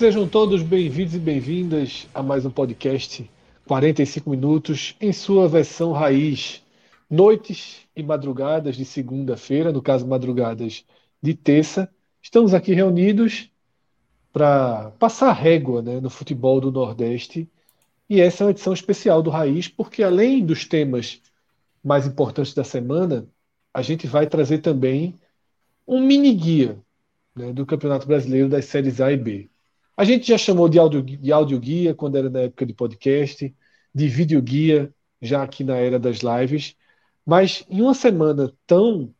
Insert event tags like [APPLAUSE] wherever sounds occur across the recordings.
Sejam todos bem-vindos e bem-vindas a mais um podcast 45 minutos em sua versão raiz. Noites e madrugadas de segunda-feira, no caso madrugadas de terça, estamos aqui reunidos para passar régua né, no futebol do Nordeste. E essa é uma edição especial do Raiz, porque além dos temas mais importantes da semana, a gente vai trazer também um mini guia né, do Campeonato Brasileiro das séries A e B. A gente já chamou de áudio, de áudio guia quando era na época de podcast, de vídeo guia já aqui na era das lives, mas em uma semana tão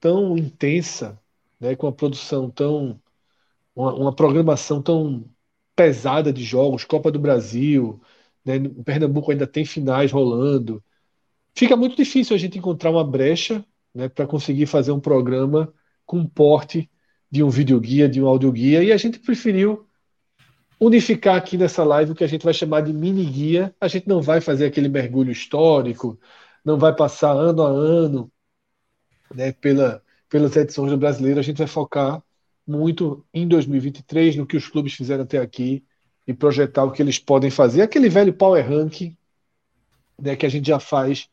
tão intensa, né, com uma produção tão uma, uma programação tão pesada de jogos, Copa do Brasil, né, em Pernambuco ainda tem finais rolando, fica muito difícil a gente encontrar uma brecha né, para conseguir fazer um programa com porte de um videoguia, de um audioguia, e a gente preferiu unificar aqui nessa live o que a gente vai chamar de mini guia. A gente não vai fazer aquele mergulho histórico, não vai passar ano a ano né, pela, pelas edições do brasileiro. A gente vai focar muito em 2023, no que os clubes fizeram até aqui e projetar o que eles podem fazer. Aquele velho power ranking né, que a gente já faz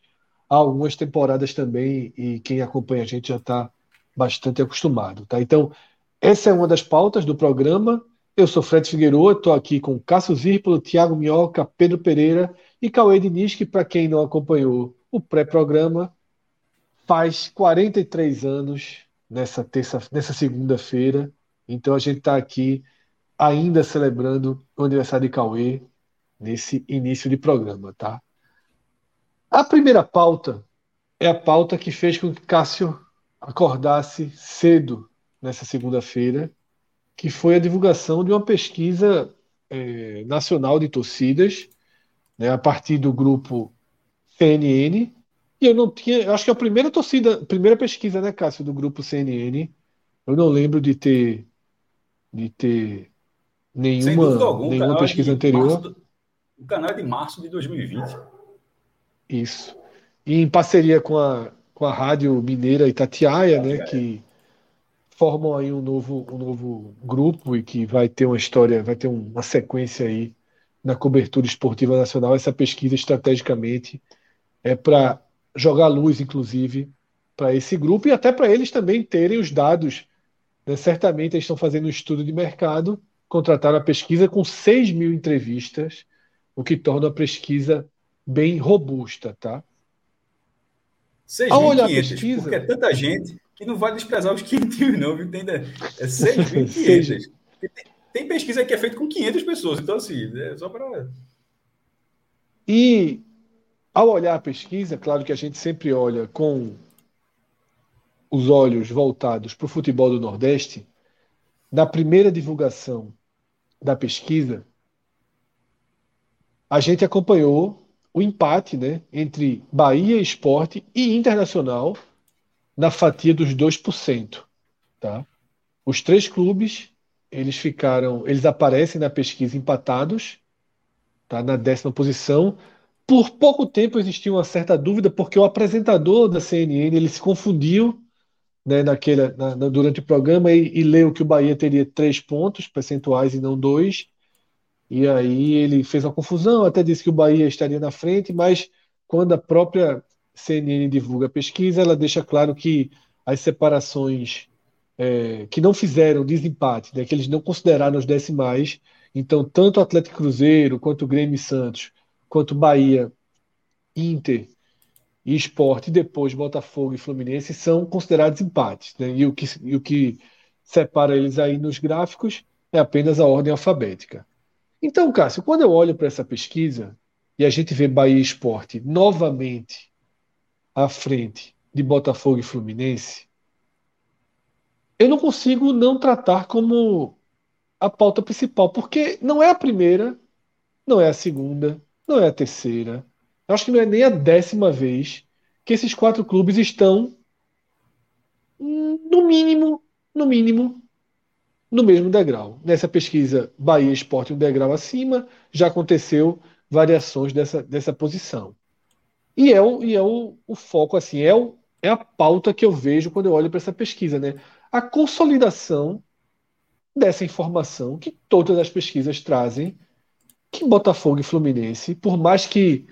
há algumas temporadas também e quem acompanha a gente já está bastante acostumado. Tá? Então, essa é uma das pautas do programa. Eu sou Fred Figueiredo, estou aqui com Cássio Zirpolo, Thiago Minhoca, Pedro Pereira e Cauê Diniz, que para quem não acompanhou o pré-programa, faz 43 anos nessa terça, nessa segunda-feira. Então a gente está aqui ainda celebrando o aniversário de Cauê nesse início de programa, tá? A primeira pauta é a pauta que fez com que Cássio acordasse cedo nessa segunda-feira que foi a divulgação de uma pesquisa é, nacional de torcidas, né, a partir do grupo CNN. E eu não tinha, eu acho que a primeira torcida, primeira pesquisa, né, Cássio, do grupo CNN, eu não lembro de ter de ter nenhuma, algum, nenhuma pesquisa anterior. Do, o canal é de março de 2020. Isso. E em parceria com a, com a rádio mineira Itatiaia, né, que formam aí um novo, um novo grupo e que vai ter uma história, vai ter uma sequência aí na cobertura esportiva nacional. Essa pesquisa estrategicamente é para jogar luz, inclusive, para esse grupo e até para eles também terem os dados. Né? Certamente eles estão fazendo um estudo de mercado, contrataram a pesquisa com 6 mil entrevistas, o que torna a pesquisa bem robusta, tá? 6 Ao olhar a pesquisa, porque é tanta gente que não vai desprezar os 500 não, viu? Tem, é 6.500. [LAUGHS] tem, tem pesquisa que é feita com 500 pessoas, então assim, é só para... E ao olhar a pesquisa, claro que a gente sempre olha com os olhos voltados para o futebol do Nordeste, na primeira divulgação da pesquisa, a gente acompanhou o empate né, entre Bahia Esporte e Internacional na fatia dos 2%. Tá? Os três clubes, eles ficaram, eles aparecem na pesquisa empatados, tá? na décima posição. Por pouco tempo existia uma certa dúvida, porque o apresentador da CNN ele se confundiu né, naquele, na, na, durante o programa e, e leu que o Bahia teria três pontos percentuais e não dois. E aí ele fez uma confusão, até disse que o Bahia estaria na frente, mas quando a própria CNN divulga a pesquisa, ela deixa claro que as separações é, que não fizeram desempate, né, que eles não consideraram os decimais, então tanto Atlético Cruzeiro, quanto Grêmio Santos, quanto Bahia, Inter e Esporte, e depois Botafogo e Fluminense são considerados empates. Né? E, o que, e o que separa eles aí nos gráficos é apenas a ordem alfabética. Então, Cássio, quando eu olho para essa pesquisa e a gente vê Bahia Esporte novamente à frente de Botafogo e Fluminense, eu não consigo não tratar como a pauta principal, porque não é a primeira, não é a segunda, não é a terceira, eu acho que não é nem a décima vez que esses quatro clubes estão, hum, no mínimo, no mínimo, no mesmo degrau. Nessa pesquisa, Bahia Esporte um degrau acima, já aconteceu variações dessa, dessa posição. E é, o, e é o, o foco, assim, é, o, é a pauta que eu vejo quando eu olho para essa pesquisa, né? A consolidação dessa informação que todas as pesquisas trazem, que Botafogo e Fluminense, por mais que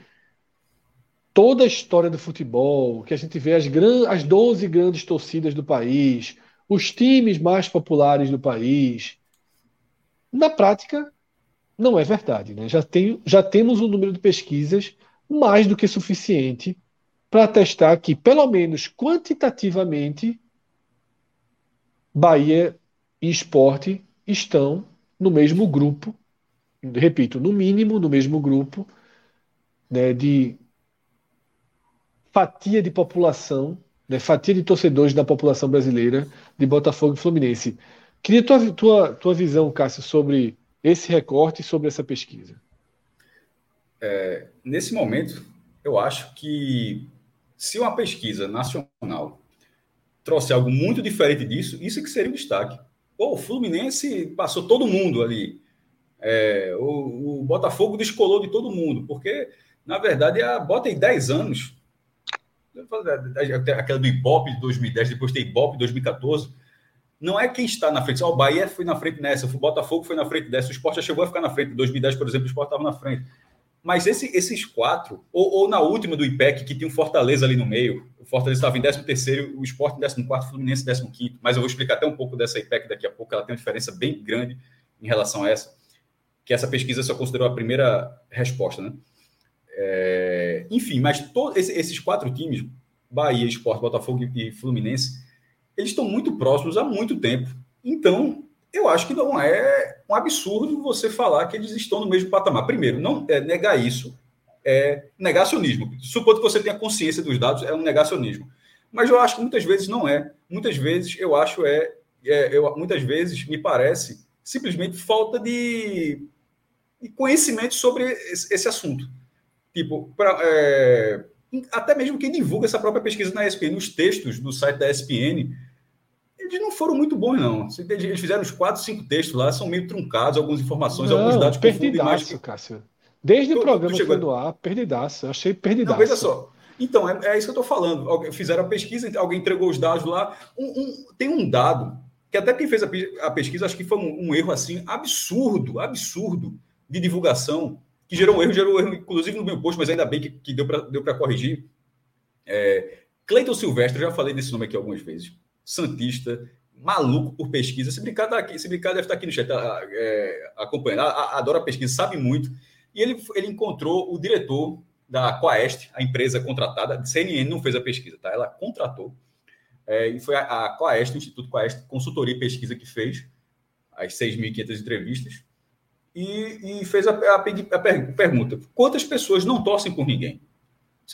toda a história do futebol, que a gente vê as, gran, as 12 grandes torcidas do país, os times mais populares do país, na prática não é verdade. Né? Já, tem, já temos um número de pesquisas mais do que suficiente para atestar que, pelo menos quantitativamente, Bahia e Esporte estão no mesmo grupo, repito, no mínimo no mesmo grupo né, de fatia de população, né, fatia de torcedores da população brasileira de Botafogo e Fluminense. Queria tua, tua, tua visão, Cássio, sobre esse recorte e sobre essa pesquisa. É, nesse momento, eu acho que se uma pesquisa nacional trouxe algo muito diferente disso, isso é que seria um destaque. Pô, o Fluminense passou todo mundo ali. É, o, o, Botafogo descolou de todo mundo, porque, na verdade, a bota em 10 anos aquela do Ibope de 2010, depois tem Ibope de 2014. Não é quem está na frente. o Bahia foi na frente nessa, o Botafogo foi na frente dessa, o Sport já chegou a ficar na frente. Em 2010, por exemplo, o Sport estava na frente. Mas esse, esses quatro, ou, ou, na última do IPEC, que tinha um Fortaleza ali no meio, o Fortaleza estava em 13, o Sport em 14, o Fluminense em 15. Mas eu vou explicar até um pouco dessa IPEC daqui a pouco, ela tem uma diferença bem grande em relação a essa, que essa pesquisa só considerou a primeira resposta, né? É, enfim, mas todos esses quatro times, Bahia, Esporte, Botafogo e Fluminense, eles estão muito próximos há muito tempo. Então, eu acho que não é um absurdo você falar que eles estão no mesmo patamar. Primeiro, não é negar isso é negacionismo. Supondo que você tenha consciência dos dados, é um negacionismo. Mas eu acho que muitas vezes não é. Muitas vezes eu acho é, é eu, muitas vezes me parece simplesmente falta de, de conhecimento sobre esse, esse assunto. Tipo, pra, é, até mesmo quem divulga essa própria pesquisa na ESPN, os textos do site da ESPN, eles não foram muito bons, não. Eles fizeram uns quatro, cinco textos lá, são meio truncados, algumas informações, não, alguns dados perdidaço, mais que... Cássio. Desde tu, o programa chegou... do ar, perdidaço. Eu achei perdidaço. Não, veja só. Então, é, é isso que eu estou falando. Fizeram a pesquisa, alguém entregou os dados lá. Um, um, tem um dado, que até quem fez a, a pesquisa, acho que foi um, um erro assim, absurdo, absurdo, de divulgação, que gerou um erro, gerou um erro, inclusive no meu post, mas ainda bem que, que deu para deu corrigir. É, Cleiton Silvestre, já falei desse nome aqui algumas vezes. Santista, maluco por pesquisa. Se brincar, tá aqui, se brincar deve estar aqui no chat tá, é, acompanhando. Adora pesquisa, sabe muito. E ele, ele encontrou o diretor da Coest, a empresa contratada. A CNN não fez a pesquisa, tá? Ela contratou. É, e foi a, a o Instituto Coest, consultoria e pesquisa que fez as 6.500 entrevistas e, e fez a, a, a, pergunta: quantas pessoas não torcem por ninguém?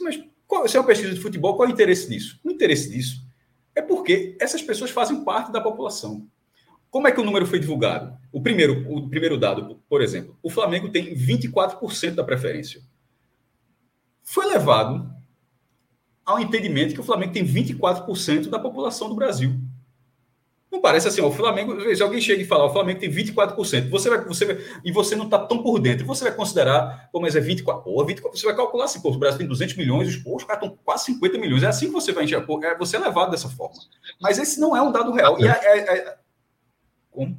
Mas qual, se é uma pesquisa de futebol, qual é o interesse disso? O interesse disso é porque essas pessoas fazem parte da população. Como é que o número foi divulgado? O primeiro, o primeiro dado, por exemplo, o Flamengo tem 24% da preferência. Foi levado ao entendimento que o Flamengo tem 24% da população do Brasil. Não parece assim, ó, o Flamengo, se alguém chega e falar, o Flamengo tem 24%, você vai, você vai, e você não está tão por dentro, você vai considerar, pô, mas é 24, pô, 24, você vai calcular assim, pô, o Brasil tem 200 milhões, os, pô, os caras estão quase 50 milhões, é assim que você vai enxergar, pô, é, você é levado dessa forma. Mas esse não é um dado real. E é, é, é... Como?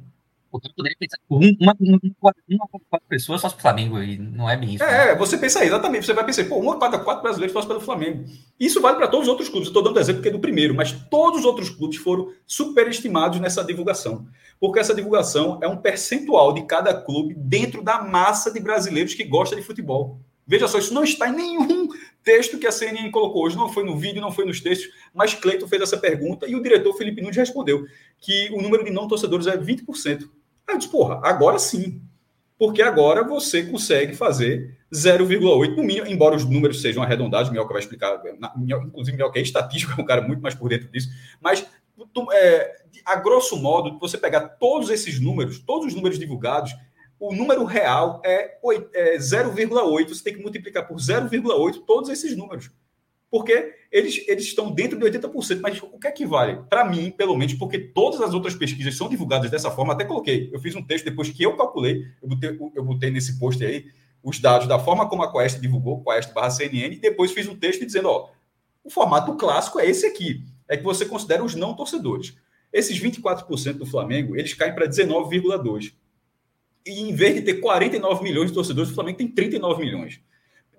Eu poderia pensar uma, uma, uma, quatro pessoas só para o Flamengo, e não é bem isso. É, né? você pensa exatamente. Você vai pensar, pô, uma cada quatro brasileiros torcem pelo Flamengo. Isso vale para todos os outros clubes. Estou dando exemplo porque é do primeiro, mas todos os outros clubes foram superestimados nessa divulgação. Porque essa divulgação é um percentual de cada clube dentro da massa de brasileiros que gosta de futebol. Veja só, isso não está em nenhum texto que a CNN colocou hoje, não foi no vídeo, não foi nos textos, mas Cleiton fez essa pergunta e o diretor Felipe Nunes respondeu que o número de não torcedores é 20%. Aí eu disse, porra, agora sim. Porque agora você consegue fazer 0,8 no mínimo, embora os números sejam arredondados, Minhoca vai explicar, inclusive Minhoca é estatístico, é um cara muito mais por dentro disso, mas é, a grosso modo, você pegar todos esses números, todos os números divulgados, o número real é, é 0,8. Você tem que multiplicar por 0,8 todos esses números. Porque eles, eles estão dentro de 80%. Mas o que é que vale? Para mim, pelo menos, porque todas as outras pesquisas são divulgadas dessa forma, até coloquei. Eu fiz um texto depois que eu calculei, eu botei, eu botei nesse post aí os dados da forma como a Quest divulgou, Quest barra CNN, e depois fiz um texto dizendo: ó, o formato clássico é esse aqui. É que você considera os não torcedores. Esses 24% do Flamengo, eles caem para 19,2%. E em vez de ter 49 milhões de torcedores, o Flamengo tem 39 milhões.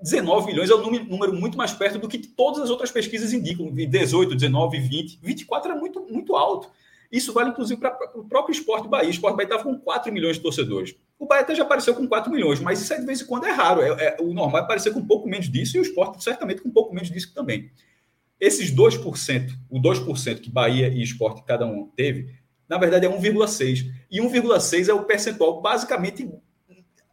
19 milhões é um número muito mais perto do que todas as outras pesquisas indicam. 18, 19, 20. 24 é muito, muito alto. Isso vale, inclusive, para o próprio Esporte Bahia. O Esporte Bahia estava com 4 milhões de torcedores. O Bahia até já apareceu com 4 milhões, mas isso é de vez em quando é raro. É, é, o normal é aparecer com um pouco menos disso e o Esporte certamente com um pouco menos disso também. Esses 2%, o 2% que Bahia e Esporte cada um teve, na verdade é 1,6. E 1,6 é o percentual basicamente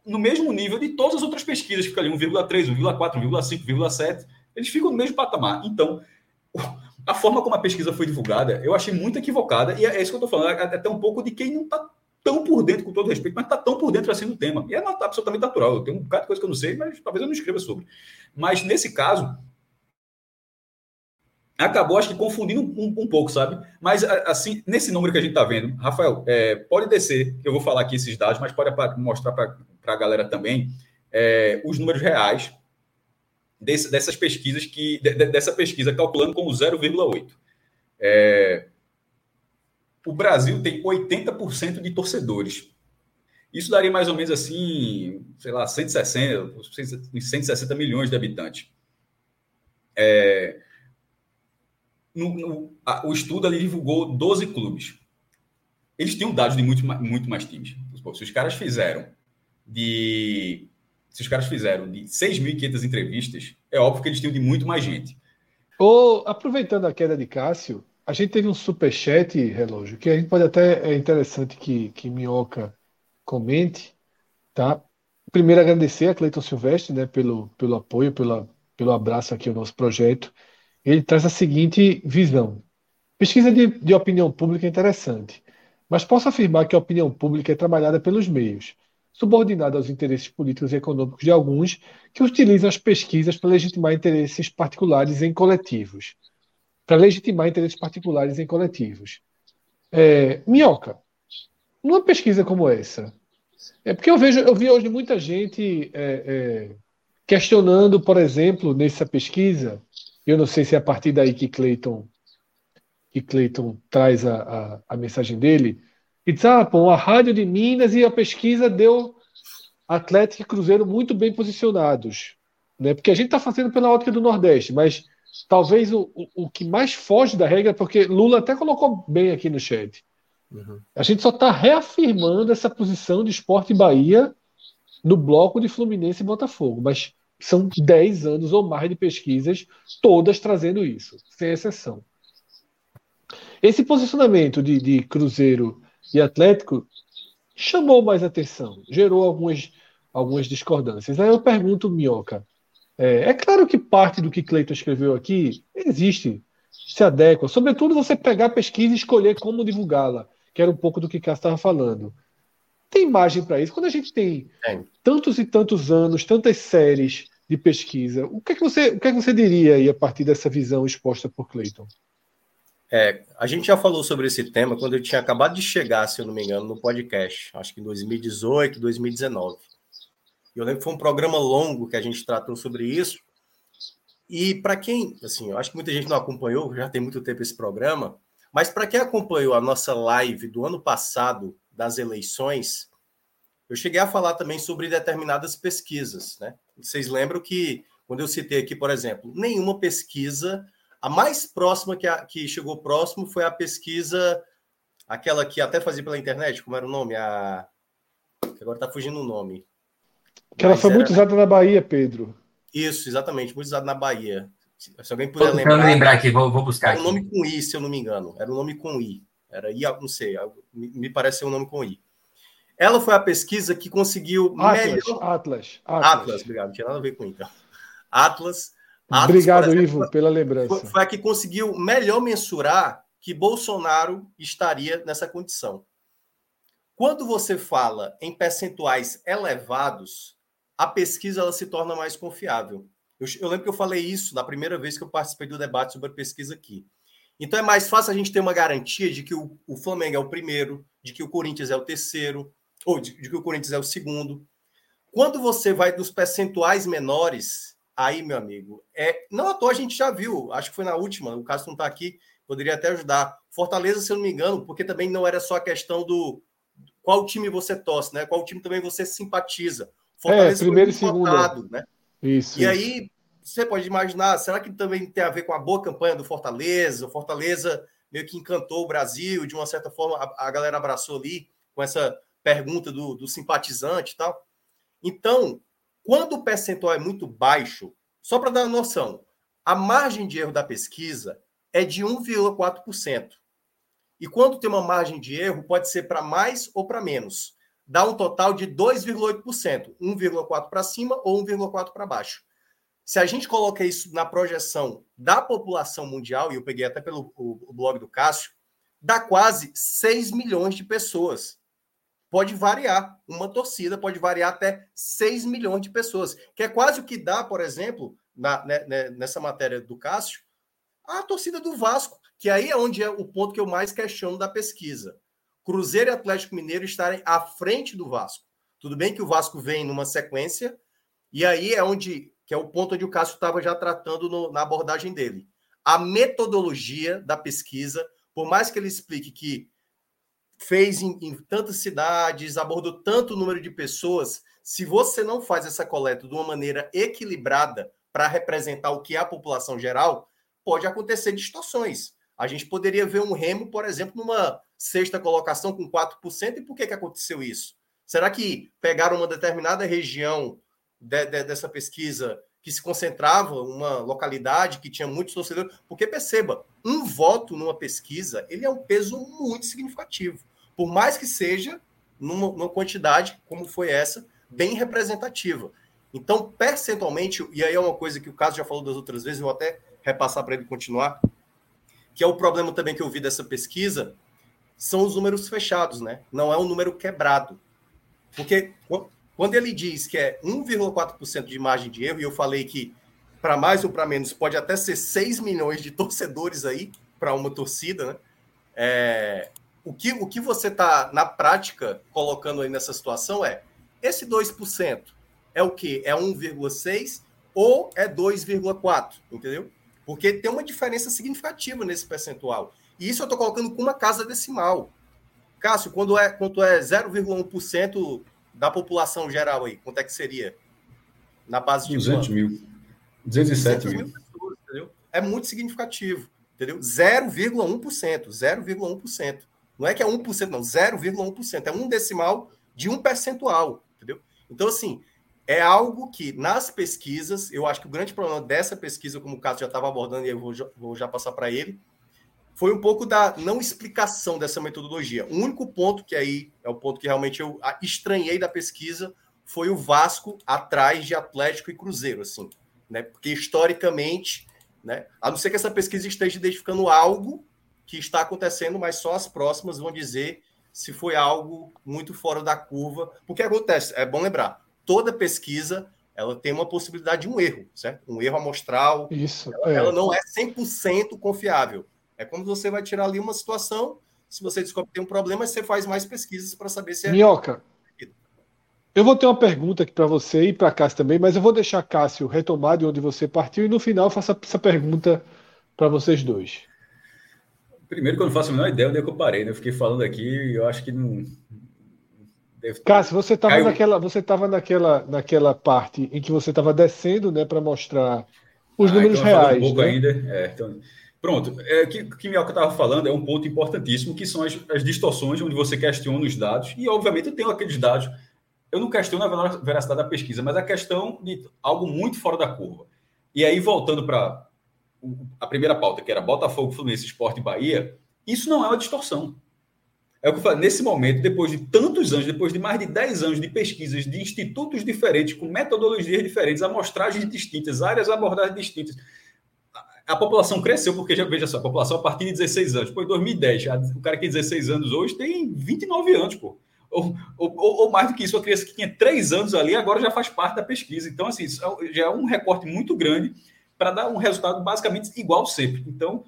no mesmo nível de todas as outras pesquisas, fica ali 1,3, 1,4, 1,5, 1,7. Eles ficam no mesmo patamar. Então, [LAUGHS] a forma como a pesquisa foi divulgada, eu achei muito equivocada, e é isso que eu estou falando, é até um pouco de quem não está tão por dentro, com todo respeito, mas está tão por dentro assim do tema. E é absolutamente natural. Eu tenho um bocado de coisa que eu não sei, mas talvez eu não escreva sobre. Mas nesse caso, acabou, acho que, confundindo um, um, pouco, sabe? Mas, assim, nesse número que a gente está vendo, Rafael, é, pode descer, eu vou falar aqui esses dados, mas pode mostrar para a galera também é, os números reais desse, dessas pesquisas, que de, dessa pesquisa calculando como 0,8. É, o Brasil tem 80% de torcedores. Isso daria mais ou menos assim, sei lá, 160, 160 milhões de habitantes. É, no, no, a, o estudo ali divulgou 12 clubes. Eles tinham dados de muito, muito mais times. Se os caras fizeram de. Se os caras fizeram de 6.500 entrevistas, é óbvio que eles tinham de muito mais gente. Oh, aproveitando a queda de Cássio, a gente teve um superchat, relógio, que a gente pode até. É interessante que, que Minhoca comente. Tá? Primeiro, agradecer a Cleiton Silvestre né, pelo, pelo apoio, pela, pelo abraço aqui ao nosso projeto ele traz a seguinte visão. Pesquisa de, de opinião pública é interessante, mas posso afirmar que a opinião pública é trabalhada pelos meios, subordinada aos interesses políticos e econômicos de alguns que utilizam as pesquisas para legitimar interesses particulares em coletivos. Para legitimar interesses particulares em coletivos. É, Minhoca, numa pesquisa como essa, é porque eu vejo, eu vi hoje muita gente é, é, questionando, por exemplo, nessa pesquisa, eu não sei se é a partir daí que Clayton que Clayton traz a, a, a, mensagem dele. E diz: ah, pô, a rádio de Minas e a pesquisa deu Atlético e Cruzeiro muito bem posicionados. Né? Porque a gente está fazendo pela ótica do Nordeste, mas talvez o, o, o, que mais foge da regra, porque Lula até colocou bem aqui no chat. Uhum. A gente só está reafirmando essa posição de esporte Bahia no bloco de Fluminense e Botafogo. Mas são 10 anos ou mais de pesquisas, todas trazendo isso, sem exceção. Esse posicionamento de, de Cruzeiro e Atlético chamou mais atenção, gerou algumas, algumas discordâncias. Aí eu pergunto, Minhoca, é, é claro que parte do que Cleiton escreveu aqui existe, se adequa. Sobretudo você pegar a pesquisa e escolher como divulgá-la, que era um pouco do que Cássio estava falando. Tem margem para isso. Quando a gente tem tantos e tantos anos, tantas séries, de pesquisa. O que é que você, o que é que você diria aí a partir dessa visão exposta por Clayton? É, a gente já falou sobre esse tema quando eu tinha acabado de chegar, se eu não me engano, no podcast, acho que em 2018, 2019. Eu lembro que foi um programa longo que a gente tratou sobre isso. E para quem, assim, eu acho que muita gente não acompanhou, já tem muito tempo esse programa, mas para quem acompanhou a nossa live do ano passado das eleições, eu cheguei a falar também sobre determinadas pesquisas, né? Vocês lembram que, quando eu citei aqui, por exemplo, nenhuma pesquisa, a mais próxima que, a, que chegou próximo foi a pesquisa, aquela que até fazia pela internet, como era o nome? A, agora está fugindo o nome. Que ela foi era... muito usada na Bahia, Pedro. Isso, exatamente, muito usado na Bahia. Se alguém puder Tô lembrar. lembrar aqui, vou, vou buscar. Era um nome com I, se eu não me engano. Era um nome com I. Era I, não sei, me parece ser um nome com I. Ela foi a pesquisa que conseguiu Atlas, melhor. Atlas, Atlas. Atlas, obrigado. Não tinha nada a ver com então. Atlas. Atlas obrigado, exemplo, Ivo, pela lembrança. Foi, foi a que conseguiu melhor mensurar que Bolsonaro estaria nessa condição. Quando você fala em percentuais elevados, a pesquisa ela se torna mais confiável. Eu, eu, lembro que eu falei isso na primeira vez que eu participei do debate sobre a pesquisa aqui. Então é mais fácil a gente ter uma garantia de que o, o Flamengo é o primeiro, de que o Corinthians é o terceiro, ou de, de que o Corinthians é o segundo. Quando você vai dos percentuais menores, aí, meu amigo, é não à toa a gente já viu, acho que foi na última, o caso não está aqui, poderia até ajudar. Fortaleza, se eu não me engano, porque também não era só a questão do qual time você torce, né? Qual time também você simpatiza. Fortaleza é, primeiro e segundo. Votado, né? Isso. E isso. aí, você pode imaginar, será que também tem a ver com a boa campanha do Fortaleza? O Fortaleza meio que encantou o Brasil, de uma certa forma a, a galera abraçou ali com essa pergunta do, do simpatizante e tal. Então, quando o percentual é muito baixo, só para dar uma noção, a margem de erro da pesquisa é de 1,4%. E quando tem uma margem de erro, pode ser para mais ou para menos. Dá um total de 2,8%, 1,4% para cima ou 1,4% para baixo. Se a gente coloca isso na projeção da população mundial, e eu peguei até pelo o, o blog do Cássio, dá quase 6 milhões de pessoas. Pode variar. Uma torcida pode variar até 6 milhões de pessoas, que é quase o que dá, por exemplo, na, né, né, nessa matéria do Cássio, a torcida do Vasco, que aí é onde é o ponto que eu mais questiono da pesquisa. Cruzeiro e Atlético Mineiro estarem à frente do Vasco. Tudo bem que o Vasco vem numa sequência, e aí é onde que é o ponto onde o Cássio estava já tratando no, na abordagem dele. A metodologia da pesquisa, por mais que ele explique que fez em, em tantas cidades, abordou tanto número de pessoas, se você não faz essa coleta de uma maneira equilibrada para representar o que é a população geral, pode acontecer distorções. A gente poderia ver um Remo, por exemplo, numa sexta colocação com 4%, e por que, que aconteceu isso? Será que pegaram uma determinada região de, de, dessa pesquisa que se concentrava uma localidade que tinha muitos torcedores, porque perceba, um voto numa pesquisa, ele é um peso muito significativo, por mais que seja numa, numa quantidade como foi essa, bem representativa. Então, percentualmente, e aí é uma coisa que o caso já falou das outras vezes, eu vou até repassar para ele continuar, que é o problema também que eu vi dessa pesquisa, são os números fechados, né? Não é um número quebrado. Porque quando ele diz que é 1,4% de margem de erro, e eu falei que para mais ou para menos pode até ser 6 milhões de torcedores aí para uma torcida, né? É, o, que, o que você está, na prática, colocando aí nessa situação é esse 2% é o que? É 1,6% ou é 2,4%, entendeu? Porque tem uma diferença significativa nesse percentual. E isso eu estou colocando com uma casa decimal. Cássio, quando é, quando é 0,1% da população geral aí, quanto é que seria? Na base de 200 quanto? mil. 207 mil. mil pessoas, entendeu? É muito significativo, entendeu? 0,1%, 0,1%. Não é que é 1%, não, 0,1%. É um decimal de um percentual, entendeu? Então, assim, é algo que nas pesquisas, eu acho que o grande problema dessa pesquisa, como o Cássio já estava abordando, e eu vou, vou já passar para ele, foi um pouco da não explicação dessa metodologia. O único ponto que aí é o ponto que realmente eu estranhei da pesquisa foi o Vasco atrás de Atlético e Cruzeiro, assim, né? Porque historicamente, né? A não ser que essa pesquisa esteja identificando algo que está acontecendo, mas só as próximas vão dizer se foi algo muito fora da curva. Porque acontece, é bom lembrar, toda pesquisa ela tem uma possibilidade de um erro, certo? Um erro amostral. Isso. Ela, é. ela não é 100% confiável. É como você vai tirar ali uma situação, se você descobre que tem um problema, você faz mais pesquisas para saber se é. Minhoca, eu vou ter uma pergunta aqui para você e para Cássio também, mas eu vou deixar Cássio retomar de onde você partiu e no final eu faço essa pergunta para vocês dois. Primeiro, que eu não faço a menor ideia onde é que eu parei, né? Eu fiquei falando aqui e eu acho que não. Deve... Cássio, você estava Caiu... naquela, você tava naquela, naquela parte em que você estava descendo, né, para mostrar os ah, números então reais. Um pouco né? ainda. É, então... Pronto, é, o que, que Mioca estava falando é um ponto importantíssimo, que são as, as, distorções, onde você questiona os dados, e obviamente eu tenho aqueles dados eu não questiono a veracidade da pesquisa, mas a questão de algo muito fora da curva. E aí, voltando para a primeira pauta, que era Botafogo, Fluminense, Esporte e Bahia, isso não é uma distorção. É o que eu falei, nesse momento, depois de tantos anos, depois de mais de 10 anos de pesquisas de institutos diferentes, com metodologias diferentes, amostragens distintas, áreas abordadas distintas, a população cresceu, porque já veja só, a população a partir de 16 anos. Pô, em 2010, o cara que tem 16 anos hoje tem 29 anos, pô. Ou, ou, ou, mais do que isso, a criança que tinha 3 anos ali agora já faz parte da pesquisa. Então, assim, é já é um recorte muito grande para dar um resultado basicamente igual sempre. Então,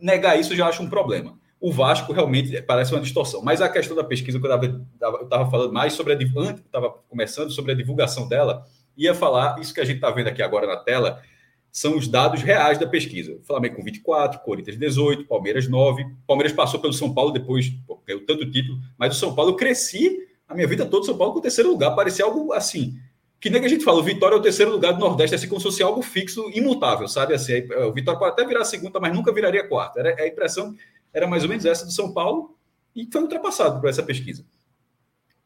negar isso eu já acho um problema o Vasco realmente parece uma distorção. Mas a questão da pesquisa, que eu estava falando mais sobre a estava começando sobre a divulgação dela, ia falar isso que a gente está vendo aqui agora na tela, são os dados reais da pesquisa. Flamengo com 24, Corinthians 18, Palmeiras 9. Palmeiras passou pelo São Paulo depois, ganhou tanto título, mas o São Paulo eu cresci a minha vida toda, São Paulo com o terceiro lugar. Parecia algo assim. Que nem a gente fala, o Vitória é o terceiro lugar do Nordeste, assim como se fosse algo fixo, imutável, sabe? Assim, o Vitória pode até virar segunda, mas nunca viraria quarta. Era a impressão era mais ou menos essa do São Paulo e foi ultrapassado por essa pesquisa.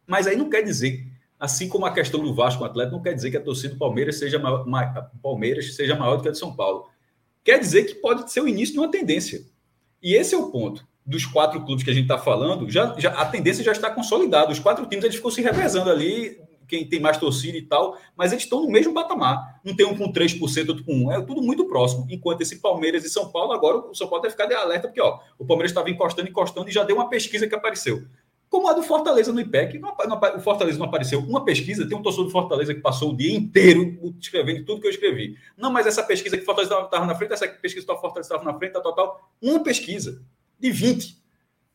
Mas aí não quer dizer, assim como a questão do Vasco com o Atlético, não quer dizer que a torcida do Palmeiras seja maior, Palmeiras seja maior do que a de São Paulo. Quer dizer que pode ser o início de uma tendência. E esse é o ponto. Dos quatro clubes que a gente está falando, já, já, a tendência já está consolidada. Os quatro times eles ficam se revezando ali quem tem mais torcida e tal, mas eles estão no mesmo patamar. Não tem um com 3%, outro com 1%. É tudo muito próximo. Enquanto esse Palmeiras e São Paulo, agora o São Paulo deve ficar de alerta, porque ó, o Palmeiras estava encostando, encostando e já deu uma pesquisa que apareceu. Como a do Fortaleza no IPEC, não, não, o Fortaleza não apareceu. Uma pesquisa, tem um torcedor do Fortaleza que passou o dia inteiro escrevendo tudo que eu escrevi. Não, mas essa pesquisa que o Fortaleza estava na frente, essa pesquisa que o Fortaleza estava na frente, tá total. Uma pesquisa de 20.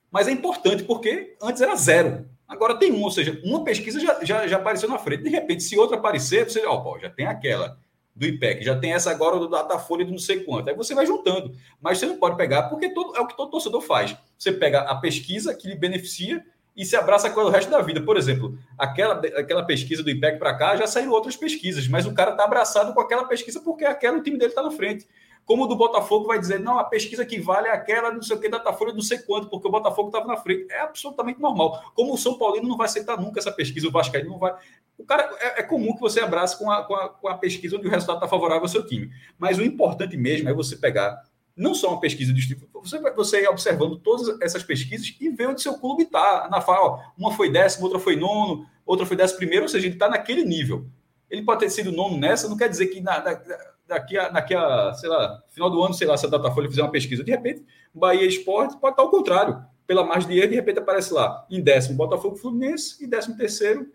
Mas é importante porque antes era zero. Agora tem um, ou seja, uma pesquisa já, já, já apareceu na frente. De repente, se outra aparecer, você, ó, pô, já tem aquela do IPEC, já tem essa agora do Datafolha do não sei quanto. Aí você vai juntando. Mas você não pode pegar, porque todo, é o que todo torcedor faz. Você pega a pesquisa que lhe beneficia e se abraça com o resto da vida. Por exemplo, aquela, aquela pesquisa do IPEC para cá já saíram outras pesquisas, mas o cara está abraçado com aquela pesquisa porque aquela o time dele está na frente. Como o do Botafogo vai dizer, não, a pesquisa que vale é aquela, não sei o que, Datafolha, não sei quanto, porque o Botafogo estava na frente. É absolutamente normal. Como o São Paulino não vai aceitar nunca essa pesquisa, o Vascaíno não vai. O cara, é, é comum que você abrace com a, com a, com a pesquisa onde o resultado está favorável ao seu time. Mas o importante mesmo é você pegar não só uma pesquisa de tipo, você, você ir observando todas essas pesquisas e ver onde seu clube está. Na fala, uma foi décimo, outra foi nono, outra foi décimo primeiro, ou seja, ele está naquele nível. Ele pode ter sido nono nessa, não quer dizer que na, na, daqui a, daqui a, sei lá, final do ano, sei lá, se a Datafolha fizer uma pesquisa, de repente, Bahia Esporte pode estar ao contrário. Pela margem de erro, de repente aparece lá, em décimo, Botafogo Fluminense, e décimo terceiro,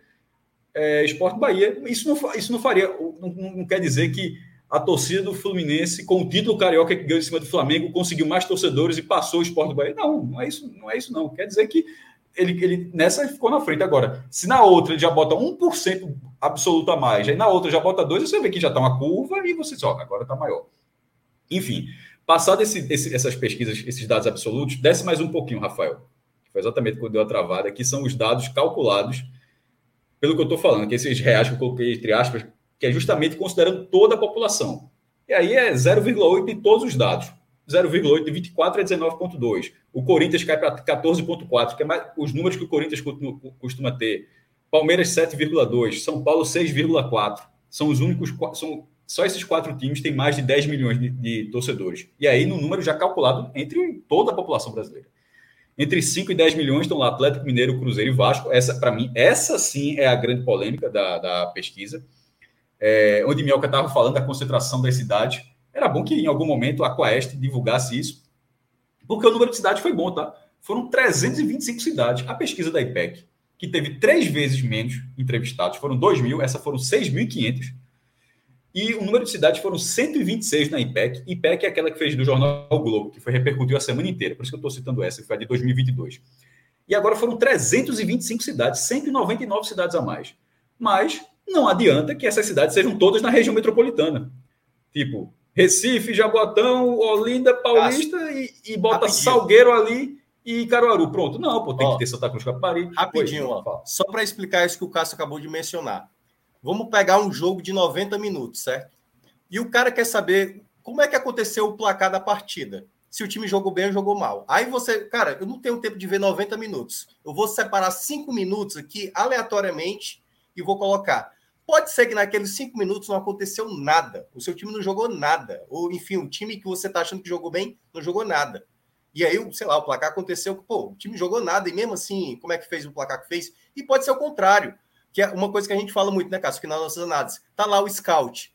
é, Esporte Bahia. Isso não, isso não faria, não, não quer dizer que a torcida do Fluminense, com o título carioca que ganhou em cima do Flamengo, conseguiu mais torcedores e passou o Esporte Bahia. Não, não é isso, não é isso, não. Quer dizer que ele, ele nessa ficou na frente. Agora, se na outra ele já bota 1% absoluto a mais, aí na outra já bota 2%, você vê que já está uma curva e você diz, ó, agora está maior. Enfim, passado esse, esse, essas pesquisas, esses dados absolutos, desce mais um pouquinho, Rafael. Foi exatamente quando deu a travada, que são os dados calculados pelo que eu estou falando, que esses reais que eu coloquei entre aspas, que é justamente considerando toda a população. E aí é 0,8 em todos os dados. 0,8 de 24 a 19,2. O Corinthians cai para 14,4, que é mais, os números que o Corinthians costuma ter. Palmeiras 7,2, São Paulo 6,4. São os únicos, são só esses quatro times têm mais de 10 milhões de, de, torcedores. E aí, no número já calculado entre toda a população brasileira. Entre 5 e 10 milhões estão lá Atlético Mineiro, Cruzeiro e Vasco. Essa, para mim, essa sim é a grande polêmica da, da pesquisa. É, onde Mielka estava falando da concentração das cidades. Era bom que em algum momento a Quaest divulgasse isso, porque o número de cidades foi bom, tá? Foram 325 cidades. A pesquisa da IPEC, que teve três vezes menos entrevistados, foram 2 mil, essa foram 6.500. E o número de cidades foram 126 na IPEC. IPEC é aquela que fez do jornal o Globo, que foi repercutiu a semana inteira. Por isso que eu estou citando essa, que foi a de 2022. E agora foram 325 cidades, 199 cidades a mais. Mas não adianta que essas cidades sejam todas na região metropolitana. Tipo, Recife, Jaboatão, Olinda, Paulista e, e, bota Rapidinho. Salgueiro ali e Caruaru. Pronto. Não, pô, tem ó, que ter Santa Cruz Capari. Rapidinho, ó, só para explicar isso que o Cássio acabou de mencionar. Vamos pegar um jogo de 90 minutos, certo? E o cara quer saber como é que aconteceu o placar da partida. Se o time jogou bem ou jogou mal. Aí você, cara, eu não tenho tempo de ver 90 minutos. Eu vou separar 5 minutos aqui aleatoriamente e vou colocar. Pode ser que naqueles cinco minutos não aconteceu nada. O seu time não jogou nada. Ou, enfim, o time que você está achando que jogou bem, não jogou nada. E aí, sei lá, o placar aconteceu que, pô, o time jogou nada, e mesmo assim, como é que fez o placar que fez? E pode ser o contrário, que é uma coisa que a gente fala muito, né, Cássio, que nas nossas análises. Tá lá o scout,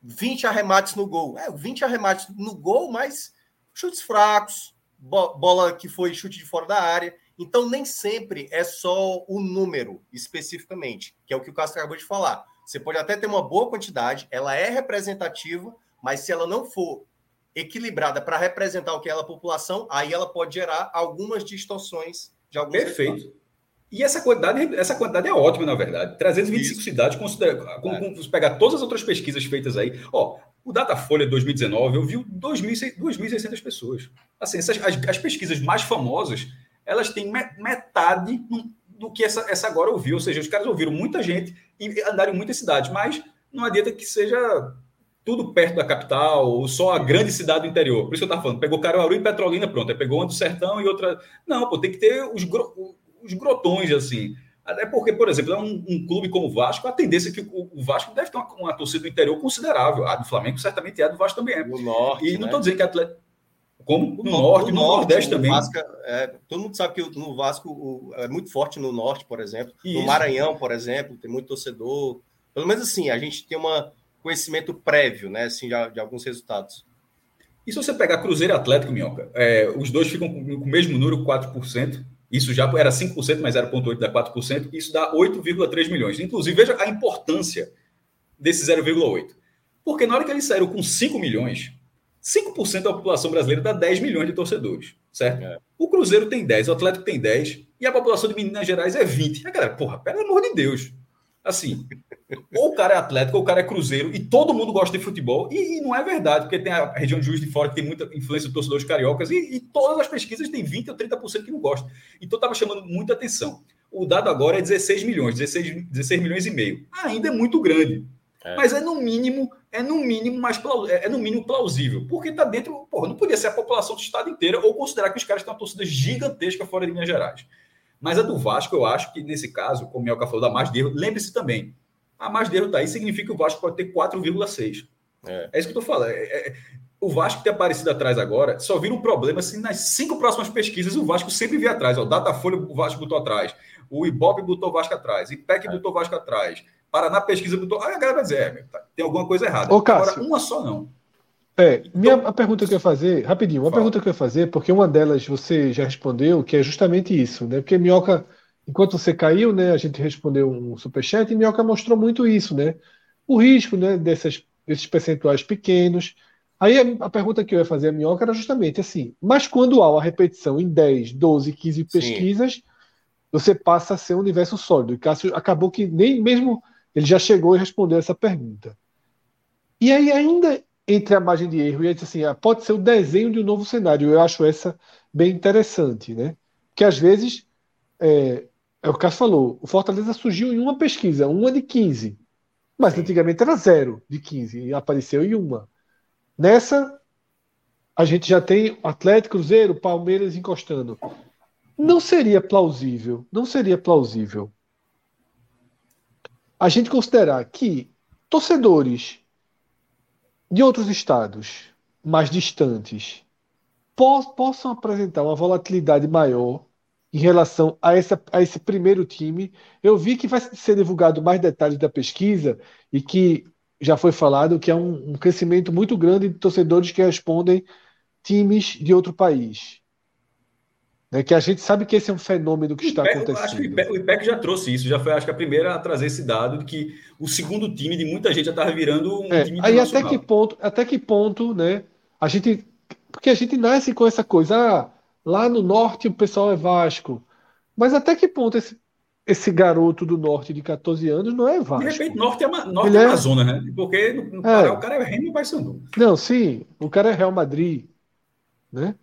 20 arremates no gol. É, 20 arremates no gol, mas chutes fracos, bola que foi chute de fora da área. Então, nem sempre é só o número especificamente, que é o que o Castro acabou de falar. Você pode até ter uma boa quantidade, ela é representativa, mas se ela não for equilibrada para representar o que é a população, aí ela pode gerar algumas distorções de alguns Perfeito. Resultados. E essa quantidade, essa quantidade é ótima, na verdade. 325 Isso. cidades, considera, com, é. com, pegar todas as outras pesquisas feitas aí. Ó, o Datafolha 2019, eu vi 2.600 pessoas. Assim, essas, as, as pesquisas mais famosas, elas têm metade do que essa, essa agora ouviu. Ou seja, os caras ouviram muita gente e andaram em muitas cidades, mas não adianta que seja tudo perto da capital, ou só a grande cidade do interior. Por isso que eu estava falando, pegou Caruaru e Petrolina, pronto. Aí pegou uma do Sertão e outra. Não, pô, tem que ter os, gro... os grotões, assim. Até porque, por exemplo, é um, um, clube como o Vasco, a tendência é que o, o Vasco deve ter uma, uma, torcida do interior considerável. A do Flamengo certamente é, a do Vasco também é. No norte. E não estou né? dizendo que atleta. Como? No, no norte, no, no Nordeste também. Vasco, é, todo mundo sabe que no Vasco o, é muito forte no norte, por exemplo. Isso. No Maranhão, por exemplo, tem muito torcedor. Pelo menos assim, a gente tem um conhecimento prévio, né? Assim, de, de alguns resultados. E se você pegar Cruzeiro e Atlético, Minhoca, é, os dois ficam com, com o mesmo número, 4%. Isso já era 5%, mas 0,8% dá 4%. Isso dá 8,3 milhões. Inclusive, veja a importância desse 0,8%. Porque na hora que eles saíram com 5 milhões, 5% da população brasileira dá 10 milhões de torcedores, certo? É. O Cruzeiro tem 10, o Atlético tem 10 e a população de Minas Gerais é 20. A galera, porra, pelo amor de Deus. Assim, ou o cara é Atlético ou o cara é Cruzeiro e todo mundo gosta de futebol. E, e, não é verdade, porque tem a região de Juiz de Fora que tem muita influência de torcedores cariocas e, e todas as pesquisas têm 20 ou 30% que não gostam. Então estava chamando muita atenção. O dado agora é 16 milhões, 16, 16 milhões e meio. Ainda é muito grande. É. Mas é no mínimo, é no mínimo mais é, é no mínimo plausível, porque está dentro, porra, não podia ser a população do estado inteira ou considerar que os caras têm uma torcida gigantesca fora de Minas Gerais. Mas a do Vasco, eu acho que nesse caso, como o Melca falou da mais de erro, lembre-se também, a mais de erro tá aí significa que o Vasco pode ter 4,6. É. é isso que eu tô falando. É, é, o Vasco ter aparecido atrás agora só vira um problema se nas cinco próximas pesquisas o Vasco sempre vir atrás. O Datafolha o Vasco botou atrás, o Ibope botou o Vasco atrás, o IPEC é. botou o Vasco atrás. Paraná Pesquisa botou. Aí a galera vai dizer, é, tá, tem alguma coisa errada. Ô, Cássio, Agora, uma só não. É, minha, então, a pergunta que eu ia fazer, rapidinho, uma fala. pergunta que eu ia fazer, porque uma delas você já respondeu, que é justamente isso, né? Porque Minhoca, enquanto você caiu, né, a gente respondeu um superchat e Minhoca mostrou muito isso, né? O risco, né, dessas, desses percentuais pequenos. Aí a, a pergunta que eu ia fazer a Minhoca era justamente assim, mas quando há uma repetição em 10, 12, 15 pesquisas, Sim. você passa a ser um universo sólido. E Cássio acabou que nem mesmo ele já chegou e respondeu essa pergunta. E aí, ainda entre a margem de erro e ele assim, ah, pode ser o desenho de um novo cenário. Eu acho essa bem interessante, né? Que às vezes, é, é o que o Cássio falou, o Fortaleza surgiu em uma pesquisa, uma de 15. Mas Sim. antigamente era zero de 15 e apareceu em uma. Nessa, a gente já tem Atlético, Cruzeiro, Palmeiras encostando. Não seria plausível, não seria plausível a gente considerar que torcedores de outros estados mais distantes possam apresentar uma volatilidade maior em relação a, essa, a esse primeiro time. Eu vi que vai ser divulgado mais detalhes da pesquisa e que já foi falado que é um, um crescimento muito grande de torcedores que respondem times de outro país. Né, que a gente sabe que esse é um fenômeno que está IPEC, acontecendo. Acho que o IPEC, o IPEC, já trouxe isso, já foi acho que a primeira a trazer esse dado de que o segundo time de muita gente já estava virando um é, time Aí até que ponto, até que ponto, né? A gente porque a gente nasce com essa coisa, ah, lá no norte o pessoal é Vasco. Mas até que ponto esse, esse garoto do norte de 14 anos não é Vasco? De repente, norte é, norte é, é Amazonas, né? Porque no, no Pará é. o cara é Remo e Paysandu. Não, sim, o cara é Real Madrid, né?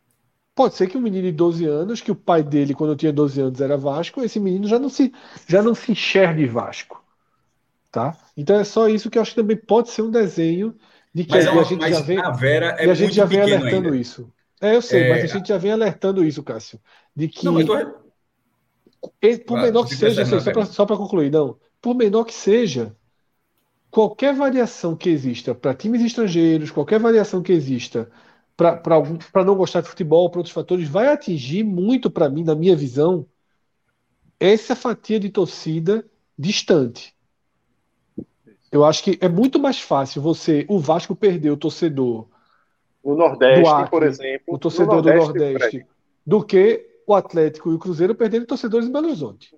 Pode ser que um menino de 12 anos, que o pai dele, quando eu tinha 12 anos, era Vasco, esse menino já não se, já não se enxergue Vasco. Tá? Então é só isso que eu acho que também pode ser um desenho de que mas, a, gente já vem, é a gente já vem alertando ainda. isso. É, eu sei, é... mas a gente já vem alertando isso, Cássio. De que. Não, tô... Por menor que seja, só para concluir, não. por menor que seja, qualquer variação que exista para times estrangeiros, qualquer variação que exista para não gostar de futebol, para outros fatores, vai atingir muito para mim, na minha visão, essa fatia de torcida distante. Eu acho que é muito mais fácil você, o Vasco perder o torcedor no Nordeste, Acre, por exemplo, o torcedor Nordeste, do Nordeste, do que o Atlético e o Cruzeiro perderem torcedores em Belo Horizonte.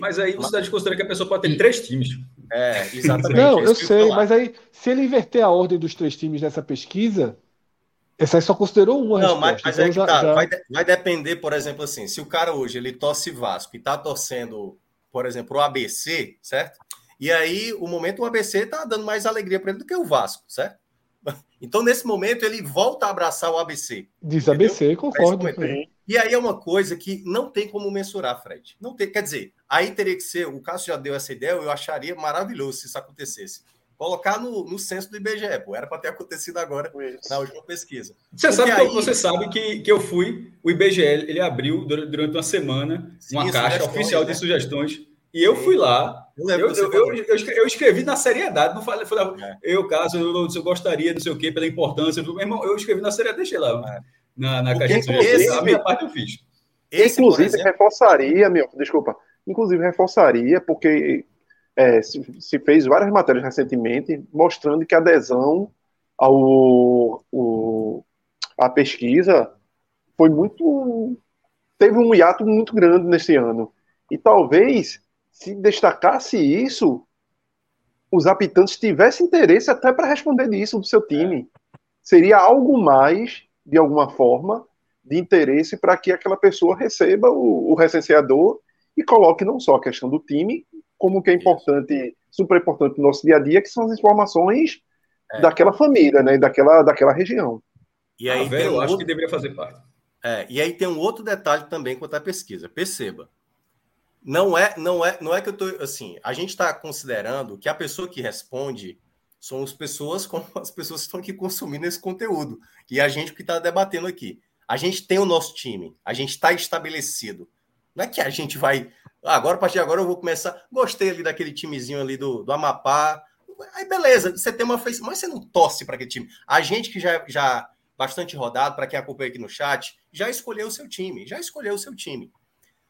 Mas aí você está desconsiderando que a pessoa pode ter três times. É, exatamente. Não, eu sei, mas aí, se ele inverter a ordem dos três times nessa pesquisa, essa aí só considerou uma Não, resposta. mas, então é que já, tá. Já... Vai, vai, depender, por exemplo, assim, se o cara hoje ele torce Vasco e tá torcendo, por exemplo, o ABC, certo? E aí, o momento o ABC tá dando mais alegria para ele do que o Vasco, certo? [LAUGHS] Então, nesse momento, ele volta a abraçar o ABC. Diz entendeu? ABC, concordo. E aí é uma coisa que não tem como mensurar, Fred. Não tem, quer dizer, aí teria que ser, o Cássio já deu essa ideia, eu acharia maravilhoso se isso acontecesse. Colocar no, no censo do IBGE, pô, era para ter acontecido agora isso. na última pesquisa. Você sabe, aí... você sabe que, que eu fui, o IBGE, ele abriu durante uma semana uma caixa oficial né? de sugestões e eu fui lá. Eu, eu, eu, eu, escrevi na seriedade, não falei, falei é. eu, caso, eu, eu, gostaria, não sei o quê, pela importância. Meu irmão, eu escrevi na seriedade, deixei lá. É. Na, na caixa de a minha parte eu fiz. Esse, inclusive, exemplo... reforçaria, meu, desculpa, inclusive reforçaria, porque é, se, se, fez várias matérias recentemente mostrando que a adesão ao o, a pesquisa foi muito. teve um hiato muito grande nesse ano. E talvez se destacasse isso, os habitantes tivessem interesse até para responder disso do seu time. Seria algo mais, de alguma forma, de interesse para que aquela pessoa receba o, o, recenseador e coloque não só a questão do time, como que é importante, super importante no nosso dia a dia, que são as informações é. daquela família, né, daquela, daquela região. E aí, ah, eu acho que deveria fazer parte. É, e aí tem um outro detalhe também quanto à pesquisa. Perceba, não é, não é, não é que eu tô assim. A gente está considerando que a pessoa que responde são as pessoas como [LAUGHS] as pessoas que estão aqui consumindo esse conteúdo e a gente que está debatendo aqui. A gente tem o nosso time, a gente está estabelecido. Não é que a gente vai agora a partir de agora eu vou começar. Gostei ali daquele timezinho ali do, do Amapá. Aí beleza, você tem uma face, mas você não torce para aquele time. A gente que já já bastante rodado para quem acompanha aqui no chat, já escolheu o seu time, já escolheu o seu time.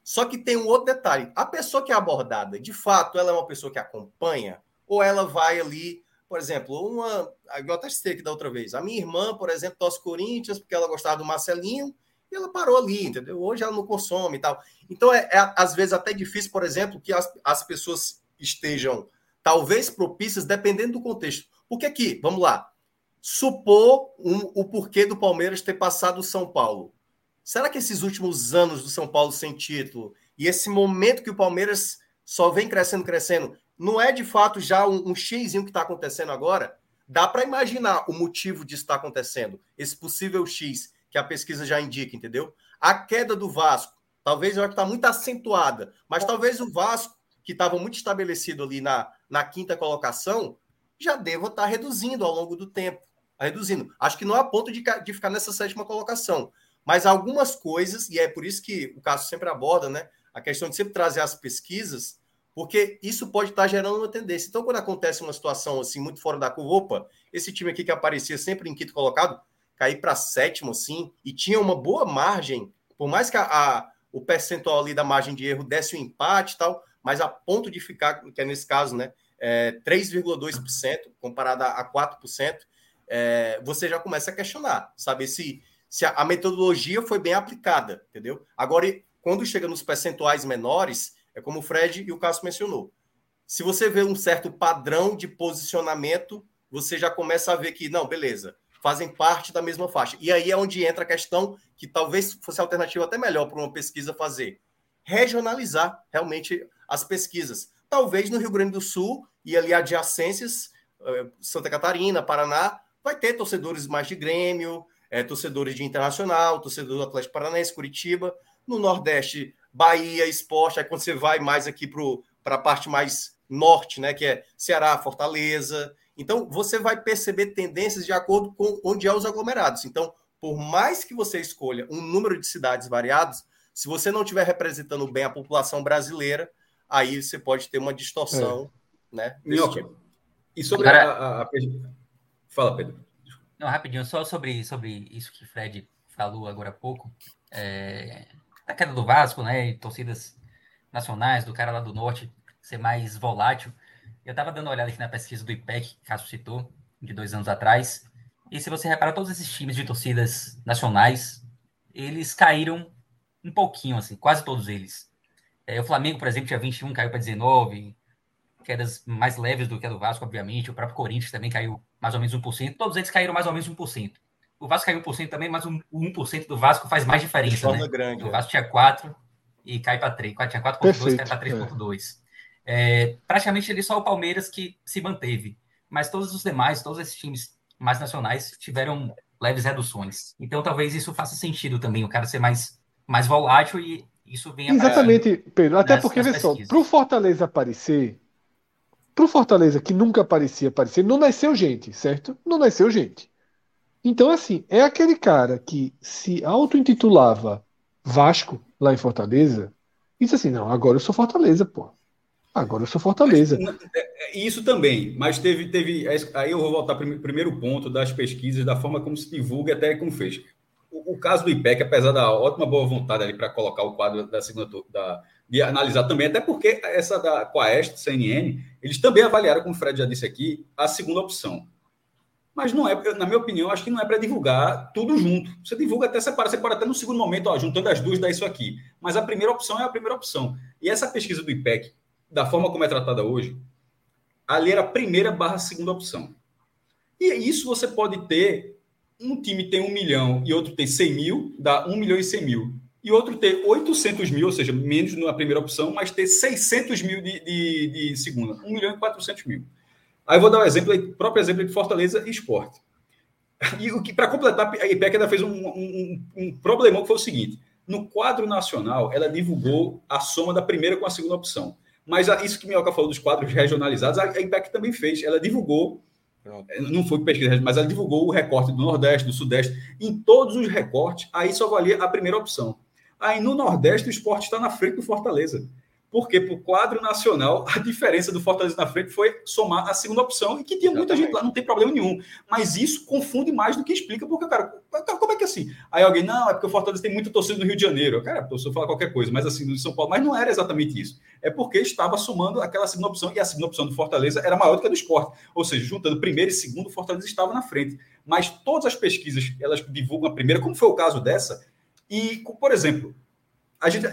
Só que tem um outro detalhe: a pessoa que é abordada, de fato, ela é uma pessoa que acompanha, ou ela vai ali, por exemplo, uma. Eu até citei aqui da outra vez. A minha irmã, por exemplo, torce Corinthians porque ela gostava do Marcelinho e ela parou ali, entendeu? Hoje ela não consome e tal. Então é, é às vezes até difícil, por exemplo, que as, as pessoas estejam talvez propícias, dependendo do contexto. Porque aqui, vamos lá, supor um, o porquê do Palmeiras ter passado o São Paulo. Será que esses últimos anos do São Paulo sem título e esse momento que o Palmeiras só vem crescendo, crescendo, não é de fato já um, um xizinho que está acontecendo agora? Dá para imaginar o motivo disso estar tá acontecendo, esse possível X que a pesquisa já indica, entendeu? A queda do Vasco, talvez eu acho que está muito acentuada, mas talvez o Vasco, que estava muito estabelecido ali na, na quinta colocação, já deva estar tá reduzindo ao longo do tempo. Tá reduzindo. Acho que não é ponto de, de ficar nessa sétima colocação. Mas algumas coisas, e é por isso que o caso sempre aborda, né? A questão de sempre trazer as pesquisas, porque isso pode estar gerando uma tendência. Então, quando acontece uma situação assim, muito fora da curva, opa, esse time aqui que aparecia sempre em quinto colocado, cair para sétimo, assim, e tinha uma boa margem, por mais que a, a, o percentual ali da margem de erro desse o um empate e tal, mas a ponto de ficar, que é nesse caso, né, é 3,2% comparado a, a 4%, é, você já começa a questionar, saber se se a, a metodologia foi bem aplicada, entendeu? Agora, quando chega nos percentuais menores, é como o Fred e o Cássio mencionou. Se você vê um certo padrão de posicionamento, você já começa a ver que, não, beleza, fazem parte da mesma faixa. E aí é onde entra a questão que talvez fosse alternativa até melhor para uma pesquisa fazer. Regionalizar realmente as pesquisas. Talvez no Rio Grande do Sul e ali adjacências, eh, Santa Catarina, Paraná, vai ter torcedores mais de Grêmio, é, torcedores de Internacional, torcedor do Atlético Paranaense, Curitiba. No Nordeste, Bahia, Esporte. Aí quando você vai mais aqui para a parte mais norte, né, que é Ceará, Fortaleza. Então, você vai perceber tendências de acordo com onde é os aglomerados. Então, por mais que você escolha um número de cidades variados, se você não estiver representando bem a população brasileira, aí você pode ter uma distorção, é. né? Tipo. E sobre Cara... a, a, a, Fala, Pedro. Não, rapidinho, só sobre, sobre isso que o Fred falou agora há pouco, é, a queda do Vasco, né, e torcidas nacionais, do cara lá do Norte ser mais volátil. Eu estava dando uma olhada aqui na pesquisa do IPEC, que Cássio citou, de dois anos atrás, e se você reparar, todos esses times de torcidas nacionais, eles caíram um pouquinho, assim, quase todos eles. É, o Flamengo, por exemplo, tinha 21, caiu para 19, quedas mais leves do que a do Vasco, obviamente. O próprio Corinthians também caiu mais ou menos 1%. Todos eles caíram mais ou menos 1%. O Vasco caiu 1% também, mas o 1% do Vasco faz mais diferença, né? Grande, o é. Vasco tinha 4 e cai para 3. Tinha 4,2, cai para 3,2. É. praticamente ali só o Palmeiras que se manteve. Mas todos os demais, todos esses times mais nacionais tiveram leves reduções. Então talvez isso faça sentido também, o cara ser mais, mais volátil e isso venha Exatamente, Pedro. Até nas, porque, vê só, para o Fortaleza aparecer, para o Fortaleza que nunca parecia aparecer, não nasceu gente, certo? Não nasceu gente. Então, assim, é aquele cara que se auto-intitulava Vasco lá em Fortaleza, e disse assim: não, agora eu sou Fortaleza, pô. Agora eu sou Fortaleza. É, é, isso também, mas teve, teve. Aí eu vou voltar para o primeiro ponto das pesquisas, da forma como se divulga até como fez. O, o caso do IPEC, apesar da ótima boa vontade ali para colocar o quadro da segunda da, de analisar também, até porque essa da Quaest, CNN, eles também avaliaram, como o Fred já disse aqui, a segunda opção. Mas não é, na minha opinião, acho que não é para divulgar tudo junto. Você divulga até separa, pode até no segundo momento, ó, juntando as duas, dá isso aqui. Mas a primeira opção é a primeira opção. E essa pesquisa do IPEC, da forma como é tratada hoje, ali era a primeira barra segunda opção. E isso você pode ter, um time tem um milhão e outro tem 100 mil, dá um milhão e 100 mil. E outro ter 800 mil, ou seja, menos na primeira opção, mas ter 600 mil de, de, de segunda, 1 milhão e 400 mil. Aí eu vou dar um exemplo, o próprio exemplo de Fortaleza e Esporte. E o que, para completar, a IPEC ainda fez um, um, um problemão que foi o seguinte: no quadro nacional, ela divulgou a soma da primeira com a segunda opção. Mas isso que Minhoca falou dos quadros regionalizados, a IPEC também fez. Ela divulgou, Pronto. Eh, não foi pesquisa, mas ela divulgou o recorte do Nordeste, do Sudeste. Em todos os recortes, aí só valia a primeira opção. Aí no Nordeste, o esporte está na frente do Fortaleza. Porque para o quadro nacional, a diferença do Fortaleza na frente foi somar a segunda opção e que tinha muita gente lá, não tem problema nenhum. Mas isso confunde mais do que explica, porque, cara, como é que assim? Aí alguém, não, é porque o Fortaleza tem muita torcida no Rio de Janeiro. Cara, a pessoa fala qualquer coisa, mas assim, no São Paulo, mas não era exatamente isso. É porque estava somando aquela segunda opção e a segunda opção do Fortaleza era maior do que a do esporte. Ou seja, juntando primeiro e segundo, o Fortaleza estava na frente. Mas todas as pesquisas, elas divulgam a primeira, como foi o caso dessa, e, por exemplo, a gente,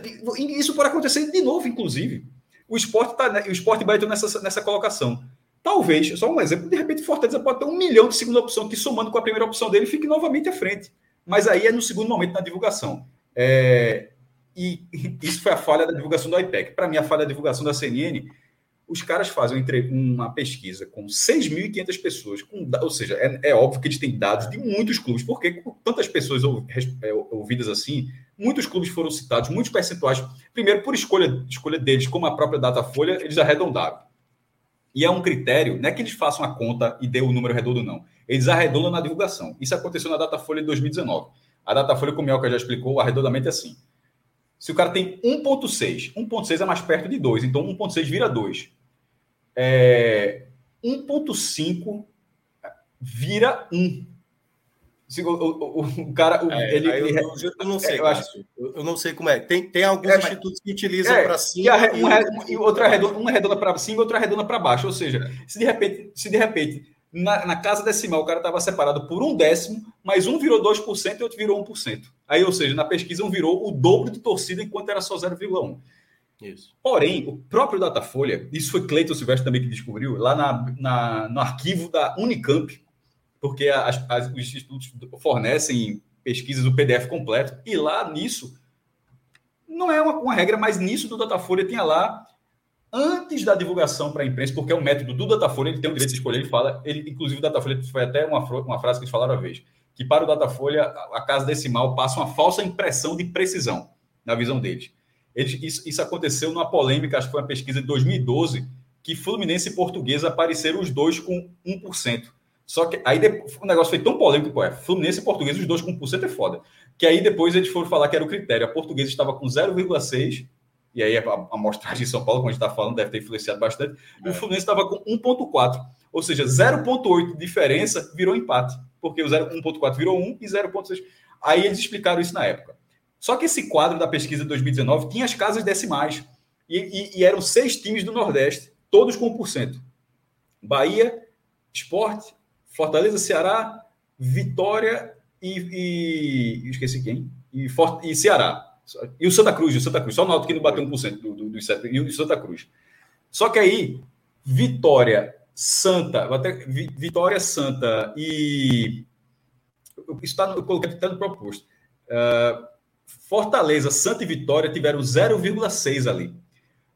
isso pode acontecer de novo, inclusive. O esporte, tá, o esporte vai nessa, nessa colocação. Talvez, só um exemplo, de repente Fortaleza pode ter um milhão de segunda opção, que somando com a primeira opção dele, fique novamente à frente. Mas aí é no segundo momento na divulgação. É, e isso foi a falha da divulgação do IPEC. Para mim, a falha da divulgação da CNN, os caras fazem uma pesquisa com 6.500 pessoas, com, ou seja, é, é, óbvio que eles têm dados de muitos clubes, porque com tantas pessoas é, ouvidas assim, Muitos clubes foram citados, muitos percentuais. Primeiro, por escolha, escolha deles, como a própria Datafolha, eles arredondaram. E é um critério, não é que eles façam a conta e dê o número redondo, não. Eles arredondam na divulgação. Isso aconteceu na Datafolha de 2019. A Datafolha, como o Elka já explicou, o arredondamento é assim. Se o cara tem 1,6, 1,6 é mais perto de 2, então 1,6 vira 2. É, 1,5 vira 1. O, o, o, cara, o, é, ele, eu, ele, eu, eu, não sei, eu, acho, eu, não sei como é. Tem, tem alguns é, institutos que utilizam é, para cima e, uma, e outra redonda, uma redonda para cima e outra redonda para baixo. Ou seja, se de repente, se de repente na, na casa decimal o cara estava separado por um décimo, mas um virou 2% e outro virou 1%. Aí, ou seja, na pesquisa um virou o dobro de torcida enquanto era só 0,1%. Isso. Porém, o próprio Datafolha, isso foi Cleiton Silvestre também que descobriu, lá na, na, no arquivo da Unicamp, porque as, as, os institutos fornecem pesquisas do PDF completo, e lá nisso, não é uma, uma regra, mas nisso do Datafolha tinha lá, antes da divulgação para a imprensa, porque é um método do Datafolha, ele tem o direito de escolher, ele fala, ele, inclusive o Datafolha foi até uma, uma frase que eles falaram uma vez, que para o Datafolha, a, a casa decimal passa uma falsa impressão de precisão, na visão deles. Eles, isso, isso aconteceu numa polêmica, acho que foi uma pesquisa de 2012, que Fluminense e Portuguesa apareceram os dois com 1%. Só que aí depois, o negócio foi tão polêmico, pô, é, Fluminense e Português, os dois com 1% é foda. Que aí depois eles foram falar que era o critério. A Portuguesa estava com 0,6% e aí a amostragem de São Paulo, como a gente está falando, deve ter influenciado bastante, é. e o Fluminense estava com 1,4. Ou seja, 0,8 de diferença virou empate, porque o 1,4 virou 1 e 0,6. Aí eles explicaram isso na época. Só que esse quadro da pesquisa de 2019 tinha as casas decimais, e, e, e eram seis times do Nordeste, todos com 1%. Bahia, Esporte, Fortaleza, Ceará, Vitória e, e esqueci quem? E, For, e Ceará. E o Santa Cruz, o Santa Cruz. Só o Náutico que não bateu 1% do, do, do, e o Santa Cruz. Só que aí, Vitória, Santa, até, Vitória, Santa e. Isso está no, tá no proposto. Uh, Fortaleza, Santa e Vitória tiveram 0,6 ali.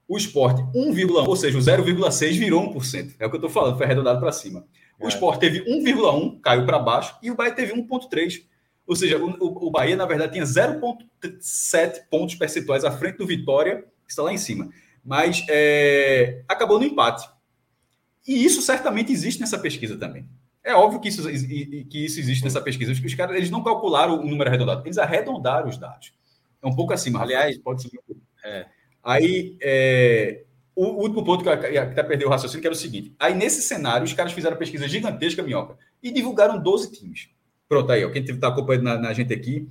O esporte, 1,1, ou seja, o 0,6 virou 1%. É o que eu estou falando, foi arredondado para cima. O esporte teve 1,1, caiu para baixo, e o Bahia teve 1,3. Ou seja, o, o, Bahia, na verdade, tinha 0,7 pontos percentuais à frente do Vitória, que está lá em cima. Mas é, acabou no empate. E isso certamente existe nessa pesquisa também. É óbvio que isso, que isso existe nessa pesquisa. Os caras eles não calcularam o número arredondado, eles arredondaram os dados. É um pouco acima. Aliás, pode ser. É. Aí, é, o, último ponto que até perdeu o raciocínio, que era o seguinte: aí nesse cenário, os caras fizeram pesquisa gigantesca, minhoca, e divulgaram 12 times. Pronto, aí, ó, quem está acompanhando na, na, gente aqui,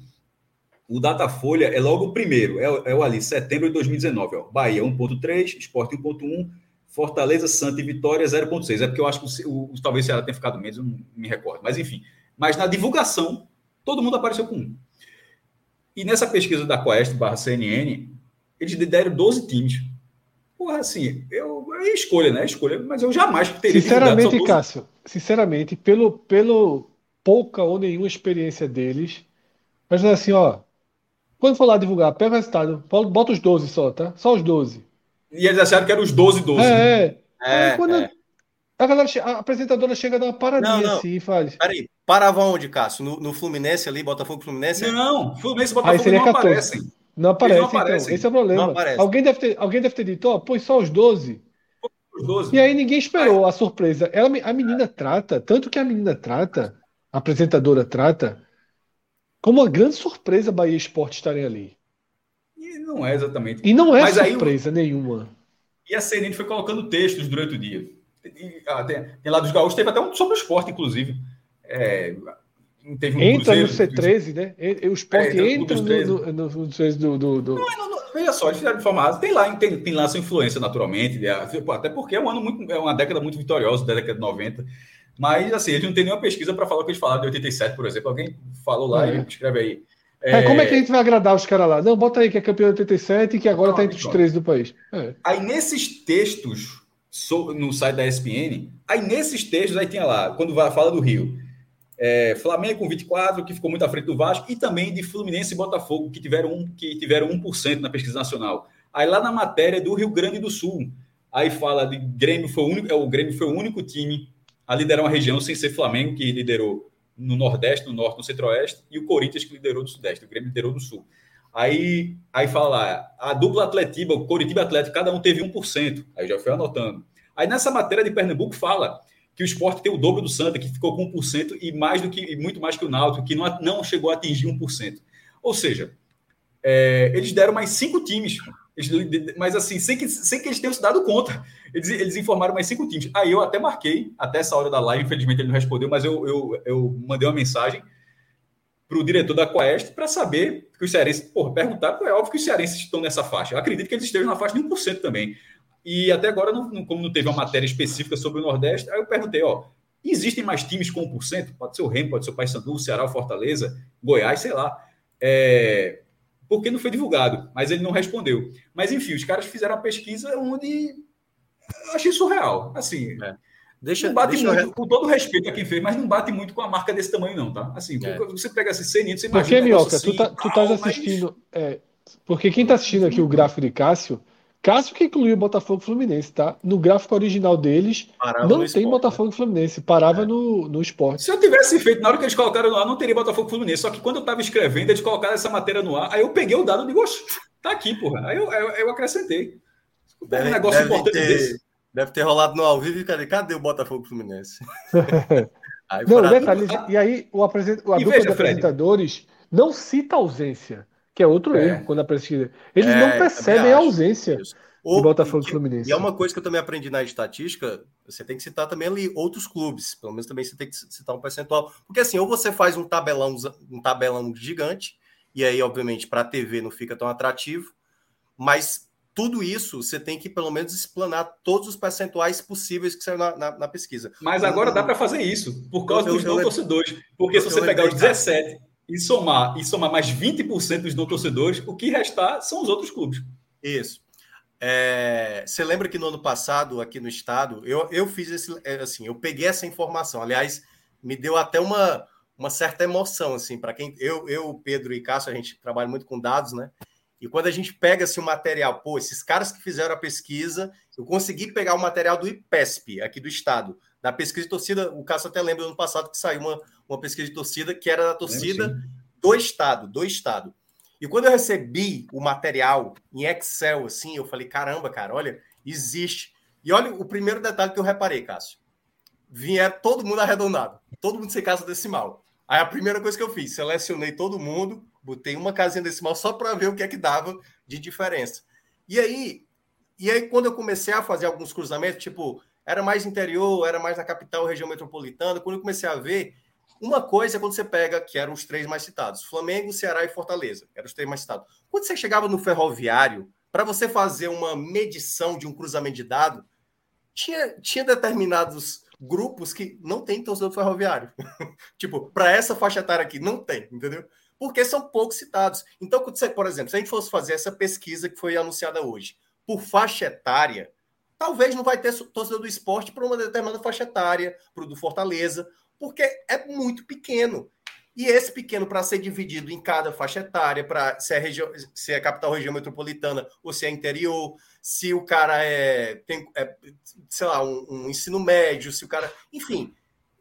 o Datafolha é logo o primeiro, é, é o ali, setembro de 2019. Ó, Bahia 1,3, Esporte 1,1, Fortaleza, Santa e Vitória 0,6. É porque eu acho que o, o, talvez o Ceará tenha ficado menos, eu não me recordo. Mas enfim. Mas na divulgação, todo mundo apareceu com um. E nessa pesquisa da Quest barra CNN, eles deram 12 times. Porra, assim, eu, é escolha, né? É escolha, mas eu jamais teria Sinceramente, Cássio, sinceramente, pelo, pelo pouca ou nenhuma experiência deles. Mas é assim, ó. Quando for lá divulgar, pega o resultado. Bota os 12 só, tá? Só os 12. E eles acharam que eram os 12, 12. É, é. é quando é. A, galera, a apresentadora chega a dar uma paradinha não, não. assim e faz. Peraí, parava onde, Cássio? No, no Fluminense ali, Botafogo Fluminense? Não, Fluminense e Botafogo não 14. aparecem. Não aparece, não então. Esse é o problema. Alguém deve, ter, alguém deve ter dito, ó, põe só os 12. Os 12. E aí ninguém esperou a surpresa. Ela, a menina trata, tanto que a menina trata a apresentadora trata, como uma grande surpresa Bahia Esporte estarem ali. E não é exatamente. E não é Mas surpresa aí, nenhuma. E a CNN foi colocando textos durante o dia. E, ah, tem, tem, lá dos gaúchos, teve até um sobre o esporte, inclusive. É, teve um entra cruzeiro, no C13, né? O esporte é, entra no, no, no, no, do. do, do... Não, não, não, veja só, eles fizeram de forma tem lá, tem, tem lá sua influência, naturalmente. Até porque é um ano muito, é uma década muito vitoriosa, da década de 90. Mas, assim, eles não tem nenhuma pesquisa para falar o que eles falaram de 87, por exemplo. Alguém falou lá é. e escreve aí. É... como é que a gente vai agradar os caras lá? Não, bota aí que é campeão de 87 e que agora está entre os 13 do país. É. Aí, nesses textos no site da ESPN, aí nesses textos, aí tinha lá, quando fala do Rio, é, Flamengo com 24, que ficou muito à frente do Vasco, e também de Fluminense e Botafogo, que tiveram, um, que tiveram 1% na pesquisa nacional. Aí lá na matéria do Rio Grande do Sul, aí fala de Grêmio foi o único, é, o Grêmio foi o único time a liderar uma região sem ser Flamengo, que liderou no Nordeste, no Norte, no Centro-Oeste, e o Corinthians, que liderou no Sudeste, o Grêmio liderou no Sul. Aí, aí fala lá, a dupla Atletiba, o Coritiba Atlético, cada um teve 1%. Aí já foi anotando. Aí nessa matéria de Pernambuco fala que o esporte tem o dobro do Santa, que ficou com 1%, e mais do que muito mais que o Náutico, que não, não chegou a atingir 1%. Ou seja, é, eles deram mais cinco times mas assim, sem que, sem que eles tenham se dado conta. Eles, eles informaram mais cinco times. Aí eu até marquei, até essa hora da live, infelizmente ele não respondeu, mas eu, eu, eu mandei uma mensagem para o diretor da Quest para saber que os cearenses, porra, perguntaram, é óbvio que os cearenses estão nessa faixa. Eu acredito que eles estejam na faixa de 1% também. E até agora, não, como não teve uma matéria específica sobre o Nordeste, aí eu perguntei, ó, existem mais times com 1%? Pode ser o Remo, pode ser o Paysandu, o Ceará, o Fortaleza, Goiás, sei lá. É, porque não foi divulgado, mas ele não respondeu. Mas enfim, os caras fizeram a pesquisa onde eu achei surreal. Assim, é. deixa, não bate deixa muito, eu... com todo respeito a quem fez, mas não bate muito com a marca desse tamanho, não, tá? Assim, é. você pega esse CNI, você imagina. Porque, Mioca, assim, tu, tá, tu estás assistindo. Mas... É, porque quem está assistindo aqui o gráfico de Cássio Cássio que incluiu Botafogo e Fluminense, tá? No gráfico original deles, parava não tem esporte, Botafogo e né? Fluminense, parava é. no, no esporte. Se eu tivesse feito, na hora que eles colocaram no ar, não teria Botafogo e Fluminense. Só que quando eu tava escrevendo, eles colocaram essa matéria no ar, aí eu peguei o dado e digo, tá aqui, porra. Aí eu, eu, eu acrescentei. Deve, um negócio deve importante ter, desse. Deve ter rolado no ao vivo e cadê, cadê o Botafogo e Fluminense? [LAUGHS] aí, não, detalhe, e aí o, apresent, a dupla veja, apresentadores Fred. não cita ausência que é outro é. erro quando a pesquisa. Eles é, não percebem a ausência Ou, do Botafogo e, Fluminense. E é uma coisa que eu também aprendi na estatística, você tem que citar também ali outros clubes, pelo menos também você tem que citar um percentual, porque assim, ou você faz um tabelão, um tabelão gigante, e aí obviamente para a TV não fica tão atrativo, mas tudo isso você tem que pelo menos explanar todos os percentuais possíveis que saiu na, na, na pesquisa. Mas agora dá para fazer isso, por causa eu, dos eu, não torcedores. Porque eu, se você pegar os 17 e somar, e somar mais 20% dos não torcedores, o que restar são os outros clubes. Isso. É, você lembra que no ano passado, aqui no estado, eu, eu fiz esse é, assim, eu peguei essa informação. Aliás, me deu até uma, uma certa emoção, assim, para quem eu, eu, Pedro e Cássio, a gente trabalha muito com dados, né? E quando a gente pega assim, o material, pô, esses caras que fizeram a pesquisa, eu consegui pegar o material do IPESP, aqui do estado, da pesquisa de torcida. O Cássio até lembra do ano passado que saiu uma, uma pesquisa de torcida que era da torcida do estado, do estado. E quando eu recebi o material em Excel, assim, eu falei: caramba, cara, olha, existe. E olha o primeiro detalhe que eu reparei, Cássio. Vinha todo mundo arredondado, todo mundo sem casa decimal. Aí a primeira coisa que eu fiz, selecionei todo mundo, Botei uma casinha decimal só para ver o que é que dava de diferença. E aí, e aí quando eu comecei a fazer alguns cruzamentos, tipo, era mais interior, era mais na capital, região metropolitana, quando eu comecei a ver, uma coisa é quando você pega, que eram os três mais citados, Flamengo, Ceará e Fortaleza, eram os três mais citados. Quando você chegava no ferroviário, para você fazer uma medição de um cruzamento de dado, tinha, tinha determinados grupos que não tem torcedor ferroviário. [LAUGHS] tipo, para essa faixa etária aqui, não tem, entendeu? porque são poucos citados. Então, por exemplo, se a gente fosse fazer essa pesquisa que foi anunciada hoje, por faixa etária, talvez não vai ter torcedor do esporte para uma determinada faixa etária, para o do Fortaleza, porque é muito pequeno. E esse pequeno, para ser dividido em cada faixa etária, para se, é se é capital região metropolitana ou se é interior, se o cara é, tem, é, sei lá, um, um ensino médio, se o cara. Enfim,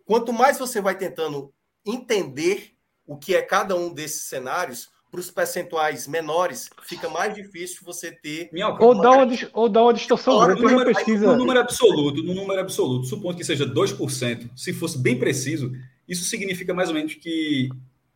quanto mais você vai tentando entender o que é cada um desses cenários, para os percentuais menores, fica mais difícil você ter. Ou, dá uma, ou dá uma distorção Ora, no, número, pesquisa... no número absoluto, no número absoluto, supondo que seja 2%, se fosse bem preciso, isso significa mais ou menos que.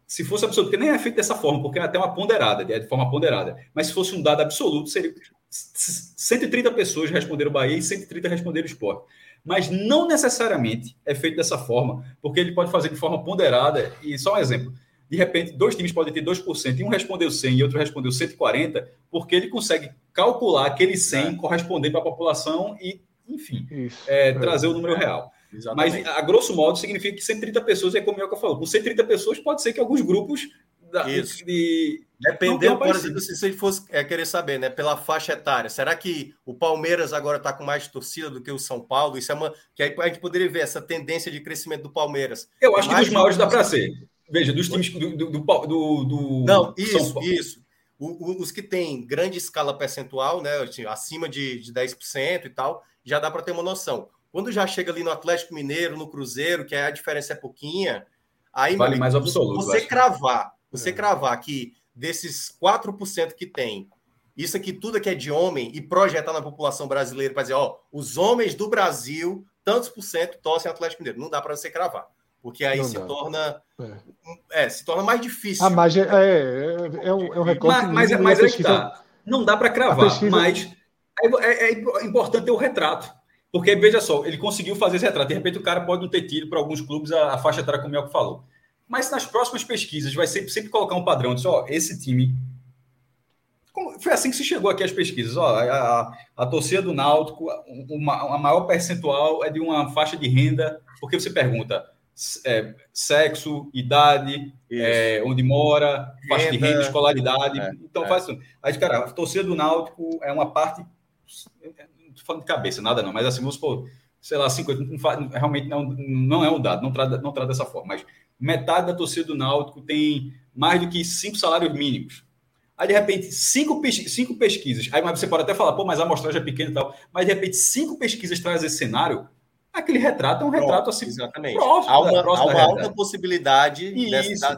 Se fosse absoluto, porque nem é feito dessa forma, porque é até uma ponderada, é de forma ponderada. Mas se fosse um dado absoluto, seria 130 pessoas responderam Bahia e 130 responderam esporte mas não necessariamente é feito dessa forma, porque ele pode fazer de forma ponderada. E só um exemplo: de repente, dois times podem ter 2%, e um respondeu 100 e outro respondeu 140, porque ele consegue calcular aquele 100 é. corresponder para a população e, enfim, é, é, trazer o número real. Exatamente. Mas, a grosso modo, significa que 130 pessoas, é como o Mioca falou, com 130 pessoas pode ser que alguns grupos da, Isso. de, Dependendo, por exemplo, se você fosse é, querer saber, né, pela faixa etária, será que o Palmeiras agora está com mais torcida do que o São Paulo? Isso é uma que aí a gente poderia ver essa tendência de crescimento do Palmeiras. Eu acho que dos maiores dá para ser. Veja, dos times do. do, do, do Não, isso, isso. O, o, os que têm grande escala percentual, né, assim, acima de, de 10% e tal, já dá para ter uma noção. Quando já chega ali no Atlético Mineiro, no Cruzeiro, que a diferença é pouquinha, aí vale mais absoluto. Você cravar, você é. cravar que desses 4% que tem, isso aqui tudo aqui é de homem e projetar na população brasileira para dizer, ó, os homens do Brasil, tantos por cento torcem Atlético Mineiro. Não dá para você cravar porque aí não se dá. torna é. é. se torna mais difícil. A margem é, é, é, um, é um recorte. Mas, mas, mas é que tá. Não dá para cravar, pesquisa... mas é, é, é, importante ter o retrato. Porque, veja só, ele conseguiu fazer esse retrato. De repente, o cara pode não ter tido para alguns clubes a, a faixa etária, como o Melco falou. Mas nas próximas pesquisas, vai sempre, sempre colocar um padrão. Diz, ó, esse time. Foi assim que se chegou aqui as pesquisas. Ó, a, a, a torcida do Náutico, uma, a maior percentual é de uma faixa de renda. Porque você pergunta, é, sexo, idade, é, onde mora, faixa de renda, escolaridade. É, então é. faz isso. Aí, cara, a torcida do Náutico é uma parte. Não tô falando de cabeça, nada não, mas assim, vamos supor, sei lá, 50, não faz, realmente não, não é um dado, não trata, não trata dessa forma, mas metade da torcida do Náutico tem mais do que cinco salários mínimos. Aí, de repente, cinco, cinco pesquisas. Aí você pode até falar, pô, mas a amostragem é pequena e tal. Mas, de repente, cinco pesquisas trazem esse cenário aquele retrato é um retrato assim. Exatamente. Próximo, há uma, há uma alta possibilidade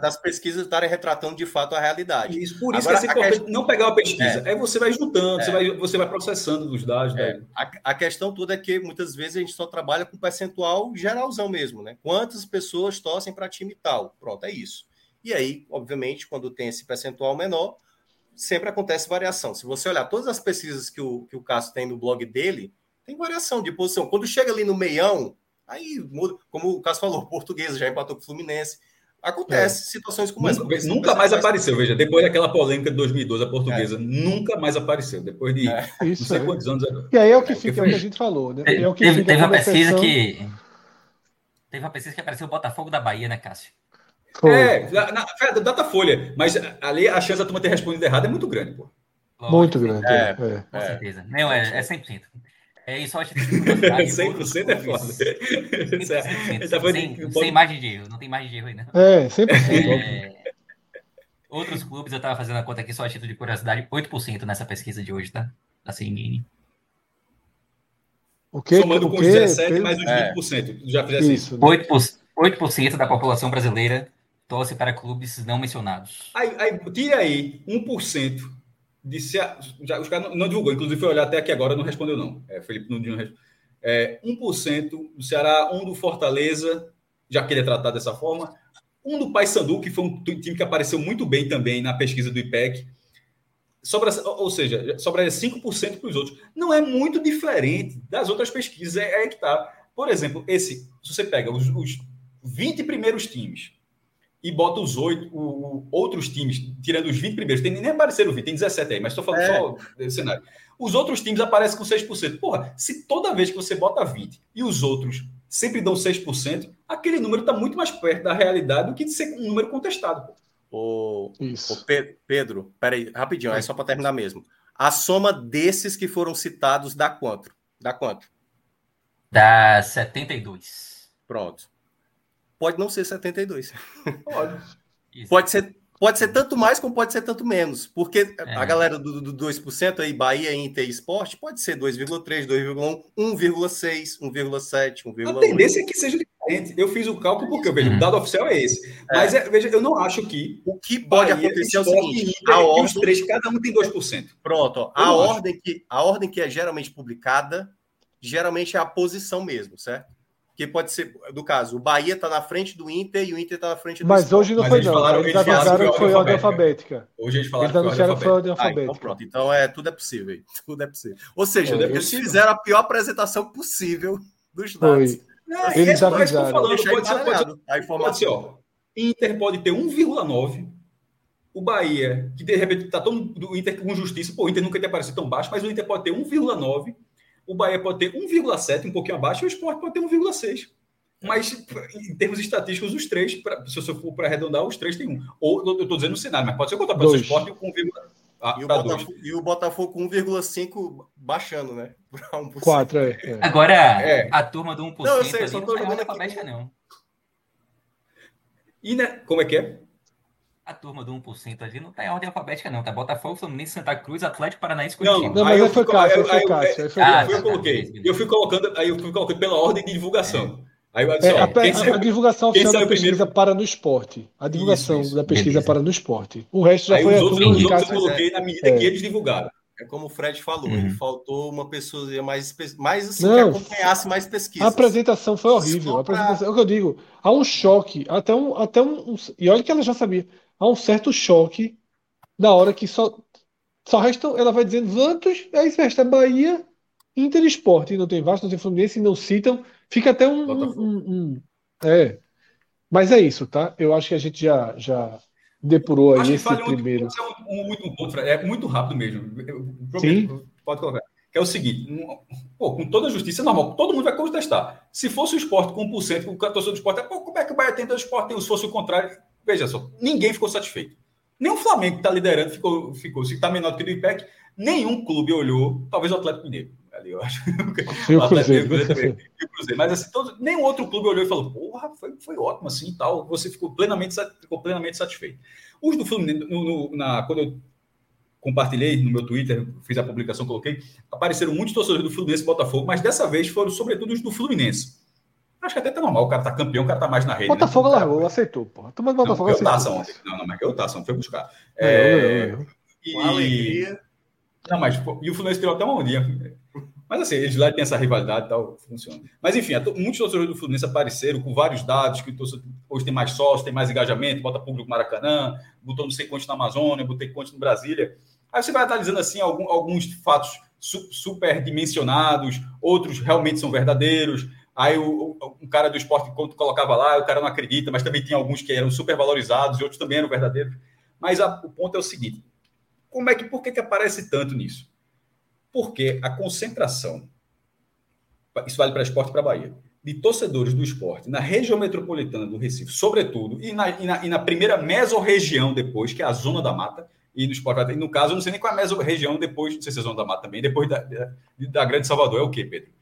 das pesquisas estarem retratando de fato a realidade. Isso, por isso Agora, que é importante questão... não pegar uma pesquisa. É. Aí você vai juntando, é. você, vai, você vai processando os dados. É. A, a, questão toda é que muitas vezes a gente só trabalha com percentual geralzão mesmo, né? Quantas pessoas torcem para time tal? Pronto, é isso. E aí, obviamente, quando tem esse percentual menor, sempre acontece variação. Se você olhar todas as pesquisas que o, que o Cássio tem no blog dele, tem variação de posição. Quando chega ali no meião, aí muda, como o Cássio falou, [LAUGHS] portuguesa já empatou com o Fluminense. Acontece é. situações como essa. Nunca, nunca mais apareceu, veja, depois daquela polêmica de 2012, a portuguesa é. nunca mais apareceu, depois de é. Isso, não sei é. quantos anos. E aí é o que fica, é o que a gente falou, né? É o que teve, teve uma pesquisa que. Teve uma pesquisa que apareceu o Botafogo da Bahia, né, Cássio? Foi. É, na, na, Datafolha, mas ali a chance da turma ter respondido errado é muito grande, pô. Muito grande. É, é. Com certeza. Não, é, é 100%. É isso, acho que 100% [LAUGHS] é foda. 100%, 100%, sem, sem margem de erro, não tem margem de erro aí, não. É, 100%. É, outros clubes, eu tava fazendo a conta aqui só a título de curiosidade, 8% nessa pesquisa de hoje, tá? Da CNN. O que? Somando o com os 17 mais os 20%. É. Já fizesse isso. 8%, 8% da população brasileira torce para clubes não mencionados. Aí, aí tira aí 1% de se. Já, os caras não, não divulgou, inclusive foi olhar até aqui agora, não respondeu, não. É, Felipe não, não respondeu. É, 1% do Ceará, um do Fortaleza, já que ele é tratado dessa forma, um do Paysandu, que foi um time que apareceu muito bem também na pesquisa do IPEC, sobra, ou seja, sobraria 5% para os outros. Não é muito diferente das outras pesquisas, é, é que tá. Por exemplo, esse, se você pega os, os 20 primeiros times e bota os oito, o, outros times, tirando os 20 primeiros, tem nem apareceram 20, tem 17 aí, mas estou falando é. só desse cenário. Os outros times aparecem com 6%. Porra, se toda vez que você bota 20 e os outros sempre dão 6%, aquele número está muito mais perto da realidade do que de ser um número contestado. O, o Pe Pedro, peraí, rapidinho, é só para terminar mesmo. A soma desses que foram citados dá quanto? Dá quanto? Dá 72. Pronto. Pode não ser 72. Pode. pode ser Pode ser tanto mais como pode ser tanto menos. Porque é. a galera do, do 2% aí, Bahia, Inter e Esporte, pode ser 2,3, 2,1, 1,6, 1,7, 1,8. A tendência é que seja diferente. Eu fiz o cálculo porque eu vejo, o dado oficial é esse. Mas é. É, veja, eu não acho que. O que pode Bahia, acontecer é o seguinte: Inter, a ordem, os três, cada um tem 2%. Pronto. Ó, a, ordem que, a ordem que é geralmente publicada, geralmente é a posição mesmo, certo? Que pode ser, do caso, o Bahia está na frente do Inter e o Inter está na frente do Mas Sport. hoje não Mas foi, não. Falaram, eles, eles avisaram que foi ordem alfabética. Hoje eles falaram eles anunciaram que foi ordem alfabética. Ah, então pronto. Então é, tudo é possível. [LAUGHS] Tudo é possível. Ou seja, é, eles fizeram a pior apresentação possível dos dados. Foi. Não, é, eles avisaram. Falando, pode ser, pode ser, a informação. Pode ser, ó, Inter pode ter 1,9 o Bahia, que de repente está todo do Inter com justiça, pô, o Inter nunca tinha aparecido tão baixo, mas o Inter pode ter 1,9, o Bahia pode ter 1,7, um pouquinho abaixo, e o Sport pode ter 1,6. Mas, em termos estatísticos, os três, pra, se eu for para arredondar, os três tem um. Ou eu estou dizendo no cenário, mas pode ser contar para o esporte com 1, ah, e, o Botafogo, e o Botafogo com 1,5 baixando, né? [LAUGHS] 4, é, é. Agora, é. a turma do 1% não, eu sei, ali, só não tá alfabética, não. E, né? Como é que é? A turma do 1% ali não tá em ordem alfabética, não. Tá Botafogo, Fluminense, Santa Cruz, Atlético Paranaense, Curitiba. Não, não mas aí foi Cássio, aí foi Cássio. Eu coloquei. Eu fui colocando, aí eu fui colocando pela ordem de divulgação. É. Aí, assim, é, ó, a, a, divulgação oficial da pesquisa primeiro... para no esporte. A divulgação isso, isso. da pesquisa Beleza. para no esporte. O resto já aí foi os outros, os outros eu coloquei na medida é. que eles divulgaram. É como o Fred falou, uhum. ele faltou uma pessoa mais, mais assim, Não, que acompanhasse mais pesquisas. A apresentação foi horrível. A apresentação, é o que eu digo. Há um choque, até um, até um, um, E olha que ela já sabia. Há um certo choque na hora que só. Só restam. Ela vai dizendo Santos, aí resta Bahia, Inter Esporte. Não tem Vasco, não tem Fluminense, não citam Fica até um, um, um, É. Mas é isso, tá? Eu acho que a gente já, já depurou aí esse primeiro. Um, muito, um, é muito rápido mesmo. Sim. Pode colocar. Que é o seguinte: pô, com toda a justiça é normal, todo mundo vai contestar. Se fosse o esporte com 1%, o torcedor do esporte, pô, como é que o Bahia tem tanto esporte? Se fosse o contrário, veja só, ninguém ficou satisfeito. Nem o Flamengo que está liderando ficou, ficou. Se está menor do que o do IPEC, nenhum clube olhou, talvez o Atlético Mineiro ali, eu acho. [LAUGHS] E o Cruzeiro. Mas assim, todo, nenhum outro clube olhou e falou, porra, foi, foi ótimo assim e tal. Você ficou plenamente, ficou plenamente satisfeito. Os do Fluminense, no, no, na, quando eu compartilhei no meu Twitter, fiz a publicação, coloquei, apareceram muitos torcedores do Fluminense e Botafogo, mas dessa vez foram sobretudo os do Fluminense. Acho que até tá normal, o cara tá campeão, o cara tá mais na rede. Né? Botafogo né? largou, aceitou, porra. Toma Botafogo não, aceitou. Taça Não, não, mas que o taça, não foi buscar. É, é, e... alegria. Não, mas e o Fluminense tirou até uma ondinha. Mas assim, eles lá têm essa rivalidade e tal, funciona. Mas enfim, muitos torcedores do Fluminense apareceram com vários dados, que hoje tem mais sócios, tem mais engajamento, bota público no Maracanã, botou não sei quantos na Amazônia, botei quantos no Brasília. Aí você vai analisando assim algum, alguns fatos super dimensionados, outros realmente são verdadeiros. Aí o, o, um cara do esporte, quando colocava lá, o cara não acredita, mas também tinha alguns que eram super valorizados e outros também eram verdadeiros. Mas a, o ponto é o seguinte: como é que, por que, que aparece tanto nisso? Porque a concentração, isso vale para esporte e para Bahia, de torcedores do esporte na região metropolitana do Recife, sobretudo, e na, e na, e na primeira mesorregião depois, que é a Zona da Mata, e no esporte, no caso, eu não sei nem qual é a mesorregião depois, não sei se é Zona da Mata também, depois da, da, da Grande Salvador, é o quê, Pedro?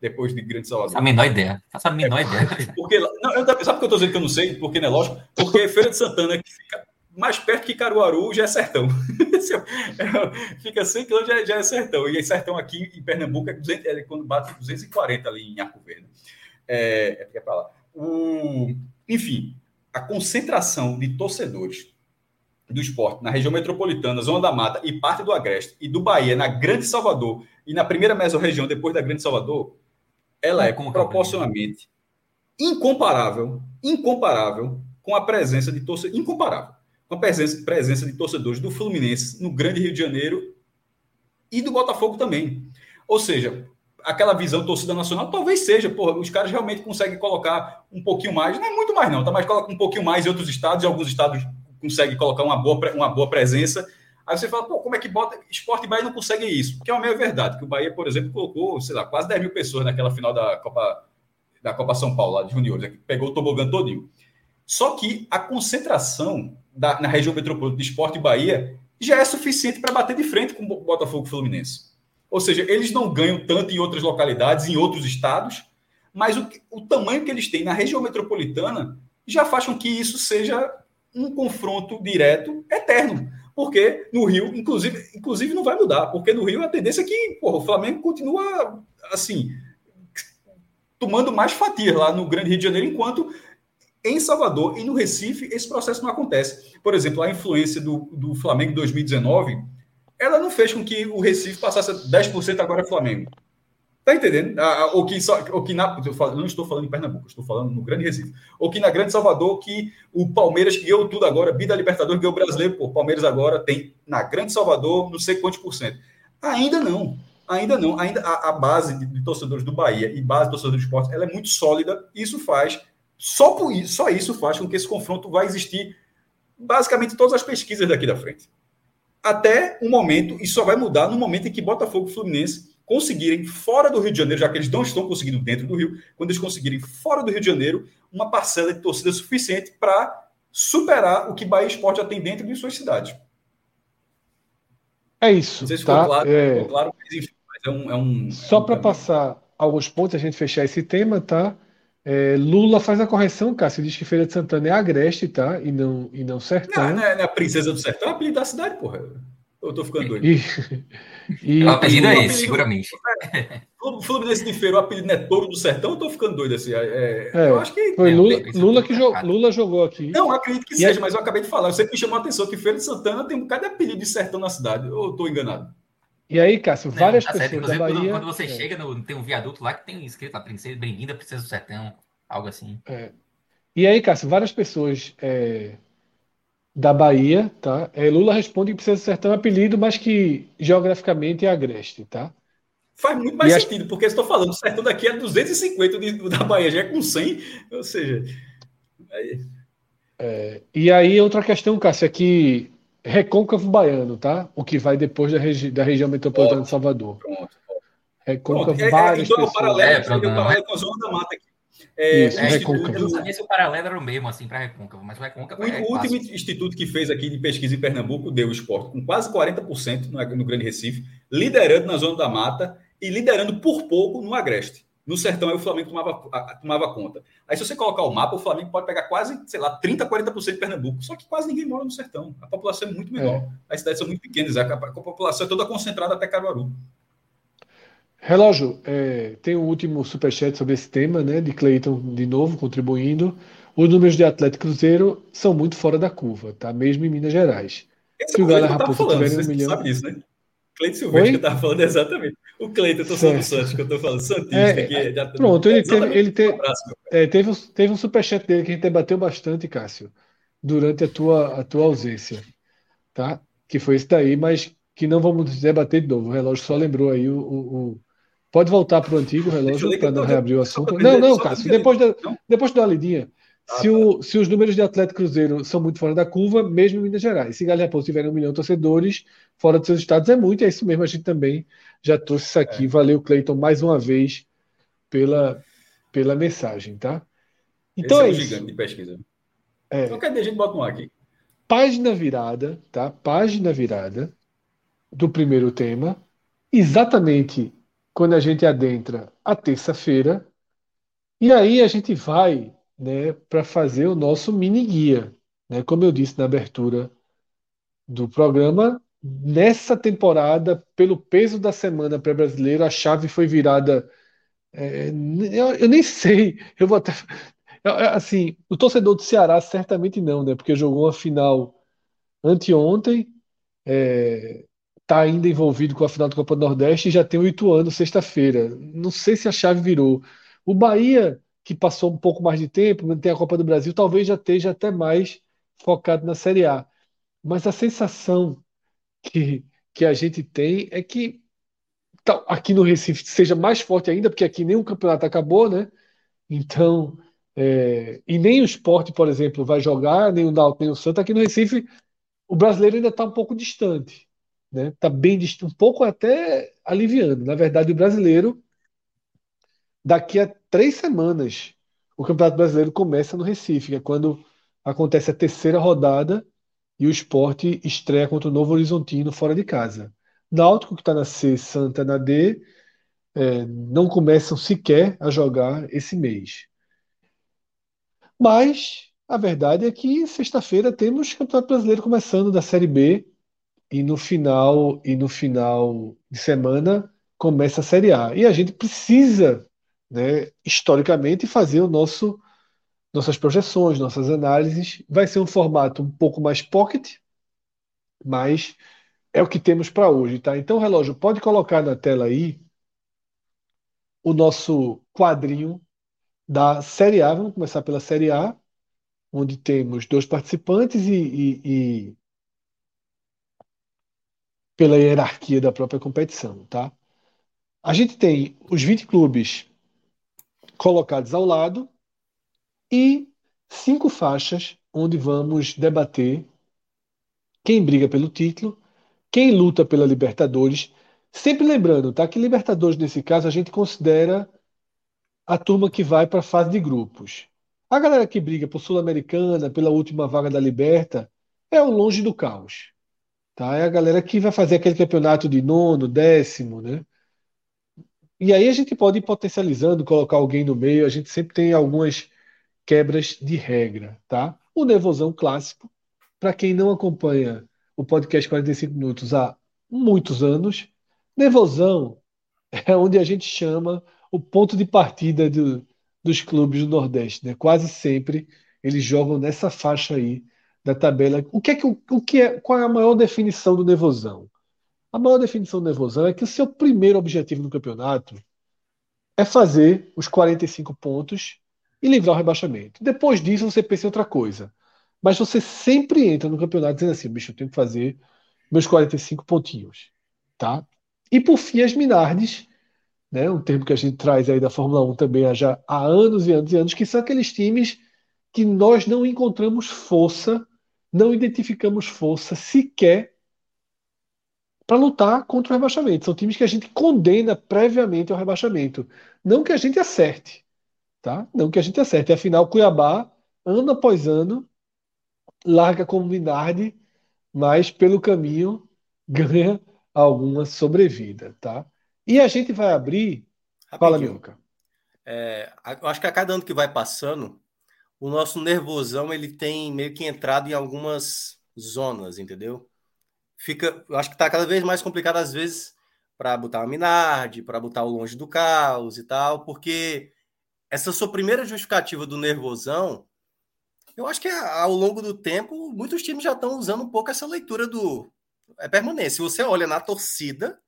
Depois de Grande Salvador. A menor ideia. Faço a menor é, ideia. Porque, não, eu, sabe por que eu estou dizendo que eu não sei? Porque não é lógico? Porque Feira de Santana, que fica mais perto que Caruaru já é sertão. [LAUGHS] Fica 100 quilômetros, já, já, é sertão. E sertão aqui em Pernambuco é, 200, é quando bate 240 ali em Arco Verde. É, é para lá. O, enfim, a concentração de torcedores do esporte na região metropolitana, Zona da Mata e parte do Agreste e do Bahia, na Grande Salvador e na primeira mesorregião depois da Grande Salvador, ela é proporcionalmente incomparável, incomparável com a presença de torcedores, incomparável com a presença, presença de torcedores do Fluminense no Grande Rio de Janeiro e do Botafogo também. Ou seja, aquela visão torcida nacional talvez seja, porra, os caras realmente conseguem colocar um pouquinho mais, não é muito mais não, tá? Mas coloca um pouquinho mais em outros estados, e alguns estados conseguem colocar uma boa, uma boa presença. Aí você fala, pô, como é que bota. Esporte Bahia não consegue isso? Que é uma meia verdade, que o Bahia, por exemplo, colocou, sei lá, quase 10 mil pessoas naquela final da Copa, da Copa São Paulo, lá de Juniores, pegou o tobogã todinho. Só que a concentração da, na região metropolitana de Esporte Bahia já é suficiente para bater de frente com o Botafogo Fluminense. Ou seja, eles não ganham tanto em outras localidades, em outros estados, mas o, o tamanho que eles têm na região metropolitana já faz com que isso seja um confronto direto eterno. Porque no Rio, inclusive, inclusive não vai mudar, porque no Rio a tendência é que porra, o Flamengo continua assim, tomando mais fatia lá no Grande Rio de Janeiro, enquanto em Salvador e no Recife, esse processo não acontece. Por exemplo, a influência do, do Flamengo em 2019, ela não fez com que o Recife passasse 10% agora Flamengo. Tá entendendo? Ou que, só, ou que na, não estou falando em Pernambuco, estou falando no Grande Recife. Ou que na Grande Salvador, que o Palmeiras ganhou tudo agora, Bida Libertadores ganhou o brasileiro, pô, Palmeiras agora tem na Grande Salvador não sei quantos por cento. Ainda não. Ainda não. Ainda a, a base de, de, torcedores do Bahia e base de torcedores do esporte ela é muito sólida. Isso faz só, por isso, só isso faz com que esse confronto vai existir basicamente todas as pesquisas daqui da frente. Até um momento, e só vai mudar no momento em que Botafogo e Fluminense conseguirem, fora do Rio de Janeiro, já que eles não estão conseguindo dentro do Rio, quando eles conseguirem, fora do Rio de Janeiro, uma parcela de torcida suficiente para superar o que Bahia Esporte já tem dentro de suas cidades. É isso. Não sei se tá? ficou claro, é... ficou claro mas enfim, mas é um. É um Só para passar alguns pontos, a gente fechar esse tema, tá? É, Lula faz a correção, Cássio, diz que Feira de Santana é Agreste, tá? E não, e não Sertão. Não, não é, não é a Princesa do Sertão, é apelido da cidade, porra. Eu tô ficando doido. E, e, o apelido é esse, seguramente. O Fluminense de Feira, o apelido não é Touro do Sertão, eu tô ficando doido assim. É, é, eu acho que. Foi Lula, Lula que jogou, Lula jogou aqui. Não, acredito que seja, mas eu acabei de falar. Você me chamou a atenção que Feira de Santana tem um bocado de apelido de sertão na cidade. Eu tô enganado? E aí, Cássio, várias não, tá pessoas da Bahia... Quando, quando você é. chega, no, tem um viaduto lá que tem escrito a princesa, bem-vinda, princesa do sertão. Algo assim. É. E aí, Cássio, várias pessoas é, da Bahia, tá? É, Lula responde que precisa acertar um apelido, mas que geograficamente é agreste, tá? Faz muito mais e sentido, as... porque estou falando, o sertão daqui é 250 de, da Bahia, já é com 100, ou seja. Aí... É, e aí, outra questão, Cássio, é que recôncavo baiano, tá? O que vai depois da, regi da região metropolitana de Salvador. Pronto. Recôncavo, pronto. É, é, várias então, pessoas. Paralelo, é, paralelo com a zona da mata aqui. É, Isso, é, eu não sabia se o paralelo era o mesmo, assim, para Recôncavo, mas o Recôncavo o, é o último instituto que fez aqui de pesquisa em Pernambuco deu o esporte com quase 40% no, no Grande Recife, liderando na Zona da Mata e liderando por pouco no Agreste. No Sertão, aí o Flamengo tomava, tomava conta. Aí, se você colocar o mapa, o Flamengo pode pegar quase, sei lá, 30%, 40% de Pernambuco. Só que quase ninguém mora no Sertão. A população é muito menor. É. As cidades são muito pequenas. A, a, a população é toda concentrada até Caruaru. Relógio, é, tem um último superchat sobre esse tema, né? De Cleiton de novo contribuindo. Os números de Atlético Cruzeiro são muito fora da curva, tá? Mesmo em Minas Gerais. Esse Se o Galo Raposo tiver um milhão. Sabe disso, né? Cleiton Silveira que eu estava falando [LAUGHS] exatamente. O Cleiton, eu tô falando do Santos, que eu tô falando Santista. É, que já, pronto, ele, teve, ele teve, é, teve, teve um superchat dele que a gente debateu bastante, Cássio, durante a tua, a tua ausência, tá? Que foi esse daí, mas que não vamos debater de novo. O relógio só lembrou aí o. o, o... Pode voltar para o antigo relógio para não reabrir o assunto. Não, não, Cássio, depois da, depois da lidinha. Ah, se, o, tá. se os números de Atlético Cruzeiro são muito fora da curva, mesmo em Minas Gerais. Se Galinha Raposa tiver um milhão de torcedores, fora dos seus estados é muito, é isso mesmo. A gente também já trouxe isso aqui. É. Valeu, Cleiton, mais uma vez pela, pela mensagem, tá? Então Esse é, é um gigante de pesquisa. É. Qualquer dia a gente bota um aqui. Página virada, tá? Página virada do primeiro tema, exatamente quando a gente adentra a terça-feira, e aí a gente vai né, para fazer o nosso mini guia. Né? Como eu disse na abertura do programa, nessa temporada, pelo peso da semana para brasileiro, a chave foi virada. É, eu, eu, nem sei, eu vou até. Assim, o torcedor do Ceará certamente não, né? Porque jogou uma final anteontem, está ainda envolvido com a final do Copa do Nordeste e já tem oito anos, sexta-feira. Não sei se a chave virou. O Bahia que passou um pouco mais de tempo, tem a Copa do Brasil, talvez já esteja até mais focado na Série A. Mas a sensação que, que a gente tem é que aqui no Recife seja mais forte ainda, porque aqui o campeonato acabou, né? Então, é, e nem o esporte, por exemplo, vai jogar, nem o Náutico, nem o Santa. Aqui no Recife, o brasileiro ainda está um pouco distante, né? Está bem um pouco até aliviando. Na verdade, o brasileiro daqui a três semanas o Campeonato Brasileiro começa no Recife, que é quando acontece a terceira rodada e o esporte estreia contra o Novo Horizontino fora de casa. Náutico, que está na C, Santa na D, é, não começam sequer a jogar esse mês. Mas a verdade é que sexta-feira temos Campeonato Brasileiro começando da Série B e no final e no final de semana começa a Série A. E a gente precisa né, historicamente fazer o nosso nossas projeções, nossas análises. Vai ser um formato um pouco mais pocket, mas é o que temos para hoje, tá? Então, relógio, pode colocar na tela aí o nosso quadrinho da Série A. Vamos começar pela Série A, onde temos dois participantes e, e, e pela hierarquia da própria competição, tá? A gente tem os 20 clubes colocados ao lado e cinco faixas onde vamos debater quem briga pelo título, quem luta pela Libertadores. Sempre lembrando, tá? Que Libertadores, nesse caso, a gente considera a turma que vai para a fase de grupos. A galera que briga por Sul-Americana, pela última vaga da Liberta, é o longe do caos. Tá? É a galera que vai fazer aquele campeonato de nono, décimo, né? E aí a gente pode ir potencializando, colocar alguém no meio, a gente sempre tem algumas quebras de regra, tá? O Nervosão clássico, para quem não acompanha o podcast 45 minutos há muitos anos, Nervosão é onde a gente chama o ponto de partida do, dos clubes do Nordeste, né? Quase sempre eles jogam nessa faixa aí da tabela. O que é que o que é qual é a maior definição do Nervosão? A maior definição do nervosão é que o seu primeiro objetivo no campeonato é fazer os 45 pontos e livrar o rebaixamento. Depois disso, você pensa em outra coisa. Mas você sempre entra no campeonato dizendo assim: bicho, eu tenho que fazer meus 45 pontinhos. Tá? E por fim, as Minardes, né, um termo que a gente traz aí da Fórmula 1 também há, já há anos e anos e anos, que são aqueles times que nós não encontramos força, não identificamos força sequer para lutar contra o rebaixamento. São times que a gente condena previamente ao rebaixamento. Não que a gente acerte, tá? Não que a gente acerte. Afinal, Cuiabá, ano após ano, larga como Minardi, mas pelo caminho ganha alguma sobrevida, tá? E a gente vai abrir. Rapidinho. Fala, Milka. É, eu acho que a cada ano que vai passando, o nosso nervosão ele tem meio que entrado em algumas zonas, entendeu? fica, eu acho que está cada vez mais complicado às vezes para botar uma Minardi, para botar o longe do caos e tal, porque essa sua primeira justificativa do nervosão, eu acho que ao longo do tempo muitos times já estão usando um pouco essa leitura do é permanente. Se você olha na torcida,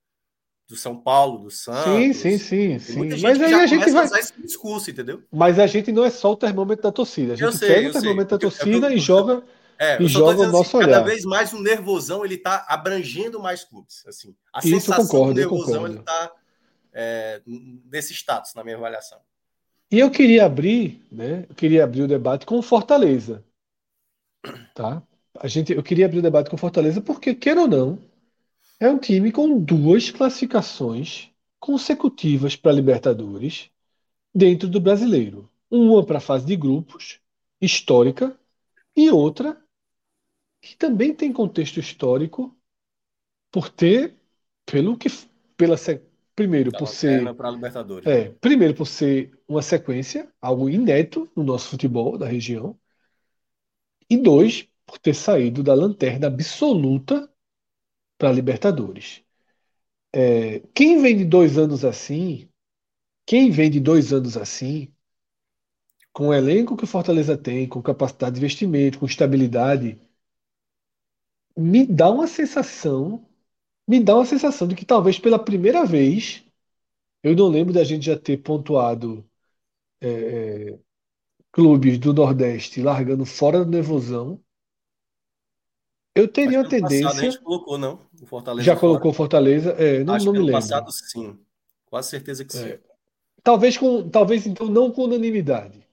do São Paulo, do Santos. Sim, sim, sim, sim. Mas aí a gente vai usar esse discurso, entendeu? Mas a gente não é só o termômetro da torcida. A gente sei, pega o termômetro sei. da torcida eu, eu, eu, e joga é, e joga o nosso assim, olhar. Cada vez mais o nervosão ele está abrangendo mais clubes. Assim, a Isso sensação concordo, do nervosão ele está é, nesse status na minha avaliação. E eu queria abrir, né? Eu queria abrir o debate com Fortaleza, tá? A gente, eu queria abrir o debate com Fortaleza porque queira ou não, é um time com duas classificações consecutivas para Libertadores dentro do Brasileiro. Uma para a fase de grupos histórica e outra que também tem contexto histórico por ter, pelo que, pela primeiro por ser, é, primeiro por ser uma sequência, algo inédito no nosso futebol da região, e dois por ter saído da lanterna absoluta para a Libertadores. É, quem vem de dois anos assim, quem vem de dois anos assim, com o elenco que o Fortaleza tem, com capacidade de investimento, com estabilidade, me dá uma sensação, me dá uma sensação de que talvez pela primeira vez, eu não lembro da gente já ter pontuado é, é, clubes do Nordeste largando fora da nervosão. Eu teria uma tendência. Passado, a gente colocou, não? O Fortaleza já colocou Fortaleza? É, não, Acho não me lembro. passado, sim. Quase certeza que sim. É. Talvez, com, talvez então não com unanimidade.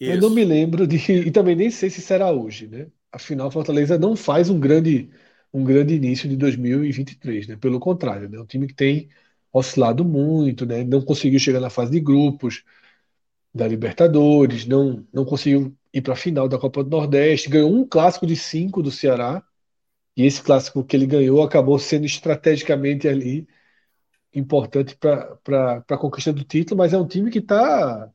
Isso. Eu não me lembro de. [LAUGHS] E também nem sei se será hoje, né? Afinal, Fortaleza não faz um grande, um grande início de 2023, né? Pelo contrário, né? É um time que tem oscilado muito, né? Não conseguiu chegar na fase de grupos da Libertadores, não, não conseguiu ir para a final da Copa do Nordeste, ganhou um clássico de cinco do Ceará, e esse clássico que ele ganhou acabou sendo estrategicamente ali importante para a conquista do título, mas é um time que está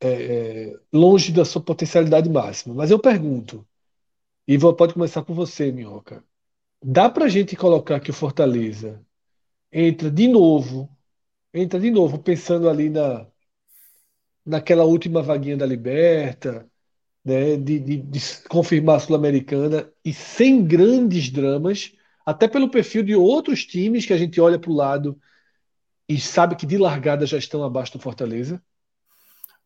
é, é, longe da sua potencialidade máxima. Mas eu pergunto, e pode começar com você, Minhoca. Dá para a gente colocar que o Fortaleza entra de novo, entra de novo pensando ali na naquela última vaguinha da Liberta, né, de, de, de confirmar a Sul-Americana e sem grandes dramas, até pelo perfil de outros times que a gente olha para o lado e sabe que de largada já estão abaixo do Fortaleza?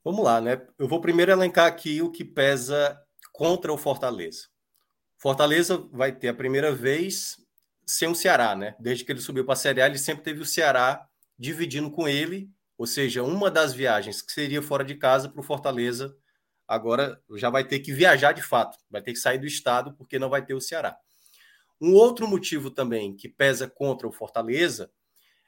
Vamos lá, né? Eu vou primeiro elencar aqui o que pesa contra o Fortaleza. Fortaleza vai ter a primeira vez sem o Ceará, né? Desde que ele subiu para a Série A, ele sempre teve o Ceará dividindo com ele, ou seja, uma das viagens que seria fora de casa para o Fortaleza, agora já vai ter que viajar de fato, vai ter que sair do estado porque não vai ter o Ceará. Um outro motivo também que pesa contra o Fortaleza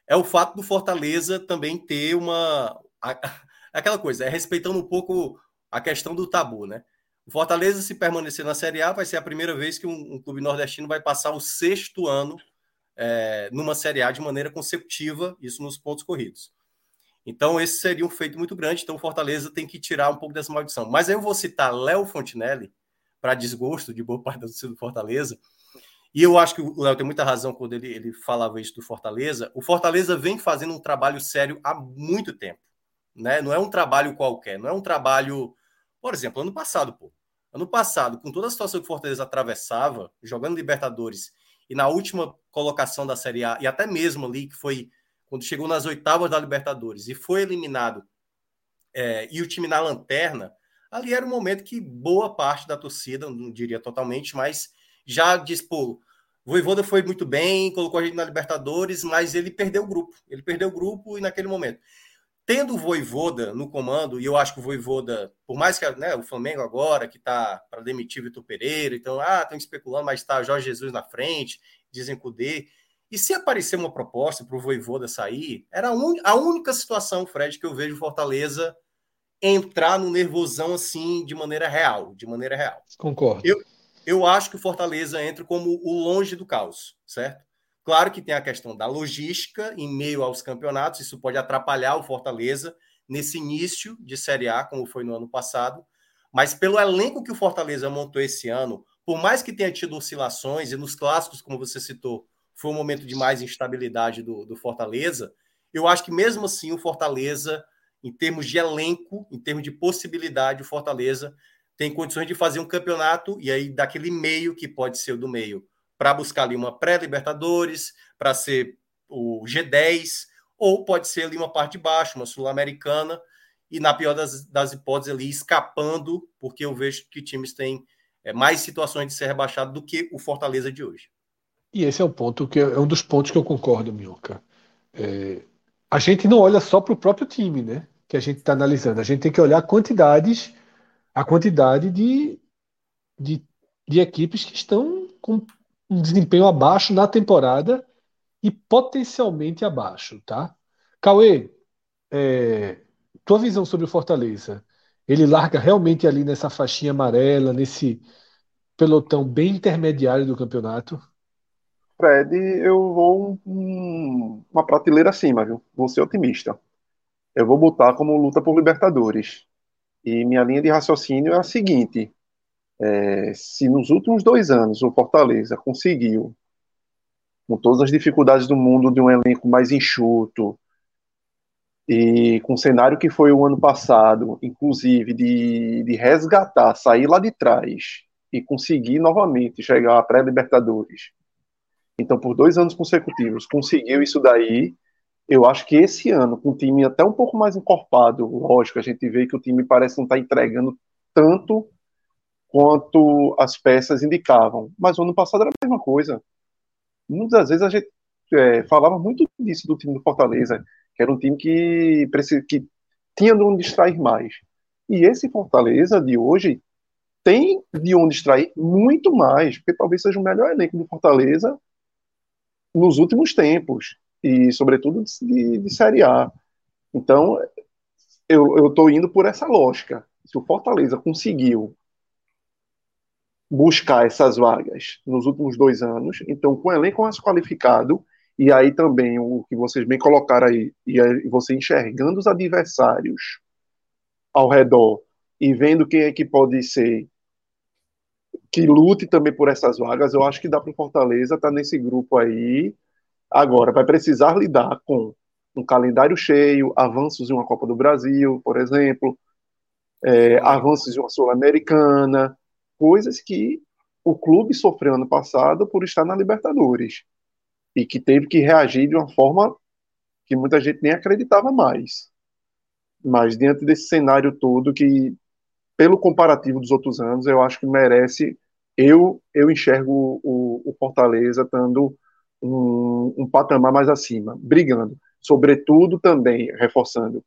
é o fato do Fortaleza também ter uma [LAUGHS] aquela coisa, é respeitando um pouco a questão do tabu, né? O Fortaleza, se permanecer na Série A, vai ser a primeira vez que um, um clube nordestino vai passar o sexto ano é, numa Série A de maneira consecutiva, isso nos pontos corridos. Então, esse seria um feito muito grande. Então, o Fortaleza tem que tirar um pouco dessa maldição. Mas eu vou citar Léo Fontinelli, para desgosto de boa parte do Fortaleza. E eu acho que o Léo tem muita razão quando ele, ele falava isso do Fortaleza. O Fortaleza vem fazendo um trabalho sério há muito tempo né? Não é um trabalho qualquer, não é um trabalho, por exemplo, ano passado, pô. Ano passado, com toda a situação que o Fortaleza atravessava, jogando Libertadores e na última colocação da Série A, e até mesmo ali que foi quando chegou nas oitavas da Libertadores e foi eliminado, é, e o time na lanterna, ali era um momento que boa parte da torcida, não diria totalmente, mas já diz, pô, Voivoda foi muito bem, colocou a gente na Libertadores, mas ele perdeu o grupo. Ele perdeu o grupo e naquele momento tendo o Voivoda no comando, e eu acho que o Voivoda, por mais que né, o Flamengo agora, que está para demitir Vitor Pereira, então, ah, estão especulando, mas está Jorge Jesus na frente, dizem que o D. E se aparecer uma proposta para o Voivoda sair, era a, única situação, Fred, que eu vejo Fortaleza entrar no nervosão assim, de maneira real, de maneira real. Concordo. Eu, eu acho que o Fortaleza entra como o longe do caos, certo? Claro que tem a questão da logística em meio aos campeonatos, isso pode atrapalhar o Fortaleza nesse início de Série A, como foi no ano passado, mas pelo elenco que o Fortaleza montou esse ano, por mais que tenha tido oscilações, e nos clássicos, como você citou, foi um momento de mais instabilidade do, do Fortaleza, eu acho que mesmo assim o Fortaleza, em termos de elenco, em termos de possibilidade, o Fortaleza tem condições de fazer um campeonato, e aí daquele meio que pode ser o do meio para buscar ali uma pré-Libertadores, para ser o G10, ou pode ser ali uma parte de baixo, uma sul-americana, e na pior das, das hipóteses ali escapando, porque eu vejo que times têm é, mais situações de ser rebaixado do que o Fortaleza de hoje. E esse é o ponto que é um dos pontos que eu concordo, Minhoca. É, a gente não olha só para o próprio time, né? Que a gente está analisando. A gente tem que olhar quantidades, a quantidade de, de, de equipes que estão com um desempenho abaixo na temporada e potencialmente abaixo, tá? Cauê, é, tua visão sobre o Fortaleza? Ele larga realmente ali nessa faixinha amarela, nesse pelotão bem intermediário do campeonato? Fred, eu vou um, uma prateleira acima, viu? Vou ser otimista. Eu vou botar como luta por Libertadores. E minha linha de raciocínio é a seguinte: é, se nos últimos dois anos o Fortaleza conseguiu, com todas as dificuldades do mundo, de um elenco mais enxuto, e com o cenário que foi o ano passado, inclusive de, de resgatar, sair lá de trás e conseguir novamente chegar à pré-Libertadores então, por dois anos consecutivos, conseguiu isso daí. Eu acho que esse ano, com o time até um pouco mais encorpado, lógico, a gente vê que o time parece não estar tá entregando tanto quanto as peças indicavam. Mas o ano passado era a mesma coisa. Muitas vezes a gente é, falava muito disso do time do Fortaleza, que era um time que, que tinha de onde distrair mais. E esse Fortaleza de hoje tem de onde distrair muito mais, porque talvez seja o melhor elenco do Fortaleza nos últimos tempos, e sobretudo de, de Série A. Então, eu estou indo por essa lógica. Se o Fortaleza conseguiu buscar essas vagas nos últimos dois anos, então com o elenco mais qualificado, e aí também o que vocês bem colocaram aí, e aí você enxergando os adversários ao redor e vendo quem é que pode ser que lute também por essas vagas. Eu acho que dá para o Fortaleza estar tá nesse grupo aí. Agora, vai precisar lidar com um calendário cheio, avanços em uma Copa do Brasil, por exemplo, é, avanços em uma Sul-Americana, coisas que o clube sofreu ano passado por estar na Libertadores e que teve que reagir de uma forma que muita gente nem acreditava mais. Mas diante desse cenário todo que pelo comparativo dos outros anos, eu acho que merece. Eu, eu enxergo o, o Fortaleza estando um, um, patamar mais acima, brigando. Sobretudo também, reforçando,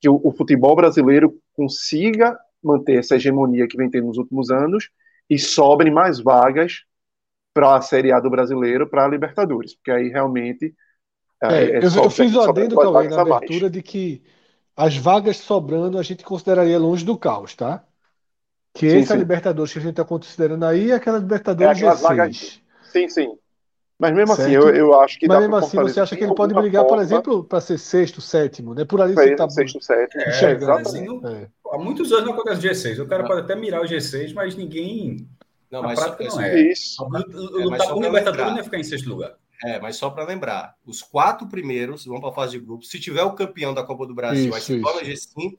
que o, o futebol brasileiro consiga manter essa hegemonia que vem tendo nos últimos anos e sobrem mais vagas para a Série A do brasileiro, para a Libertadores, porque aí realmente. É, é, eu, eu, fiz o adendo, Cauê, na abertura de que as vagas sobrando a gente consideraria longe do caos, tá? Que sim, essa sim. Libertadores que a gente está considerando aí é aquela Libertadores é G6. Vagas... Sim, sim. Mas mesmo certo? assim, eu, eu acho que. Mas mesmo assim, você acha que ele pode brigar, forma... por exemplo, para ser sexto, sétimo, né? Por ali você está. Sexto, sétimo. É, assim, não, é. Há muitos anos não acontece G6. O cara pode até mirar o G6, mas ninguém. Não, mas prática não é. Isso. Lutar por Libertadores não é ficar em sexto lugar. É, mas só para lembrar, os quatro primeiros vão para a fase de grupos. Se tiver o campeão da Copa do Brasil, isso, aí se torna G5,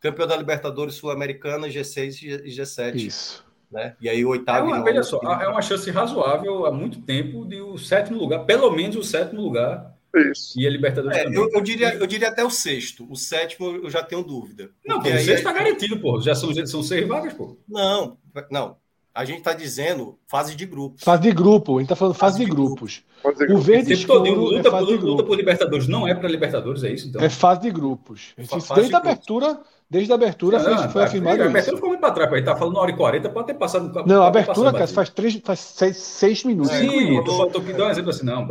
campeão da Libertadores Sul-Americana, G6 e G7. Isso. Né? E aí o oitavo. É uma, só, é uma chance razoável há muito tempo de o sétimo lugar, pelo menos o sétimo lugar. Isso. E a Libertadores é, eu, eu, diria, eu diria até o sexto. O sétimo eu já tenho dúvida. Não, pô, o sexto está é... garantido, pô. Já são, são seis vagas, pô. Não, não. A gente está dizendo fase de grupos. Fase de grupo, a gente está falando fase, fase de, de grupos. Grupo. O verde escuro todo, luta, é fase luta, luta por Libertadores, não é para Libertadores, é isso? Então? É fase de grupos. desde a abertura, desde a abertura foi, foi afirmado. A abertura ficou muito para trás, ele está falando na hora e 40, pode ter passado. Não, a abertura, cara, faz, três, faz seis, seis minutos. Sim, minutos. eu estou aqui dando um exemplo assim, não.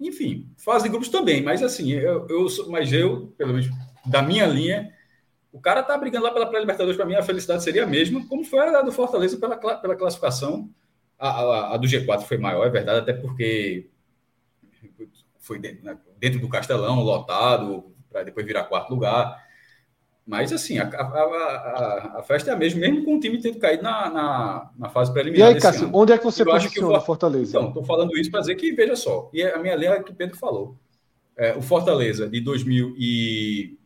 Enfim, fase de grupos também, mas assim, eu, eu, mas eu, pelo menos da minha linha, o cara tá brigando lá pela pré-libertadores, para mim a felicidade seria a mesma, como foi a do Fortaleza pela, pela classificação. A, a, a, do G4 foi maior, é verdade, até porque foi dentro, né, dentro do Castelão, lotado, para depois virar quarto lugar. Mas, assim, a, a, festa é a mesma, mesmo com o time tendo caído na, na, na fase preliminar. E aí, Cássio, onde é que você posiciona o Fortaleza? Então, estou falando isso para dizer que, veja só, e a minha linha é que o Pedro falou. É, o Fortaleza de 2000 e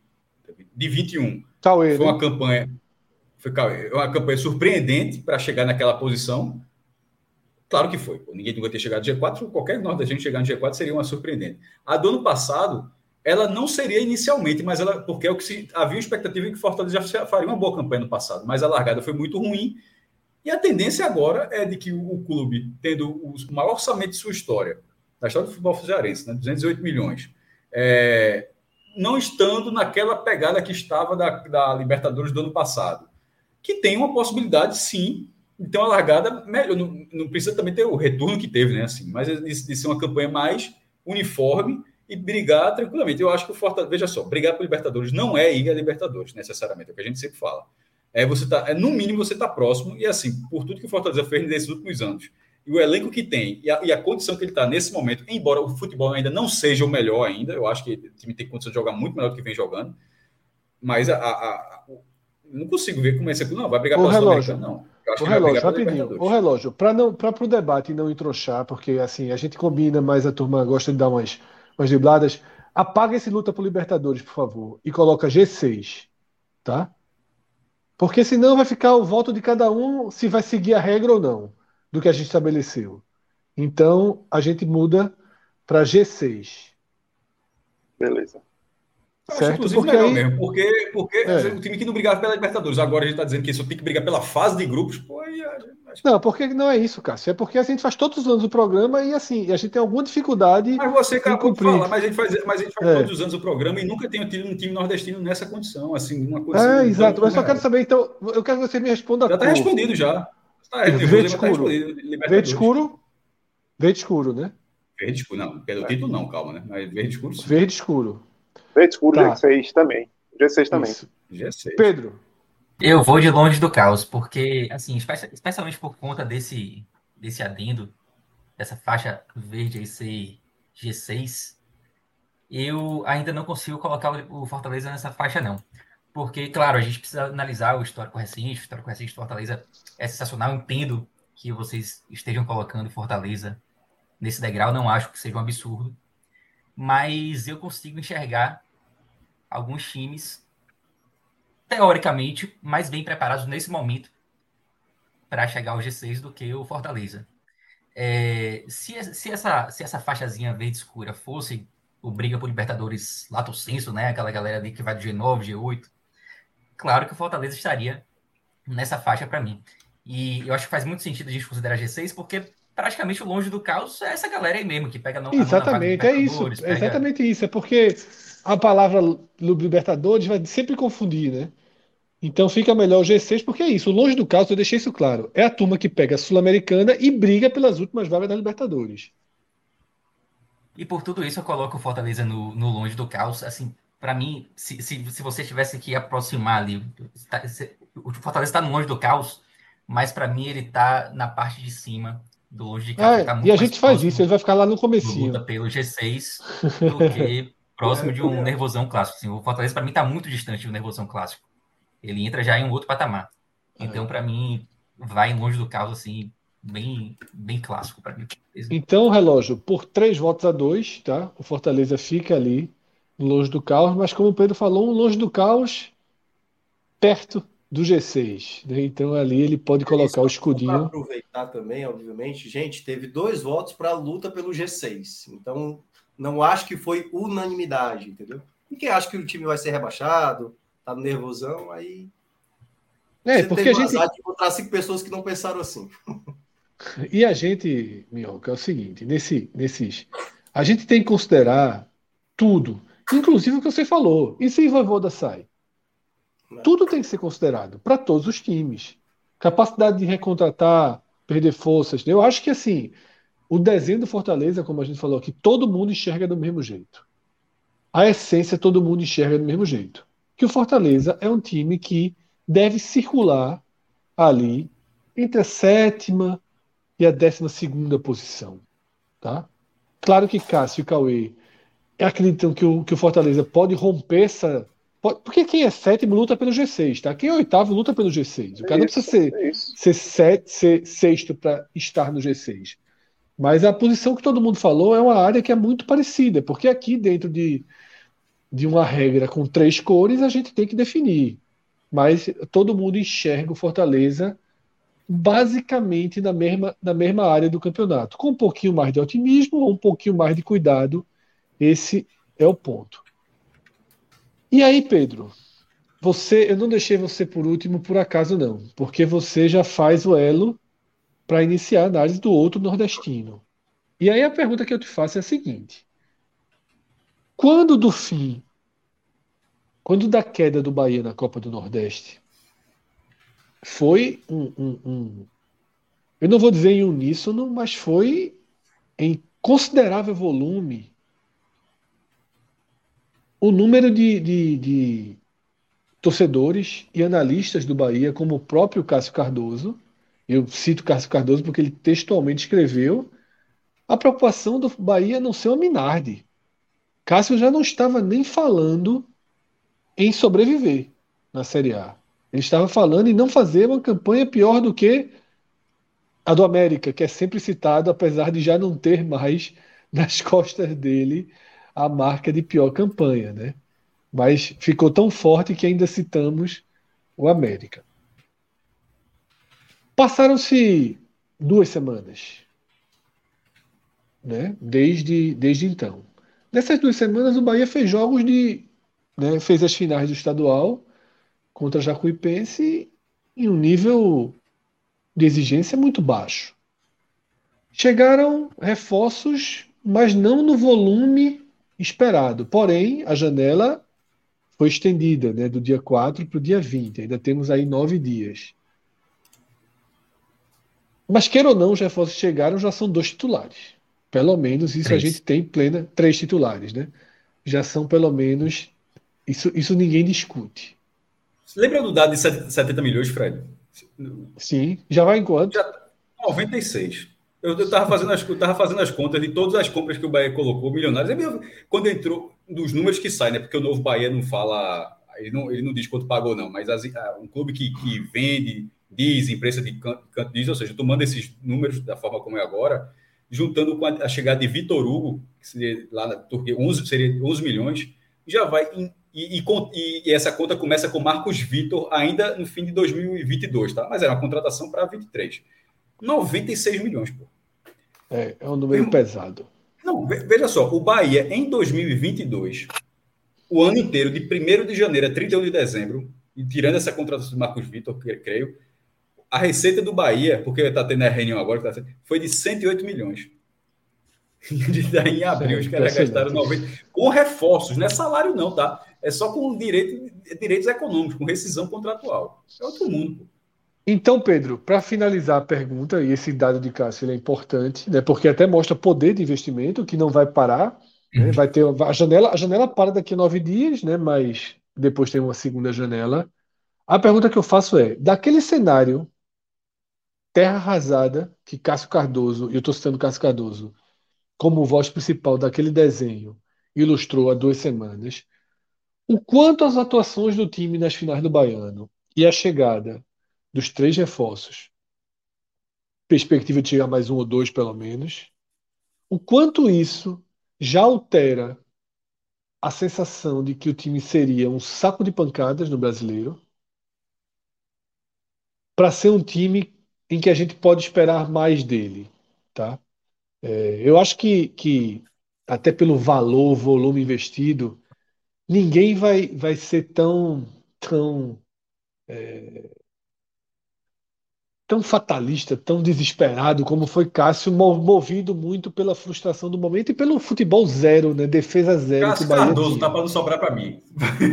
de 21 Cauê, foi né? uma campanha foi uma campanha surpreendente para chegar naquela posição. Claro que foi. Ninguém nunca ter chegado no G4. Qualquer gente chegar no G4 seria uma surpreendente. A do ano passado, ela não seria inicialmente, mas ela porque é o que se havia expectativa em que Fortaleza já faria uma boa campanha no passado, mas a largada foi muito ruim. E a tendência agora é de que o, clube, tendo o maior orçamento de sua história, da história do futebol cearense, né, 208 milhões, é, não estando naquela pegada que estava da, da Libertadores do ano passado, que tem uma possibilidade, sim, ter uma largada melhor. Não, não precisa também ter o retorno que teve, né? Assim, mas de, de ser uma campanha mais uniforme e brigar tranquilamente. Eu acho que o Fortaleza, veja só, brigar por Libertadores não é ir a Libertadores, necessariamente, é o que a gente sempre fala. É você tá, é, no mínimo você está próximo, e assim, por tudo que o Fortaleza fez nesses últimos anos, e o elenco que tem, e a, e a condição que ele está nesse momento, embora o futebol ainda não seja o melhor ainda, eu acho que o time tem condição de jogar muito melhor do que vem jogando, mas a, a, a não consigo ver como é que não vai brigar pela relógio, não. O relógio, rapidinho. O relógio, para o debate não entrochar, porque assim, a gente combina, mas a turma gosta de dar umas umas dribladas. Apaga esse luta por Libertadores, por favor, e coloca G6, tá? Porque senão vai ficar o voto de cada um se vai seguir a regra ou não do que a gente estabeleceu. Então a gente muda para G6. Beleza. Certo? Inclusive, porque aí... mesmo, porque, porque é. o time que não brigava pela Libertadores, agora a gente está dizendo que isso tem que brigar pela fase de grupos, pô, aí não, porque não é isso, Cássio. É porque a gente faz todos os anos o programa e assim, a gente tem alguma dificuldade. Mas você acabou de falar, mas a gente faz, mas a gente faz é. todos os anos o programa e nunca tem tido um time nordestino nessa condição, assim, uma coisa. É, assim, exato. Mas só quero saber, então, eu quero que você me responda. Já está respondido já. Tá, verde escuro. verde escuro. Verde escuro, né? Verde escuro, não. Pelo é. título não, calma, né? Mas verde escuro. Sim. Verde escuro. Escuro, tá. G6 também. G6 também. Isso. G6. Pedro. Eu vou de longe do caos, porque, assim, especialmente por conta desse, desse adendo, dessa faixa verde aí ser G6, eu ainda não consigo colocar o Fortaleza nessa faixa, não. Porque, claro, a gente precisa analisar o histórico recente, o histórico recente do Fortaleza é sensacional, eu entendo que vocês estejam colocando Fortaleza nesse degrau, não acho que seja um absurdo, mas eu consigo enxergar alguns times teoricamente, mais bem preparados nesse momento para chegar ao G6 do que o Fortaleza. É, se, se, essa, se essa faixazinha verde escura fosse o Briga por Libertadores Lato Senso, né? Aquela galera ali que vai do G9, G8, claro que o Fortaleza estaria nessa faixa para mim. E eu acho que faz muito sentido a gente considerar G6, porque praticamente longe do caos é essa galera aí mesmo que pega no Exatamente, é isso. Pega... É exatamente isso. É porque a palavra Libertadores vai sempre confundir, né? Então fica melhor o G6, porque é isso. Longe do caos, eu deixei isso claro. É a turma que pega a Sul-Americana e briga pelas últimas vagas da Libertadores. E por tudo isso eu coloco o Fortaleza no, no longe do caos. Assim, para mim, se, se, se você tivesse que aproximar ali, tá, o Fortaleza está no longe do caos, mas para mim ele está na parte de cima do longe de caos. É, tá e a gente faz isso, ele vai ficar lá no comecinho. Luta pelo G6 [LAUGHS] do que próximo de um nervosão clássico. Assim, o Fortaleza, para mim, está muito distante do nervosão clássico. Ele entra já em um outro patamar. Então, para mim, vai longe do caos, assim, bem, bem clássico para mim. Então, relógio, por três votos a dois, tá? O Fortaleza fica ali, longe do caos, mas como o Pedro falou, um longe do caos perto do G6. Né? Então ali ele pode é colocar o escudinho. Aproveitar também, obviamente, gente, teve dois votos para a luta pelo G6. Então não acho que foi unanimidade, entendeu? E quem acha que o time vai ser rebaixado, tá no nervosão, aí. É, porque a gente. De encontrar cinco pessoas que não pensaram assim. [LAUGHS] E a gente, Minhoca, é o seguinte: nesse, nesses. A gente tem que considerar tudo, inclusive o que você falou. E se Voivoda sai? Não. Tudo tem que ser considerado para todos os times. Capacidade de recontratar, perder forças. Eu acho que assim, o desenho do Fortaleza, como a gente falou aqui, todo mundo enxerga do mesmo jeito. A essência todo mundo enxerga do mesmo jeito. Que o Fortaleza é um time que deve circular ali entre a sétima e a décima segunda posição. Tá? Claro que Cássio e Cauê acreditam que o, que o Fortaleza pode romper essa. Porque quem é sétimo luta pelo G6, tá? Quem é oitavo luta pelo G6. O cara não precisa ser, é ser, set, ser sexto para estar no G6. Mas a posição que todo mundo falou é uma área que é muito parecida, porque aqui dentro de, de uma regra com três cores a gente tem que definir. Mas todo mundo enxerga o Fortaleza basicamente na mesma, na mesma área do campeonato, com um pouquinho mais de otimismo ou um pouquinho mais de cuidado. Esse é o ponto. E aí, Pedro, você, eu não deixei você por último por acaso não, porque você já faz o elo para iniciar a análise do outro nordestino. E aí a pergunta que eu te faço é a seguinte: quando do fim, quando da queda do Bahia na Copa do Nordeste, foi um, um, um eu não vou dizer em uníssono, mas foi em considerável volume o número de, de, de torcedores e analistas do Bahia, como o próprio Cássio Cardoso, eu cito Cássio Cardoso porque ele textualmente escreveu a preocupação do Bahia não ser uma Minardi. Cássio já não estava nem falando em sobreviver na Série A. Ele estava falando em não fazer uma campanha pior do que a do América, que é sempre citado, apesar de já não ter mais [LAUGHS] nas costas dele a marca de pior campanha, né? mas ficou tão forte que ainda citamos o América. Passaram-se duas semanas, né? Desde, desde então. Nessas duas semanas, o Bahia fez jogos de. Né, fez as finais do estadual contra Jacuipense em um nível de exigência muito baixo. Chegaram reforços, mas não no volume esperado. Porém, a janela foi estendida né, do dia 4 para o dia 20. Ainda temos aí nove dias. Mas, queira ou não, os reforços chegaram, já são dois titulares. Pelo menos isso três. a gente tem plena. Três titulares, né? Já são pelo menos. Isso, isso ninguém discute. lembra do dado de 70 milhões, Fred? Sim. Já vai em quanto? Já, 96. Eu estava fazendo, as, eu tava fazendo as contas de todas as compras que o Bahia colocou, milionários. É quando entrou, dos números que saem, né? Porque o novo Bahia não fala. Ele não, ele não diz quanto pagou, não, mas as, um clube que, que vende, diz, imprensa de canto, canto diz, ou seja, tomando esses números da forma como é agora, juntando com a, a chegada de Vitor Hugo, que seria lá na Turquia, 11, seria 11 milhões, já vai. Em, e, e, e, essa conta começa com Marcos Vitor ainda no fim de 2022, tá? Mas era uma contratação para 23. 96 milhões, pô. É, é um número pesado. Não, veja só, o Bahia em 2022, o ano inteiro, de 1 de janeiro a 31 de dezembro, e tirando essa contratação do Marcos Vitor, creio, a receita do Bahia, porque está tendo a reunião agora, tá foi de 108 milhões. [LAUGHS] Daí em abril, os caras gastaram 90. Com reforços, não é salário, não, tá? É só com direito, direitos econômicos, com rescisão contratual. É outro mundo. Pô. Então, Pedro, para finalizar a pergunta, e esse dado de Cássio é importante, né, porque até mostra poder de investimento que não vai parar. Né, uhum. vai ter a janela, a janela para daqui a nove dias, né, mas depois tem uma segunda janela. A pergunta que eu faço é: daquele cenário terra arrasada que Cássio Cardoso, e eu estou citando Cássio Cardoso, como voz principal daquele desenho, ilustrou há duas semanas, o quanto as atuações do time nas finais do Baiano e a chegada dos três reforços, perspectiva de chegar mais um ou dois pelo menos, o quanto isso já altera a sensação de que o time seria um saco de pancadas no brasileiro para ser um time em que a gente pode esperar mais dele, tá? É, eu acho que, que até pelo valor, volume investido, ninguém vai, vai ser tão tão é, tão fatalista, tão desesperado como foi Cássio, movido muito pela frustração do momento e pelo futebol zero, né? Defesa zero. Cássio Cardoso, tá para não sobrar para mim.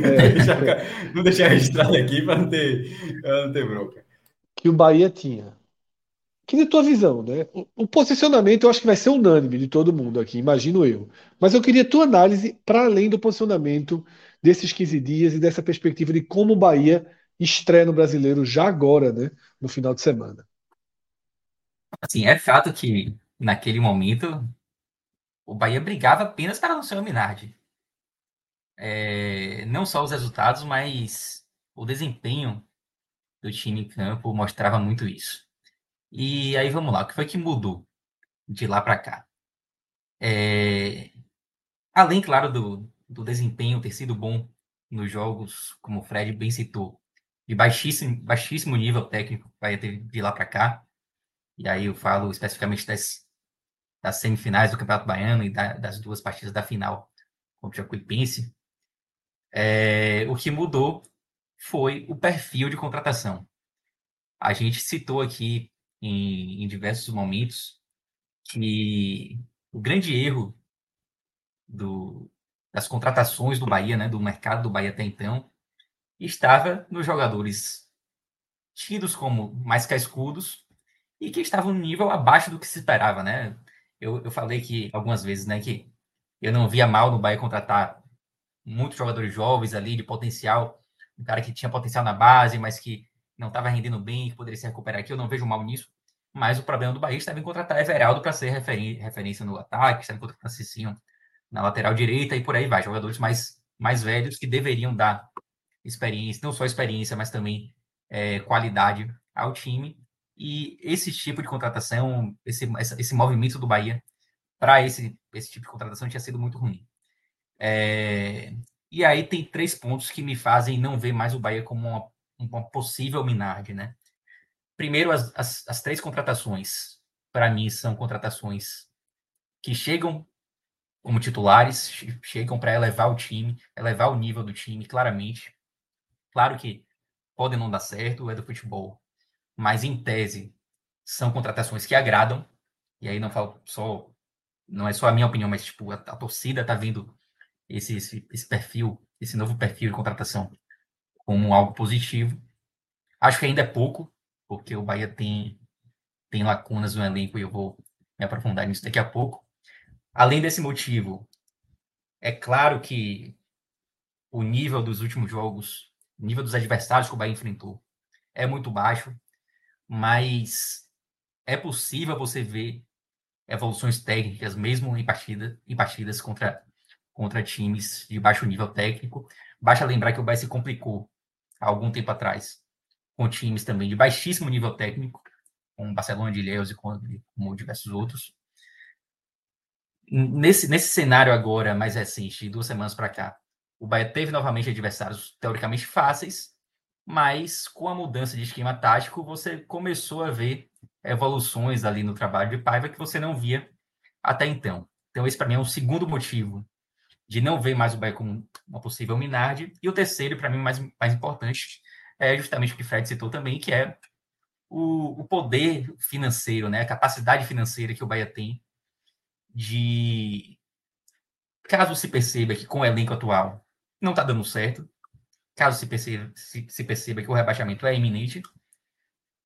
É. [LAUGHS] não deixar registrado aqui para não ter, não ter bronca. Que o Bahia tinha. Que de tua visão, né? O, o, posicionamento eu acho que vai ser unânime de todo mundo aqui, imagino eu. Mas eu queria tua análise para além do posicionamento desses 15 dias e dessa perspectiva de como o Bahia estreia no brasileiro já agora, né? No final de semana. Assim, é fato que naquele momento o Bahia brigava apenas para não ser o Minardi. É, não só os resultados, mas o desempenho do time em campo mostrava muito isso. E aí vamos lá, o que foi que mudou de lá para cá? É, além, claro, do, do desempenho ter sido bom nos jogos, como o Fred bem citou, de baixíssimo, baixíssimo nível técnico que vai ter de lá para cá. E aí eu falo especificamente das, das semifinais do Campeonato Baiano e da, das duas partidas da final contra o Jacuipense. É, o que mudou foi o perfil de contratação. A gente citou aqui em, em diversos momentos que o grande erro do, das contratações do Bahia, né, do mercado do Bahia até então, estava nos jogadores tidos como mais cascudos e que estavam no nível abaixo do que se esperava, né? Eu, eu falei que algumas vezes, né, que eu não via mal no Bahia contratar muitos jogadores jovens ali de potencial, um cara que tinha potencial na base, mas que não estava rendendo bem, que poderia se recuperar aqui, eu não vejo mal nisso. Mas o problema do Bahia estava em contratar Everaldo para ser referência no ataque, estava em contratar Cicinho na lateral direita e por aí vai. Jogadores mais, mais velhos que deveriam dar experiência, não só experiência, mas também é, qualidade ao time. E esse tipo de contratação, esse, esse movimento do Bahia para esse, esse tipo de contratação tinha sido muito ruim. É, e aí tem três pontos que me fazem não ver mais o Bahia como uma, uma possível Minardi, né? Primeiro, as, as, as três contratações, para mim, são contratações que chegam como titulares, chegam para elevar o time, elevar o nível do time, claramente. Claro que podem não dar certo, é do futebol, mas em tese são contratações que agradam. E aí não falo só, não é só a minha opinião, mas tipo a, a torcida tá vendo esse, esse, esse perfil, esse novo perfil de contratação como algo positivo. Acho que ainda é pouco, porque o Bahia tem tem lacunas no elenco e eu vou me aprofundar nisso daqui a pouco. Além desse motivo, é claro que o nível dos últimos jogos nível dos adversários que o Bahia enfrentou é muito baixo, mas é possível você ver evoluções técnicas mesmo em, partida, em partidas contra, contra times de baixo nível técnico. Basta lembrar que o Bahia se complicou há algum tempo atrás com times também de baixíssimo nível técnico, como Barcelona de Ilhéus e como diversos outros. Nesse, nesse cenário agora mais recente, de duas semanas para cá, o Bahia teve novamente adversários teoricamente fáceis, mas com a mudança de esquema tático, você começou a ver evoluções ali no trabalho de Paiva que você não via até então. Então, esse para mim é um segundo motivo de não ver mais o Bahia como uma possível Minardi. E o terceiro, para mim, mais, mais importante, é justamente o que Fred citou também, que é o, o poder financeiro, né? a capacidade financeira que o Bahia tem de, caso se perceba que com o elenco atual não está dando certo. Caso se perceba, se, se perceba que o rebaixamento é iminente,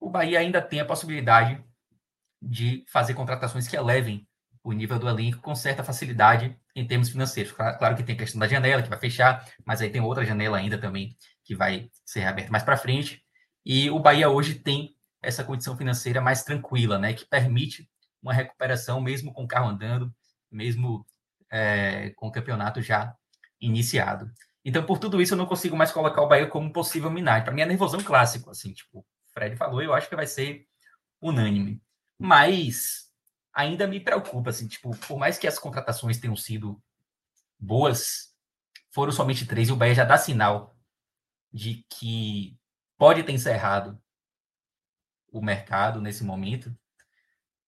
o Bahia ainda tem a possibilidade de fazer contratações que elevem o nível do elenco com certa facilidade em termos financeiros. Claro, que tem a questão da janela, que vai fechar, mas aí tem outra janela ainda também que vai ser aberta mais para frente. E o Bahia hoje tem essa condição financeira mais tranquila, né, que permite uma recuperação mesmo com o carro andando, mesmo é, com o campeonato já iniciado. Então, por tudo isso, eu não consigo mais colocar o Bahia como possível Minardi. Para mim é nervosão clássico, assim, tipo, o Fred falou, eu acho que vai ser unânime. Mas ainda me preocupa, assim, tipo, por mais que as contratações tenham sido boas, foram somente três e o Bahia já dá sinal de que pode ter encerrado o mercado nesse momento.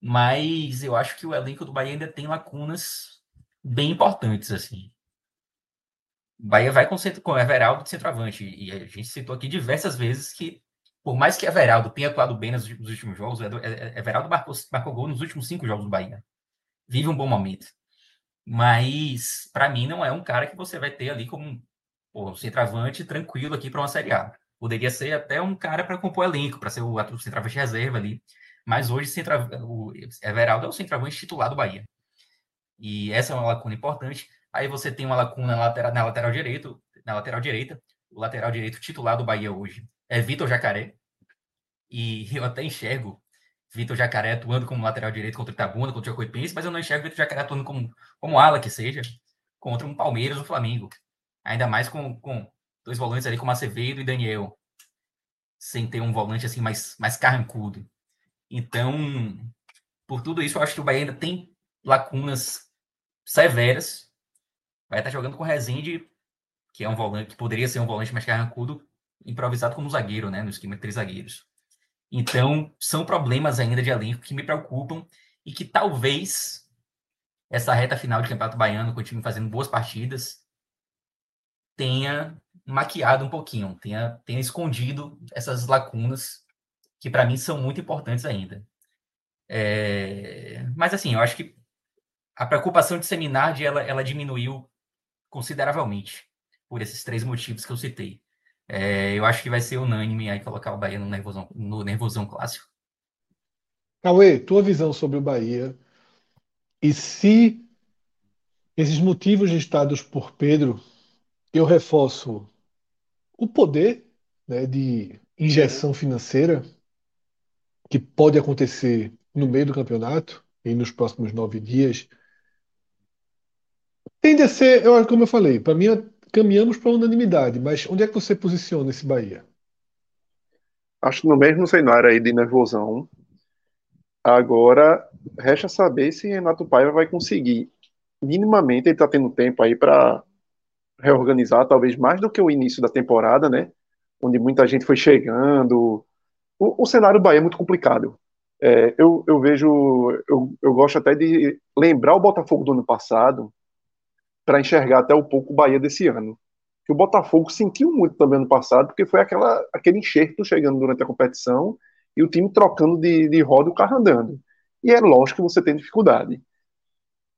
Mas eu acho que o elenco do Bahia ainda tem lacunas bem importantes, assim. Bahia vai com, com Everaldo de centroavante. E a gente citou aqui diversas vezes que, por mais que Everaldo tenha atuado bem nos, nos últimos jogos, Everaldo marcou, marcou gol nos últimos cinco jogos do Bahia. Vive um bom momento. Mas, para mim, não é um cara que você vai ter ali como um centroavante tranquilo aqui para uma Série A. Poderia ser até um cara para compor elenco, para ser o, o centroavante reserva ali. Mas hoje o Everaldo é o centroavante titular do Bahia. E essa é uma lacuna importante. Aí você tem uma lacuna na lateral, na lateral direito, na lateral direita. O lateral direito titular do Bahia hoje é Vitor Jacaré. E eu até enxergo Vitor Jacaré atuando como lateral direito contra o Itabuna, contra o Jacuipense, mas eu não enxergo Vitor Jacaré atuando como, como ala que seja, contra um Palmeiras ou Flamengo. Ainda mais com, com dois volantes ali como Acevedo e Daniel. Sem ter um volante assim mais, mais carrancudo. Então, por tudo isso, eu acho que o Bahia ainda tem lacunas severas vai estar jogando com Rezende, que é um volante, que poderia ser um volante mais carrancudo, improvisado como zagueiro, né? No esquema de três zagueiros. Então, são problemas ainda de elenco que me preocupam e que talvez essa reta final de Campeonato Baiano, com o time fazendo boas partidas, tenha maquiado um pouquinho, tenha, tenha escondido essas lacunas que para mim são muito importantes ainda. É... Mas assim, eu acho que a preocupação de Seminardi ela, ela diminuiu consideravelmente por esses três motivos que eu citei. É, eu acho que vai ser unânime aí colocar o Bahia no nervosão, no nervosão clássico. Cauê, tua visão sobre o Bahia e se esses motivos listados por Pedro, eu reforço o poder né, de injeção financeira que pode acontecer no meio do campeonato e nos próximos nove dias. Tende a ser, eu, como eu falei, para mim caminhamos para unanimidade, mas onde é que você posiciona esse Bahia? Acho que no mesmo cenário aí de nervosão. Agora, resta saber se Renato Paiva vai conseguir. Minimamente, ele está tendo tempo aí para reorganizar, talvez mais do que o início da temporada, né? Onde muita gente foi chegando. O, o cenário Bahia é muito complicado. É, eu, eu vejo, eu, eu gosto até de lembrar o Botafogo do ano passado, para enxergar até um pouco o Bahia desse ano. Que o Botafogo sentiu muito também no passado, porque foi aquela, aquele enxerto chegando durante a competição e o time trocando de, de roda o carro andando. E é lógico que você tem dificuldade.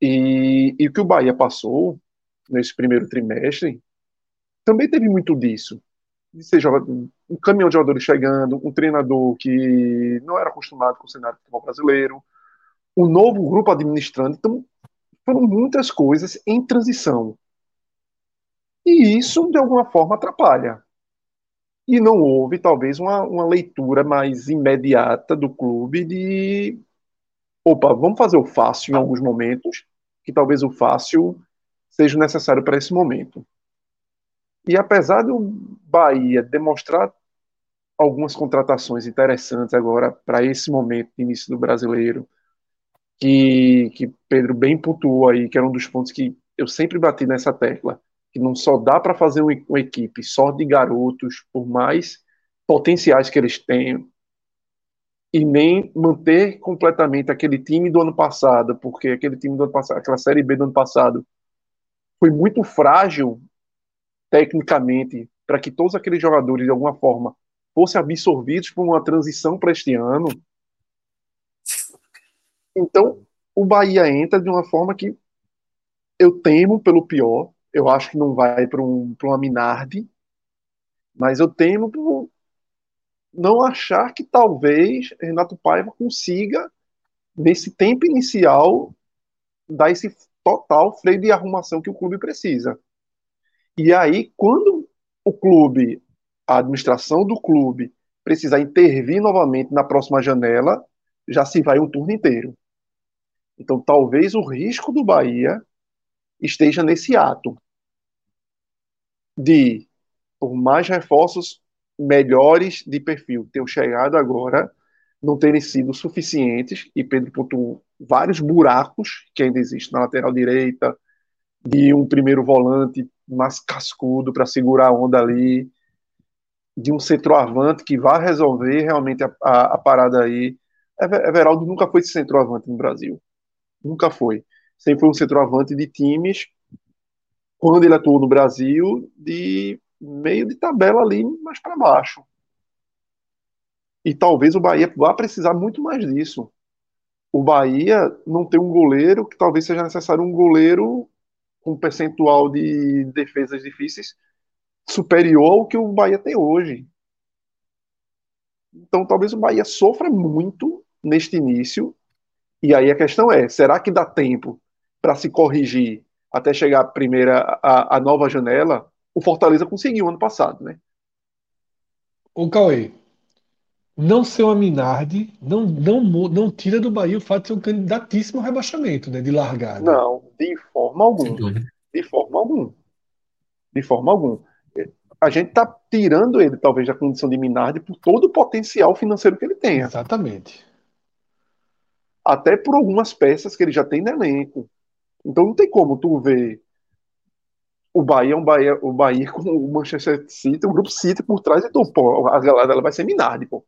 E, e o que o Bahia passou nesse primeiro trimestre também teve muito disso. De ser um caminhão de jogadores chegando, um treinador que não era acostumado com o cenário do futebol brasileiro, um novo grupo administrando. Então, foram muitas coisas em transição. E isso, de alguma forma, atrapalha. E não houve, talvez, uma, uma leitura mais imediata do clube de. Opa, vamos fazer o fácil em alguns momentos, que talvez o fácil seja necessário para esse momento. E apesar do Bahia demonstrar algumas contratações interessantes agora para esse momento de início do brasileiro, que, que Pedro bem pontuou aí, que era um dos pontos que eu sempre bati nessa tecla, que não só dá para fazer uma, equipe só de garotos, por mais potenciais que eles tenham, e nem manter completamente aquele time do ano passado, porque aquele time do ano passado, aquela Série B do ano passado, foi muito frágil tecnicamente para que todos aqueles jogadores, de alguma forma, fossem absorvidos por uma transição para este ano. Então, o Bahia entra de uma forma que eu temo pelo pior. Eu acho que não vai para um, uma Minardi, mas eu temo por não achar que talvez Renato Paiva consiga, nesse tempo inicial, dar esse total freio de arrumação que o clube precisa. E aí, quando o clube, a administração do clube, precisar intervir novamente na próxima janela, já se vai um turno inteiro. Então, talvez o risco do Bahia esteja nesse ato de, por mais reforços melhores de perfil tenham chegado agora, não terem sido suficientes, e Pedro pontuou vários buracos que ainda existem na lateral direita, de um primeiro volante mais cascudo para segurar a onda ali, de um centroavante que vai resolver realmente a, a, a parada aí. Everaldo nunca foi esse centroavante no Brasil. Nunca foi. Sempre foi um centroavante de times, quando ele atuou no Brasil, de meio de tabela ali, mais para baixo. E talvez o Bahia vá precisar muito mais disso. O Bahia não tem um goleiro que talvez seja necessário um goleiro com um percentual de defesas difíceis superior ao que o Bahia tem hoje. Então talvez o Bahia sofra muito neste início e aí a questão é: será que dá tempo para se corrigir até chegar a primeira a, a, nova janela? O Fortaleza conseguiu ano passado, né? O Cauê, não ser uma Minardi não, não, não tira do Bahia o fato de ser um candidatíssimo ao rebaixamento, né? De largada. Não, de forma alguma. De forma alguma. De forma alguma. A gente está tirando ele, talvez, da condição de Minardi por todo o potencial financeiro que ele tem. Exatamente até por algumas peças que ele já tem no elenco. Então não tem como tu ver o Bahia é um Bahia, o Bahia com o Manchester City, o grupo City por trás, então, pô, a galera dela vai ser Minardi, pô.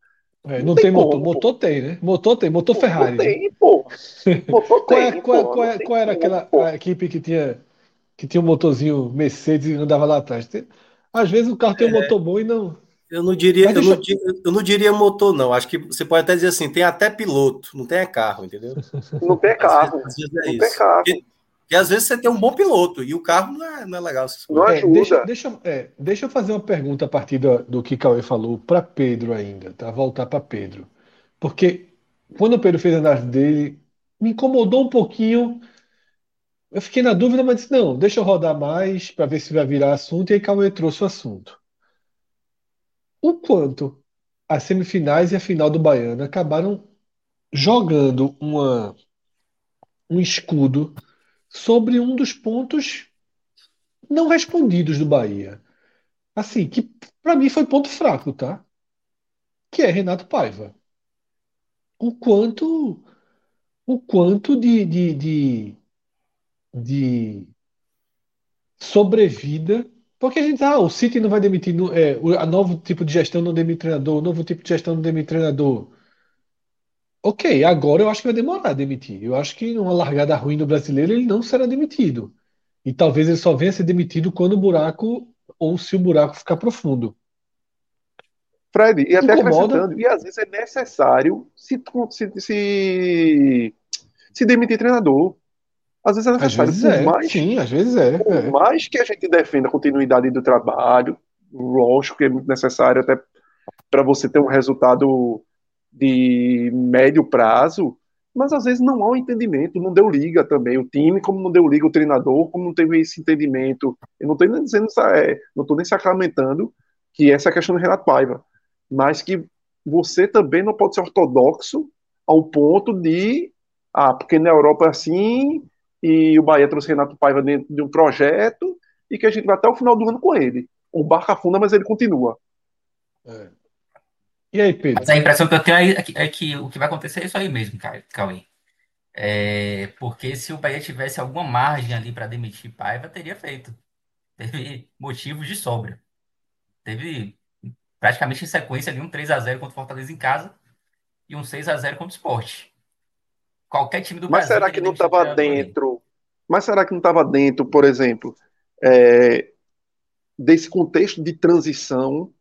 É, não, não, tem, tem motor. Como, motor tem, né? Motor tem, motor, motor Ferrari. Tem, pô. Motor [LAUGHS] qual, é, tem, qual, é, pô, qual, é, qual era como, aquela equipe que tinha que tinha um motorzinho Mercedes e andava lá atrás? Às vezes o carro tem um é. motor bom e não. Eu não diria, eu, não, eu não diria motor, não. Acho que você pode até dizer assim, tem até piloto, não tem carro, entendeu? [LAUGHS] Não tem carro. Às vezes, é não isso. tem carro. Porque, porque, às vezes você tem um bom piloto e o carro não é, não é legal. Não é, deixa, deixa, é, deixa eu fazer uma pergunta a partir do, do que Cauê falou para Pedro ainda, tá? Voltar para Pedro. Porque quando o Pedro fez a análise dele, me incomodou um pouquinho. Eu fiquei na dúvida, mas disse, não, deixa eu rodar mais para ver se vai virar assunto. E aí Cauê trouxe o assunto o quanto as semifinais e a final do Baiano acabaram jogando uma, um escudo sobre um dos pontos não respondidos do Bahia. Assim, que para mim foi ponto fraco, tá? Que é Renato Paiva. O quanto o quanto de, de, de, de sobrevida porque a gente, ah, o City não vai demitir, é, o a novo tipo de gestão não demite treinador, o novo tipo de gestão não demite treinador. Ok, agora eu acho que vai demorar a demitir. Eu acho que numa largada ruim do brasileiro ele não será demitido. E talvez ele só venha a ser demitido quando o buraco, ou se o buraco ficar profundo. Fred, e até acrescentando, e às vezes é necessário se, se, se, se demitir treinador. Às vezes é necessário. Às vezes é. Mais, Sim, às vezes é. Por é. mais que a gente defenda a continuidade do trabalho, lógico que é muito necessário até para você ter um resultado de médio prazo, mas às vezes não há um entendimento, não deu liga também. O time, como não deu liga, o treinador, como não teve esse entendimento. Eu não estou nem dizendo, é, não estou nem sacramentando que essa é a questão do Renato Paiva, mas que você também não pode ser ortodoxo ao ponto de, ah, porque na Europa é assim, e o Bahia trouxe Renato Paiva dentro de um projeto e que a gente vai até o final do ano com ele. O barco afunda, mas ele continua. É. E aí, Pedro? Mas a impressão que eu tenho é que, é que o que vai acontecer é isso aí mesmo, Cauê. É, porque se o Bahia tivesse alguma margem ali para demitir Paiva, teria feito. Teve motivos de sobra. Teve praticamente em sequência ali um 3 a 0 contra o Fortaleza em casa e um 6 a 0 contra o Sport. Qualquer time do Mas Brasil. será que não estava dentro? Mas será que não estava dentro, por exemplo, é, desse contexto de transição?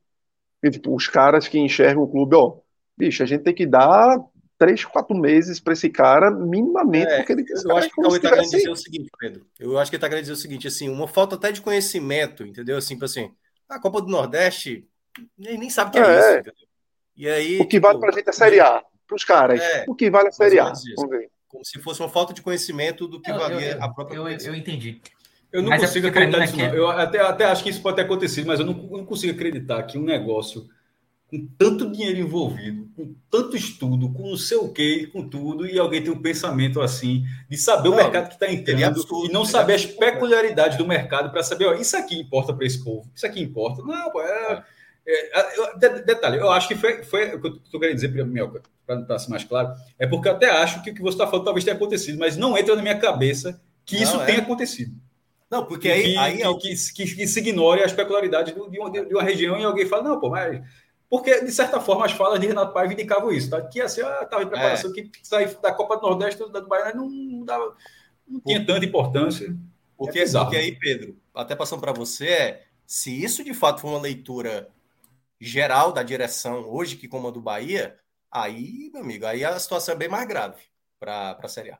E, tipo, os caras que enxergam o clube, ó, bicho, a gente tem que dar três, quatro meses para esse cara, minimamente, é, porque ele Eu acho que o Cauê está querendo dizer o seguinte, Pedro. Eu acho que ele está querendo dizer o seguinte, assim, uma falta até de conhecimento, entendeu? Assim, assim, a Copa do Nordeste nem, nem sabe o que é, é isso, entendeu? E aí, o que tipo, vale para a gente é a Série A para os caras. É, o que vale a Série A? Como se fosse uma falta de conhecimento do que eu, valia eu, a própria eu, eu entendi. Eu não mas é consigo é acreditar nisso. É... Eu até, até acho que isso pode ter acontecido, mas eu não, eu não consigo acreditar que um negócio com tanto dinheiro envolvido, com tanto estudo, com não sei o que, com tudo, e alguém tem um pensamento assim, de saber não, o mercado que está entrando absurdo, e não saber as peculiaridades do mercado para saber, ó, isso aqui importa para esse povo, isso aqui importa. Não, pô, é, é é, detalhe, eu acho que foi, foi o que eu estou querendo dizer para não estar assim mais claro, é porque eu até acho que o que você está falando talvez tenha acontecido, mas não entra na minha cabeça que não, isso é. tenha acontecido. Não, porque aí, que, aí é que, que, que, se ignore as peculiaridades de, uma, de uma região e alguém fala, não, pô, mas. Porque, de certa forma, as falas de Renato Paiva indicavam isso, tá? Que assim, estava em preparação, é. que sair da Copa do Nordeste da do Bahia não, não, dava, não tinha tanta importância. Porque, é porque aí, Pedro, até passando para você, é se isso de fato for uma leitura geral da direção hoje que comanda o Bahia, aí, meu amigo, aí a situação é bem mais grave para a Série A.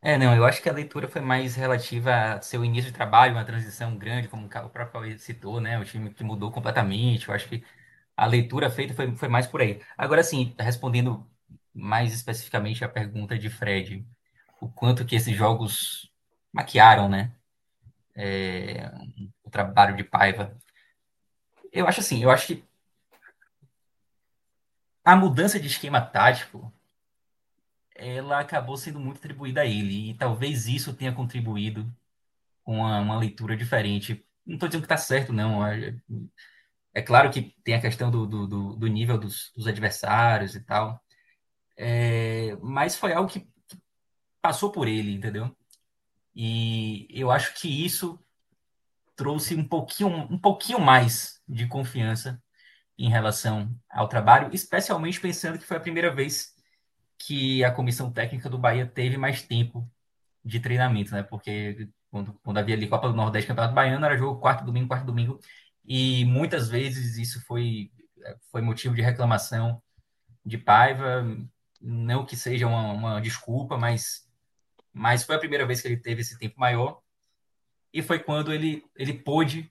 É, não, eu acho que a leitura foi mais relativa a seu início de trabalho, uma transição grande, como o próprio Cauê citou, né? O time que mudou completamente. Eu acho que a leitura feita foi, foi mais por aí. Agora, sim, respondendo mais especificamente a pergunta de Fred, o quanto que esses jogos maquiaram, né? É, o trabalho de Paiva. Eu acho assim, eu acho que a mudança de esquema tático ela acabou sendo muito atribuída a ele e talvez isso tenha contribuído com uma, uma leitura diferente. Não estou dizendo que está certo, não. É, é, claro que tem a questão do, do, do nível dos, dos, adversários e tal, é, mas foi algo que, que passou por ele, entendeu? E eu acho que isso trouxe um pouquinho, um pouquinho mais de confiança em relação ao trabalho, especialmente pensando que foi a primeira vez que a comissão técnica do Bahia teve mais tempo de treinamento, né? Porque quando, quando havia ali Copa do Nordeste, Campeonato Baiano, era jogo quarto domingo, quarto domingo, e muitas vezes isso foi, foi motivo de reclamação de Paiva, não que seja uma, uma desculpa, mas, mas foi a primeira vez que ele teve esse tempo maior, e foi quando ele, ele pôde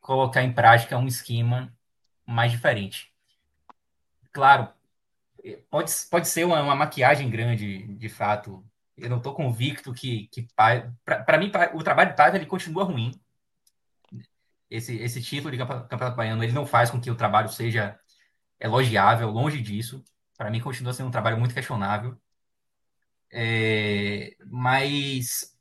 colocar em prática um esquema mais diferente. Claro, pode, pode ser uma, uma maquiagem grande, de fato. Eu não estou convicto que, que para mim, o trabalho de Paiva ele continua ruim. Esse, esse título de campeonato baiano ele não faz com que o trabalho seja elogiável, longe disso. Para mim, continua sendo um trabalho muito questionável. É, mas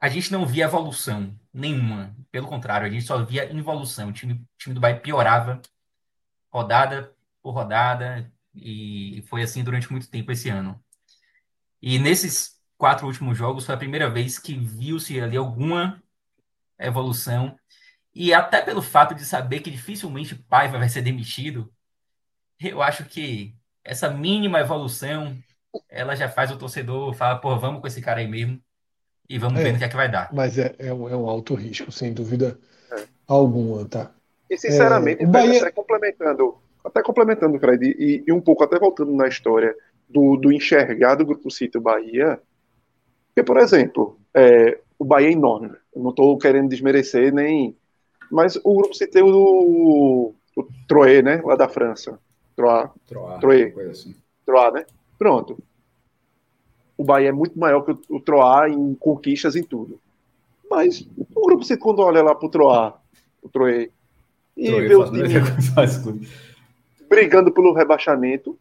a gente não via evolução nenhuma. Pelo contrário, a gente só via involução. O time, o time do Bahia piorava rodada por rodada e foi assim durante muito tempo esse ano. E nesses quatro últimos jogos foi a primeira vez que viu-se ali alguma evolução. E até pelo fato de saber que dificilmente Paiva vai ser demitido, eu acho que essa mínima evolução ela já faz o torcedor falar, pô, vamos com esse cara aí mesmo e vamos é, ver no que é que vai dar. Mas é, é, um, é um alto risco, sem dúvida é. alguma, tá? E sinceramente, é, Bahia... até complementando, até complementando, Fred, e, e, um pouco até voltando na história do, do enxergar do Grupo City Bahia, porque, por exemplo, é, o Bahia é enorme, eu não estou querendo desmerecer nem. Mas o Grupo City tem o, o Troé, né? Lá da França. Troá. Troé. Assim. Troá, né? Pronto o Bahia é muito maior que o, o Troá em conquistas em tudo. Mas o grupo, você quando olha lá pro Troá, o Troé, e Troé vê [LAUGHS] o time brigando pelo rebaixamento,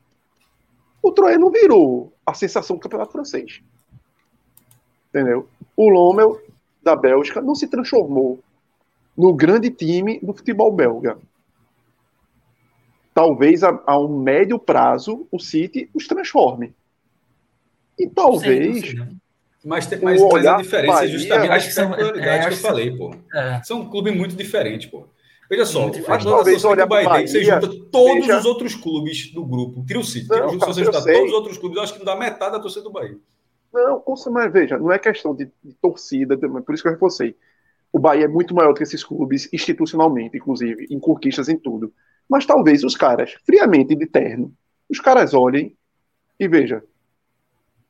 o Troé não virou a sensação do campeonato francês. Entendeu? O Lommel, da Bélgica, não se transformou no grande time do futebol belga. Talvez a, a um médio prazo o City os transforme. E talvez. Mas, tem, mas, mas a diferença Bahia, é justamente a peculiaridade é, que eu falei, pô. É. São um clube muito diferente, pô. Veja só, mas talvez olhar para Bahia, você junta todos veja... os outros clubes do grupo, tira o City, tira o Justo, você junta todos os outros clubes, eu acho que não dá metade da torcida do Bahia. Não, mas veja, não é questão de, de torcida, por isso que eu reforcei. O Bahia é muito maior do que esses clubes, institucionalmente, inclusive, em conquistas, em tudo. Mas talvez os caras, friamente de terno, os caras olhem e vejam,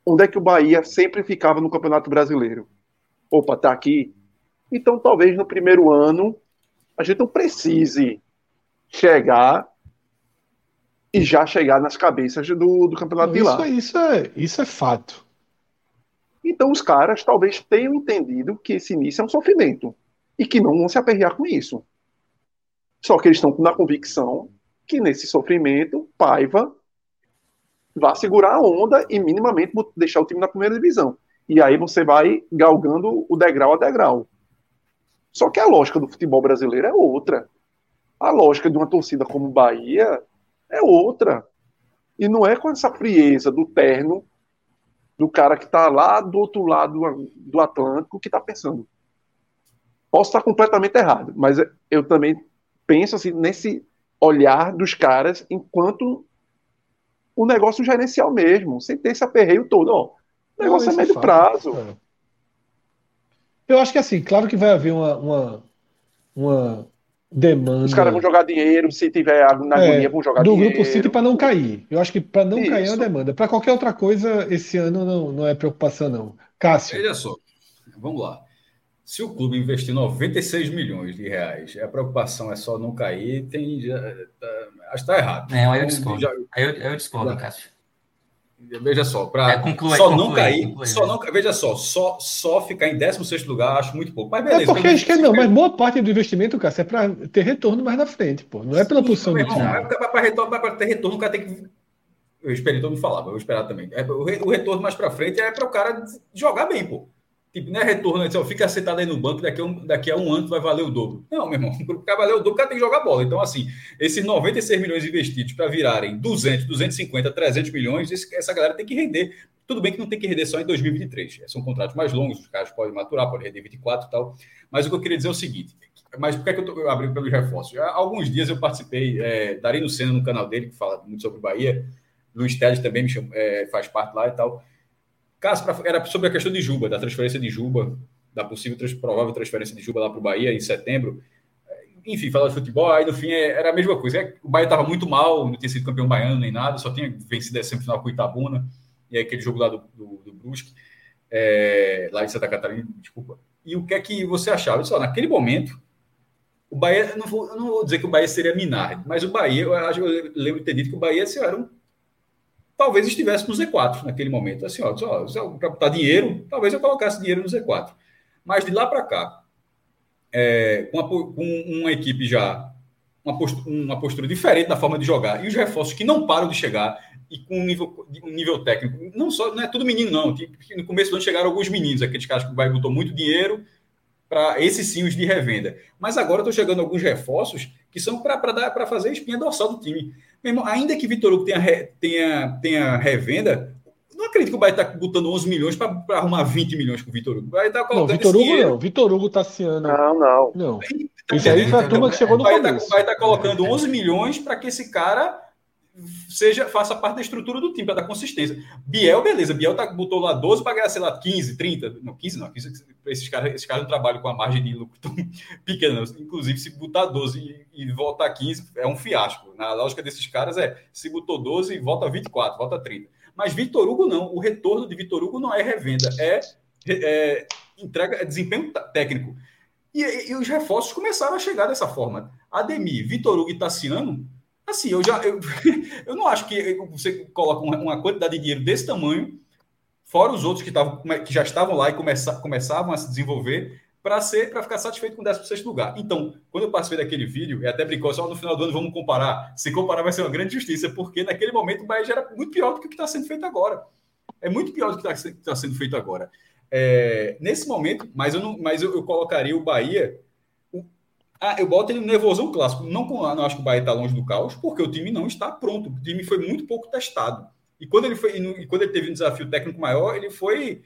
onde é que o Bahia sempre ficava no Campeonato Brasileiro? Opa, tá aqui. Então, talvez no primeiro ano a gente não precise chegar e já chegar nas cabeças do, do campeonato não, de lá. Isso, isso, é, isso é fato. Então, os caras talvez tenham entendido que esse início é um sofrimento e que não vão se aperrear com isso. Só que eles estão na convicção que nesse sofrimento, Paiva vá segurar a onda e minimamente deixar o time na primeira divisão. E aí você vai galgando o degrau a degrau. Só que a lógica do futebol brasileiro é outra. A lógica de uma torcida como Bahia é outra. E não é com essa frieza do terno do cara que está lá do outro lado do Atlântico que está pensando. Posso estar completamente errado, mas eu também penso assim nesse olhar dos caras enquanto o negócio gerencial mesmo, sem ter esse aperreio todo. Ó, o negócio Não, é médio é prazo. É. Eu acho que assim, claro que vai haver uma, uma, uma demanda. Os caras vão jogar dinheiro, se tiver na é, agonia, vão jogar do dinheiro. Do grupo City para não cair. Eu acho que para não Isso. cair é uma demanda. Para qualquer outra coisa, esse ano não, não é preocupação, não. Cássio. Olha só, vamos lá. Se o clube investir 96 milhões de reais, a preocupação é só não cair, tem, já, tá, acho que está errado. Não, eu discordo. Já, eu, eu discordo, Cássio. Veja só, para é, só conclui, não cair, conclui, só não, veja só, só, só ficar em 16 lugar acho muito pouco. Mas beleza. É porque acho que não, mas boa parte do investimento, Cássio, é para ter retorno mais na frente, pô. Não é pela posição do time. Para retorno, para ter retorno, o cara tem que. Eu esperei todo mundo falar, vou esperar também. É, o retorno mais para frente é para o cara jogar bem, pô. Tipo, não é retorno, então, fica sentado aí no banco, daqui a, um, daqui a um ano vai valer o dobro. Não, meu irmão, [LAUGHS] para valer o dobro, o cara tem que jogar bola. Então, assim, esses 96 milhões investidos para virarem 200, 250, 300 milhões, essa galera tem que render. Tudo bem que não tem que render só em 2023. São contratos mais longos, os caras podem maturar, podem render 24 e tal. Mas o que eu queria dizer é o seguinte: mas por que, é que eu, tô, eu abri pelos reforços? Há alguns dias eu participei, é, Darino Senna no canal dele, que fala muito sobre Bahia. Luiz Teles também me chama, é, faz parte lá e tal. Caso pra, era sobre a questão de Juba, da transferência de Juba, da possível provável transferência de Juba lá para o Bahia em setembro. Enfim, falar de futebol, aí no fim é, era a mesma coisa. É, o Bahia estava muito mal, não tinha sido campeão baiano nem nada, só tinha vencido a semifinal com o Itabuna, e aquele jogo lá do, do, do Brusque, é, lá em Santa Catarina, desculpa. E o que é que você achava? Só naquele momento, o Bahia, não, vou, não vou dizer que o Bahia seria Minardi, mas o Bahia, eu, eu lembro de ter dito que o Bahia assim, era um, talvez estivesse no Z4 naquele momento. Assim, ó, para botar dinheiro, talvez eu colocasse dinheiro no Z4. Mas de lá para cá, é, com, a, com, uma equipe já, uma postura, uma postura, diferente na forma de jogar, e os reforços que não param de chegar, e com um nível, um nível técnico, não só não é tudo menino, não. No começo do ano chegaram alguns meninos, aqueles caras que Bahia botou muito dinheiro para esses sim os de revenda. Mas agora estão chegando alguns reforços que são para fazer espinha dorsal do time. Irmão, ainda que Vitor Hugo tenha, tenha, tenha revenda, não acredito que o Bahia está botando 11 milhões para arrumar 20 milhões com o Vitor Hugo. O Bahia tá colocando não, Vitor Hugo não. Vitor Hugo tá se ano. Não, não. Não. Isso aí foi a turma que chegou no Bahia começo. Tá, o Bahia está colocando 11 milhões para que esse cara seja faça parte da estrutura do time, para dar consistência. Biel, beleza. Biel tá, botou lá 12 para ganhar, sei lá, 15, 30. Não, 15 não. 15, esses caras esses cara não trabalham com a margem de lucro tão [LAUGHS] pequena. Inclusive, se botar 12 e, e voltar 15, é um fiasco. Na lógica desses caras é, se botou 12 e volta 24, volta 30. Mas Vitor Hugo não. O retorno de Vitor Hugo não é revenda, é, é entrega, é desempenho técnico. E, e, os reforços começaram a chegar dessa forma. Ademir, Vitor Hugo e Tassiano, assim, eu já eu, [LAUGHS] eu não acho que você coloca uma, quantidade de dinheiro desse tamanho, fora os outros que, tavam, que já estavam lá e começa, começavam a se desenvolver, para ser para ficar satisfeito com o 16 lugar. Então, quando eu participei daquele vídeo, e até brincou só no final do ano vamos comparar. Se comparar vai ser uma grande justiça, porque naquele momento o Bahia já era muito pior do que o que está sendo feito agora. É muito pior do que está tá sendo feito agora. É, nesse momento, mas eu não, mas eu, eu colocaria o Bahia. O, ah, eu boto ele no nervosão clássico. Não, não acho que o Bahia está longe do caos, porque o time não está pronto. O time foi muito pouco testado. E quando ele foi, e quando ele teve um desafio técnico maior, ele foi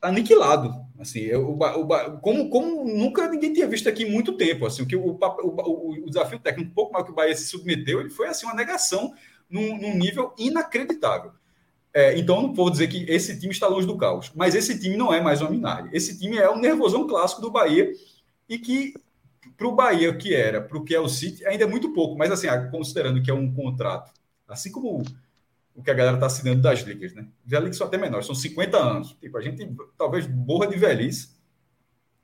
aniquilado. Assim, eu, o, o, como, como nunca ninguém tinha visto aqui em muito tempo. Assim, o, que o, o, o desafio técnico, um pouco mais que o Bahia se submeteu, ele foi assim, uma negação num, num nível inacreditável. É, então, não vou dizer que esse time está longe do caos, mas esse time não é mais uma Minardi. Esse time é um nervosão clássico do Bahia e que, para o Bahia, que era, para o que é o City, ainda é muito pouco, mas assim, considerando que é um contrato, assim como o que a galera está assinando das ligas, né? Já ligas são até menores, são 50 anos. Tipo, a gente talvez morra de velhice.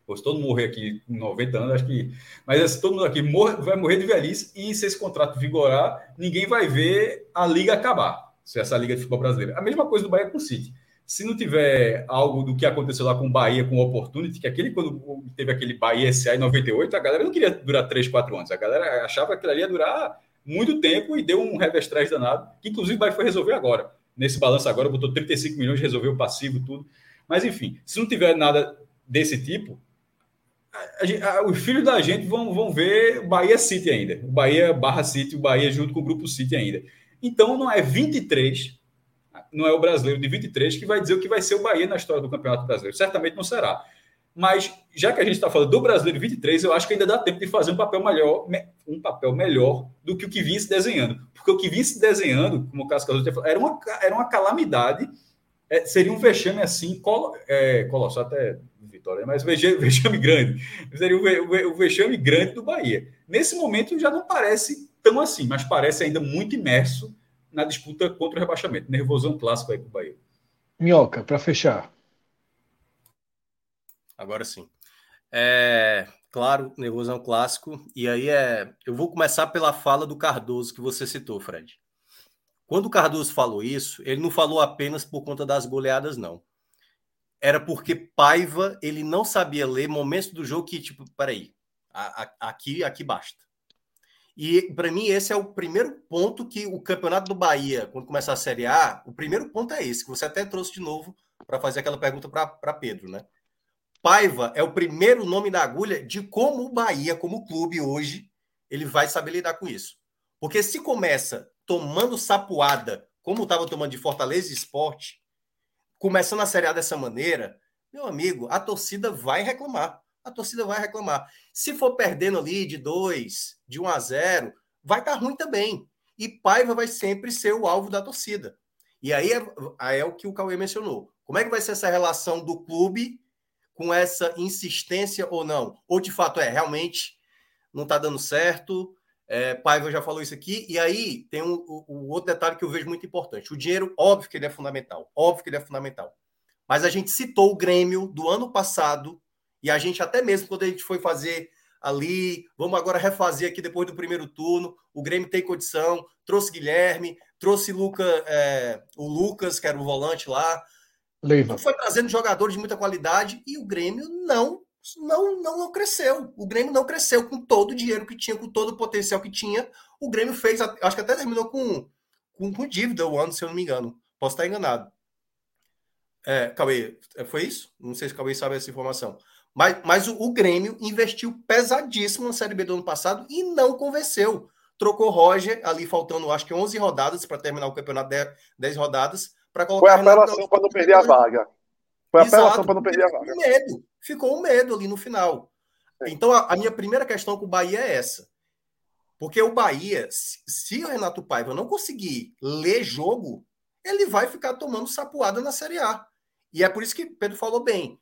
Ou se todo mundo morrer aqui com 90 anos, acho que. Mas se assim, todo mundo aqui morre, vai morrer de velhice, e se esse contrato vigorar, ninguém vai ver a liga acabar. Se essa liga de futebol brasileira. A mesma coisa do Bahia com o City. Se não tiver algo do que aconteceu lá com o Bahia, com o Opportunity, que aquele, quando teve aquele Bahia SA em 98, a galera não queria durar 3, 4 anos. A galera achava que aquilo ali ia durar muito tempo e deu um revés danado, que inclusive vai foi resolver agora. Nesse balanço agora, botou 35 milhões, resolveu o passivo, tudo. Mas, enfim, se não tiver nada desse tipo, a, a, os filhos da gente vão, vão ver o Bahia City ainda. O Bahia barra City, o Bahia junto com o Grupo City ainda. Então, não é 23, não é o brasileiro de 23 que vai dizer o que vai ser o Bahia na história do Campeonato Brasileiro. Certamente não será. Mas, já que a gente está falando do Brasileiro 23, eu acho que ainda dá tempo de fazer um papel melhor, um papel melhor do que o que vinha se desenhando. Porque o que vinha se desenhando, como o Cássio Caso falou, era uma, era uma calamidade, é, seria um vexame assim, colo, é, colossal até Vitória, mas [LAUGHS] vexame, grande. Seria o vexame grande do Bahia. Nesse momento já não parece tão assim, mas parece ainda muito imerso na disputa contra o rebaixamento. Nervosão clássico aí para o Bahia. Minhoca, para fechar. Agora sim. É, claro, nervoso é um clássico. E aí é. Eu vou começar pela fala do Cardoso que você citou, Fred. Quando o Cardoso falou isso, ele não falou apenas por conta das goleadas, não. Era porque Paiva ele não sabia ler momentos do jogo que, tipo, peraí, aqui, aqui basta. E para mim, esse é o primeiro ponto que o campeonato do Bahia, quando começar a Série A, o primeiro ponto é esse, que você até trouxe de novo para fazer aquela pergunta para Pedro, né? Paiva é o primeiro nome da agulha de como o Bahia, como clube hoje, ele vai saber lidar com isso. Porque se começa tomando sapuada como estava tomando de Fortaleza Esporte, começando a Série A dessa maneira, meu amigo, a torcida vai reclamar. A torcida vai reclamar. Se for perdendo ali de 2, de 1 um a 0, vai estar tá ruim também. E Paiva vai sempre ser o alvo da torcida. E aí é, é o que o Cauê mencionou. Como é que vai ser essa relação do clube com essa insistência ou não? Ou de fato é realmente não está dando certo, é, Paiva já falou isso aqui, e aí tem um, um, um, outro detalhe que eu vejo muito importante. O dinheiro, óbvio que ele é fundamental, óbvio que ele é fundamental. Mas a gente citou o Grêmio do ano passado, e a gente até mesmo, quando a gente foi fazer ali, vamos agora refazer aqui depois do primeiro turno, o Grêmio tem condição, trouxe Guilherme, trouxe Luca, é, o Lucas, que era o volante lá, Leiva. foi trazendo jogadores de muita qualidade, e o Grêmio não não, não, não cresceu. O Grêmio não cresceu com todo o dinheiro que tinha, com todo o potencial que tinha. O Grêmio fez, acho que até terminou com, com, com dívida o ano, se eu não me engano. Posso estar enganado. É, Cauê, é, foi isso? Não sei se o Cauê sabe essa informação. Mas, mas o, o, Grêmio investiu pesadíssimo na Série B do ano passado e não convenceu. Trocou Roger ali faltando, acho que 11 rodadas para terminar o campeonato, 10, 10 rodadas, para colocar. Foi a apelação para não perder a vaga. Foi a apelação para não perder a vaga. Medo ficou um medo ali no final. Então, a, a, minha primeira questão com o Bahia é essa. Porque o Bahia, se, se o Renato Paiva não conseguir ler jogo, ele vai ficar tomando sapuada na Série A. E é por isso que Pedro falou bem.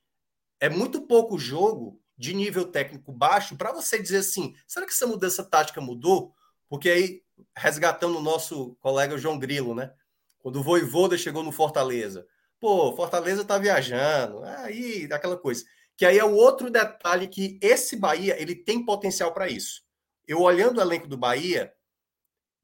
É muito pouco jogo de nível técnico baixo para você dizer assim: será que essa mudança tática mudou? Porque aí, resgatando o nosso colega João Grilo, né? Quando o Voivoda chegou no Fortaleza. Pô, Fortaleza tá viajando. Aí, aquela coisa. Que aí é o outro detalhe que esse Bahia ele tem potencial para isso. Eu olhando o elenco do Bahia,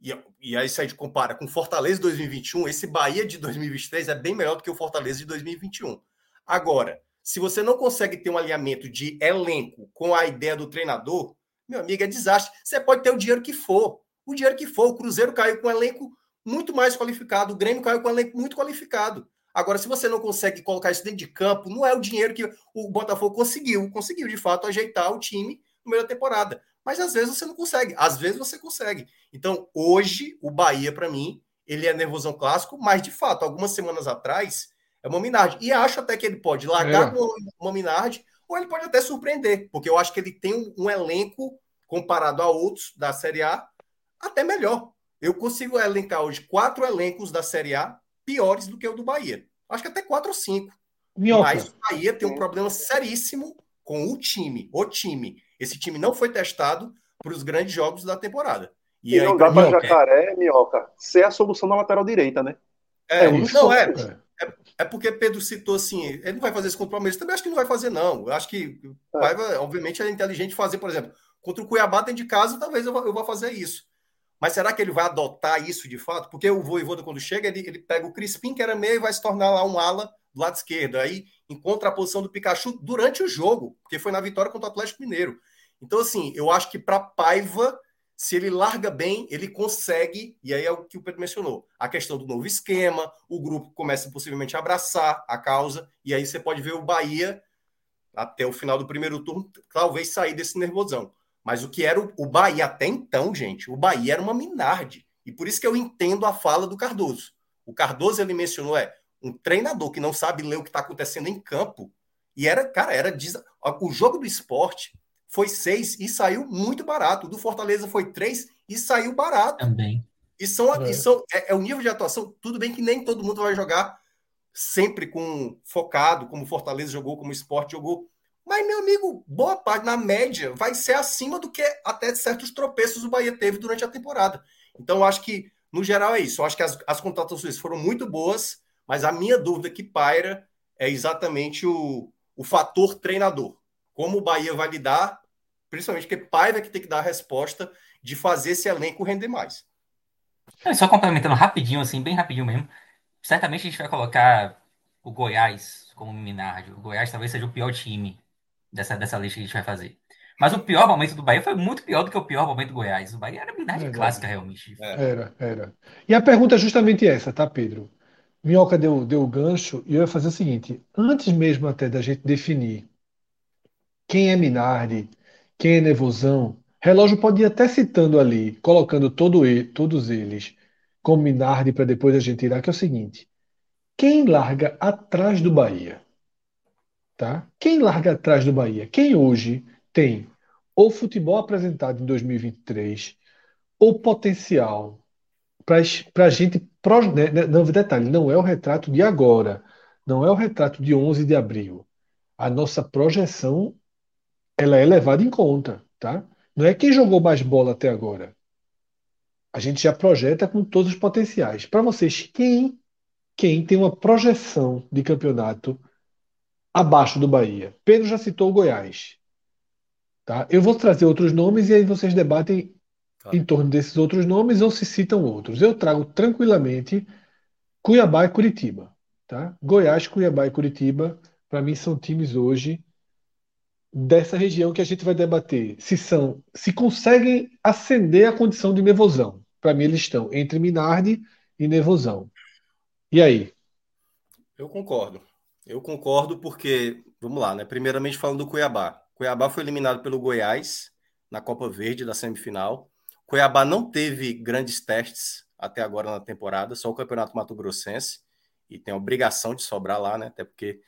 e, e aí se a gente compara com Fortaleza 2021, esse Bahia de 2023 é bem melhor do que o Fortaleza de 2021. Agora, se você não consegue ter um alinhamento de elenco com a ideia do treinador, meu amigo, é desastre. Você pode ter o dinheiro que for, o dinheiro que for. O Cruzeiro caiu com um elenco muito mais qualificado, o Grêmio caiu com um elenco muito qualificado. Agora, se você não consegue colocar isso dentro de campo, não é o dinheiro que o Botafogo conseguiu. Conseguiu, de fato, ajeitar o time no meio da temporada. Mas às vezes você não consegue. Às vezes você consegue. Então, hoje, o Bahia, para mim, ele é nervosão clássico, mas de fato, algumas semanas atrás, é uma Minardi. E acho até que ele pode largar é. uma Minardi, ou ele pode até surpreender, porque eu acho que ele tem um, um elenco, comparado a outros da Série A, até melhor. Eu consigo elencar hoje quatro elencos da Série A piores do que o do Bahia. Acho que até quatro ou cinco. Minhoca. Mas o Bahia tem um problema seríssimo com o time. O time. Esse time não foi testado para os grandes jogos da temporada. E, e não dá para Jacaré, Minhoca, ser a solução na lateral direita, né? É, é não é, é. Porque Pedro citou assim, ele não vai fazer isso contra o Palmeiras. Também acho que não vai fazer, não. Eu acho que o é. Paiva, obviamente, é inteligente fazer, por exemplo, contra o Cuiabá dentro de casa, talvez eu vá, eu vá fazer isso. Mas será que ele vai adotar isso de fato? Porque o Voivoda, quando chega, ele, ele pega o Crispim, que era meio, e vai se tornar lá um ala do lado esquerdo. Aí encontra a posição do Pikachu durante o jogo, porque foi na vitória contra o Atlético Mineiro. Então, assim, eu acho que para Paiva, se ele larga bem, ele consegue, e aí é o que o Pedro mencionou, a questão do novo esquema, o grupo começa possivelmente a abraçar a causa, e aí você pode ver o Bahia, até o final do primeiro turno, talvez sair desse nervosão. Mas o que era o, o Bahia até então, gente, o Bahia era uma Minardi. E por isso que eu entendo a fala do Cardoso. O Cardoso ele mencionou é um treinador que não sabe ler o que está acontecendo em campo. E era, cara, era o jogo do esporte foi seis e saiu muito barato. O do Fortaleza foi três e saiu barato. Também. E são, é. E são é, é, o nível de atuação. Tudo bem que nem todo mundo vai jogar sempre com focado, como o Fortaleza jogou, como o esporte jogou. Mas, meu amigo, boa parte, na média, vai ser acima do que até certos tropeços o Bahia teve durante a temporada. Então, eu acho que, no geral, é isso. Eu acho que as, as contratações foram muito boas, mas a minha dúvida que paira é exatamente o, o fator treinador. Como o Bahia vai lidar, principalmente porque Paiva que tem que dar a resposta de fazer esse elenco render mais. É, só complementando rapidinho, assim, bem rapidinho mesmo. Certamente a gente vai colocar o Goiás como Minardi. O Goiás talvez seja o pior time dessa, dessa lista que a gente vai fazer. Mas o pior momento do Bahia foi muito pior do que o pior momento do Goiás. O Bahia era habilidade é clássica, realmente. É. Era, era. E a pergunta é justamente essa, tá, Pedro? Minhoca deu, deu o gancho e eu ia fazer o seguinte: antes mesmo até da gente definir quem é Minardi, quem é Nevozão, relógio pode ir até citando ali, colocando todo todos eles com Minardi para depois a gente tirar, que é o seguinte: quem larga atrás do Bahia? Tá? Quem larga atrás do Bahia? Quem hoje tem o futebol apresentado em 2023, o potencial para a gente. Né, né, não, detalhe, não é o retrato de agora, não é o retrato de 11 de abril. A nossa projeção ela é levada em conta, tá? Não é quem jogou mais bola até agora. A gente já projeta com todos os potenciais. Para vocês, quem quem tem uma projeção de campeonato abaixo do Bahia? Pedro já citou o Goiás. Tá? Eu vou trazer outros nomes e aí vocês debatem tá. em torno desses outros nomes ou se citam outros. Eu trago tranquilamente Cuiabá e Curitiba. Tá? Goiás, Cuiabá e Curitiba, para mim, são times hoje dessa região que a gente vai debater se são, se conseguem ascender a condição de nevosão. Para mim, eles estão entre Minardi e nevosão. E aí? Eu concordo. Eu concordo porque, vamos lá, né? Primeiramente falando do Cuiabá. Cuiabá foi eliminado pelo Goiás na Copa Verde da semifinal. Cuiabá não teve grandes testes até agora na temporada, só o Campeonato Mato Grossense, e tem a obrigação de sobrar lá, né? Até porque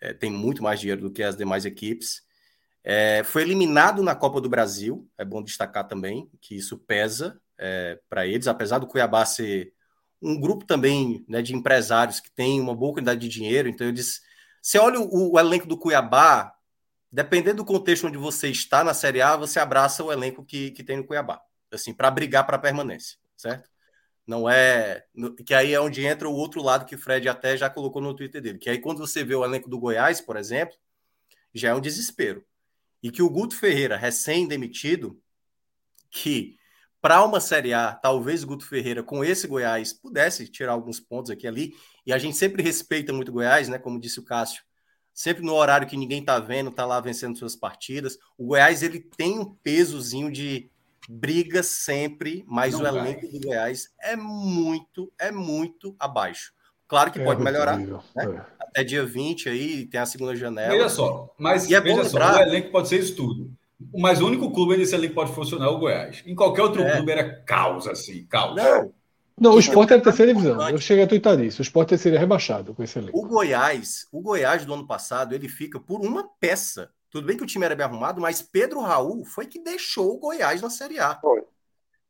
é, tem muito mais dinheiro do que as demais equipes. É, foi eliminado na Copa do Brasil, é bom destacar também que isso pesa é, para eles, apesar do Cuiabá ser um grupo também né, de empresários que tem uma boa quantidade de dinheiro, então eles. Você olha o, o elenco do Cuiabá, dependendo do contexto onde você está na Série A, você abraça o elenco que, que tem no Cuiabá, assim, para brigar para a permanência, certo? Não é. Que aí é onde entra o outro lado que o Fred até já colocou no Twitter dele. Que aí, quando você vê o elenco do Goiás, por exemplo, já é um desespero e que o Guto Ferreira, recém-demitido, que para uma Série A, talvez o Guto Ferreira, com esse Goiás, pudesse tirar alguns pontos aqui e ali, e a gente sempre respeita muito o Goiás, né? Como disse o Cássio, sempre no horário que ninguém tá vendo, tá lá vencendo suas partidas. O Goiás, ele tem um pesozinho de briga sempre, mas Não o vai. elenco do Goiás é muito, é muito abaixo. Claro que é pode melhorar, né? É até dia 20 aí, tem a segunda janela. Veja só, mas e é veja só, o elenco pode ser isso tudo. Mas o único clube onde esse elenco pode funcionar é o Goiás. Em qualquer outro é. clube era caos, assim, caos. Não, não o esporte é a terceira divisão. Eu cheguei a twittar isso. O esporte seria rebaixado com esse elenco. O Goiás, o Goiás do ano passado, ele fica por uma peça. Tudo bem que o time era bem arrumado, mas Pedro Raul foi que deixou o Goiás na Série A. Foi.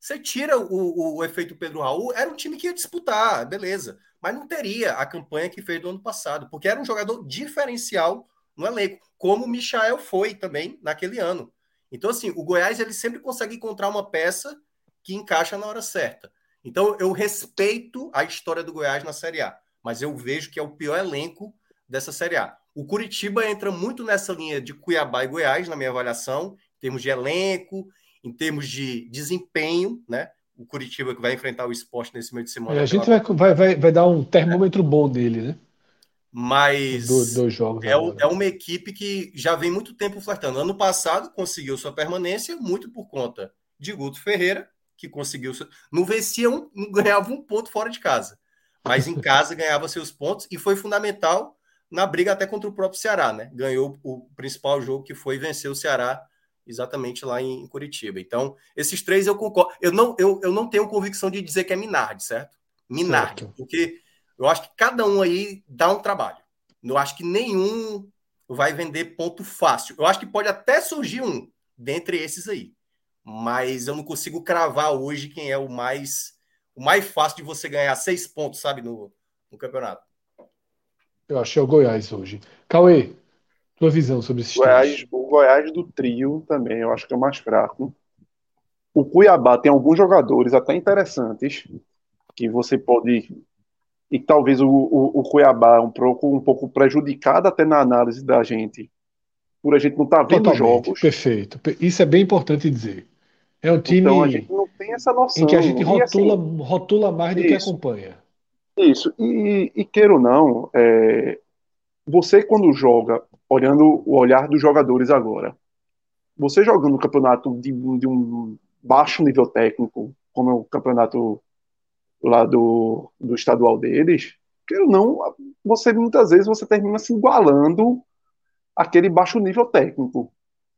Você tira o, o efeito Pedro Raul, era um time que ia disputar, beleza mas não teria a campanha que fez do ano passado, porque era um jogador diferencial no elenco, como o Michael foi também naquele ano. Então, assim, o Goiás ele sempre consegue encontrar uma peça que encaixa na hora certa. Então, eu respeito a história do Goiás na Série A, mas eu vejo que é o pior elenco dessa Série A. O Curitiba entra muito nessa linha de Cuiabá e Goiás, na minha avaliação, em termos de elenco, em termos de desempenho, né? O Curitiba que vai enfrentar o esporte nesse meio de semana. É, a gente vai, vai, vai, vai dar um termômetro bom dele, né? Mas do, dois jogos é, é, uma equipe que já vem muito tempo flertando. Ano passado conseguiu sua permanência muito por conta de Guto Ferreira, que conseguiu. Não vencia um, não ganhava um ponto fora de casa, mas em casa [LAUGHS] ganhava seus pontos e foi fundamental na briga até contra o próprio Ceará, né? Ganhou o principal jogo que foi vencer o Ceará exatamente lá em Curitiba. Então, esses três eu concordo. Eu não, eu, eu não tenho convicção de dizer que é Minardi, certo? Minardi, certo. porque eu acho que cada um aí dá um trabalho. Eu acho que nenhum vai vender ponto fácil. Eu acho que pode até surgir um dentre esses aí, mas eu não consigo cravar hoje quem é o mais o mais fácil de você ganhar seis pontos, sabe, no, no campeonato. Eu acho que é o Goiás hoje. Cauê, tua visão sobre esse Goiás, O Goiás do trio também, eu acho que é o mais fraco. O Cuiabá tem alguns jogadores até interessantes que você pode. E talvez o, o, o Cuiabá é um pouco, um pouco prejudicado até na análise da gente, por a gente não estar tá vendo Totalmente, jogos. Perfeito. Isso é bem importante dizer. É um time então, a gente não tem essa noção. em que a gente rotula, assim, rotula mais do isso, que acompanha. Isso. E, e queira ou não, é, você quando joga olhando o olhar dos jogadores agora. Você jogando no campeonato de, de um baixo nível técnico, como é o campeonato lá do, do estadual deles, que não, você muitas vezes você termina se igualando aquele baixo nível técnico.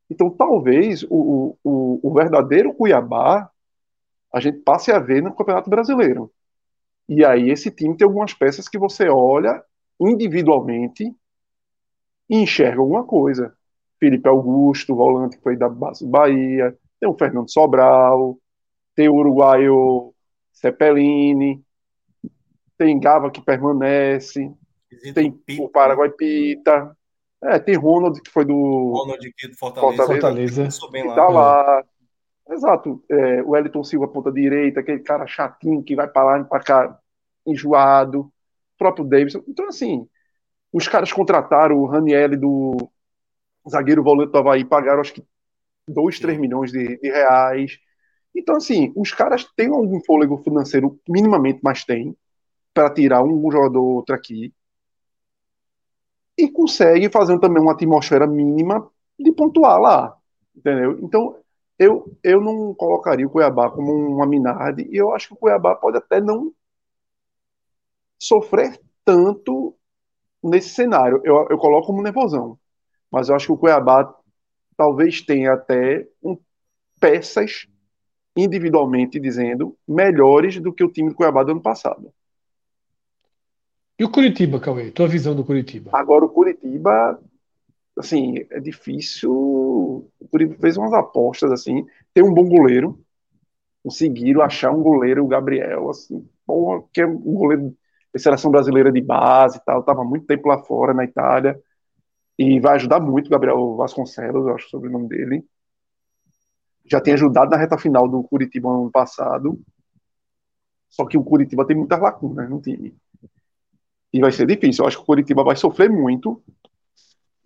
Então, talvez o, o, o verdadeiro Cuiabá a gente passe a ver no Campeonato Brasileiro. E aí esse time tem algumas peças que você olha individualmente e enxerga alguma coisa. Felipe Augusto, volante que foi da Bahia, tem o Fernando Sobral, tem o uruguaio Cepelini, tem Gava que permanece, tem Pita, o Paraguai Pita, é, tem Ronald que foi do Ronald aqui do Fortaleza, Fortaleza. Bem lá, tá lá. Exato, é, o Wellington Silva ponta direita, aquele cara chatinho que vai para lá e para cá enjoado, o próprio Davidson. Então assim, os caras contrataram o Raniel do zagueiro volante do Havaí, pagaram acho que 2, 3 milhões de, de reais. Então, assim, os caras têm algum fôlego financeiro, minimamente, mas tem, para tirar um jogador ou outro aqui. E consegue fazer também uma atmosfera mínima de pontuar lá. Entendeu? Então, eu, eu não colocaria o Cuiabá como uma Minardi, e eu acho que o Cuiabá pode até não sofrer tanto nesse cenário. Eu, eu coloco como nervosão. Mas eu acho que o Cuiabá talvez tenha até um, peças individualmente dizendo melhores do que o time do Cuiabá do ano passado. E o Curitiba, Cauê? Tua visão do Curitiba? Agora o Curitiba, assim, é difícil. O Curitiba fez umas apostas assim, tem um bom goleiro, conseguiram achar um goleiro, o Gabriel, assim, porra, que é um goleiro da seleção brasileira de base e tal, tava muito tempo lá fora na Itália. E vai ajudar muito o Gabriel Vasconcelos, eu acho o sobrenome dele. Já tem ajudado na reta final do Curitiba no ano passado. Só que o Curitiba tem muitas lacunas no time. E vai ser difícil. Eu acho que o Curitiba vai sofrer muito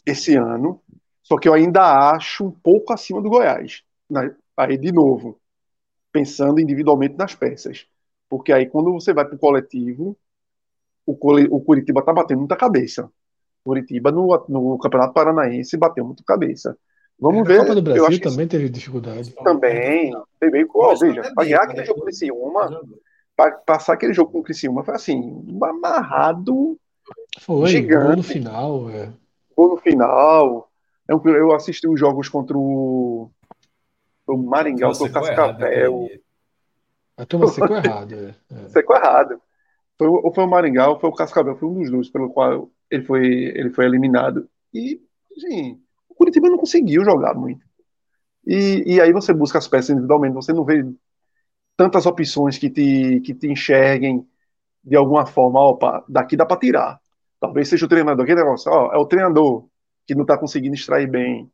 esse ano. Só que eu ainda acho um pouco acima do Goiás. Aí, de novo, pensando individualmente nas peças. Porque aí, quando você vai para o coletivo, o Curitiba está batendo muita cabeça. Curitiba no, no Campeonato Paranaense bateu muito cabeça. Vamos é, ver. A Copa do Brasil também teve dificuldade. Também. Teve, oh, veja, para ganhar aquele jogo com o Criciúma, para passar aquele jogo com o Criciúma foi assim, um amarrado foi, gigante. Gol no final. É. Gol no final. Eu, eu assisti os jogos contra o, o Maringá, o Cascavel. A turma secou errado. É. é. Secou errado. Foi, ou foi o Maringá ou foi o Cascavel, foi um dos dois pelo qual ele foi, ele foi eliminado. E, assim, o Curitiba não conseguiu jogar muito. E, e aí você busca as peças individualmente, você não vê tantas opções que te, que te enxerguem de alguma forma, opa, daqui dá para tirar. Talvez seja o treinador, aquele negócio, ó, é o treinador que não está conseguindo extrair bem.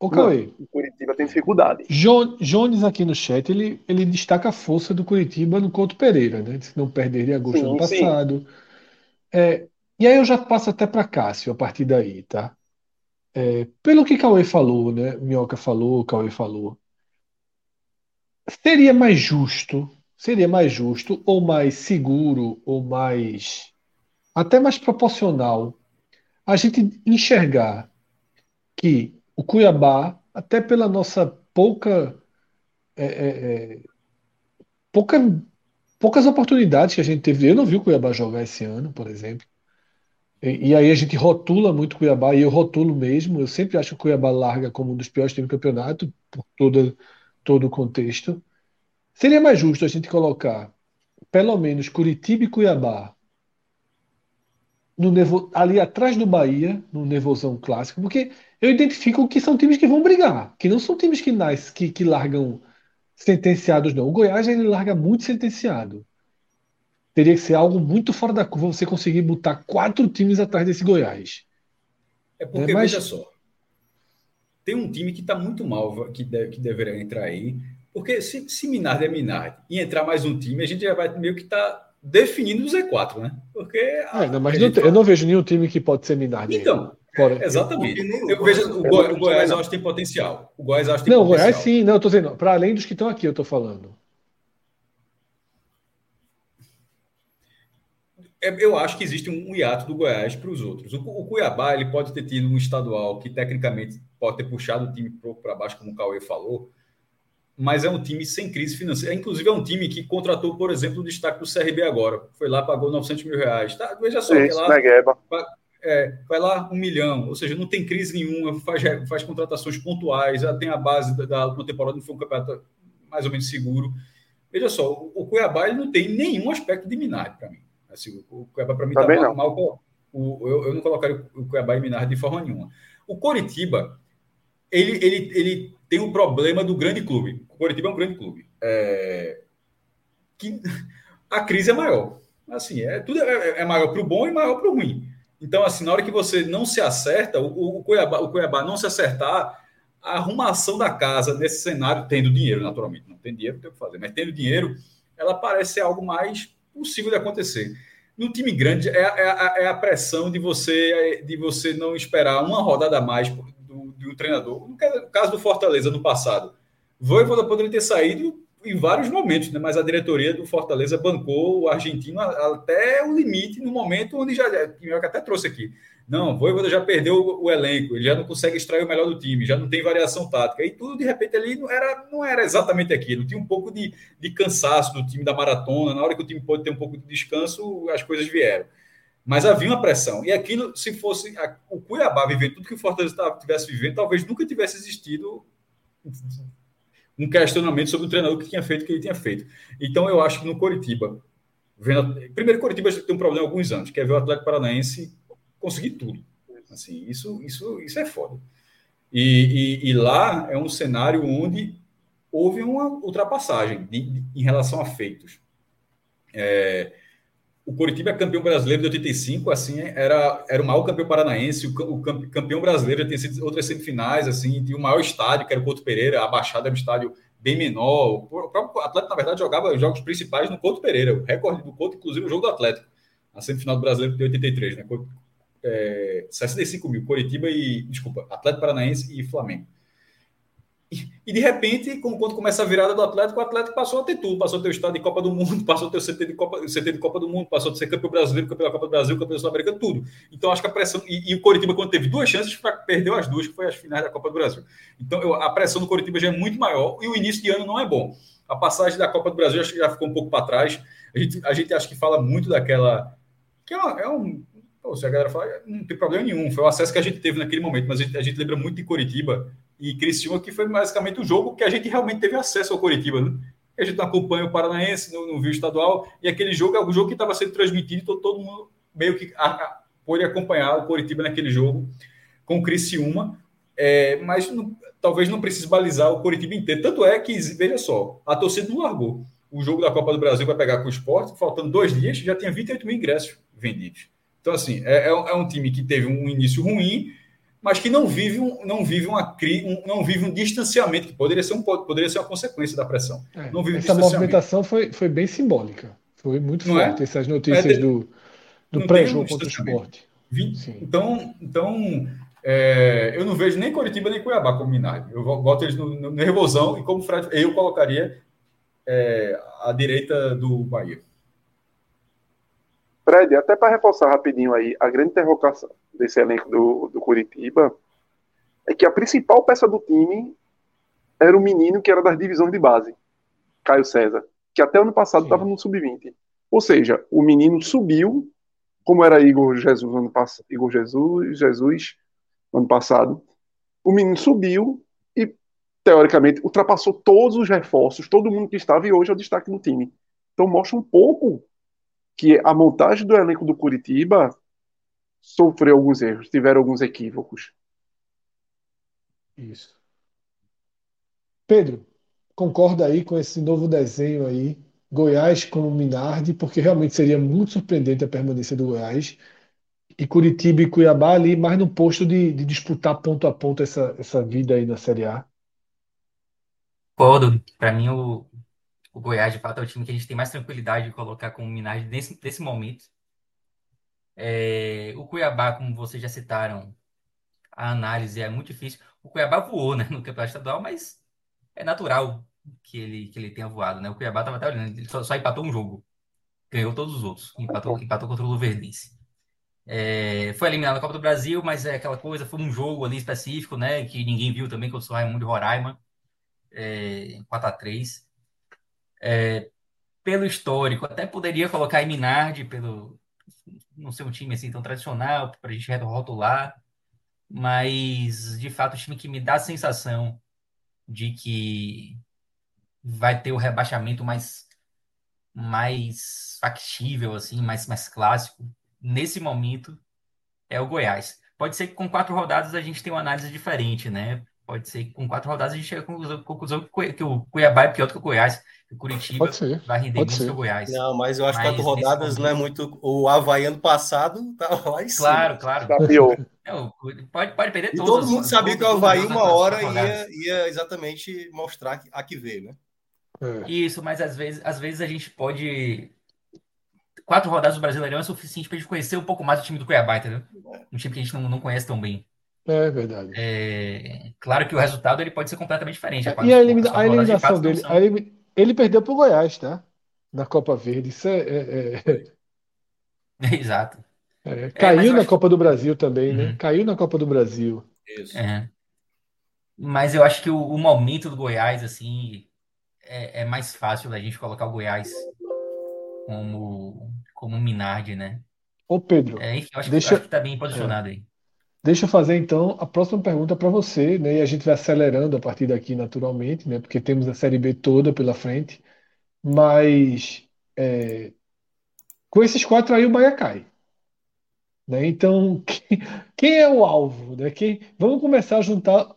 O Cauê. O Curitiba tem dificuldade. Jo, Jones aqui no chat, ele, ele destaca a força do Curitiba no Couto Pereira, né? Que não perderia gosto ano passado. É, e aí eu já passo até para Cássio a partir daí, tá? É, pelo que Cauê falou, né? Minhoca falou, Cauê falou. Seria mais justo, seria mais justo, ou mais seguro, ou mais. até mais proporcional a gente enxergar que o Cuiabá, até pela nossa pouca. É, é, é pouca poucas oportunidades que a gente teve. Eu não vi o Cuiabá jogar esse ano, por exemplo. E, e, aí a gente rotula muito o Cuiabá, e eu rotulo mesmo. Eu sempre acho que o Cuiabá larga como um dos piores times do campeonato, por toda, todo o contexto. Seria mais justo a gente colocar pelo menos Curitiba e Cuiabá no nevo, ali atrás do Bahia, no nervosão clássico, porque eu identifico que são times que vão brigar, que não são times que, nascem, que, que largam sentenciados, não. O Goiás ele larga muito sentenciado teria que ser algo muito fora da curva você conseguir botar quatro times atrás desse Goiás. É porque, é, mas... veja só, tem um time que está muito mal, que, deve, que deveria entrar aí, porque se, se Minardi é Minardi e entrar mais um time, a gente já vai meio que estar tá definindo o Z4, né? Porque. É, não, mas não, eu não vejo nenhum time que pode ser Minardi. Então. Fora. Exatamente. Eu, eu vejo o, Goi, o Goiás, eu acho que tem potencial. O Goiás, acho que tem não, potencial. Não, o Goiás sim, não, eu tô dizendo, para além dos que estão aqui, eu tô falando. É, eu acho que existe um hiato do Goiás para os outros. O, o, Cuiabá ele pode ter tido um estadual que tecnicamente pode ter puxado o time para baixo, como o Cauê falou, mas é um time sem crise financeira. Inclusive, é um time que contratou, por exemplo, o destaque do CRB agora. Foi lá, pagou 900 mil reais. Tá, veja só, Isso, lá, vai, é, vai lá um milhão, ou seja, não tem crise nenhuma, faz, faz contratações pontuais, já tem a base da, da última temporada, não foi um campeonato mais ou menos seguro. Veja só, o Cuiabá ele não tem nenhum aspecto de Minardi para mim. Assim, o Cuiabá para mim está mal, mal o, eu, eu, não colocaria o Cuiabá e Minardi de forma nenhuma. O Coritiba, ele, ele, ele tem um problema do grande clube. O Coritiba é um grande clube. É, que [LAUGHS] a crise é maior. Assim, é, tudo é, é maior para o bom e maior para o ruim. Então, assim, na hora que você não se acerta, o, o, Cuiabá, o Cuiabá não se acertar, a arrumação da casa nesse cenário, tendo dinheiro, naturalmente, não tem dinheiro, tem o que fazer, mas tendo dinheiro, ela parece ser algo mais possível de acontecer. No time grande, é, é, é a pressão de você, de você não esperar uma rodada a mais do, do treinador. No caso do Fortaleza no passado, Voivoda poderia ter saído em vários momentos, né? mas a diretoria do Fortaleza bancou o argentino até o limite, no momento onde já. Eu até trouxe aqui. Não, Voivoda já perdeu o elenco, ele já não consegue extrair o melhor do time, já não tem variação tática. E tudo, de repente, ali não era, não era exatamente aquilo. Tinha um pouco de, de cansaço do time da maratona. Na hora que o time pode ter um pouco de descanso, as coisas vieram. Mas havia uma pressão. E aquilo, se fosse a, o Cuiabá vivendo tudo que o Fortaleza estivesse vivendo, talvez nunca tivesse existido um questionamento sobre o treinador que tinha feito o que ele tinha feito. Então, eu acho que no Coritiba, vendo, primeiro, Coritiba tem um problema há alguns anos, que é ver o Atlético Paranaense conseguir tudo. Assim, isso, isso, isso é foda. E, e, e lá é um cenário onde houve uma ultrapassagem de, de, em relação a feitos. É, o Coritiba é campeão brasileiro de 85, assim, era, era o maior campeão paranaense, o, o campeão brasileiro tinha sido outras semifinais, assim, tinha o maior estádio, que era o Couto Pereira, a Baixada era um estádio bem menor, o próprio Atlético, na verdade, jogava os jogos principais no Couto Pereira, o recorde do Couto, inclusive, o jogo do Atlético, a semifinal do Brasileiro de 83, né, é, 65 mil, Coritiba e, desculpa, Atlético Paranaense e Flamengo. E, de repente, quando começa a virada do Atlético, o Atlético passou a ter tudo, passou a ter o estado de Copa do Mundo, [LAUGHS] passou a ter o CT de Copa, CT de Copa do Mundo, passou a ser campeão brasileiro, campeão da Copa do Brasil, campeão sul-americano, tudo. Então, acho que a pressão. E, e, o Coritiba, quando teve duas chances, perdeu as duas, que foi as finais da Copa do Brasil. Então, eu, a pressão do Coritiba já é muito maior e o início de ano não é bom. A passagem da Copa do Brasil acho que já ficou um pouco para trás. A gente, a gente acha que fala muito daquela. Que é, uma, é um. Pô, se a galera fala, não tem problema nenhum, foi o acesso que a gente teve naquele momento, mas a gente, a gente lembra muito de Coritiba e Criciúma, que foi basicamente o jogo que a gente realmente teve acesso ao Coritiba, né? A gente acompanha o Paranaense, não, não estadual, e aquele jogo é o jogo que estava sendo transmitido, todo, todo mundo meio que a, a, pôde acompanhar o Coritiba naquele jogo com o Criciúma, é, mas não, talvez não precise balizar o Coritiba inteiro. Tanto é que, veja só, a torcida não largou. O jogo da Copa do Brasil vai pegar com o esporte, faltando dois dias, já tinha 28 mil ingressos vendidos. Então, assim, é, é, é um time que teve um início ruim, mas que não vive um, não vive uma um, não vive um distanciamento que poderia ser um poderia ser uma consequência da pressão. É, não vive essa movimentação foi, foi bem simbólica, foi muito não é? forte é? essas notícias é do, do pré-jogo um contra o esporte. Então, então é, eu não vejo nem Curitiba nem Cuiabá como Minardi. Eu boto eles no, no nervosão e como Fred, eu colocaria é, a direita do Bahia. Fred, até para reforçar rapidinho aí, a grande interrogação desse elenco do, do Curitiba é que a principal peça do time era o menino que era das divisões de base, Caio César, que até ano passado estava no sub-20. Ou seja, o menino subiu, como era Igor Jesus ano passado, Igor Jesus, Jesus ano passado. O menino subiu e teoricamente ultrapassou todos os reforços, todo mundo que estava e hoje é o destaque no time. Então mostra um pouco que a montagem do elenco do Curitiba sofreu alguns erros, tiveram alguns equívocos. Isso. Pedro, concorda aí com esse novo desenho aí, Goiás como Minardi, porque realmente seria muito surpreendente a permanência do Goiás e Curitiba e Cuiabá ali mais no posto de, de disputar ponto a ponto essa, essa vida aí na Série A. Concordo. Para mim, o, o Goiás, de fato, é o time que a gente tem mais tranquilidade de colocar como minagem nesse, nesse momento. É, o Cuiabá, como vocês já citaram, a análise é muito difícil. O Cuiabá voou né, no campeonato estadual, mas é natural que ele, que ele tenha voado. Né? O Cuiabá estava até olhando, ele só, só, empatou um jogo. Ganhou todos os outros. Empatou, empatou contra o Luverdense. É, foi eliminado na Copa do Brasil, mas é aquela coisa, foi um jogo ali específico, né? Que ninguém viu também contra o Raimundo Roraima. É, 4x3 é, pelo histórico, até poderia colocar em Minardi, pelo não ser um time assim tão tradicional, para a gente rotular, mas de fato o time que me dá a sensação de que vai ter o rebaixamento mais, mais factível, assim, mais, mais clássico, nesse momento, é o Goiás. Pode ser que com quatro rodadas a gente tenha uma análise diferente, né? Pode ser que com quatro rodadas a gente chegue à conclusão que o Cuiabá é pior do que o Goiás, que o Curitiba vai render menos que o Goiás. Não, mas eu acho que quatro rodadas não é muito. O Havaí ano passado estava lá em cima. Claro, claro. Não, pode, pode perder e todo mundo sabia que o Havaí uma hora ia, ia exatamente mostrar a que vê, né? É. Isso, mas às vezes, às vezes a gente pode. Quatro rodadas do Brasileirão é suficiente para a gente conhecer um pouco mais o time do Cuiabá, entendeu? Um time que a gente não, não conhece tão bem. É verdade. É, claro que o resultado ele pode ser completamente diferente. É, e a, elimina a eliminação dele, a elim... ele perdeu para o Goiás, tá? Na Copa Verde. Isso é. é, é... [LAUGHS] Exato. É, caiu na Copa do Brasil também, né? uhum. né? Caiu na Copa do Brasil. Isso. Mas eu acho que o, o momento do Goiás, assim, é, é, mais fácil a gente colocar o Goiás como, como Minardi, né? Ô, Pedro, é, enfim, eu acho, deixa, que, acho que tá bem posicionado é. aí. Deixa eu fazer então a próxima pergunta para você, né? E a gente vai acelerando a partir daqui naturalmente, né? Porque temos a Série B toda pela frente. Mas é, com esses quatro aí o Bahia cai. Né? Então, [LAUGHS] quem, quem é o alvo? Né? Quem, vamos começar a juntar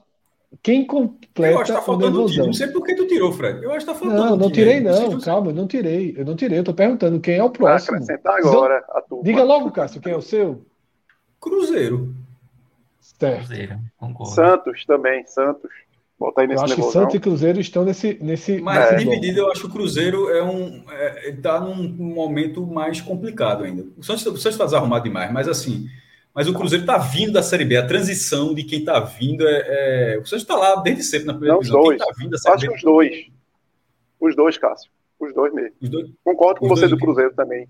quem completa eu acho que tá faltando o time. Não sei por que tu tirou, Fred. Eu acho que tá faltando Não, não tirei, não. Calma, eu não tirei. Eu não tirei. Eu tô perguntando quem é o próximo. Vai acrescentar agora então, a turma. Diga logo, Cássio, quem é o seu? Cruzeiro. Cruzeiro, concordo. Santos também, Santos. Bota aí nesse eu acho que Santos e Cruzeiro estão nesse. nesse Mas nesse dividido, eu acho que o Cruzeiro é um. É, está num momento mais complicado ainda. O Santos, está desarrumado demais, mas assim. Mas o Cruzeiro está vindo da Série B. A transição de quem está vindo é, é... O Santos está lá desde sempre na primeira Não, divisão. Os dois. Quem tá vindo da Série Acho B... os dois. Os dois, Cássio. Os dois mesmo. Os dois... Concordo com os você do Cruzeiro também.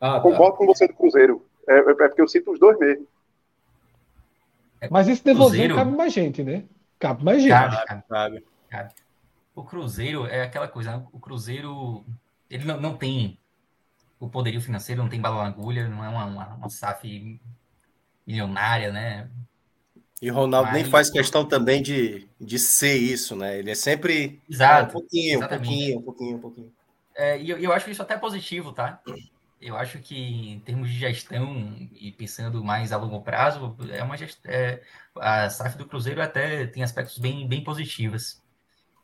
Ah, tá. Concordo tá. com você do Cruzeiro. É, é, porque eu sinto os dois mesmo. Mas esse devolver cabe mais gente, né? Cabe mais gente. Cabe, cabe. cabe. O Cruzeiro é aquela coisa. Né? O Cruzeiro ele não, não tem o poderio financeiro, não tem bala na agulha, não é uma, uma, uma SAF milionária, né? E o Ronaldo Mas... nem faz questão também de, de ser isso, né? Ele é sempre Exato, um pouquinho, um pouquinho, um pouquinho, um pouquinho. É, e eu, eu acho isso até positivo, tá? Eu acho que em termos de gestão e pensando mais a longo prazo, é uma gestão, é, a SAF do Cruzeiro até tem aspectos bem, bem positivos.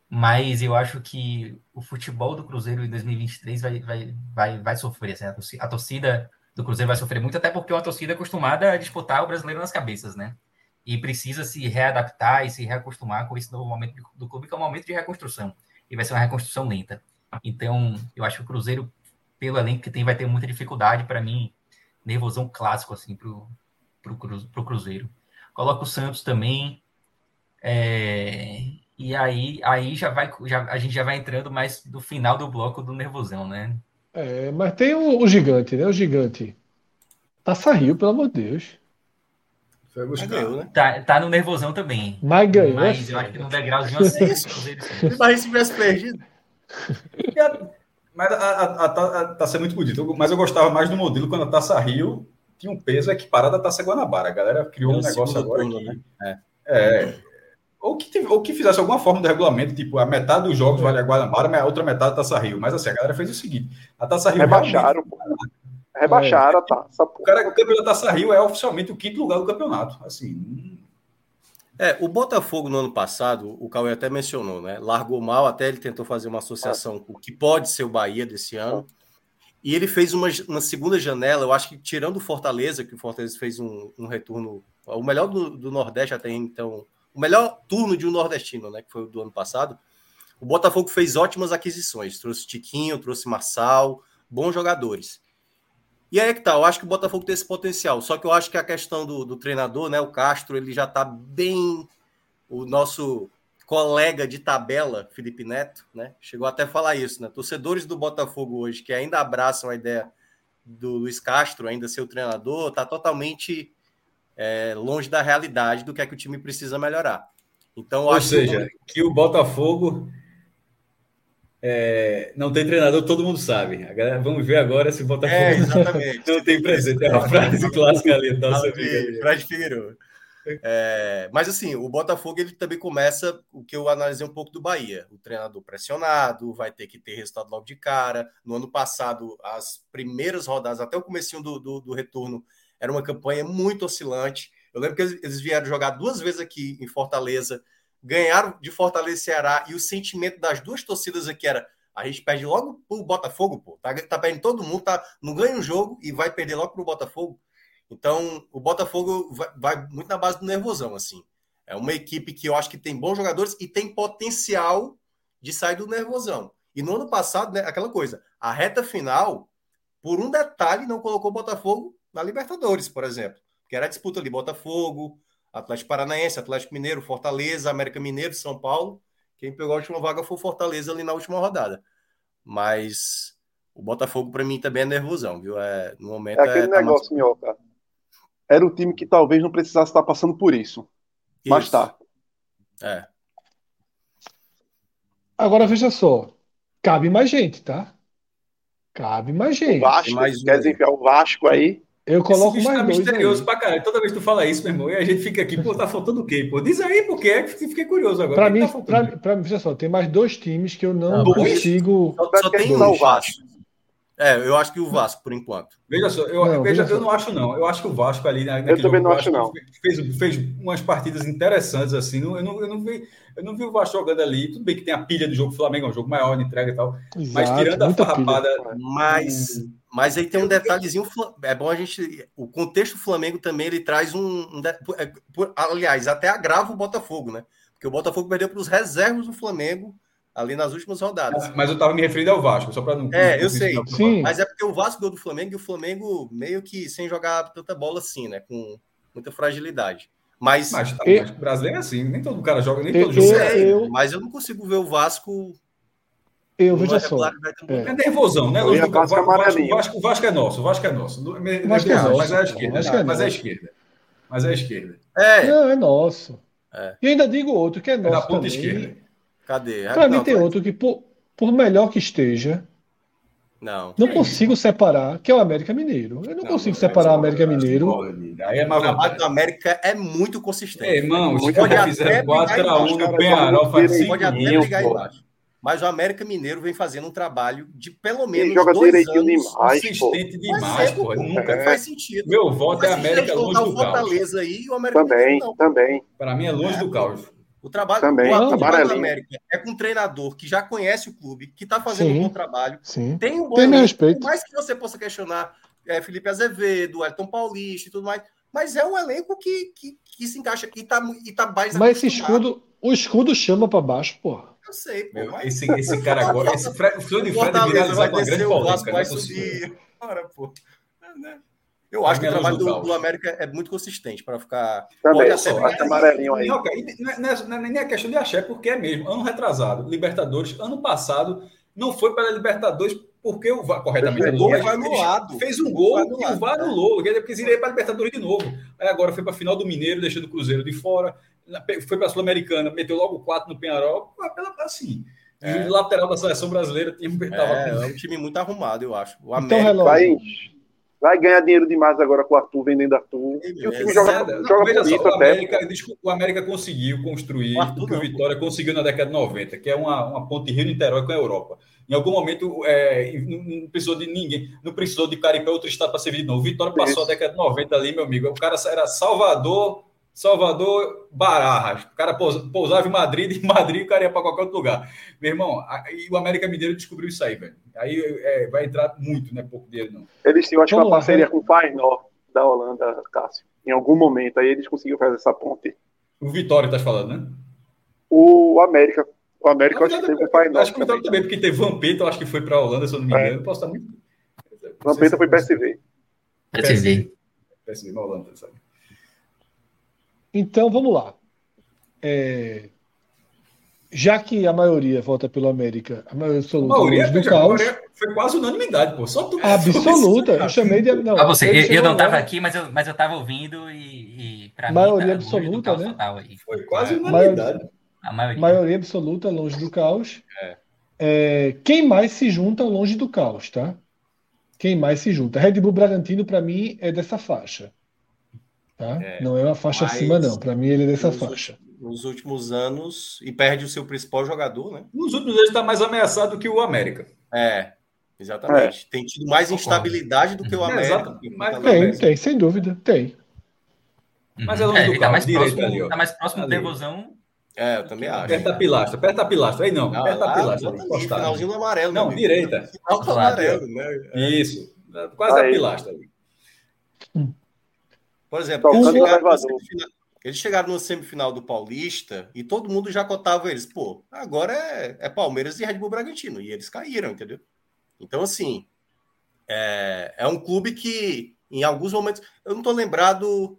Mas eu acho que o futebol do Cruzeiro em 2023 vai, vai, vai, vai sofrer. Assim, a torcida do Cruzeiro vai sofrer muito, até porque é uma torcida acostumada a disputar o brasileiro nas cabeças, né? E precisa se readaptar e se reacostumar com esse novo momento do clube, que é um momento de reconstrução. E vai ser uma reconstrução lenta. Então, eu acho que o Cruzeiro, pelo elenco que tem, vai ter muita dificuldade, para mim, nervosão clássico, assim, pro, pro, pro Cruzeiro. Coloca o Santos também. É, e aí, aí já vai, já, a gente já vai entrando mais no final do bloco do nervosão, né? É, mas tem o, o gigante, né? O gigante. Taça Rio, pelo amor de Deus. Foi buscar. Ganhou, né? tá, tá no nervosão também. Mas ganhou. Mas eu acho que no degrauzinho [LAUGHS] assim. Mas se tivesse perdido. [LAUGHS] Mas a, a, a, a taça é muito bonita. Mas eu gostava mais do modelo quando a taça Rio tinha um peso equiparado à taça Guanabara. A galera criou um negócio agora. Turno, que, né? é, é, ou que, ou que fizesse alguma forma de regulamento, tipo, a metade dos jogos vale a Guanabara, a outra metade a Taça Rio. Mas assim, a galera fez o seguinte: a Taça Rio. Rebaixaram, realmente... Rebaixaram é. a taça. O, cara, o campeão da Taça Rio é oficialmente o quinto lugar do campeonato. Assim. É, o Botafogo no ano passado, o Cauê até mencionou, né? Largou mal, até ele tentou fazer uma associação com o que pode ser o Bahia desse ano. E ele fez uma segunda janela, eu acho que tirando o Fortaleza, que o Fortaleza fez um, um retorno, o melhor do, do Nordeste até então, o melhor turno de um nordestino, né, que foi o do ano passado, o Botafogo fez ótimas aquisições. Trouxe Tiquinho, trouxe Marçal, bons jogadores. E aí é que tá, eu acho que o Botafogo tem esse potencial. Só que eu acho que a questão do, do treinador, né, o Castro, ele já tá bem. O nosso colega de tabela, Felipe Neto, né, chegou até a falar isso, né? Torcedores do Botafogo hoje que ainda abraçam a ideia do Luiz Castro, ainda ser o treinador, tá totalmente é, longe da realidade do que é que o time precisa melhorar. Então, Ou seja, que... que o Botafogo é, não tem treinador, todo mundo sabe. Agora, vamos ver agora se o Botafogo é, [LAUGHS] exatamente. não tem presente. É uma frase clássica ali. Nossa amiga. Fred Figueiredo. É, mas assim, o Botafogo ele também começa o que eu analisei um pouco do Bahia. O treinador pressionado, vai ter que ter resultado logo de cara. No ano passado, as primeiras rodadas, até o começo do, do, do, retorno, era uma campanha muito oscilante. Eu lembro que eles, eles vieram jogar duas vezes aqui em Fortaleza, ganharam de Fortaleza e Ceará, e o sentimento das duas torcidas aqui era a gente perde logo pro Botafogo, pô. Tá, tá perdendo todo mundo, tá, não ganha um jogo e vai perder logo pro Botafogo. Então, o Botafogo vai, vai, muito na base do nervosão, assim. É uma equipe que eu acho que tem bons jogadores e tem potencial de sair do nervosão. E no ano passado, né, aquela coisa, a reta final, por um detalhe, não colocou o Botafogo na Libertadores, por exemplo. Que era a disputa ali, Botafogo, Atlético Paranaense, Atlético Mineiro, Fortaleza, América Mineiro, São Paulo. Quem pegou a última vaga foi o Fortaleza ali na última rodada. Mas o Botafogo, para mim, também é nervosão, viu? É, no momento é aquele é, tá negócio, mais... Minhoca era o time que talvez não precisasse estar passando por isso. isso. Mas tá. É. Agora veja só. Cabe mais gente, tá? Cabe mais gente. O Vasco, mais quer dizer, o Vasco aí. Eu coloco Esse mais tá misterioso aí. pra caralho. Toda vez que tu fala isso, meu irmão, e a gente fica aqui, pô, tá faltando o quê? Pô, diz aí, porque é que fiquei curioso agora. Pra mim, tá pra, pra, veja só, tem mais dois times que eu não, não consigo. Só, só tem o Vasco. É, eu acho que o Vasco, por enquanto. Veja só, eu, não, veja, eu não acho, não. Eu acho que o Vasco ali na, Eu também não acho, não. Fez, fez umas partidas interessantes, assim. eu, não, eu, não vi, eu não vi o Vasco jogando ali. Tudo bem que tem a pilha do jogo Flamengo, é um jogo maior de entrega e tal. Exato, mas tirando a farrapada. Mas, mas aí tem um detalhezinho. É bom a gente. O contexto do Flamengo também ele traz um. um é, aliás, até agrava o Botafogo, né? Porque o Botafogo perdeu para os reservas do Flamengo ali nas últimas rodadas. Mas eu estava me referindo ao Vasco, só para não. É, eu sei. Sim. Mas é porque o Vasco deu do Flamengo e o Flamengo meio que sem jogar tanta bola assim, né? Com muita fragilidade. Mas, mas, tá, mas o brasileiro é assim, nem todo cara joga, nem todo jogo. É, eu, mas eu não consigo ver o Vasco. Eu veja só. É. é nervosão, né? O Vasco, é Vasco, Vasco, Vasco é nosso, o Vasco é nosso. Vasco é nosso. Mas é a esquerda. É mas é a esquerda. Mas é a esquerda. É. Não, é nosso. É. E ainda digo outro que é nosso. É da ponta também. esquerda. Cadê? Para mim tem outro que, por, por melhor que esteja, não. Não consigo separar, que é o América Mineiro. Eu não, não consigo separar o América Mineiro. Aí é o trabalho do América é muito consistente. É, irmão, os caras fizeram 4x1 no Penharol faz 5 Pode até brigar embaixo. Mas o América Mineiro vem fazendo um trabalho de pelo menos joga dois anos demais, consistente pô. demais, pô. Nunca é. faz sentido. Meu voto é América longe do caos. Fortaleza aí o América também, Mineiro, também. Para mim é longe é. do caos. O trabalho, Também, o trabalho do América é com um treinador que já conhece o clube, que está fazendo sim, um bom trabalho. Sim. Tem um bom tem elenco, respeito. Por mais que você possa questionar é, Felipe Azevedo, Elton Paulista e tudo mais, mas é um elenco que, que, que se encaixa e está e tá mais Mas esse escudo, o escudo chama para baixo, pô. Eu sei, pô. Meu, mas... esse, esse cara agora, esse Fred, o Fred viralizar com a grande polêmica. Vai subir. Ora, pô. É, né? Eu acho que o trabalho do, do, América é muito consistente para ficar. Também, Olha, só, até amarelinho aí. Não, não, é, nem a questão de achar, é porque é mesmo. Ano retrasado, Libertadores, ano passado, não foi para a Libertadores porque o VAR, corretamente, o gol foi anulado. Fez um gol e o VAR anulou. Porque iria para a Libertadores de novo. Aí agora foi para a final do Mineiro, deixando o Cruzeiro de fora. Foi para a Sul-Americana, meteu logo quatro no Penharol. Assim. É. O lateral da seleção brasileira tinha, é, é um time muito arrumado, eu acho. O então, América. Então, Vai ganhar dinheiro demais agora com o Arthur vendendo Arthur. E o time joga, não, joga não, bonito só, o América, o América conseguiu construir o, o que o Vitória conseguiu na década de 90, que é uma, uma ponte Rio-Niterói com a Europa. Em algum momento, é, não precisou de ninguém, não precisou de Caripé outro estado para servir de novo. O Vitória passou Isso. a década de 90 ali, meu amigo. O cara era Salvador, Salvador, Barajas. O cara pousava em Madrid, [LAUGHS] e Madrid o cara ia para qualquer outro lugar. Meu irmão, e o América Mineiro descobriu isso aí, velho. Aí é, vai entrar muito, não é pouco dinheiro, não. Eles tinham, acho que uma parceria com o Feyenoord da Holanda, Cássio. Em algum momento, aí eles conseguiram fazer essa ponte. O Vitória, tá falando, né? O América. O América, acho que teve o Feyenoord. Acho que o Vitória também, porque teve Vampeta, acho que foi para a Holanda, se eu não me é. engano. É. Posso estar muito. Vampeta foi PSV. PSV. PSV na Holanda, sabe? Então, vamos lá. É... Já que a maioria vota pelo América, a maioria absoluta a maioria, do caos. Foi quase unanimidade, pô. Só tu... Absoluta. Eu chamei de. Não, ah, você, eu, eu não estava aqui, mas eu, mas eu tava ouvindo e, e para maioria mim, tá absoluta, né? Foi quase unanimidade. A maioria. maioria absoluta, longe do caos. É. É, quem mais se junta longe do caos, tá? Quem mais se junta? Red Bull Bragantino, para mim, é dessa faixa. Tá? É, não é uma faixa acima, não. Para mim, ele é dessa faixa. Nos últimos anos, e perde o seu principal jogador, né? Nos últimos anos está mais ameaçado que o América. É, exatamente. É. Tem tido mais instabilidade do que o América. É, tem, tem, sem dúvida, tem. Mas é longe é, do tá mais, próximo, ali, tá mais próximo do Evosão. É, eu também acho. Perto da pilastra, perto da pilastra. Aí não, não perto da pilastra. Ali, finalzinho do amarelo. Não, direita. Final do amarelo, né? Isso. Quase a pilastra ali. Por exemplo, eles chegaram, eles chegaram no semifinal do Paulista e todo mundo já cotava eles. Pô, agora é, é Palmeiras e Red Bull Bragantino. E eles caíram, entendeu? Então, assim, é, é um clube que, em alguns momentos, eu não tô lembrado.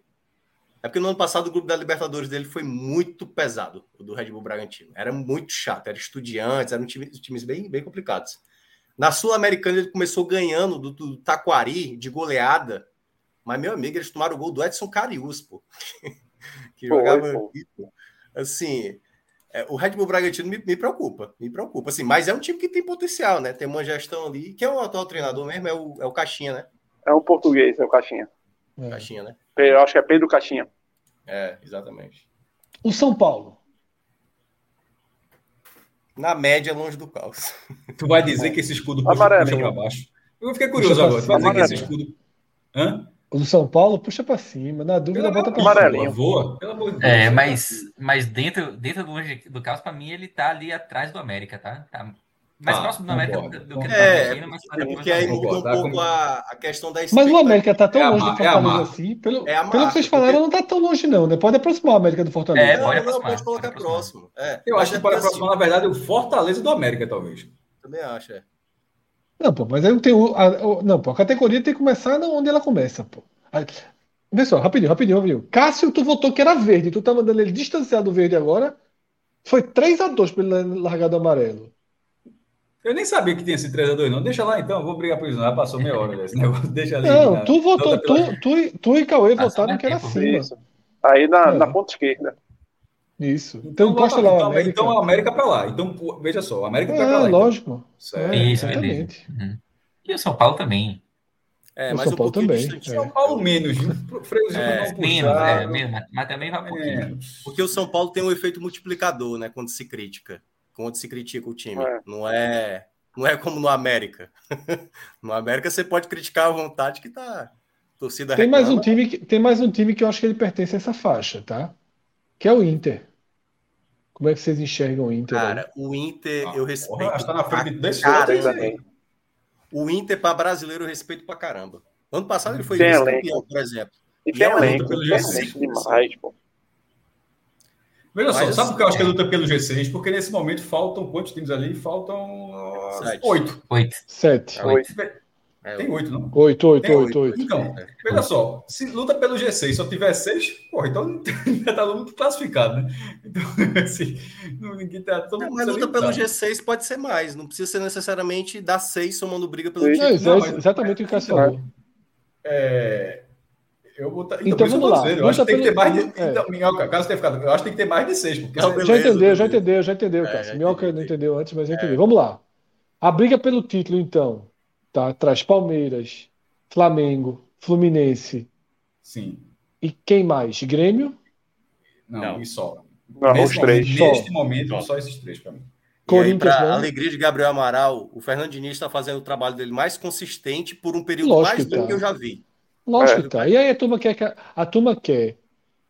É porque no ano passado o grupo da Libertadores dele foi muito pesado, o do Red Bull Bragantino. Era muito chato, era estudiantes, eram times, times bem, bem complicados. Na Sul-Americana ele começou ganhando do, do Taquari de goleada mas, meu amigo, eles tomaram o gol do Edson Carius, pô. [LAUGHS] que pô, jogava. Pô. Assim, é, o Red Bull Bragantino me, me, preocupa, me preocupa. Assim, mas é um time que tem potencial, né? Tem uma gestão ali. Quem é o atual treinador mesmo? É o, é o Caixinha, né? É o português, é o Caixinha. É. Caixinha, né? Eu acho que é Pedro Caixinha. É, exatamente. O São Paulo. Na média, longe do caos. [LAUGHS] Tu vai dizer que esse escudo puxa, puxa para baixo. Eu fiquei curioso agora. Tu vai dizer que esse escudo. Hã? O do São Paulo puxa para cima. Na dúvida, bota para cima. Voa. É, mas, mas dentro, dentro do, do caso, para mim, ele tá ali atrás do América, tá? tá mais ah, próximo do América do, do que do é, mas tá porque aí muda um pouco a, a questão da Mas o América tá tão é longe do Fortaleza é assim. Pelo, é pelo que vocês falaram, porque... não tá tão longe, não. Né? Pode aproximar o América do Fortaleza. É, pode, não, pode colocar pode próximo. É. Eu acho que pode aproximar, na verdade, o Fortaleza do América, talvez. Também acho, é. Não, pô, mas aí tem o, a, o, não, pô, a categoria tem que começar onde ela começa, pô. Pessoal, rapidinho, rapidinho, rapidinho. Cássio, tu votou que era verde, tu tá mandando ele distanciar do verde agora. Foi 3x2 pra ele largar do amarelo. Eu nem sabia que tinha esse 3x2, não. Deixa lá então, eu vou brigar por isso. Já passou meia hora desse negócio. [LAUGHS] Deixa ali. Não, na, tu votou, tu, tu, tu, e Cauê votaram que era acima. Isso. Aí na, é. na ponta esquerda. Isso. Então, então encosta lá então, América. Então a América para lá. Então, veja só, a América vai é, para lá. Então. Lógico. Então. É, isso, exatamente. Uhum. E o São Paulo também. É, o mas São Paulo um também. Distante. São Paulo menos, viu? É, menos, é, menos, mas também vai um pouquinho. Porque o São Paulo tem um efeito multiplicador, né? Quando se critica. Quando se critica o time. É. Não é não é como no América. [LAUGHS] no América você pode criticar à vontade que tá torcida tem mais um time que Tem mais um time que eu acho que ele pertence a essa faixa, tá? Que é o Inter. Como é que vocês enxergam o Inter? Cara, aí? o Inter ah, eu respeito. Porra, está na frente desse cara, O Inter para brasileiro eu respeito pra caramba. Ano passado ele foi campeão, por exemplo. E, tem é elenco, pelo G6 demais, pô. Veja só, sabe por que eu acho que é luta pelo G6? Porque nesse momento faltam quantos times ali? Faltam oito. Oito. Sete. Oito. É, tem oito, não? Oito, oito, oito, oito. Então, veja só, se luta pelo G6 só tiver seis, porra, então já [LAUGHS] tá muito classificado, né? Então, [LAUGHS] assim, ninguém tá. Todo não, mas luta pelo G6 pode ser mais, não precisa ser necessariamente dar seis somando briga pelo título. É, não, mas, exatamente o que falou. É, eu vou então, então vamos lá. Eu acho que tem que ter mais de. É. Então, Minhoca, caso tenha ficado. Eu acho que tem que ter mais de seis. Porque... Não, já entendeu, já entendeu, já entendeu, é, Minhoca não entendeu antes, mas já entendeu. Vamos lá. A briga pelo título, então, tá? Traz Palmeiras, Flamengo, Fluminense. Sim. E quem mais? Grêmio? Não, não. e só. Não, nesse, os três. Neste só. momento, só. só esses três para mim. Corinthians, para alegria de Gabriel Amaral, o Fernando Diniz está fazendo o trabalho dele mais consistente por um período Lógico mais longo tá. que eu já vi. Lógico é. que tá. E aí a turma quer, a turma quer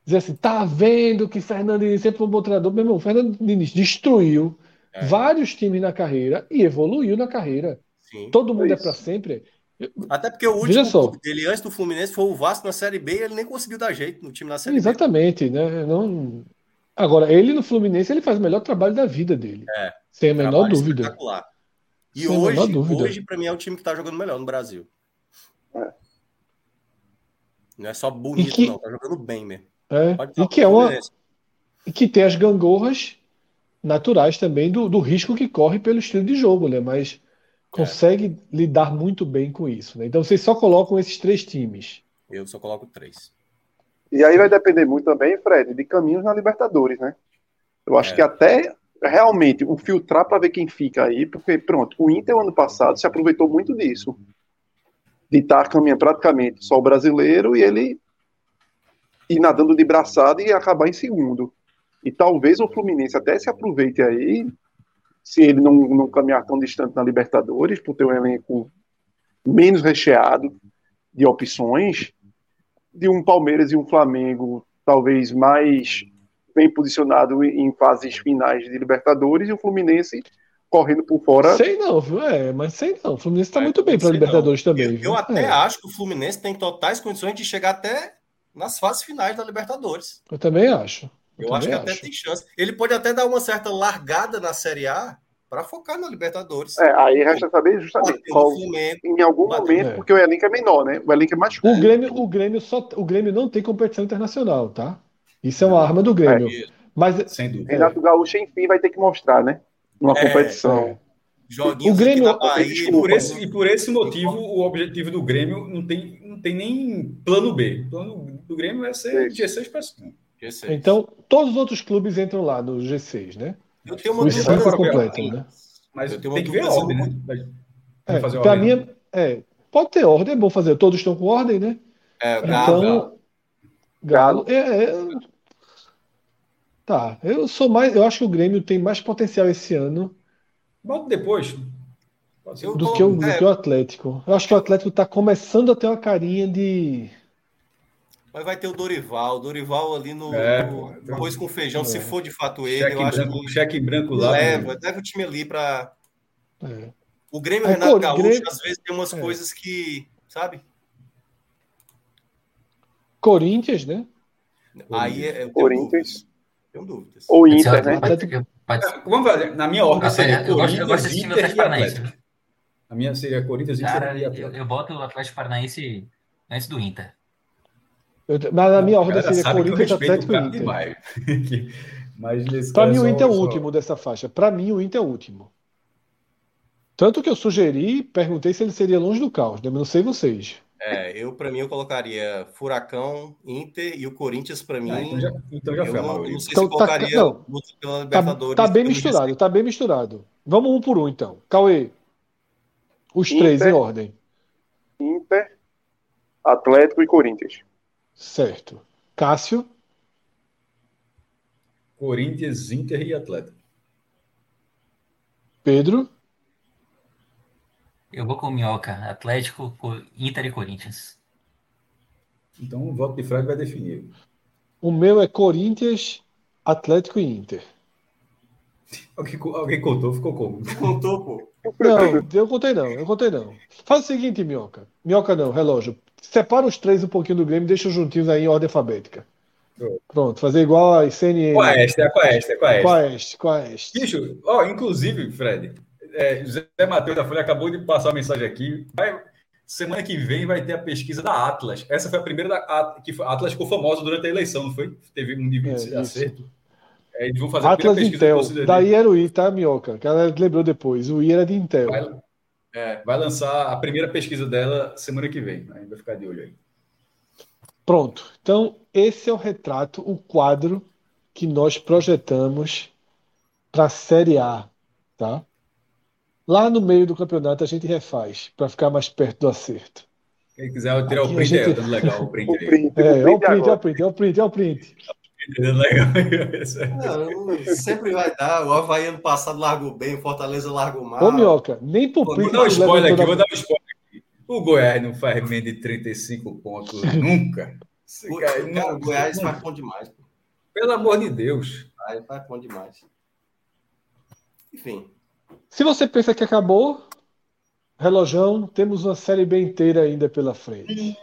dizer assim, tá vendo que Fernando Diniz sempre foi um bom treinador. Meu irmão, Fernando Diniz destruiu é. vários times na carreira e evoluiu na carreira. Sim, Todo mundo é, é para sempre. Até porque o último clube dele antes do Fluminense foi o Vasco na Série B e ele nem conseguiu dar jeito no time na Série Exatamente, B. né? Não... Agora, ele no Fluminense ele faz o melhor trabalho da vida dele. É, sem a menor dúvida. E sem hoje, hoje para mim, é o time que está jogando melhor no Brasil. É. Não é só bonito, que... não, tá jogando bem mesmo. É, e que é uma. E que tem as gangorras naturais também do, do risco que corre pelo estilo de jogo, né? Mas consegue é. lidar muito bem com isso. Né? Então vocês só colocam esses três times. Eu só coloco três. E aí vai depender muito também, Fred, de caminhos na Libertadores, né? Eu acho é. que até realmente o filtrar para ver quem fica aí, porque pronto, o Inter ano passado se aproveitou muito disso. De estar caminhando praticamente só o brasileiro e ele ir nadando de braçada e acabar em segundo. E talvez o Fluminense até se aproveite aí, se ele não, não caminhar tão distante na Libertadores, por ter um elenco menos recheado de opções, de um Palmeiras e um Flamengo talvez mais bem posicionado em fases finais de Libertadores e o Fluminense correndo por fora. Sei não, viu? É, mas sei não. O Fluminense está é, muito bem para Libertadores não. também. Eu, eu até é. acho que o Fluminense tem totais condições de chegar até nas fases finais da Libertadores. Eu também acho. Eu, eu acho que até tem chance. Ele pode até dar uma certa largada na Série A para focar na Libertadores. É, aí resta saber justamente qual, em algum momento, é. porque o elenco é menor, né? O elenco é mais curto. O Grêmio, o Grêmio só, o Grêmio não tem competição internacional, tá? Isso é uma arma do Grêmio. É. Mas Sem dúvida. Renato Gaúcho enfim vai ter que mostrar, né? Uma é, competição. É. Joguinhos o Grêmio, aqui na Bahia. E por, esse, e por esse motivo, o objetivo do Grêmio não tem, não tem nem plano B. O plano do Grêmio é ser G6 para cima. Então, todos os outros clubes entram lá no G6, né? Eu tenho uma dúvida. Cinco completam, né? Mas tem que ver a ordem, né? É, para mim, é, é, pode ter ordem, é bom fazer. Todos estão com ordem, né? É, então, Galo. Galo é, é, tá, eu sou mais. Eu acho que o Grêmio tem mais potencial esse ano. Bota depois. Do, que o, do que o Atlético. Eu acho que o Atlético está começando a ter uma carinha de mas vai ter o Dorival. O Dorival ali no, é, no arroz com feijão, é. se for de fato ele, cheque eu acho branco, que. Cheque branco lá. Leva, leva o time ali para. É. O Grêmio Aí, Renato Gaúcho, Grêmio... às vezes, tem umas é. coisas que. Sabe? Corinthians, né? Aí é. Corinthians. Tenho dúvidas. Ou Inter, né? Vamos fazer. Na minha ordem seria eu Corinthians, gosto, eu Inter e Atlético. A minha seria Corinthians, Inter Cara, e Atlético. Eu, eu boto o Atlético Paranaense antes do Inter. Eu, mas a minha ordem seria Corinthians, Atlético e Inter. [LAUGHS] Para mim, o Inter é o último dessa faixa. Para mim, o Inter é o último. Tanto que eu sugeri, perguntei se ele seria longe do caos, né? Não sei vocês. É, eu para mim eu colocaria Furacão, Inter e o Corinthians para mim. Ah, então já, então já foi eu, não, não sei então, se tá, colocaria não, pela tá, Libertadores. Tá, tá bem misturado, tá bem misturado. Vamos um por um então. Cauê. Os Inter, três em ordem. Inter, Atlético e Corinthians. Certo. Cássio? Corinthians, Inter e Atlético. Pedro? Eu vou com Minhoca. Atlético, Inter e Corinthians. Então o voto de Fred vai definir. O meu é Corinthians, Atlético e Inter. [LAUGHS] Alguém, alguém contou, ficou como? [LAUGHS] Contou, pô. Não, eu contei não, eu contei não. Faz o seguinte, Minhoca. Minhoca não, relógio. Separa os três um pouquinho do Grêmio e deixa juntinhos aí em ordem alfabética. Pronto, fazer igual a CNN. É é esta? Qual é? Qual é? Qual é esta? Bicho, ó, inclusive, Fred, é, José Matheus da Folha acabou de passar uma mensagem aqui. Vai, semana que vem vai ter a pesquisa da Atlas. Essa foi a primeira da que a Atlas ficou famosa durante a eleição, não foi? Teve um nível de é, acerto. É, eles vão fazer Atlas a Intel. Daí era o I, tá, Minhoca? Que ela lembrou depois. O I era de Intel. Vai, é, vai lançar a primeira pesquisa dela semana que vem. Ainda vai ficar de olho aí. Pronto. Então, esse é o retrato, o quadro que nós projetamos para a Série A, tá? Lá no meio do campeonato a gente refaz para ficar mais perto do acerto. Quem quiser tirar o print gente... aí, legal o print. o print, é, o print, é o print, é o print, é o print. Não, sempre vai dar. O Havaí ano passado largou bem, o Fortaleza largou mal. Ô, Minhoca, nem pro print. Vou dar um spoiler aqui, vou dar um spoiler aqui. O Goiás não faz menos de 35 pontos nunca. O, cara, cara, o Goiás faz ponto demais. Pô. Pelo amor de Deus. Aí faz ponto demais. Enfim. Se você pensa que acabou, relojão, temos uma série bem inteira ainda pela frente.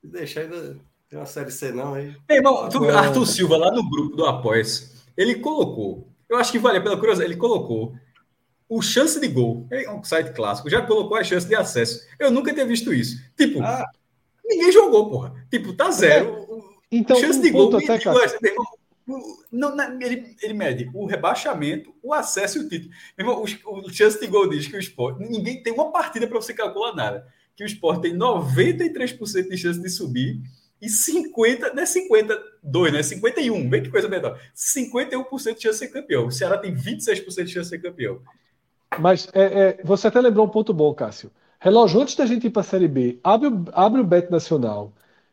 Se deixar ainda tem uma série C não aí. Ei, irmão, tu, Arthur Silva lá no grupo do Apoies, ele colocou, eu acho que vale pela curiosidade, ele colocou o chance de gol, é um site clássico, já colocou a chance de acesso. Eu nunca tinha visto isso. Tipo, ah. ninguém jogou, porra. Tipo, tá zero. Então, chance um de gol, até, não, ele, ele mede o rebaixamento, o acesso e o título. Irmão, o, o chance de gol diz que o esporte. Ninguém tem uma partida para você calcular nada. Que o esporte tem 93% de chance de subir e 50, não é 52, né? 51, bem que coisa menor. 51% de chance de ser campeão. O Ceará tem 26% de chance de ser campeão. Mas é, é, você até lembrou um ponto bom, Cássio. Relógio, antes da gente ir para a Série B, abre, abre o Bet Nacional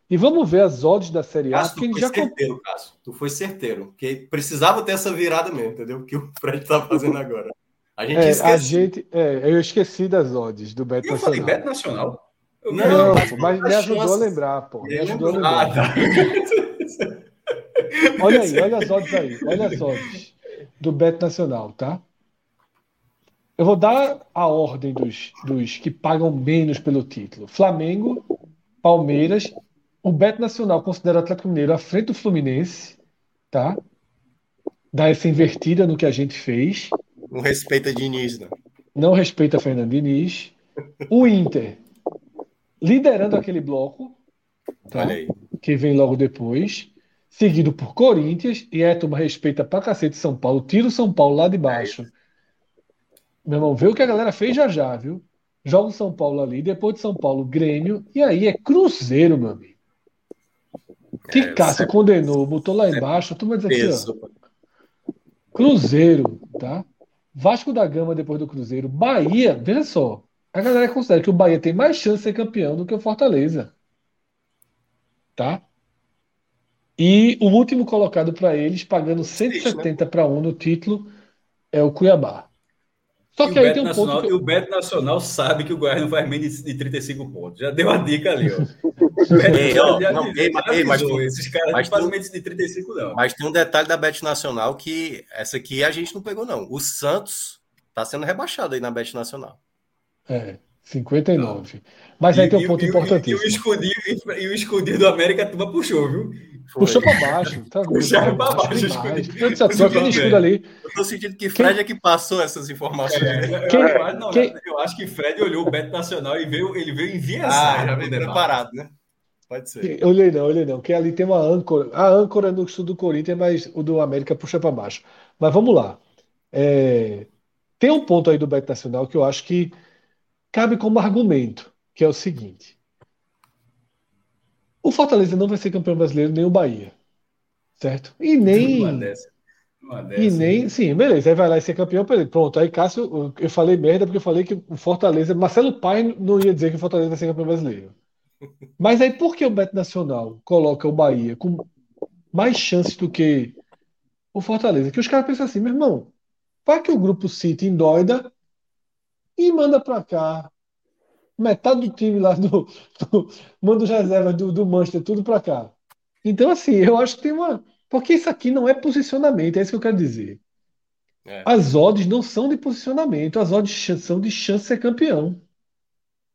E vamos ver as odds da Série A. Cássio, tu foi já... certeiro, Cássio. Tu foi certeiro. Porque precisava ter essa virada mesmo, entendeu? O que o Fred está fazendo agora. A gente é, esquece. A gente, é, eu esqueci das odds do Beto Nacional. Eu falei Beto Nacional? Não, não, mas, mas me ajudou a lembrar, pô. Me ajudou a lembrar. Ah, tá. [LAUGHS] olha aí, olha as odds aí. Olha as odds do Beto Nacional, tá? Eu vou dar a ordem dos, dos que pagam menos pelo título. Flamengo, Palmeiras, o Beto Nacional considera o Atlético Mineiro à frente do Fluminense, tá? Dá essa invertida no que a gente fez. Não respeita Diniz, não. Não respeita Fernando Diniz. O Inter, liderando aquele bloco, tá? que vem logo depois, seguido por Corinthians, e a turma respeita pra cacete São Paulo, tira o São Paulo lá de baixo. É meu irmão, vê o que a galera fez já já, viu? Joga o São Paulo ali, depois de São Paulo, Grêmio, e aí é Cruzeiro, meu amigo. Que é, Cássio condenou, botou lá embaixo, tu vai dizer assim, ó, Cruzeiro, tá? Vasco da Gama depois do Cruzeiro, Bahia, veja só, a galera considera que o Bahia tem mais chance de ser campeão do que o Fortaleza, tá? E o último colocado para eles, pagando 170 para um no título, é o Cuiabá. Só que aí tem um Nacional, ponto. Que... E o Beto Nacional sabe que o Goiás não faz menos de 35 pontos. Já deu a dica ali, ó. [LAUGHS] ei, ó já, não, ei, ei, mas esses caras mas não fazem menos de 35, não. Mas tem um detalhe da Bet Nacional que essa aqui a gente não pegou, não. O Santos tá sendo rebaixado aí na Bet Nacional. É. 59. Não. Mas aí e, tem um ponto e, importantíssimo. E, o escudinho, e o escudinho do América a turma puxou, viu? Puxou para baixo. Tá Puxaram para baixo. Eu disse, aquele escudo ali. Eu tô sentindo que Fred quem... é que passou essas informações. É, quem... eu, acho, não, quem... eu acho que Fred olhou o Beto Nacional e veio, ele veio enviesar. Ah, já veio preparado, né? Pode ser. Eu olhei não, olhei não. Que ali tem uma âncora. A âncora no estudo do Corinthians, mas o do América puxa para baixo. Mas vamos lá. É... Tem um ponto aí do Beto Nacional que eu acho que cabe como argumento, que é o seguinte: o Fortaleza não vai ser campeão brasileiro nem o Bahia, certo? E nem uma dessa. Uma dessa, e nem, né? sim, beleza, aí vai lá e ser campeão, pronto. Aí Cássio, eu falei merda porque eu falei que o Fortaleza, Marcelo Pai não ia dizer que o Fortaleza vai ser campeão brasileiro. [LAUGHS] Mas aí por que o Beto Nacional coloca o Bahia com mais chances do que o Fortaleza? Que os caras pensam assim, meu irmão, para que o grupo City endoida e manda para cá metade do time lá do, do manda os reservas do, do Manchester tudo para cá. Então assim, eu acho que tem uma porque isso aqui não é posicionamento, é isso que eu quero dizer. É. As odds não são de posicionamento, as odds são de chance de ser campeão.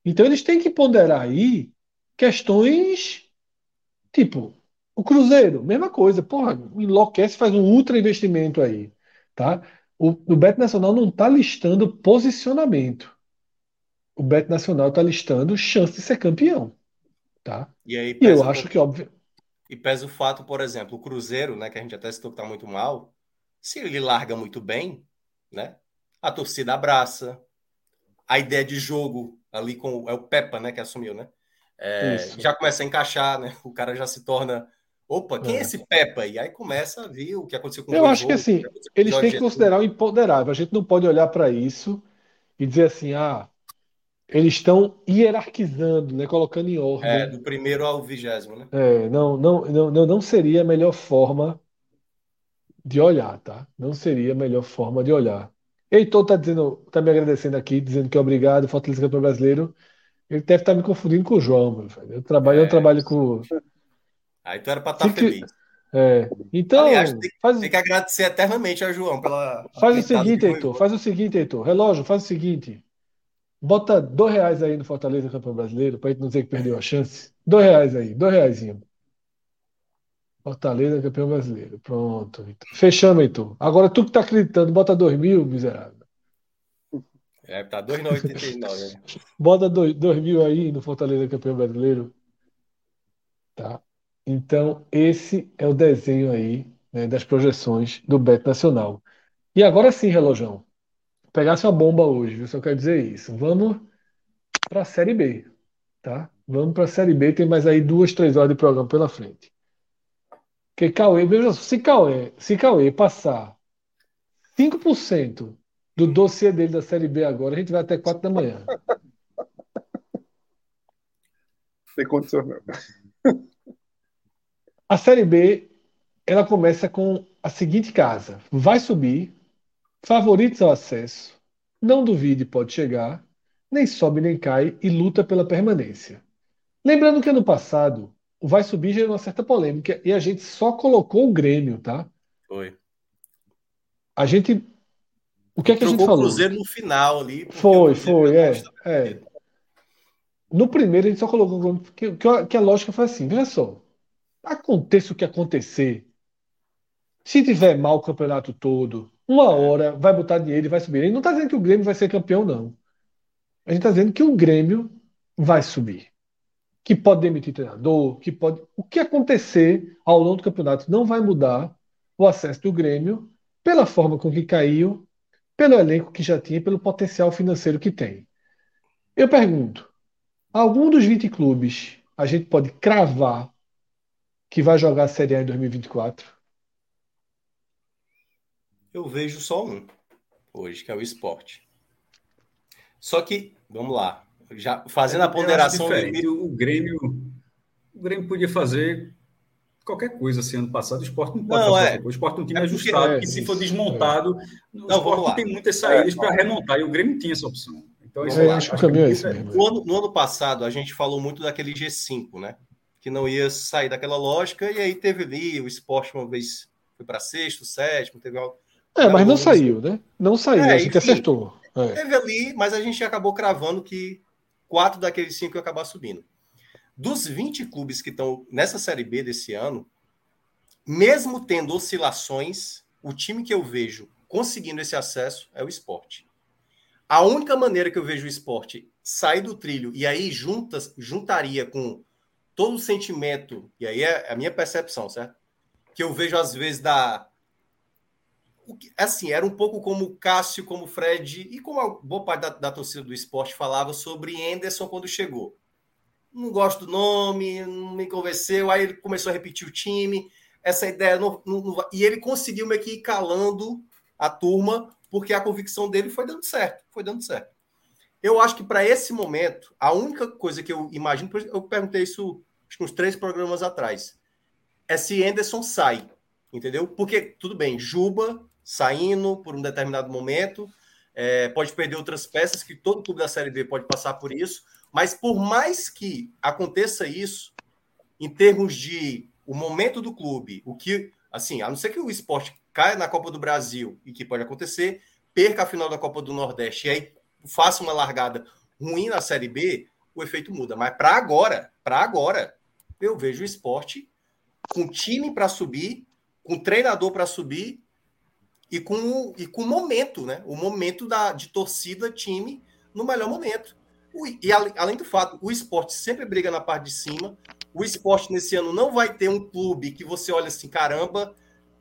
Então eles têm que ponderar aí questões tipo o Cruzeiro, mesma coisa, porra, enlouquece, faz um ultra investimento aí, tá? O, o Bet Nacional não está listando posicionamento. O Bet Nacional está listando chance de ser campeão. Tá? E, aí, e eu acho que, óbvio. E pesa o fato, por exemplo, o Cruzeiro, né, que a gente até citou que está muito mal, se ele larga muito bem, né, a torcida abraça, a ideia de jogo ali com é o Pepa, né, que assumiu, né, é, já começa a encaixar, né, o cara já se torna Opa, quem é, é esse Peppa? E aí começa a ver o que aconteceu com o Eu acho que assim, eles têm que considerar o imponderável. A gente não pode olhar para isso e dizer assim, ah, eles estão hierarquizando, né, colocando em ordem. É, do primeiro ao vigésimo, né? É, não, não, não, não seria a melhor forma de olhar, tá? Não seria a melhor forma de olhar. Heitor tá dizendo, tá me agradecendo aqui, dizendo que é obrigado, Fortaleza Campeão Brasileiro. Ele deve estar tá me confundindo com o João, meu filho. Eu trabalho, é. eu trabalho com Aí tu era para estar tá feliz. É. Então, Aliás, tem, faz... tem, que agradecer eternamente a João pela. Faz o seguinte, Heitor. Faz o seguinte, Heitor. Relógio, faz o seguinte. Bota dois reais aí no Fortaleza Campeão Brasileiro, para gente não dizer que perdeu a chance. Dois reais aí, dois reais. Fortaleza Campeão Brasileiro. Pronto. Heitor. Fechamos, Heitor. Agora tu que tá acreditando, bota dois mil, miserável. É, tá 2,89. Né? Bota dois, dois mil aí no Fortaleza Campeão Brasileiro. Tá? Então, esse é o desenho aí, né, das projeções do Bet Nacional. E agora sim, relojão. Pegasse uma bomba hoje, viu? Só quero dizer isso. Vamos para a Série B, tá? Vamos para a Série B, tem mais aí duas, três horas de programa pela frente. Porque Cauê, veja se Cauê, se Cauê passar 5% do dossiê dele da Série B agora, a gente vai até 4 da manhã. Tem condição. A Série B ela começa com a seguinte casa: vai subir, favoritos ao acesso, não duvide, pode chegar, nem sobe nem cai e luta pela permanência. Lembrando que ano passado o vai subir gerou uma certa polêmica e a gente só colocou o Grêmio, tá? Foi. A gente. O que é que a gente falou? o Cruzeiro no final ali. Foi, foi, é, é. No primeiro a gente só colocou que, que, que a lógica foi assim: veja só, aconteça o que acontecer, se tiver mal o campeonato todo, uma é. hora vai botar dinheiro e vai subir. Ele não está dizendo que o Grêmio vai ser campeão, não. A gente está dizendo que o Grêmio vai subir. Que pode demitir treinador, que pode. O que acontecer ao longo do campeonato não vai mudar o acesso do Grêmio pela forma com que caiu, pelo elenco que já tinha, pelo potencial financeiro que tem. Eu pergunto: algum dos 20 clubes a gente pode cravar que vai jogar a Série A em 2024? Eu vejo só um hoje, que é o esporte. Só que, vamos lá, já fazendo a ponderação. Do... O Grêmio, o Grêmio podia fazer qualquer coisa assim ano passado. O esporte não pode não, fazer. É. O esporte não tinha é ajustado, é, que se for desmontado, é. o não, esporte não tem muitas saídas para remontar, e o Grêmio tinha essa opção. Então, isso eu acho que o caminho é esse mesmo. No ano, no ano passado, a gente falou muito daquele G5, né? Que não ia sair daquela lógica, e aí teve ali o esporte uma vez foi para sexto, sétimo, teve algo. É, mas não saiu, né? Não saiu, é, a gente enfim, acertou. É. Teve ali, mas a gente acabou cravando que quatro daqueles cinco iam acabar subindo. Dos 20 clubes que estão nessa Série B desse ano, mesmo tendo oscilações, o time que eu vejo conseguindo esse acesso é o esporte. A única maneira que eu vejo o esporte sair do trilho e aí juntas, juntaria com todo o sentimento, e aí é a minha percepção, certo? Que eu vejo às vezes da assim, era um pouco como o Cássio, como o Fred e como a boa parte da, da torcida do esporte falava sobre Anderson quando chegou. Não gosto do nome, não me convenceu, aí ele começou a repetir o time, essa ideia não, não, não, e ele conseguiu meio que ir calando a turma, porque a convicção dele foi dando certo, foi dando certo. Eu acho que para esse momento, a única coisa que eu imagino, eu perguntei isso acho que uns três programas atrás, é se Anderson sai, entendeu? Porque, tudo bem, Juba saindo por um determinado momento, é, pode perder outras peças, que todo clube da Série B pode passar por isso, mas por mais que aconteça isso, em termos de o momento do clube, o que, assim, a não ser que o esporte caia na Copa do Brasil, e que pode acontecer, perca a final da Copa do Nordeste e aí faça uma largada ruim na Série B, o efeito muda. Mas para agora, para agora, eu vejo o esporte com time para subir, com treinador para subir e com e com momento, né? O momento da, de torcida, time no melhor momento. O, e além do fato, o esporte sempre briga na parte de cima. O esporte nesse ano não vai ter um clube que você olha assim, caramba,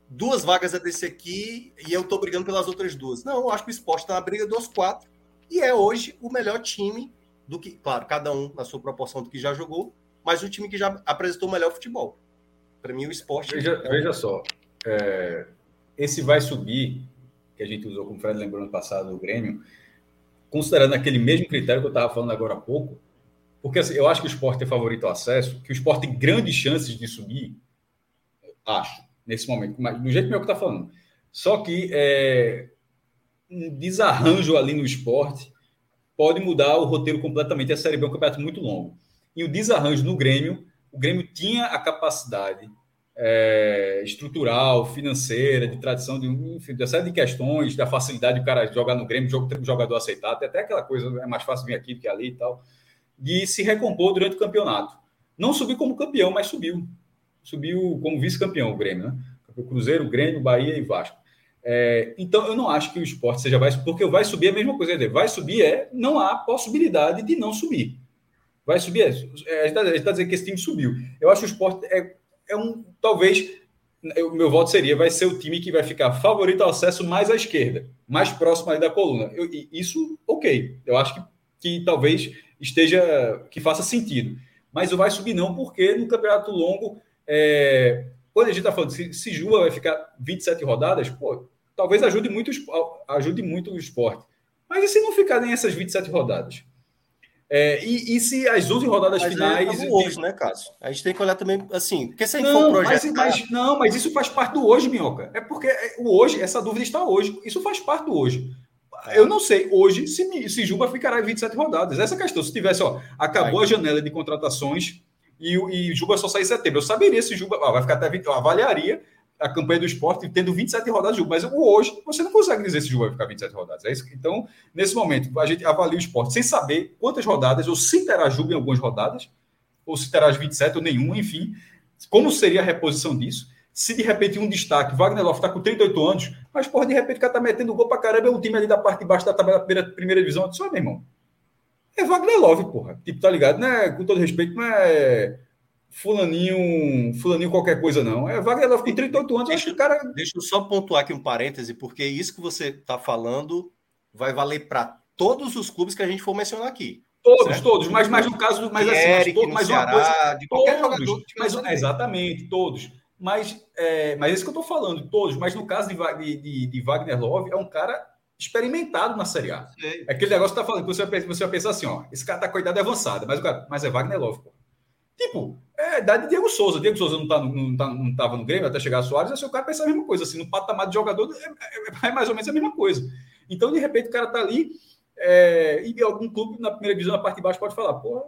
duas vagas é desse aqui e eu tô brigando pelas outras duas. Não, eu acho que o esporte está na briga dos quatro e é hoje o melhor time do que, claro, cada um na sua proporção do que já jogou, mas o time que já apresentou o melhor futebol. Para mim, o esporte. Veja, é... veja só, é, esse vai subir, que a gente usou, como o Fred lembrou no passado, o Grêmio, considerando aquele mesmo critério que eu estava falando agora há pouco, porque assim, eu acho que o esporte é favorito ao acesso, que o esporte tem grandes chances de subir, acho, nesse momento, do jeito que eu está falando. Só que é, um desarranjo ali no esporte pode mudar o roteiro completamente. A Série B é um campeonato muito longo. E o desarranjo no Grêmio, o Grêmio tinha a capacidade é, estrutural, financeira, de tradição, de, enfim, de série de questões, da facilidade do cara jogar no Grêmio, jogo, jogador aceitado, até aquela coisa, é mais fácil vir aqui do que ali e tal, de se recompor durante o campeonato. Não subiu como campeão, mas subiu. Subiu como vice-campeão o Grêmio, né? O Cruzeiro, Grêmio, Bahia e Vasco. É, então, eu não acho que o esporte seja vai porque o vai subir é a mesma coisa. Vai subir é, não há possibilidade de não subir. Vai subir é, a gente está tá dizendo que esse time subiu. Eu acho que o esporte é é um talvez o meu voto seria vai ser o time que vai ficar favorito ao acesso mais à esquerda, mais próximo ali da coluna. Eu, isso, ok. Eu acho que, que talvez esteja que faça sentido. Mas o vai subir não, porque no campeonato longo, é, quando a gente está falando se, se Juba vai ficar 27 rodadas, pô, talvez ajude muito, ajude muito o esporte. Mas e se não ficar nem essas 27 rodadas? É, e, e, se as 11 rodadas mas finais. É hoje, né, Cássio? A gente tem que olhar também assim. Porque se a gente não, for projetar... mas, mas, Não, mas isso faz parte do hoje, Minhoca. É porque é, o hoje, essa dúvida está hoje. Isso faz parte do hoje. Eu não sei hoje se, se Juba ficará em 27 rodadas. Essa questão. Se tivesse, ó, acabou a janela de contratações e, e Juba só sai em setembro. Eu saberia se Juba ó, vai ficar até 20, eu avaliaria a campanha do esporte tendo 27 rodadas de Juba. Mas hoje, você não consegue dizer se o Juba vai ficar 27 rodadas. É isso? Então, nesse momento, a gente avalia o esporte sem saber quantas rodadas, ou se terá Juba em algumas rodadas, ou se terá as 27 ou nenhuma, enfim. Como seria a reposição disso? Se de repente um destaque, Wagner Love está com 38 anos, mas porra, de repente o cara está metendo gol para caramba, é um time ali da parte de baixo da tabela da primeira, primeira divisão. Eu disse, meu irmão, é Wagner Love, porra. Tipo, tá ligado? Né? Com todo respeito, não é fulaninho, fulaninho qualquer coisa, não. É Wagner com 38 anos, deixa, acho que o cara... Deixa eu só pontuar aqui um parêntese, porque isso que você está falando vai valer para todos os clubes que a gente for mencionar aqui. Todos, certo? todos, mas, mas no caso, mas assim, Eric, mas, mas uma coisa, de qualquer todos, jogador. Mas, exatamente, todos. Mas, é, mas é isso que eu estou falando, todos. Mas no caso de, de, de, Wagner Love, é um cara experimentado na Série A. Sei. É aquele negócio que está falando, que você vai, você vai pensar assim, ó, esse cara está com a idade avançada, mas, o cara, mas é Wagner Love, pô. Tipo, é a idade de Diego Souza. Diego Souza não, tá, não, tá, não tava no Grêmio até chegar a Soares, assim, o cara pensa a mesma coisa, assim, no patamar de jogador é, é, é mais ou menos a mesma coisa. Então, de repente, o cara tá ali é, e algum clube na primeira divisão, na parte de baixo, pode falar, porra,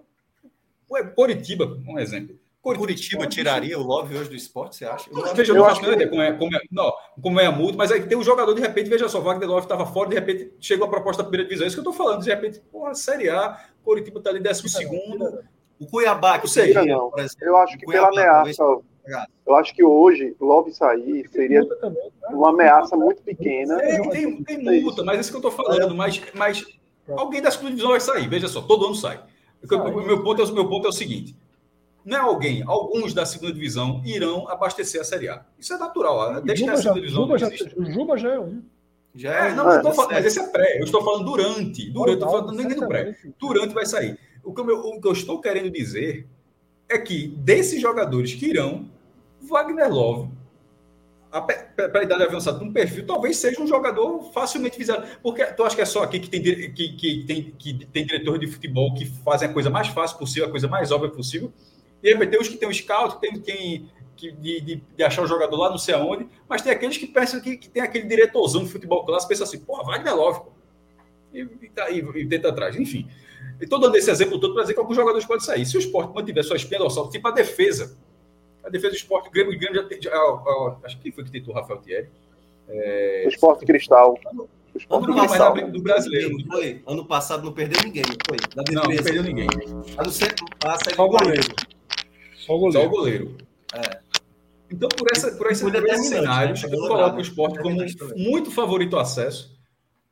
Coritiba, um exemplo. Curitiba tiraria o Love hoje do esporte, você acha? Eu, veja, eu não faço ideia como é, como é, não, como é a multa, mas aí tem um jogador, de repente, veja só, Wagner Love estava fora, de repente chegou a proposta da primeira divisão. É isso que eu estou falando, de repente, porra, Série A, Curitiba está ali décimo segundo. O Cuiabá, que seria, não. Por exemplo, eu acho que Cuiabá, pela ameaça, eu acho que hoje, Love sair seria né? uma ameaça muito pequena. Tem, tem, tem multa, mas é isso que eu estou falando, mas, mas alguém da segunda divisão vai sair, veja só, todo ano sai. O meu ponto, é, o meu ponto é o seguinte: não é alguém, alguns da segunda divisão irão abastecer a Série A. Isso é natural. Desde que a segunda divisão Juba, já, o Juba já é um. Já é, não, é, falando, mas esse é pré. Eu estou falando durante. Durante, estou falando nem no pré. Durante vai sair. O que, eu, o que eu estou querendo dizer é que desses jogadores que irão, Wagner Love, para a idade avançada, um perfil, talvez seja um jogador facilmente visado. Porque tu acha que é só aqui que tem, que, que, tem, que tem diretor de futebol que fazem a coisa mais fácil possível, a coisa mais óbvia possível? E aí tem os que tem o scout, tem quem que, de, de, de, achar o jogador lá não sei aonde, mas tem aqueles que pensam que, que tem aquele diretorzão de futebol clássico, pensa assim, pô, Wagner Love, pô. E, e, tá, e, e tenta atrás, enfim. Estou dando esse exemplo todo para dizer que alguns jogadores podem sair. Se o esporte mantiver sua espinha dorsal, tipo a defesa, a defesa do esporte, o Grêmio, o Grêmio já, tem, já, acho que foi que tentou o Rafael Thierry. É, o esporte Cristal. O esporte ano passado, do brasileiro. Não foi? Ano passado não perdeu ninguém, não foi? não, não perdeu ninguém. A não ser a Só o goleiro. Só o goleiro. Só o goleiro. É. Então, por, essa, por, esse, por esses cenários, né? eu coloco o esporte como muito favorito ao acesso.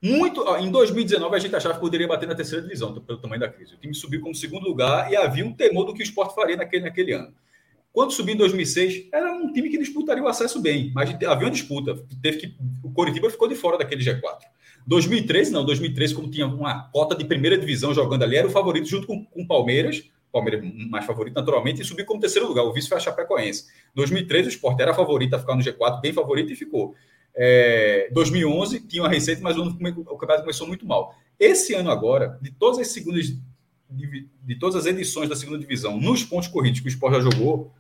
Muito, em 2019, a gente achava que poderia bater na terceira divisão, pelo tamanho da crise. O time subiu como segundo lugar e havia um temor do que o esporte faria naquele, naquele ano. Quando subiu em 2006, era um time que disputaria o acesso bem, mas havia uma disputa. Teve que, o Coritiba ficou de fora daquele G4. 2013, não, 2013, como tinha uma cota de primeira divisão jogando ali, era o favorito junto com o Palmeiras, Palmeiras mais favorito naturalmente, e subiu como terceiro lugar. O vice foi a Chapecoense. 2013, o Sport era favorito a ficar no G4, bem favorito, e ficou. É, 2011 tinha uma receita, mas o, o campeonato começou muito mal. Esse ano agora, de todas as segundas de, de, todas as edições da segunda divisão, nos pontos corridos que o Sport já jogou,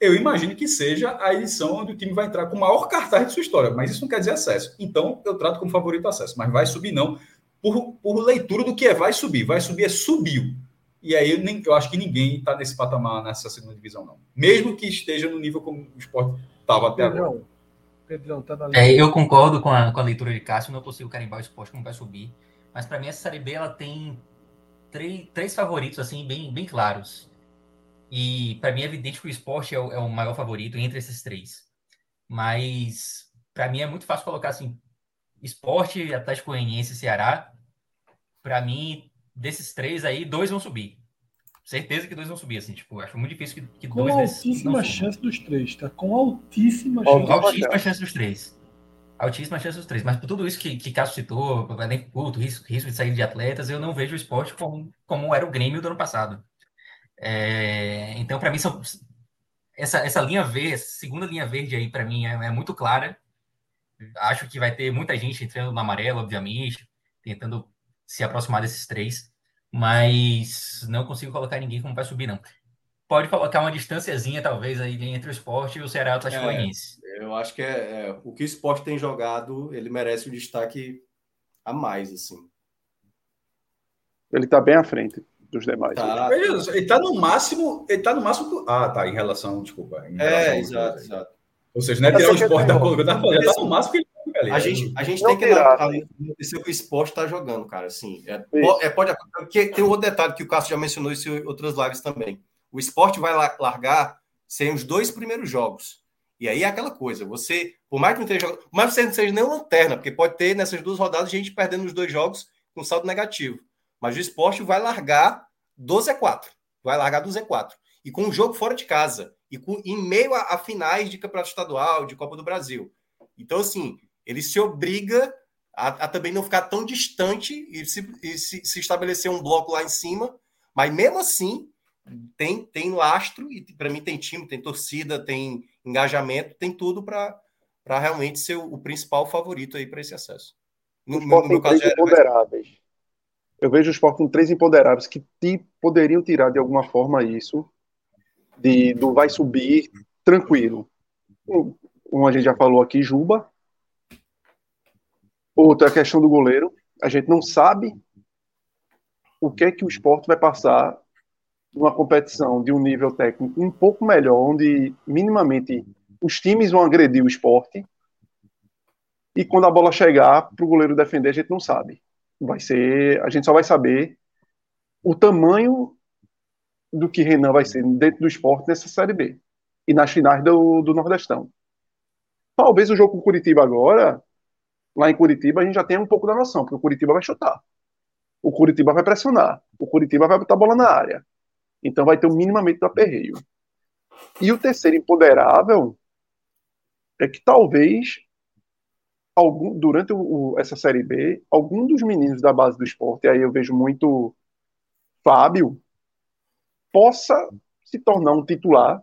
eu imagino que seja a edição onde o time vai entrar com o maior cartaz de sua história, mas isso não quer dizer acesso. Então, eu trato como favorito acesso, mas vai subir não, por, por leitura do que é vai subir. Vai subir é subiu. E aí eu, nem, eu acho que ninguém está nesse patamar nessa segunda divisão, não. Mesmo que esteja no nível como o esporte estava até agora. Tá é, eu concordo com a, com a leitura de Cássio, não consigo carimbar o esporte como vai subir. Mas para mim essa Série B ela tem três, três favoritos assim bem, bem claros. E para mim é evidente que o esporte é o, é o maior favorito entre esses três. Mas para mim é muito fácil colocar assim: esporte, Atlético Goianiense e Ceará. Para mim, desses três aí, dois vão subir. Certeza que dois vão subir, assim, tipo, acho muito difícil que, que Com dois altíssima chance dos três, tá? Com altíssima chance. Altíssima chance dos três. Altíssima chance dos três. Mas por tudo isso que, que Cássio citou, elenco curto, risco, risco de sair de atletas, eu não vejo o esporte como, como era o Grêmio do ano passado. É, então, para mim, são, essa, essa linha verde, essa segunda linha verde aí, para mim, é, é, muito clara. Acho que vai ter muita gente entrando no amarelo, obviamente, tentando se aproximar desses três. Mas não consigo colocar ninguém como vai subir, não. Pode colocar uma distânciazinha, talvez, aí entre o esporte e o Ceará Atlético é. Eu acho que é, é, o que o esporte tem jogado, ele merece o destaque a mais, assim. Ele está bem à frente dos demais. Tá. Ele está no máximo. Ele tá no máximo. Ah, tá. Em relação, desculpa. Em é, relação é, exato, exato. Ou seja, não é tirar o esporte da tava falando. Ele tá no máximo que ele a gente, a gente tem que acontecer o que o esporte está jogando, cara. Assim, é, é, pode, porque tem um outro detalhe que o Cássio já mencionou isso em outras lives também. O esporte vai largar sem os dois primeiros jogos. E aí é aquela coisa, você, por mais que não esteja, por mais que você não seja nem lanterna, porque pode ter nessas duas rodadas gente perdendo os dois jogos com saldo negativo. Mas o esporte vai largar do Z4. Vai largar do Z4. E com um jogo fora de casa. E com, em meio a, a finais de campeonato estadual, de Copa do Brasil. Então, assim, ele se obriga a, a também não ficar tão distante e, se, e se, se, estabelecer um bloco lá em cima, mas mesmo assim tem, tem lastro e para mim tem time, tem torcida, tem engajamento, tem tudo para realmente ser o, o, principal favorito aí para esse acesso. No, no meu caso, é, imponderáveis. Eu vejo o esporte com três imponderáveis que te, poderiam tirar de alguma forma isso de, do vai subir tranquilo. Um, um a gente já falou aqui, Juba, Outra questão do goleiro. A gente não sabe o que é que o esporte vai passar numa competição de um nível técnico um pouco melhor, onde minimamente os times vão agredir o esporte. E quando a bola chegar para o goleiro defender, a gente não sabe. Vai ser, a gente só vai saber o tamanho do que Renan vai ser dentro do esporte nessa Série B e nas finais do, do Nordestão. Talvez o jogo com o Curitiba agora lá em Curitiba, a gente já tem um pouco da noção, porque o Curitiba vai chutar. O Curitiba vai pressionar. O Curitiba vai botar a bola na área. Então vai ter um minimamente do aperreio. E o terceiro imponderável é que talvez algum, durante o, essa Série B, algum dos meninos da base do esporte, aí eu vejo muito Fábio, possa se tornar um titular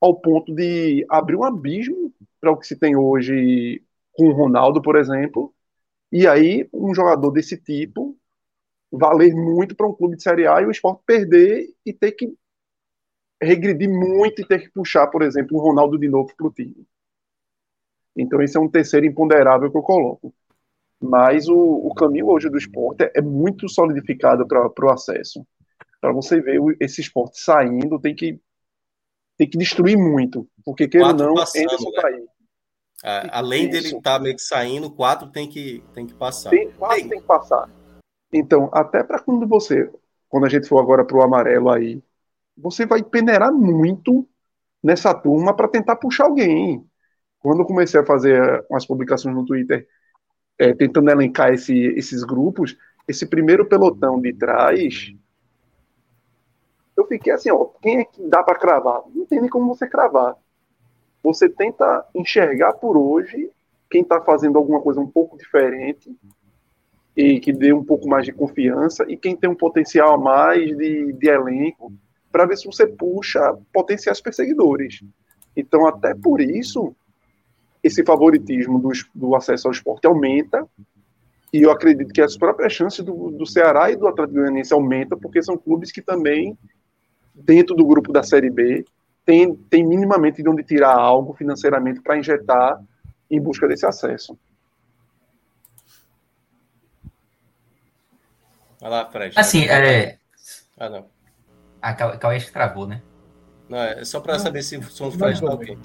ao ponto de abrir um abismo para o que se tem hoje com o Ronaldo, por exemplo, e aí um jogador desse tipo valer muito para um clube de Série A e o esporte perder e ter que regredir muito e ter que puxar, por exemplo, o Ronaldo de novo para o time. Então esse é um terceiro imponderável que eu coloco. Mas o, o caminho hoje do esporte é, é muito solidificado para o acesso. Para você ver esse esporte saindo, tem que, tem que destruir muito. Porque queira ou não, passando, Anderson né? aí. É, além dele estar tá meio que saindo, quatro tem que, tem que passar. Tem, quatro tem. tem que passar. Então, até para quando você, quando a gente for agora para o amarelo aí, você vai peneirar muito nessa turma para tentar puxar alguém. Quando eu comecei a fazer umas publicações no Twitter, é, tentando elencar esse, esses grupos, esse primeiro pelotão de trás, eu fiquei assim, ó, quem é que dá para cravar? Não tem nem como você cravar você tenta enxergar por hoje quem está fazendo alguma coisa um pouco diferente e que dê um pouco mais de confiança e quem tem um potencial a mais de, de elenco para ver se você puxa potenciais perseguidores. Então, até por isso, esse favoritismo do, do acesso ao esporte aumenta e eu acredito que as próprias chances do, do Ceará e do Atlético Goianiense aumentam porque são clubes que também, dentro do grupo da Série B, tem, tem minimamente de onde tirar algo financeiramente para injetar em busca desse acesso. Vai lá, Fred. Assim, é. Ah, não. A Cauê acho que travou, né? Não, é só para saber se o som do Fred tá ok.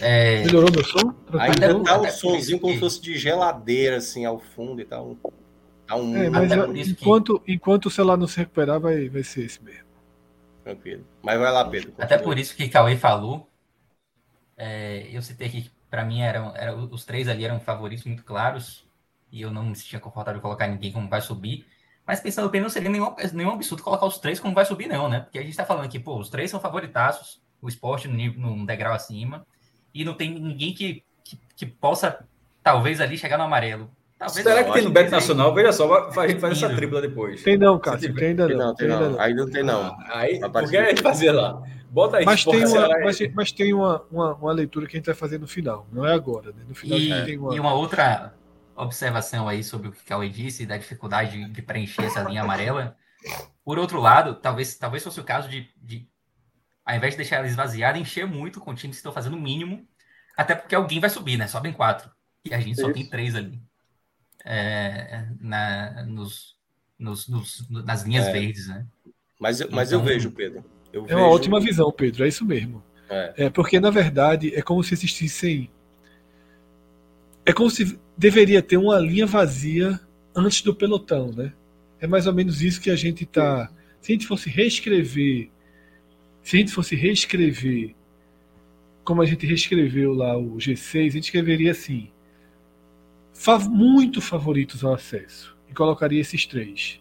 É... Melhorou meu som? Ainda tá um somzinho como se fosse de geladeira, assim, ao fundo e tal. Tá um... É, mas enquanto, que... enquanto o celular não se recuperar, vai, vai ser esse mesmo. Tranquilo. Mas vai lá, Pedro. Continua. Até por isso que Cauê falou. É, eu citei que, para mim, eram, eram, os três ali eram favoritos muito claros. E eu não me sentia confortável de colocar ninguém como vai subir. Mas pensando bem, não seria nenhum, nenhum absurdo colocar os três como vai subir, não, né? Porque a gente tá falando aqui, pô, os três são favoritaços, o esporte no degrau acima, e não tem ninguém que, que, que possa, talvez, ali chegar no amarelo. Talvez Será que tem no Bet Nacional? Veja só, vai, vai essa tripla depois. Tem não, cara. Tem ainda não. Tem não, tem Ainda não tem não. Aí, o que a gente fazer lá? Bota aí. Mas tem, uma, mas, mas, tem uma, uma, uma, leitura que a gente vai fazer no final. Não é agora, né? No final e, tem uma... E uma outra, observação aí sobre o que o Cauê disse, da dificuldade de, de, preencher essa linha amarela. Por outro lado, talvez, talvez fosse o caso de, de, ao invés de deixar ela esvaziada, encher muito com times que estão fazendo o mínimo, até porque alguém vai subir, né? Sobem quatro. E a gente Isso. só tem três ali. É, na, nos, nos, nos, nas linhas é. verdes, né? Mas, mas então, eu vejo, Pedro. Eu é uma ótima visão, Pedro, é isso mesmo. É. é. porque, na verdade, é como se existissem. É como se deveria ter uma linha vazia antes do pelotão, né? É mais ou menos isso que a gente está. Se a gente fosse reescrever, se a gente fosse reescrever, como a gente reescreveu lá o G6, a gente escreveria assim: fav muito favoritos ao acesso e colocaria esses três.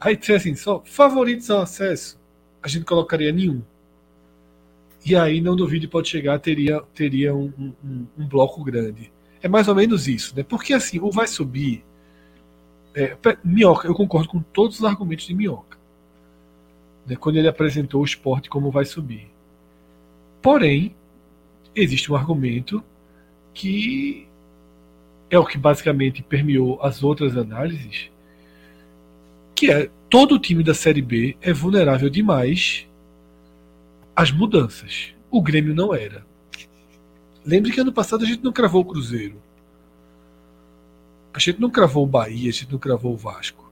Aí se assim, só favoritos ao acesso, a gente colocaria nenhum. E aí não duvide pode chegar teria teria um, um, um bloco grande. É mais ou menos isso, né? Porque assim, o vai subir. É, Minhoca, eu concordo com todos os argumentos de Minhoca. Né, quando ele apresentou o esporte como vai subir. Porém, existe um argumento que é o que basicamente permeou as outras análises, que é todo o time da Série B é vulnerável demais às mudanças. O Grêmio não era. Lembre que ano passado a gente não cravou o Cruzeiro. A gente não cravou o Bahia, a gente não cravou o Vasco.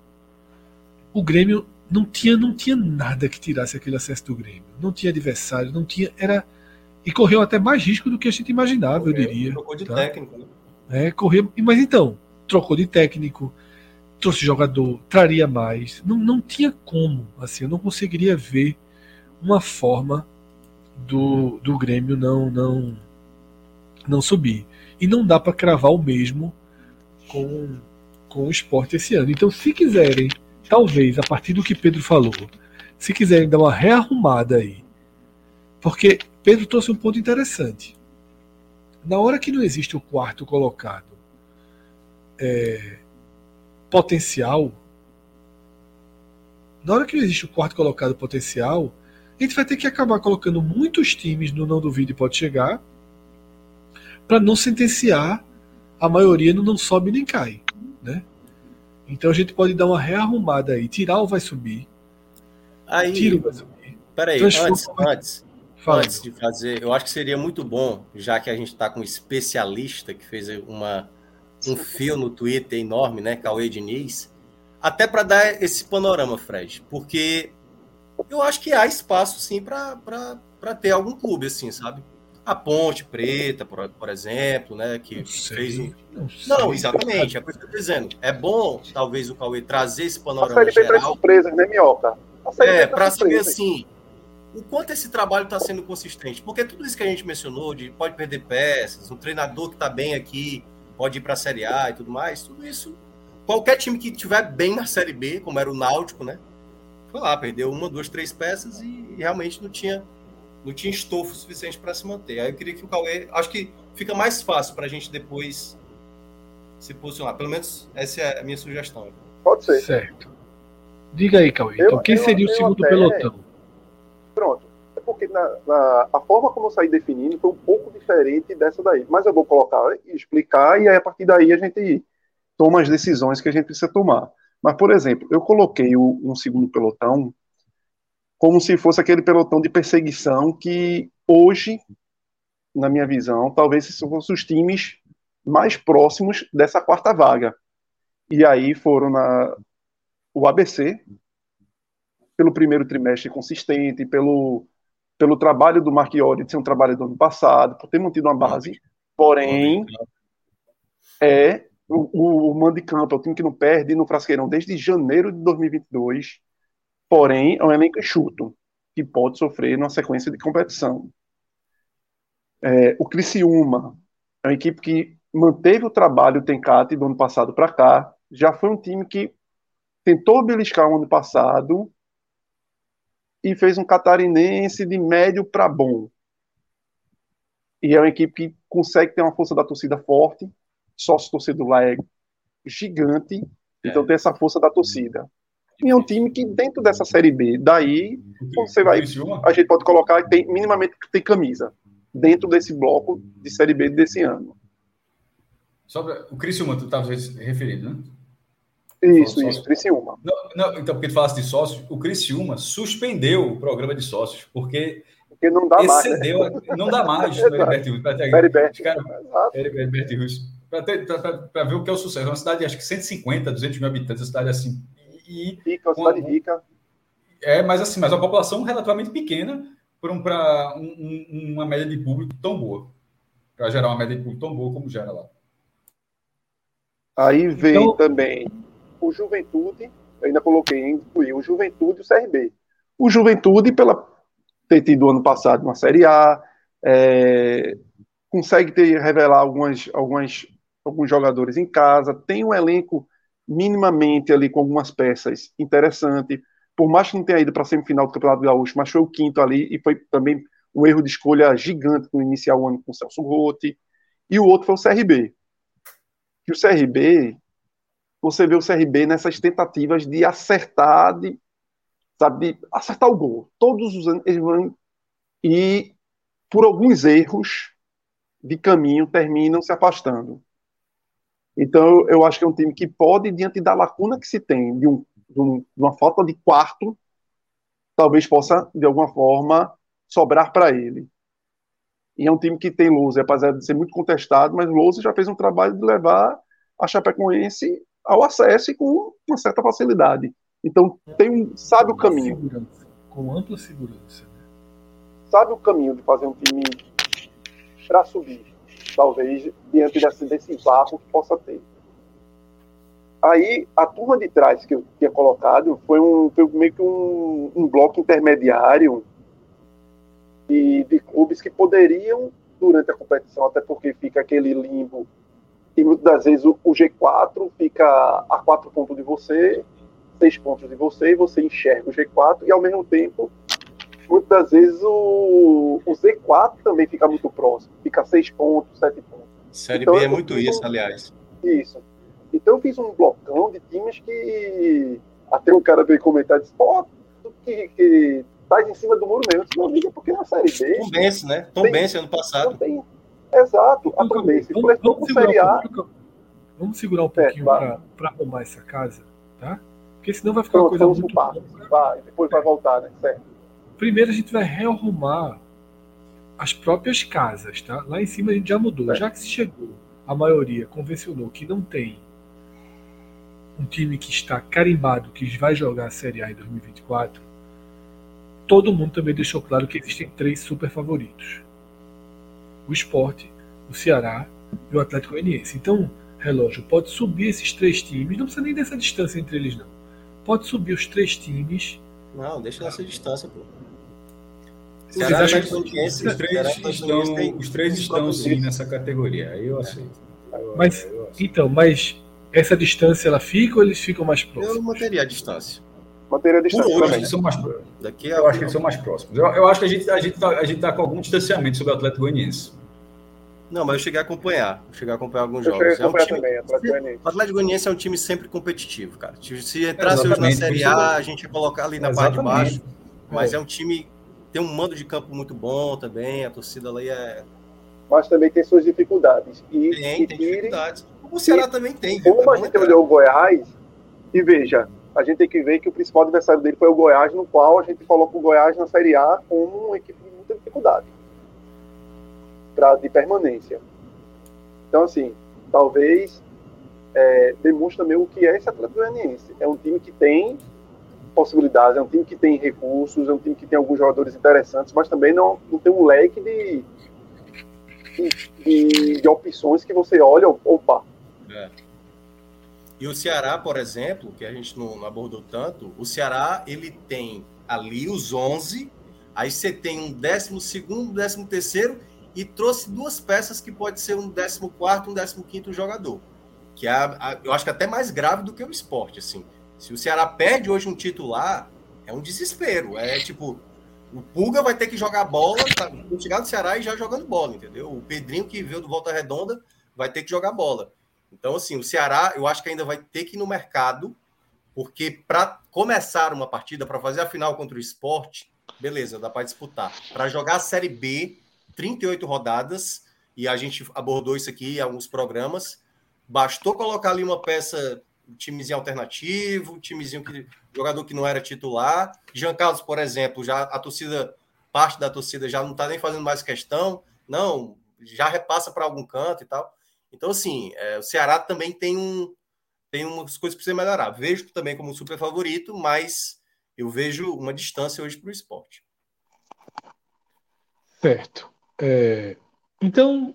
O Grêmio não tinha, não tinha nada que tirasse aquele acesso do Grêmio. Não tinha adversário, não tinha. Era. E correu até mais risco do que a gente imaginava, correu, eu diria. Trocou de tá? técnico, né? É, correu, mas então, trocou de técnico, trouxe jogador, traria mais. Não, não tinha como, assim, eu não conseguiria ver uma forma do, do Grêmio não não não subir. E não dá para cravar o mesmo com, com o esporte esse ano. Então, se quiserem, talvez, a partir do que Pedro falou, se quiserem dar uma rearrumada aí, porque Pedro trouxe um ponto interessante. Na hora que não existe o quarto colocado é, potencial, na hora que não existe o quarto colocado potencial, a gente vai ter que acabar colocando muitos times no não duvide pode chegar para não sentenciar a maioria no não sobe nem cai, né? Então a gente pode dar uma rearrumada aí, tirar o vai subir, aí, tira o vai subir. Peraí, antes, antes, antes de fazer, eu acho que seria muito bom, já que a gente está com um especialista que fez uma, um fio no Twitter enorme, né, Cauê Diniz, até para dar esse panorama, Fred, porque eu acho que há espaço sim para ter algum clube assim, sabe? A Ponte Preta, por, por exemplo, né? Que fez um... Não, não, exatamente, é por isso que eu tô dizendo. É bom, talvez, o Cauê trazer esse panorama a geral. surpresas, né, Minhoca? É, para saber assim, o quanto esse trabalho está sendo consistente. Porque tudo isso que a gente mencionou, de pode perder peças, um treinador que está bem aqui, pode ir para a Série A e tudo mais, tudo isso. Qualquer time que estiver bem na Série B, como era o Náutico, né? Foi lá, perdeu uma, duas, três peças e realmente não tinha não tinha estofo suficiente para se manter. Aí eu queria que o Cauê. Acho que fica mais fácil para a gente depois se posicionar. Pelo menos essa é a minha sugestão. Pode ser. Certo. Diga aí, Cauê. Então, quem eu, seria eu, o segundo até... pelotão? Pronto. É porque na, na, a forma como eu saí definindo foi um pouco diferente dessa daí. Mas eu vou colocar e explicar, e aí a partir daí a gente toma as decisões que a gente precisa tomar. Mas, por exemplo, eu coloquei o, um segundo pelotão como se fosse aquele pelotão de perseguição que hoje, na minha visão, talvez fossem os times mais próximos dessa quarta vaga. E aí foram na o ABC pelo primeiro trimestre consistente, pelo pelo trabalho do Marchiori de ser um trabalho do ano passado, por ter mantido uma base, porém é o, o, é o time que não perde no Frasqueirão desde janeiro de 2022 porém é um elenco enxuto, que pode sofrer numa sequência de competição. É, o Criciúma é uma equipe que manteve o trabalho do Tencate do ano passado para cá, já foi um time que tentou beliscar o ano passado e fez um catarinense de médio para bom. E é uma equipe que consegue ter uma força da torcida forte, sócio torcedor lá é gigante, então é. tem essa força da torcida é um time que dentro dessa série B, daí você vai, a gente pode colocar tem minimamente tem camisa dentro desse bloco de série B desse ano. Pra, o Criciúma, tu estava referindo, né? Isso, isso, Criciúma. Não, não, então, porque tu falaste de sócios, o Criciúma suspendeu o programa de sócios, porque, porque não dá excedeu, mais. Né? não dá mais no Heriberto Russo. Heriberto Russo. Para ver o que é o sucesso. É uma cidade de acho que 150, 200 mil habitantes, uma cidade assim. E, rica, uma cidade rica. É, mas assim, mas uma população relativamente pequena para um, um, uma média de público tão boa. Para gerar uma média de público tão boa como gera lá. Aí vem então... também o Juventude, ainda coloquei, incluí o Juventude e o CRB. O Juventude, pela ter tido ano passado uma Série A, é, consegue ter, revelar algumas, algumas, alguns jogadores em casa, tem um elenco minimamente ali com algumas peças interessante, por mais que não tenha ido para a semifinal do Campeonato Gaúcho, mas foi o quinto ali e foi também um erro de escolha gigante no iniciar o ano com o Celso Rotti, e o outro foi o CRB. E o CRB você vê o CRB nessas tentativas de acertar, de, sabe, de acertar o gol. Todos os anos eles vão e por alguns erros de caminho terminam se afastando. Então eu acho que é um time que pode diante da lacuna que se tem de, um, de, um, uma falta de quarto, talvez possa de alguma forma sobrar para ele. E é um time que tem Lousa, apesar de ser muito contestado, mas Lousa já fez um trabalho de levar a Chapecoense ao acesso e com uma certa facilidade. Então tem um, sabe o caminho. Segurança, com ampla segurança. Né? Sabe o caminho de fazer um time para subir, talvez diante desse, desse vácuo que possa ter. Aí a turma de trás que eu tinha colocado foi, um, foi meio que um, um bloco intermediário de, de clubes que poderiam durante a competição, até porque fica aquele limbo e muitas das vezes o, o, G4 fica a quatro pontos de você, seis pontos de você, e você enxerga o G4, e ao mesmo tempo, muitas das vezes o, o Z4 também fica muito próximo, fica seis pontos, sete pontos. Série então, B é muito isso, aliás. Isso. Então eu fiz um blocão de times que até um cara veio comentar e disse, pô, que, que tá em cima do muro mesmo. Não liga porque na série B. Tom Bense, né? Tom Bense ano passado. Exato, a Tombense vamos, vamos, segurar um vamos segurar um pouquinho é, para arrumar essa casa, tá? Porque senão vai ficar Pronto, uma coisa muito... Longa. Vai, depois vai voltar, né? Certo. Primeiro a gente vai rearrumar as próprias casas, tá? Lá em cima a gente já mudou. Já que se chegou, a maioria convencionou que não tem um time que está carimbado que vai jogar a Série A em 2024, todo mundo também deixou claro que existem três super favoritos o esporte, o Ceará e o Atlético Goianiense. Então, relógio pode subir esses três times, não precisa nem dessa distância entre eles, não. Pode subir os três times. Não, deixa nessa distância, pô. Ceará, Atlético Goianiense, os três estão, os três estão sim nessa categoria. Aí eu aceito. mas, eu aceito. então, mas essa distância ela fica ou eles ficam mais próximos? Eu manteria a distância. Manteria a distância. Por hoje, eles são mais Daqui a... Eu acho que eles são mais próximos. Eu, eu acho que a gente, a, gente tá, a gente tá com algum distanciamento sobre o Atlético Goianiense. Não, mas eu cheguei a acompanhar. Eu cheguei a acompanhar alguns eu jogos. É um time... também, o Atlético Goianiense é um time sempre competitivo, cara. Se entrasse hoje na Série A, a gente ia colocar ali na parte de baixo. Mas é. é um time tem um mando de campo muito bom também, a torcida ali é. Mas também tem suas dificuldades. E, tem, e tem dificuldades. O Ceará e, também tem. Como a gente olhou o Goiás, e veja, a gente tem que ver que o principal adversário dele foi o Goiás, no qual a gente coloca o Goiás na Série A como uma equipe de muita dificuldade pra, de permanência. Então, assim, talvez é, demonstre também o que é esse Atlético Goianiense. É um time que tem possibilidades, é um time que tem recursos, é um time que tem alguns jogadores interessantes, mas também não, não tem um leque de, de, de opções que você olha, opa. É. E o Ceará, por exemplo, que a gente não, não abordou tanto, o Ceará ele tem ali os 11, aí você tem um décimo segundo, décimo terceiro e trouxe duas peças que pode ser um 14 um 15 jogador. Que é, a, eu acho que até mais grave do que o esporte, assim. Se o Ceará perde hoje um titular, é um desespero. É tipo, o Pulga vai ter que jogar bola, tá, chegar Ceará e já jogando bola, entendeu? O Pedrinho que veio do Volta Redonda vai ter que jogar bola. Então, assim, o Ceará, eu acho que ainda vai ter que ir no mercado, porque para começar uma partida, para fazer a final contra o esporte, beleza, dá para disputar. Para jogar a Série B, 38 rodadas, e a gente abordou isso aqui em alguns programas. bastou colocar ali uma peça, timezinho alternativo, timezinho que jogador que não era titular. Jean Carlos, por exemplo, já a torcida, parte da torcida já não está nem fazendo mais questão, não, já repassa para algum canto e tal. Então, assim, é, o Ceará também tem um tem umas coisas para você melhorar. Vejo também como super favorito, mas eu vejo uma distância hoje para o esporte. Certo. É, então,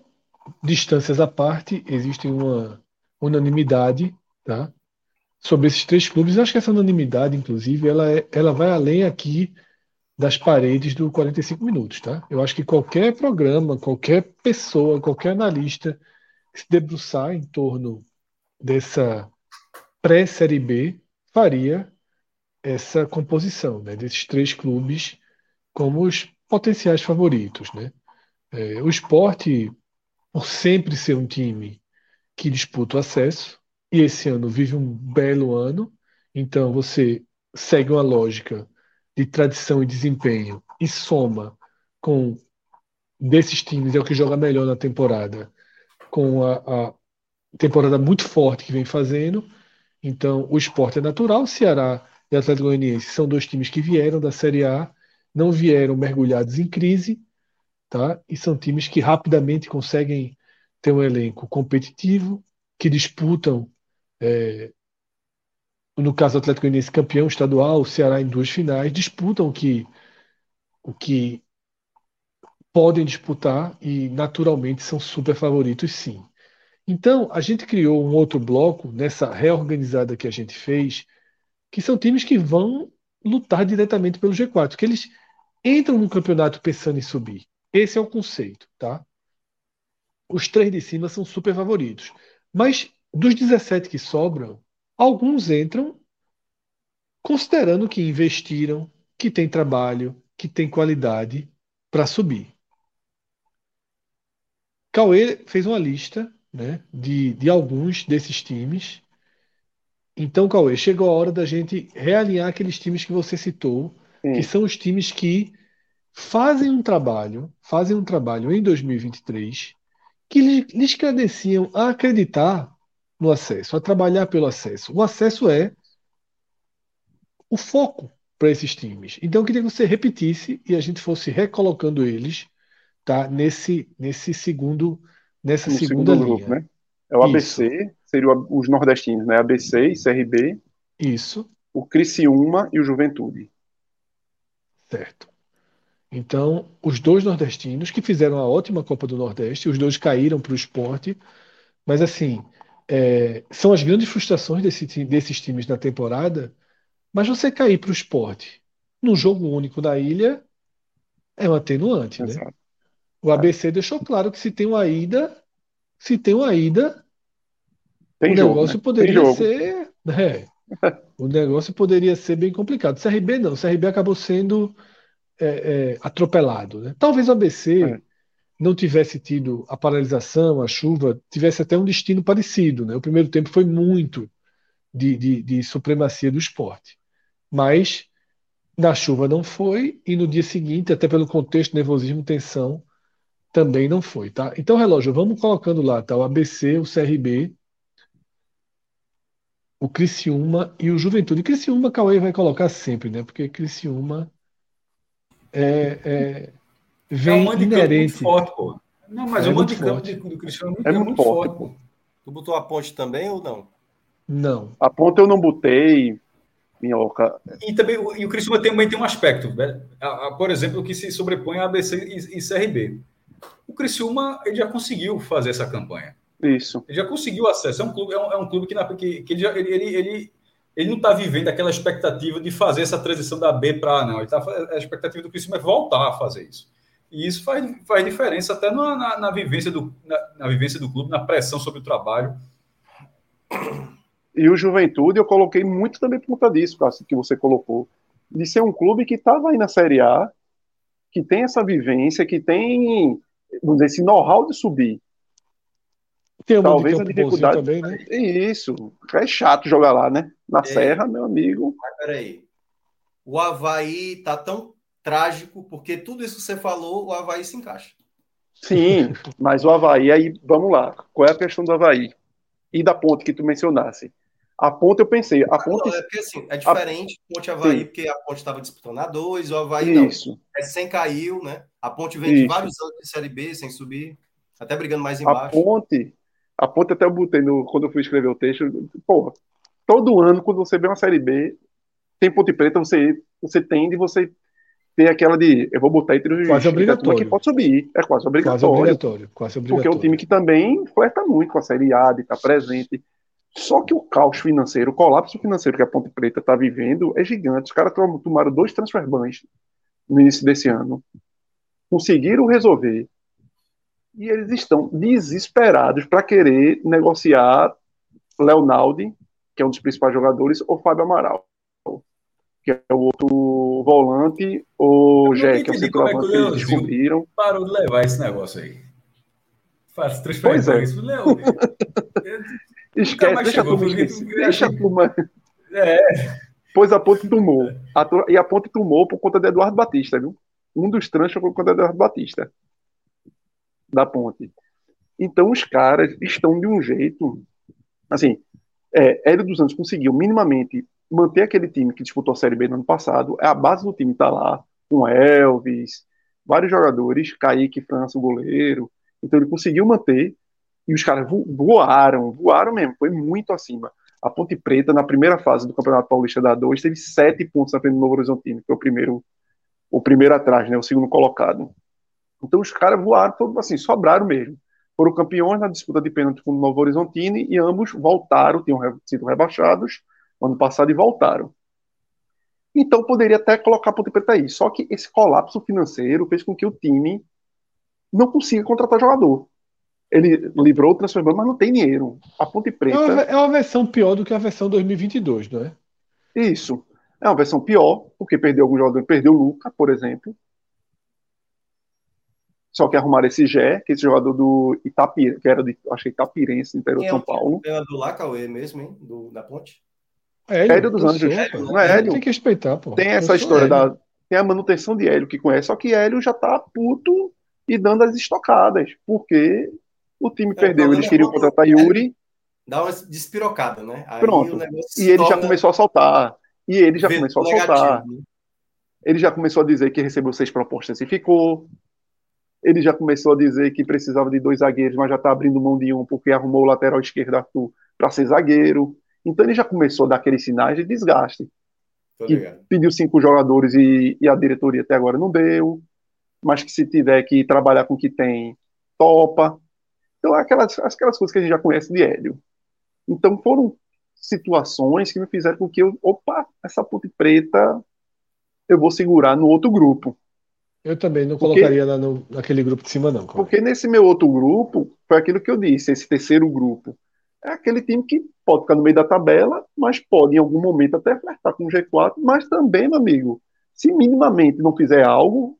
distâncias à parte, existe uma unanimidade tá, sobre esses três clubes. Acho que essa unanimidade, inclusive, ela, é, ela vai além aqui das paredes do 45 minutos. Tá? Eu acho que qualquer programa, qualquer pessoa, qualquer analista que se debruçar em torno dessa pré-Série B faria essa composição né, desses três clubes como os potenciais favoritos. Né? É, o esporte, por sempre ser um time que disputa o acesso, e esse ano vive um belo ano, então você segue uma lógica de tradição e desempenho e soma com desses times, é o que joga melhor na temporada, com a, a temporada muito forte que vem fazendo. Então, o esporte é natural, o Ceará e Atlético Goianiense são dois times que vieram da Série A, não vieram mergulhados em crise, tá? E são times que rapidamente conseguem ter um elenco competitivo, que disputam, é, no caso do Atlético Goianiense, campeão estadual, o Ceará em duas finais, disputam que, o que podem disputar e naturalmente são super favoritos, sim. Então, a gente criou um outro bloco nessa reorganizada que a gente fez, que são times que vão lutar diretamente pelo G4, que eles entram no campeonato pensando em subir. Esse é o conceito, tá? Os três de cima são super favoritos. Mas dos 17 que sobram, alguns entram considerando que investiram, que tem trabalho, que tem qualidade para subir. Cauê fez uma lista né, de, de alguns desses times. Então, Cauê, chegou a hora da gente realinhar aqueles times que você citou, Sim. que são os times que fazem um trabalho, fazem um trabalho em 2023 que lhes credenciam a acreditar no acesso, a trabalhar pelo acesso. O acesso é o foco para esses times. Então eu queria que você repetisse e a gente fosse recolocando eles, tá? Nesse nesse segundo nessa no segunda segundo linha. Grupo, né? É o ABC, Isso. seria os nordestinos, né? ABC e CRB. Isso. O Criciúma e o Juventude. Certo. Então, os dois nordestinos que fizeram a ótima Copa do Nordeste, os dois caíram para o esporte, mas assim, é, são as grandes frustrações desse, desses times na temporada. Mas você cair para o esporte num jogo único da ilha é um atenuante, né? Exato. O ABC deixou claro que se tem uma ida, se tem uma ida, tem o jogo, negócio né? poderia ser. É, [LAUGHS] o negócio poderia ser bem complicado. CRB não, CRB acabou sendo é, é, atropelado. Né? Talvez o ABC é. não tivesse tido a paralisação, a chuva, tivesse até um destino parecido. Né? O primeiro tempo foi muito de, de, de supremacia do esporte. Mas na chuva não foi, e no dia seguinte, até pelo contexto, nervosismo, tensão, também não foi, tá? Então, relógio, vamos colocando lá, tá? O ABC, o CRB, o Criciúma e o Juventude. Criciúma, Cauê vai colocar sempre, né? Porque Criciúma é, é, vem é um inerente. Muito forte, pô. Não, mas é o mando de campo do Cristiano é muito, é muito forte, forte, pô. Tu botou a ponte também ou não? Não. A ponte eu não botei, minhoca. E também e o Cristiano também tem um aspecto, né? por exemplo, que se sobrepõe a ABC e, e CRB. O Criciúma ele já conseguiu fazer essa campanha. Isso. Ele já conseguiu acesso. É um clube, é um, é um clube que, na, que, que ele, já, ele, ele, ele ele não está vivendo aquela expectativa de fazer essa transição da B para A, não. Ele tá, a expectativa do Criciúma é voltar a fazer isso. E isso faz, faz diferença até na, na, na vivência do, na, na, vivência do clube, na pressão sobre o trabalho. E o Juventude eu coloquei muito também por conta disso, que você colocou. De ser um clube que estava aí na Série A, que tem essa vivência, que tem, vamos dizer, esse know-how de subir. Tem Talvez a dificuldade também, né? Isso. É chato jogar lá, né? Na é. Serra, meu amigo. Mas peraí. O Havaí tá tão trágico, porque tudo isso que você falou, o Havaí se encaixa. Sim, [LAUGHS] mas o Havaí, aí, vamos lá. Qual é a questão do Havaí? e da ponte que tu mencionasse. A ponte eu pensei. A ponte... Não, é porque assim, é diferente a... ponte Havaí, Sim. porque a ponte estava disputando a dois, o Havaí Isso. não. É sem caiu, né? A ponte vem Isso. de vários anos de Série B, sem subir, até brigando mais embaixo. A ponte, a ponte até eu botei no, quando eu fui escrever o texto, porra, todo ano, quando você vê uma Série B, tem ponte preta, você, você tende, você tem aquela de eu vou botar entre os quase obrigatório. que pode subir, é quase obrigatório. Quase obrigatório, quase obrigatório. Porque é um time que também flerta muito com a Série A, de estar presente. Só que o caos financeiro, o colapso financeiro que a Ponte Preta está vivendo é gigante. Os caras tomaram dois transfer bans no início desse ano, conseguiram resolver e eles estão desesperados para querer negociar Leonaldi, que é um dos principais jogadores, ou Fábio Amaral que é o outro volante, ou Jé, que é o centroavante que eles descobriram. Parou de levar esse negócio aí. Faz transferência. Pois é. Isso, [LAUGHS] Esquece, deixa a turma esquecer. Deixa a turma. [LAUGHS] É. Pois a ponte tomou. A, e a ponte tomou por conta de Eduardo Batista, viu? Um dos trans foi por conta de Eduardo Batista. Da ponte. Então os caras estão de um jeito. Assim, é, Hélio dos Anjos conseguiu minimamente manter aquele time que disputou a Série B no ano passado, é a base do time está lá, com Elvis, vários jogadores, Kaique, França, o goleiro, então ele conseguiu manter, e os caras voaram, voaram mesmo, foi muito acima. A Ponte Preta, na primeira fase do Campeonato Paulista da 2, teve sete pontos na frente do Novo Horizontino, que foi o primeiro, o primeiro atrás, né, o segundo colocado. Então os caras voaram, assim, sobraram mesmo. Foram campeões na disputa de pênalti com o Novo Horizontino e ambos voltaram, tinham sido rebaixados, ano passado e voltaram. Então poderia até colocar a Ponte Preta aí. Só que esse colapso financeiro fez com que o time não consiga contratar jogador. Ele livrou o transfer mas não tem dinheiro. A Ponte Preta. É uma, é uma versão pior do que a versão 2022, não é? Isso. É uma versão pior, porque perdeu algum jogador. Perdeu o Luca, por exemplo. Só que arrumaram esse Gé, que é esse jogador do Itapira, que era de, acho Itapirense, interior de São Paulo. É do lá, Cauê mesmo, hein? Do, da ponte? Hélio, Hélio dos Anjos. não é Hélio? Tem que respeitar, pô. Tem essa história da. Tem a manutenção de Hélio que conhece, só que Hélio já tá puto e dando as estocadas, porque o time é, perdeu. Eles queriam contratar Yuri. Dá uma despirocada, né? Aí Pronto. E ele já começou a soltar. E ele já começou a soltar. Né? Ele já começou a dizer que recebeu seis propostas e ficou. Ele já começou a dizer que precisava de dois zagueiros, mas já está abrindo mão de um porque arrumou o lateral esquerdo Arthur para ser zagueiro. Então ele já começou a dar aqueles sinais de desgaste. pediu cinco jogadores e, e, a diretoria até agora não deu, mas que se tiver que trabalhar com o que tem, topa. Então, aquelas, aquelas coisas que a gente já conhece de Hélio. Então, foram situações que me fizeram com que eu, opa, essa ponte preta eu vou segurar no outro grupo. Eu também não porque, colocaria lá no, naquele grupo de cima, não. Porque nesse meu outro grupo, foi aquilo que eu disse, esse terceiro grupo é aquele time que pode ficar no meio da tabela, mas pode em algum momento até flertar com o G4, mas também, meu amigo, se minimamente não fizer algo,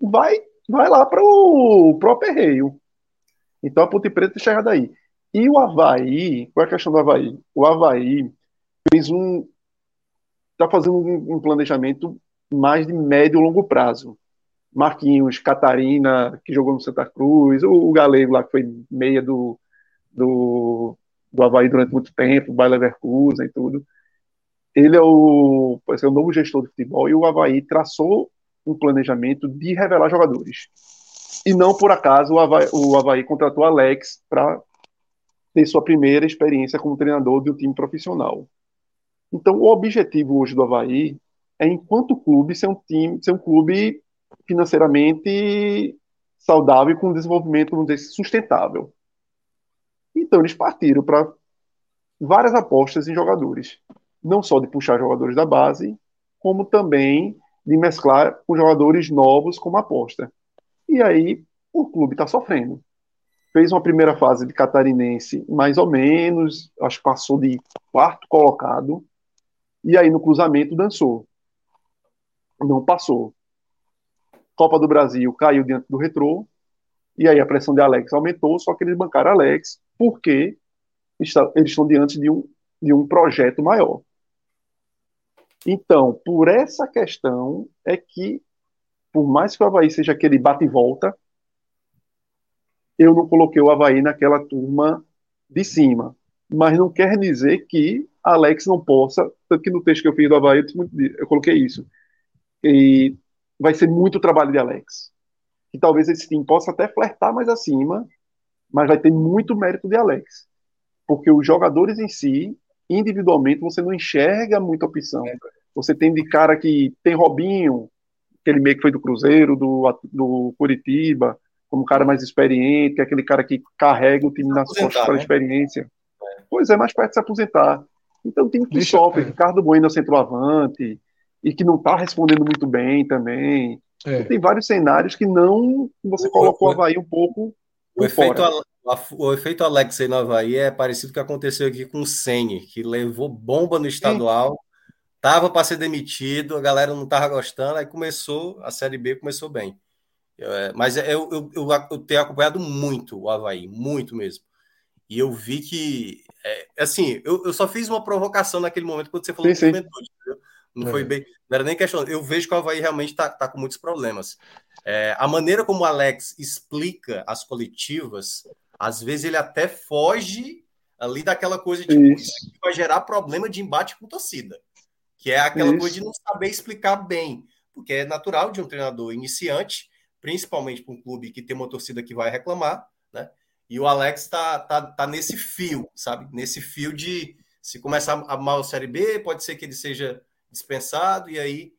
vai vai lá para o aperreio. Então a Ponte Preta chega daí. E o Havaí, qual é a questão do Havaí? O Havaí fez um. está fazendo um planejamento mais de médio e longo prazo. Marquinhos, Catarina, que jogou no Santa Cruz, o, o Galego lá, que foi meia do, do do Havaí durante muito tempo, Bayer Leverkusen e tudo. Ele é o, ser, o novo gestor de futebol e o Havaí traçou um planejamento de revelar jogadores. E não por acaso o Havaí, o Havaí contratou Alex para ter sua primeira experiência como treinador de um time profissional. Então, o objetivo hoje do Havaí é, enquanto clube, ser um time, ser um clube financeiramente saudável e com desenvolvimento, vamos dizer, sustentável. Então eles partiram para várias apostas em jogadores, não só de puxar jogadores da base, como também de mesclar com jogadores novos como aposta. E aí o clube está sofrendo. Fez uma primeira fase de catarinense mais ou menos, acho que passou de quarto colocado, e aí no cruzamento dançou. Não passou. Copa do Brasil caiu diante do retrô, e aí a pressão de Alex aumentou, só que eles bancaram Alex porque eles estão diante de um, de um projeto maior. Então, por essa questão é que, por mais que o Havaí seja aquele bate e volta, eu não coloquei o Havaí naquela turma de cima. mas não quer dizer que Alex não possa, tanto que no texto que eu fiz do Havaí, eu coloquei isso. E vai ser muito trabalho de Alex. Que talvez esse time possa até flertar mais acima, mas vai ter muito mérito de Alex. Porque os jogadores em si, individualmente, você não enxerga muita opção. Você tem de cara que tem Robinho, aquele meio que foi do Cruzeiro, do, do Curitiba, como um cara mais experiente, que é aquele cara que carrega o time nas costas pela né? experiência. É. Pois é, mais perto de se aposentar. Então, time que Deixa, sofre, é. Ricardo Bueno é centroavante, e que não está respondendo muito bem também. É. Tem vários cenários que não. Você colocou o Havaí um pouco. O efeito, o efeito Alex no Havaí é parecido com o que aconteceu aqui com o Sene, que levou bomba no estadual, estava para ser demitido, a galera não estava gostando, aí começou, a Série B começou bem. É, mas eu, eu, eu, eu, tenho acompanhado muito o Havaí, muito mesmo. E eu vi que, é, assim, eu, eu só fiz uma provocação naquele momento quando você falou sim, do juventude, não é. foi bem. Não era nem questão. Eu vejo que o Havaí realmente está tá com muitos problemas. É, a maneira como o Alex explica as coletivas, às vezes ele até foge ali daquela coisa de que vai gerar problema de embate com torcida, que é aquela isso. coisa de não saber explicar bem, porque é natural de um treinador iniciante, principalmente para um clube que tem uma torcida que vai reclamar, né? E o Alex está tá, tá nesse fio, sabe? Nesse fio de se começar a mal Série B, pode ser que ele seja dispensado, e aí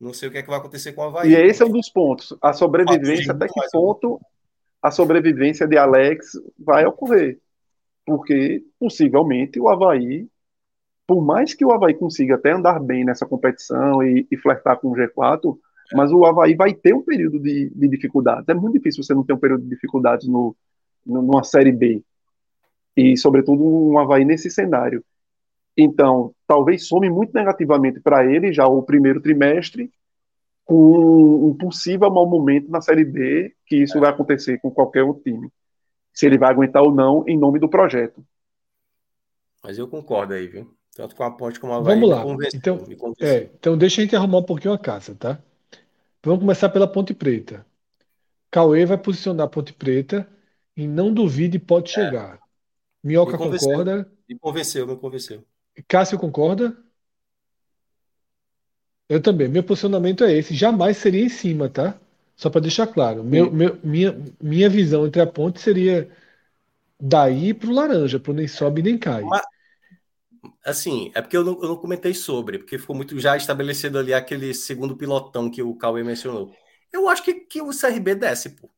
não sei o que, é que vai acontecer com o Havaí. E esse é um dos pontos. A sobrevivência, até que ponto a sobrevivência de Alex vai ocorrer. Porque, possivelmente, o Havaí, por mais que o Havaí consiga até andar bem nessa competição e, e flertar com o G4, é. mas o Havaí vai ter um período de, de, dificuldades. É muito difícil você não ter um período de dificuldades no, no, numa Série B. E, sobretudo, um Havaí nesse cenário. Então, talvez some muito negativamente para ele já o primeiro trimestre, com um possível mau momento na Série B, que isso é. vai acontecer com qualquer outro time. Se ele vai aguentar ou não, em nome do projeto. Mas eu concordo aí, viu? Tanto com a Ponte como a. Vamos lá. Então, é, então, deixa a gente arrumar um pouquinho a casa, tá? Vamos começar pela Ponte Preta. Cauê vai posicionar a Ponte Preta e não duvide, pode é. chegar. Minhoca me concorda. Me convenceu, me convenceu. Cássio concorda? Eu também. Meu posicionamento é esse. Jamais seria em cima, tá? Só para deixar claro. Meu, meu, minha, minha visão entre a ponte seria daí para o laranja, para nem sobe nem cai. Mas, assim, é porque eu não, eu não, comentei sobre, porque ficou muito já estabelecido ali aquele segundo pilotão que o Cauê mencionou. Eu acho que, que o CRB desce, pô.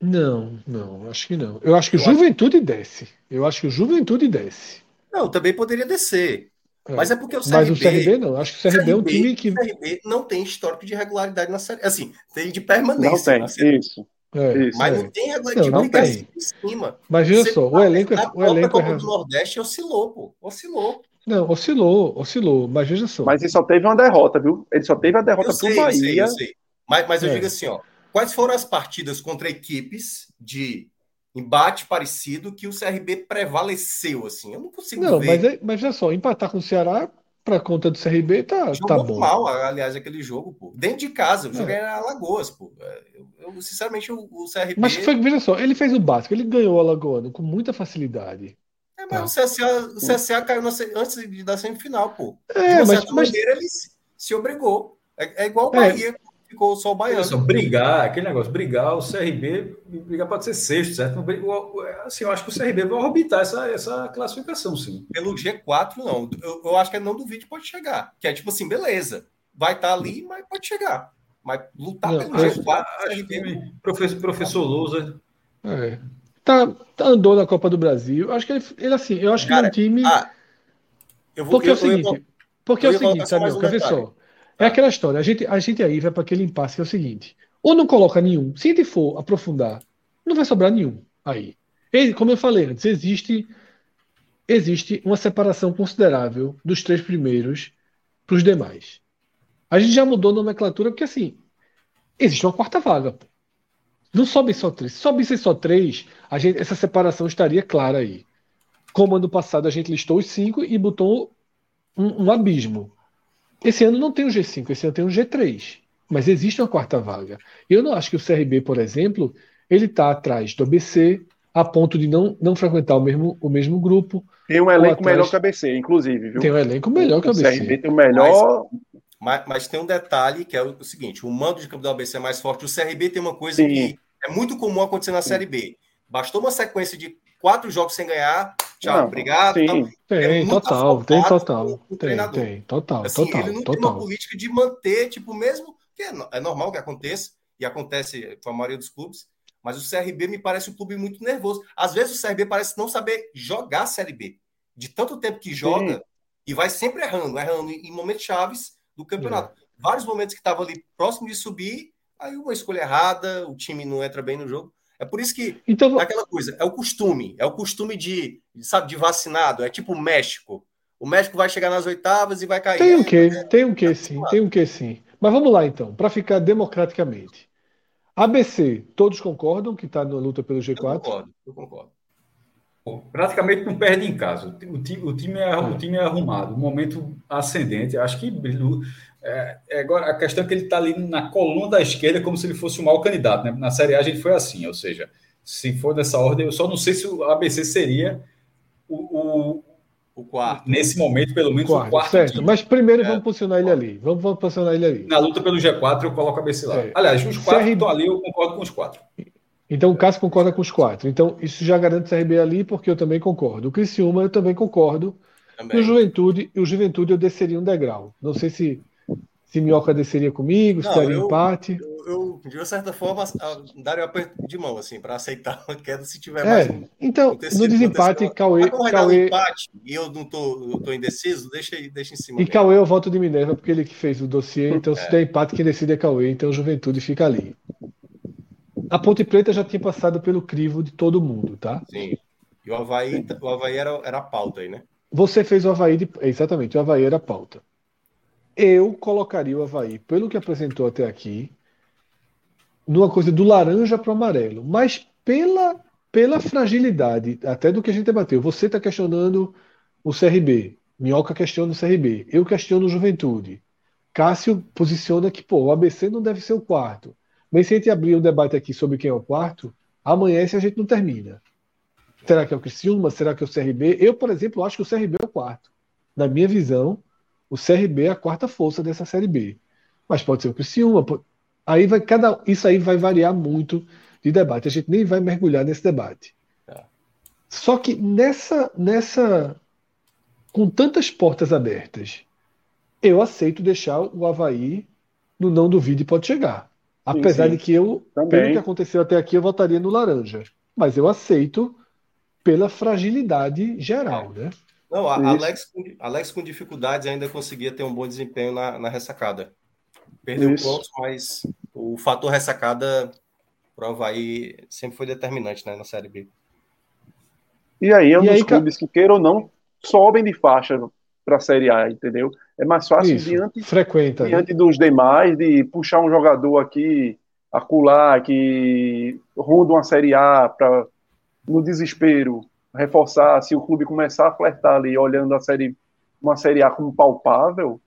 Não, não, acho que não. Eu acho que o Juventude acho... desce. Eu acho que o Juventude desce. Não, também poderia descer. É. Mas é porque o CRB. Mas o CRB não. Acho que o CRB, CRB é um time que. O CRB não tem histórico de regularidade na série. Assim, tem de permanência. Não tem, isso. É, mas é. não tem regularidade não, não tem. em cima. Mas veja só, o elenco é. O elenco é... do Nordeste oscilou, pô. Oscilou. Não, oscilou, oscilou, mas veja só. Mas ele só teve uma derrota, viu? Ele só teve a derrota pro Bahia. Eu sei, eu sei. Mas, mas eu é. digo assim, ó. Quais foram as partidas contra equipes de embate parecido que o CRB prevaleceu, assim. Eu não consigo não, ver. Mas, é, mas olha só, empatar com o Ceará para conta do CRB tá, Jogou tá bom. mal, aliás, aquele jogo, pô. Dentro de casa, o jogo é. era Alagoas, pô. Eu, eu sinceramente, o, o, CRB. Mas foi, veja só, ele fez o básico, ele ganhou o Alagoano com muita facilidade. É, mas tá. o, CSA, o CSA caiu na, antes da semifinal, pô. É, mas, mas... maneira ele se, se obrigou. É, é igual o é. Bahia. É ficou só o Baiano. Só, brigar, aquele negócio, brigar, o CRB, brigar pode ser sexto, certo? Assim, eu acho que o CRB vai orbitar essa, essa classificação, sim. Pelo G4, não. Eu, eu acho que não duvide pode chegar. Que é tipo assim, beleza, vai estar tá ali, mas pode chegar. Mas lutar não, pelo G4, CRB... professor, professor Lousa. É. Tá, tá, andou na Copa do Brasil. Acho que ele, ele assim, eu acho Cara, que é um time. Ah, eu vou, porque eu, é o seguinte, eu, porque é o seguinte, sabe, um só. É aquela história. A gente, a gente aí vai para aquele impasse que é o seguinte: ou não coloca nenhum, se a gente for aprofundar, não vai sobrar nenhum aí. E, como eu falei antes, existe, existe uma separação considerável dos três primeiros para os demais. A gente já mudou a nomenclatura porque assim existe uma quarta vaga. Pô. Não sobem só três. Se sobissem só três, a gente, essa separação estaria clara aí. Como ano passado a gente listou os cinco e botou um, um abismo. Esse ano não tem o G5, esse ano tem o G3. Mas existe uma quarta vaga. Eu não acho que o CRB, por exemplo, ele está atrás do ABC, a ponto de não, não frequentar o mesmo, o mesmo grupo. Tem um elenco melhor que a ABC, inclusive, viu? Tem um elenco melhor que a ABC. O CRB tem o melhor. Mas, mas, tem um detalhe que é o, seguinte: o mando de campo da ABC é mais forte. O CRB tem uma coisa Sim. que é muito comum acontecer na Sim. Série B. Bastou uma sequência de quatro jogos sem ganhar. Tchau, não, obrigado. Então, tem, é total, tem total. Tem, tem, total, assim, total. Ele não total. tem uma política de manter, tipo, mesmo que é, é normal que aconteça, e acontece com a maioria dos clubes, mas o CRB me parece um clube muito nervoso. Às vezes o CRB parece não saber jogar a Série B. De tanto tempo que joga Sim. e vai sempre errando, errando em momentos chaves do campeonato. É. Vários momentos que estava ali próximo de subir, aí uma escolha errada, o time não entra bem no jogo. É por isso que então, é aquela coisa, é o costume, é o costume de, sabe, de vacinado, é tipo o México. O México vai chegar nas oitavas e vai cair. Tem um quê, é, tem um quê sim, tem um quê sim. Mas vamos lá então, para ficar democraticamente. ABC, todos concordam que está na luta pelo G4? Eu concordo, eu concordo. praticamente não perde em casa. O time, o time, é, o time é arrumado, momento ascendente. Acho que é, é, agora a questão é que ele está ali na coluna da esquerda como se ele fosse o mau candidato. Né? Na Série A a gente foi assim, ou seja, se for dessa ordem, eu só não sei se o ABC seria o, o, o quarto. Nesse momento, pelo menos, quarto, o quarto. Certo, time. mas primeiro é. vamos posicionar ele ali. Vamos, vamos posicionar ele ali. Na luta pelo G4, eu coloco a ABC lá. É. Aliás, os quatro CRB... estão ali, eu concordo com os quatro. Então o Cássio concorda com os quatro. Então isso já garante o CRB ali, porque eu também concordo. O Criciúma eu também concordo. Também. E o Juventude, e o Juventude eu desceria um degrau. Não sei se se Minhoca desceria comigo, se daria empate. Eu, eu, de uma certa forma, daria um aperto de mão, assim, para aceitar [LAUGHS] uma queda se tiver é, mais um. Então, no desempate, Cauê. Cauê... empate e eu não tô, eu tô indeciso, deixa, deixa em cima. E mesmo. Cauê eu voto de Minerva, porque ele que fez o dossiê, então é. se der empate, quem decide é Cauê, então Juventude fica ali. A Ponte Preta já tinha passado pelo crivo de todo mundo, tá? Sim. E o Havaí, o Havaí era, era a pauta aí, né? Você fez o Havaí de. Exatamente, o Havaí era a pauta. Eu colocaria o Havaí, pelo que apresentou até aqui, numa coisa do laranja para o amarelo. Mas pela, pela fragilidade, até do que a gente debateu, você está questionando o CRB. Minhoca questiona o CRB. Eu questiono o Juventude. Cássio posiciona que pô, o ABC não deve ser o quarto. Mas se a gente abrir um debate aqui sobre quem é o quarto, amanhã esse a gente não termina. Será que é o Criciúma? Será que é o CRB? Eu, por exemplo, acho que o CRB é o quarto. Na minha visão, o CRB é a quarta força dessa Série B. Mas pode ser o Criciúma. Pode... Aí vai cada, isso aí vai variar muito de debate. A gente nem vai mergulhar nesse debate. É. Só que nessa, nessa, com tantas portas abertas, eu aceito deixar o Havaí no não duvide pode chegar. Apesar sim, sim. de que eu, Também. pelo que aconteceu até aqui, eu votaria no laranja. Mas eu aceito pela fragilidade geral, né? Não, a Alex, Alex com dificuldades ainda conseguia ter um bom desempenho na, na ressacada. Perdeu Isso. pontos, mas o fator ressacada para o Havaí sempre foi determinante né, na Série B. E aí é um e dos aí, clubes que, queira ou não, sobem de faixa para a Série A, entendeu? É mais fácil Isso, diante, frequenta, né? diante né? dos demais de puxar um jogador aqui, acular, que ronda uma Série A para no desespero reforçar, se o clube começar a flertar ali, olhando a série, uma Série A como palpável,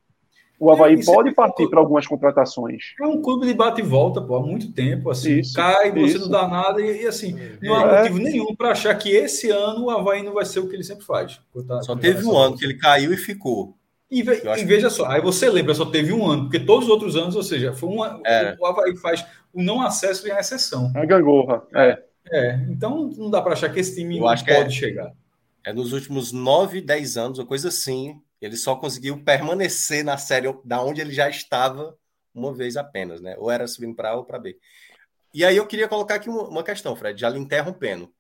o Havaí é, pode é partir para algumas contratações. É um clube de bate e volta, pô, há muito tempo, assim, isso, cai, você isso. não dá nada, e, e assim, não há é. motivo nenhum para achar que esse ano o Havaí não vai ser o que ele sempre faz. Só teve um ano que ele caiu e ficou. E, ve e veja só, aí você lembra, só teve um ano, porque todos os outros anos, ou seja, foi um, é. o Havaí faz o não acesso e a exceção. É gangorra, é. É, então não dá para achar que esse time Eu acho pode é, chegar. É nos últimos 9, 10 anos, uma coisa assim, ele só conseguiu permanecer na série da onde ele já estava uma vez apenas, né? Ou era subindo para A ou para B. E aí eu queria colocar aqui uma questão, Fred, já lhe interrompendo.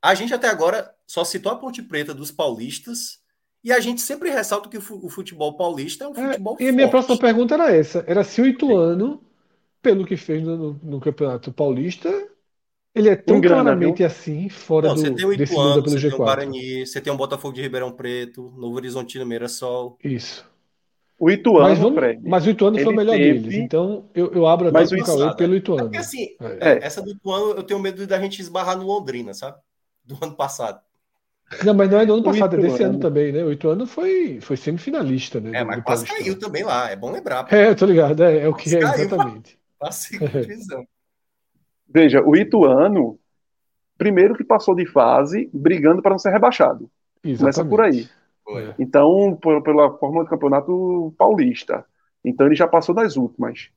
A gente até agora só citou a Ponte Preta dos paulistas e a gente sempre ressalta que o futebol paulista é um é, futebol é, E a minha próxima pergunta era essa: era se o Ituano, pelo que fez no, no Campeonato Paulista, ele é tão grana, claramente viu? assim, fora Não, do, você tem o Ituano, você G4. tem o Guarani, você tem o Botafogo de Ribeirão Preto, Novo Horizontino, Mirassol. Isso. O Ituano, mas, vamos, Fred, mas o Ituano foi o melhor teve... deles, então eu, eu abro até o Cauê pelo Ituano. É assim, é. essa do Ituano eu tenho medo da gente esbarrar no Londrina, sabe? Do ano passado. Não, mas não é do ano passado, é desse ano também, né? O Ituano foi, foi semifinalista, né? É, mas quase caiu também lá, é bom lembrar. É, eu tô ligado, é, é o que é, exatamente. [LAUGHS] Pra, pra Veja, o Ituano primeiro que passou de fase brigando para não ser rebaixado. Exatamente. Começa por aí. Então, por, pela forma do campeonato paulista. Então ele já passou das últimas.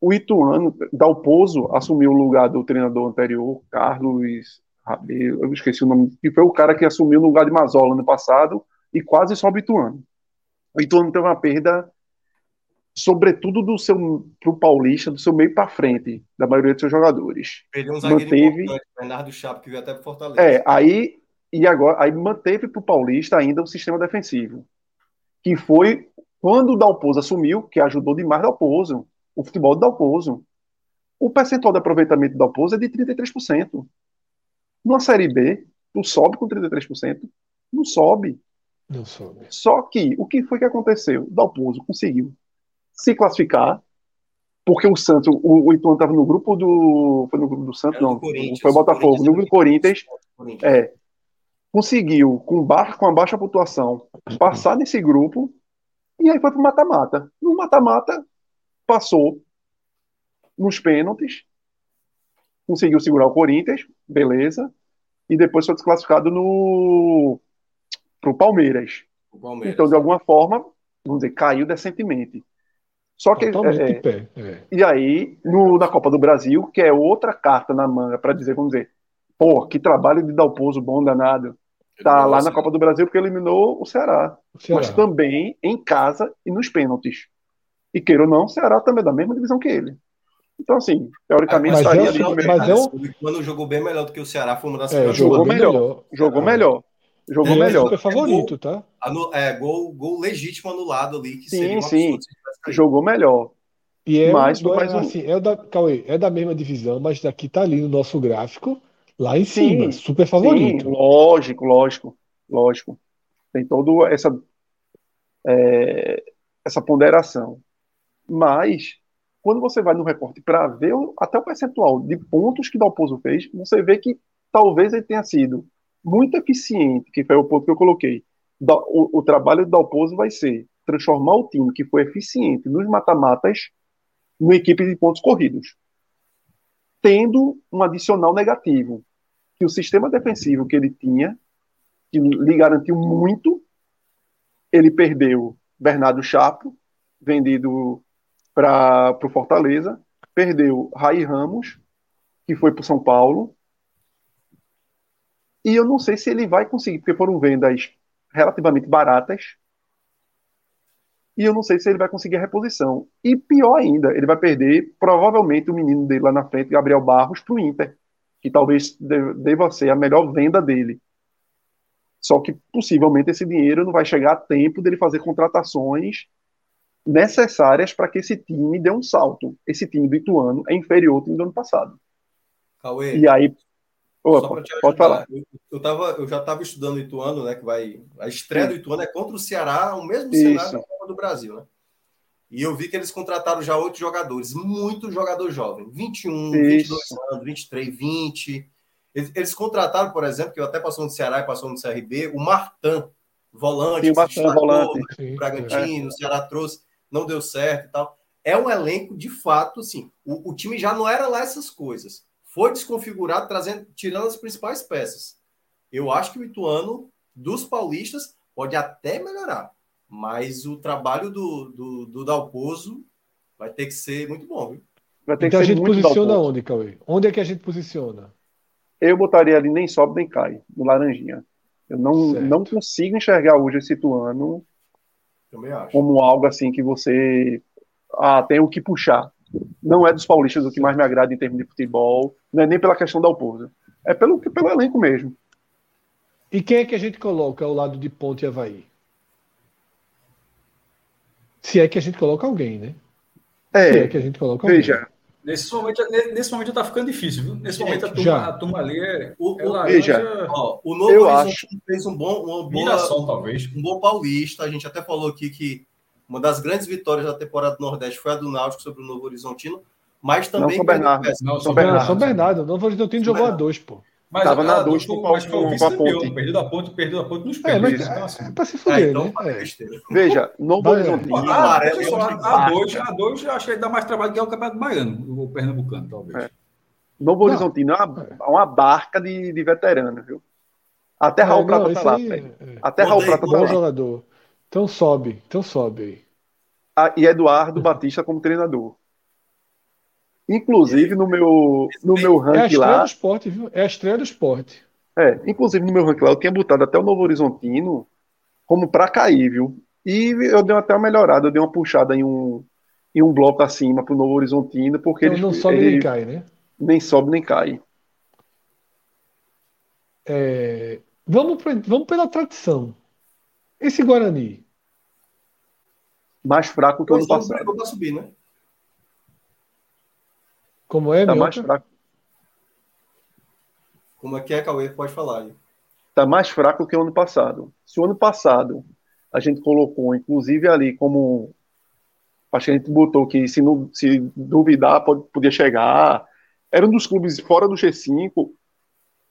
O Ituano, Dalpozo, assumiu o lugar do treinador anterior, Carlos Rabelo, eu esqueci o nome, que foi o cara que assumiu o lugar de Mazola no passado e quase sobe o Ituano. O Ituano teve uma perda, sobretudo do seu pro Paulista, do seu meio para frente, da maioria dos seus jogadores. Perdeu um zagueiro manteve, Bernardo Chapo, que veio até pro Fortaleza. É, aí e agora aí manteve para o Paulista ainda o sistema defensivo, que foi quando o Dalpozo assumiu, que ajudou demais o Dalpozo, o futebol do Dalpozo. O percentual de aproveitamento do Dalpozo é de 33%. Numa Série B, tu sobe com 33%? Não sobe. Não sobe. Só que, o que foi que aconteceu? O Dalpozo conseguiu se classificar, porque o Santos, o, o Ituano estava no grupo do. Foi no grupo do Santos? Não, foi o Botafogo, no grupo do Corinthians. É, conseguiu, com, baixo, com a baixa pontuação, passar nesse grupo e aí foi pro mata-mata. No mata-mata, passou nos pênaltis, conseguiu segurar o Corinthians, beleza, e depois foi desclassificado no pro Palmeiras. Palmeiras. Então, de alguma forma, vamos dizer, caiu decentemente. Só que. É, pé, é. E aí, no, na Copa do Brasil, que é outra carta na manga para dizer, vamos dizer, pô, que trabalho de Dalpozo bom danado. Tá lá na Copa do Brasil porque eliminou o Ceará. o Ceará. Mas também em casa e nos pênaltis. E queira ou não, o Ceará também é da mesma divisão que ele. Então, assim, teoricamente mas estaria ali. Mas eu... Quando jogou bem melhor do que o Ceará, foi uma das é, jogou melhor. melhor. Jogou melhor. Jogou é, melhor. É favorito, tá? É, gol, gol legítimo anulado ali. Que sim, sim. Jogou melhor. E é, mas, um, mas um... assim, é da, Cauê, é da mesma divisão, mas daqui tá ali no nosso gráfico lá em sim, cima, super favorito. Sim, lógico, lógico, lógico. Tem toda essa, é, essa ponderação. Mas, quando você vai no recorte para ver até o percentual de pontos que Dalpozo fez, você vê que talvez ele tenha sido muito eficiente, que foi o ponto que eu coloquei. O, o trabalho do Dalpozo vai ser transformar o time que foi eficiente nos mata-matas numa equipe de pontos corridos. Tendo um adicional negativo, que o sistema defensivo que ele tinha, que lhe garantiu muito, ele perdeu Bernardo Chapo, vendido para o Fortaleza, perdeu Rai Ramos, que foi para São Paulo, e eu não sei se ele vai conseguir, porque foram vendas relativamente baratas, e eu não sei se ele vai conseguir a reposição. E pior ainda, ele vai perder provavelmente o menino dele lá na frente, Gabriel Barros, para o Inter que talvez deva ser a melhor venda dele. Só que possivelmente esse dinheiro não vai chegar a tempo dele fazer contratações necessárias para que esse time dê um salto. Esse time do Ituano é inferior ao time do ano passado. Cauê, e aí, opa, pode falar. Eu, eu, tava, eu já estava estudando o Ituano, né? Que vai a estreia do Ituano é contra o Ceará, o mesmo Isso. cenário da Copa do Brasil, né? E eu vi que eles contrataram já outros jogadores, muito jogador jovem, 21, Isso. 22 anos, 23, 20. Eles, eles, contrataram, por exemplo, que eu até passou no Ceará e passou no CRB, o Martan, volante, Sim, o Martan, volante. o Bragantino, é. o Ceará trouxe, não deu certo e tal. É um elenco de fato, assim. O, o time já não era lá essas coisas. Foi desconfigurado, trazendo, tirando as principais peças. Eu acho que o Ituano dos paulistas pode até melhorar mas o trabalho do, do, do Dalpozo vai ter que ser muito bom, viu? Vai ter então que a gente posiciona Dalpozo. onde, Cauê? Onde é que a gente posiciona? Eu botaria ali nem sobe nem cai, no Laranjinha. Eu não, não consigo enxergar hoje esse Ituano como algo assim que você ah, tem o que puxar. Não é dos paulistas o que mais me agrada em termos de futebol, não é nem pela questão da Dalpozo. É pelo, pelo elenco mesmo. E quem é que a gente coloca ao lado de Ponte e Havaí? Se é que a gente coloca alguém, né? É, Se é que a gente coloca veja, alguém. Nesse momento, nesse momento tá ficando difícil, viu? Nesse momento a turma, a turma ali é. O, é laranja, veja, ó, o Novo eu acho. fez um bom. Uma boa, Miração, talvez. Um bom paulista. A gente até falou aqui que uma das grandes vitórias da temporada do Nordeste foi a do Náutico sobre o Novo Horizontino, mas também. Não, São Bernardo. Não, São Bernardo. São Bernardo. O Novo Horizontino jogou a dois, pô. Mas Tava na dúvida com, mas foi o vice-campeão. Perdeu da ponte, perdeu da ponte nos pênaltis. É, então, assim. é pra se fuder, é, então, né? É. Veja, Novo Horizontino. Ah, a 2 a dois, eu acho que ele dá mais trabalho que é o Campeonato Baiano, o Pernambucano, talvez. É. Novo Horizontino é uma, é uma barca de, de veterano, viu? Até Raul é, Prata tá lá. Aí, é, Até Raul Prata tá lá. jogador. Então sobe, então sobe aí. Ah, e Eduardo Batista como treinador. Inclusive no meu, no meu ranking é a estreia lá. Do esporte, viu? É a estreia do esporte. É, inclusive no meu ranking lá, eu tinha botado até o Novo Horizontino como para cair, viu? E eu dei até uma melhorada, eu dei uma puxada em um, em um bloco acima pro Novo Horizontino, porque então, ele não sobe ele, nem cai, né? Nem sobe nem cai. É, vamos, vamos pela tradição. Esse Guarani. Mais fraco que o ano passado. Para subir, né? Como é, tá mais fraco. Como é que é, Cauê? Pode falar aí. Tá mais fraco que o ano passado. Se o ano passado a gente colocou, inclusive ali como acho que a gente botou que se, não, se duvidar pode, podia chegar. Era um dos clubes fora do G5.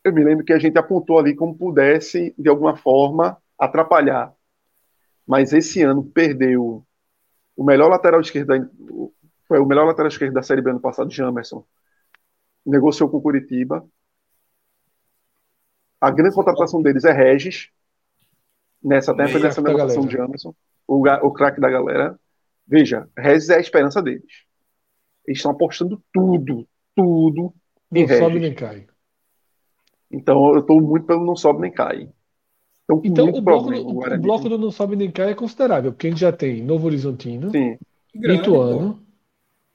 Eu me lembro que a gente apontou ali como pudesse, de alguma forma, atrapalhar. Mas esse ano perdeu o melhor lateral esquerdo foi o melhor lateral esquerdo da Série B ano passado, Jamerson. Negociou com o Curitiba. A grande contratação deles é Regis. Nessa tempo foi nessa negociação de Jamerson. O, o craque da galera. Veja, Regis é a esperança deles. Eles estão apostando tudo, tudo em não Regis. sobe nem cai. Então eu estou muito pelo não sobe nem cai. Então, então o, bloco do, o bloco do não sobe nem cai é considerável, porque a gente já tem Novo Horizontino, Sim. Ituano,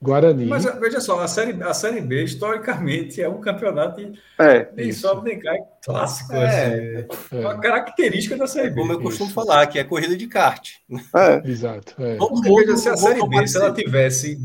Guarani. Mas veja só, a série, a série B, historicamente, é um campeonato de é, nem isso. sobe nem cai clássico. É, assim, é. Uma característica da série B. Como eu costumo isso. falar, que é corrida de kart. É. Exato. É. veja, se a série B, se ela tivesse.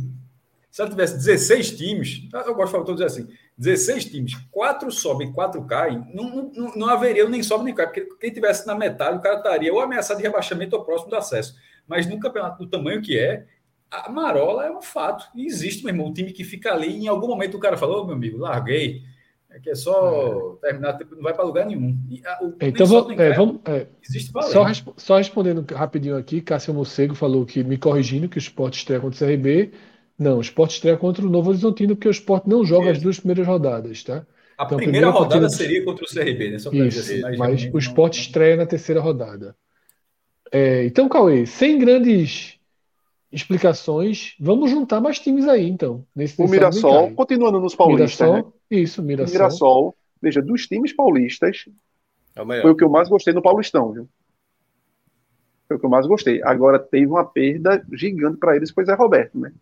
Se ela tivesse 16 times, eu gosto de falar, dizer assim, 16 times, 4 sobem, 4 caem, não, não, não haveria nem sobe nem cai, porque quem tivesse na metade, o cara estaria ou ameaçado de rebaixamento ou próximo do acesso. Mas num campeonato do tamanho que é, a Marola é um fato. E existe, meu irmão, um time que fica ali. Em algum momento o cara falou, oh, meu amigo, larguei. É que é só é. terminar, não vai para lugar nenhum. E, a, o, então, vamos, é, vamos é, existe só, só, respondendo rapidinho aqui, Cássio Mocego falou que, me corrigindo, que o esporte estreia contra o CRB. Não, o esporte estreia contra o Novo Horizontino, porque o esporte não joga Isso. as duas primeiras rodadas, tá? A, então, primeira, a primeira, rodada partida... seria contra o CRB, né? Só Isso, dizer assim, mas, mas o esporte não... estreia na terceira rodada. É, então, Cauê, sem grandes explicações. Vamos juntar mais times aí, então. Nesse, o Mirassol, continuando nos paulistas. Mirassol, né? Isso, Mirassol. O Mirassol, veja, dos times paulistas, é o foi o que eu mais gostei no Paulistão, viu? Foi o que eu mais gostei. Agora teve uma perda gigante para eles, pois é Roberto, né?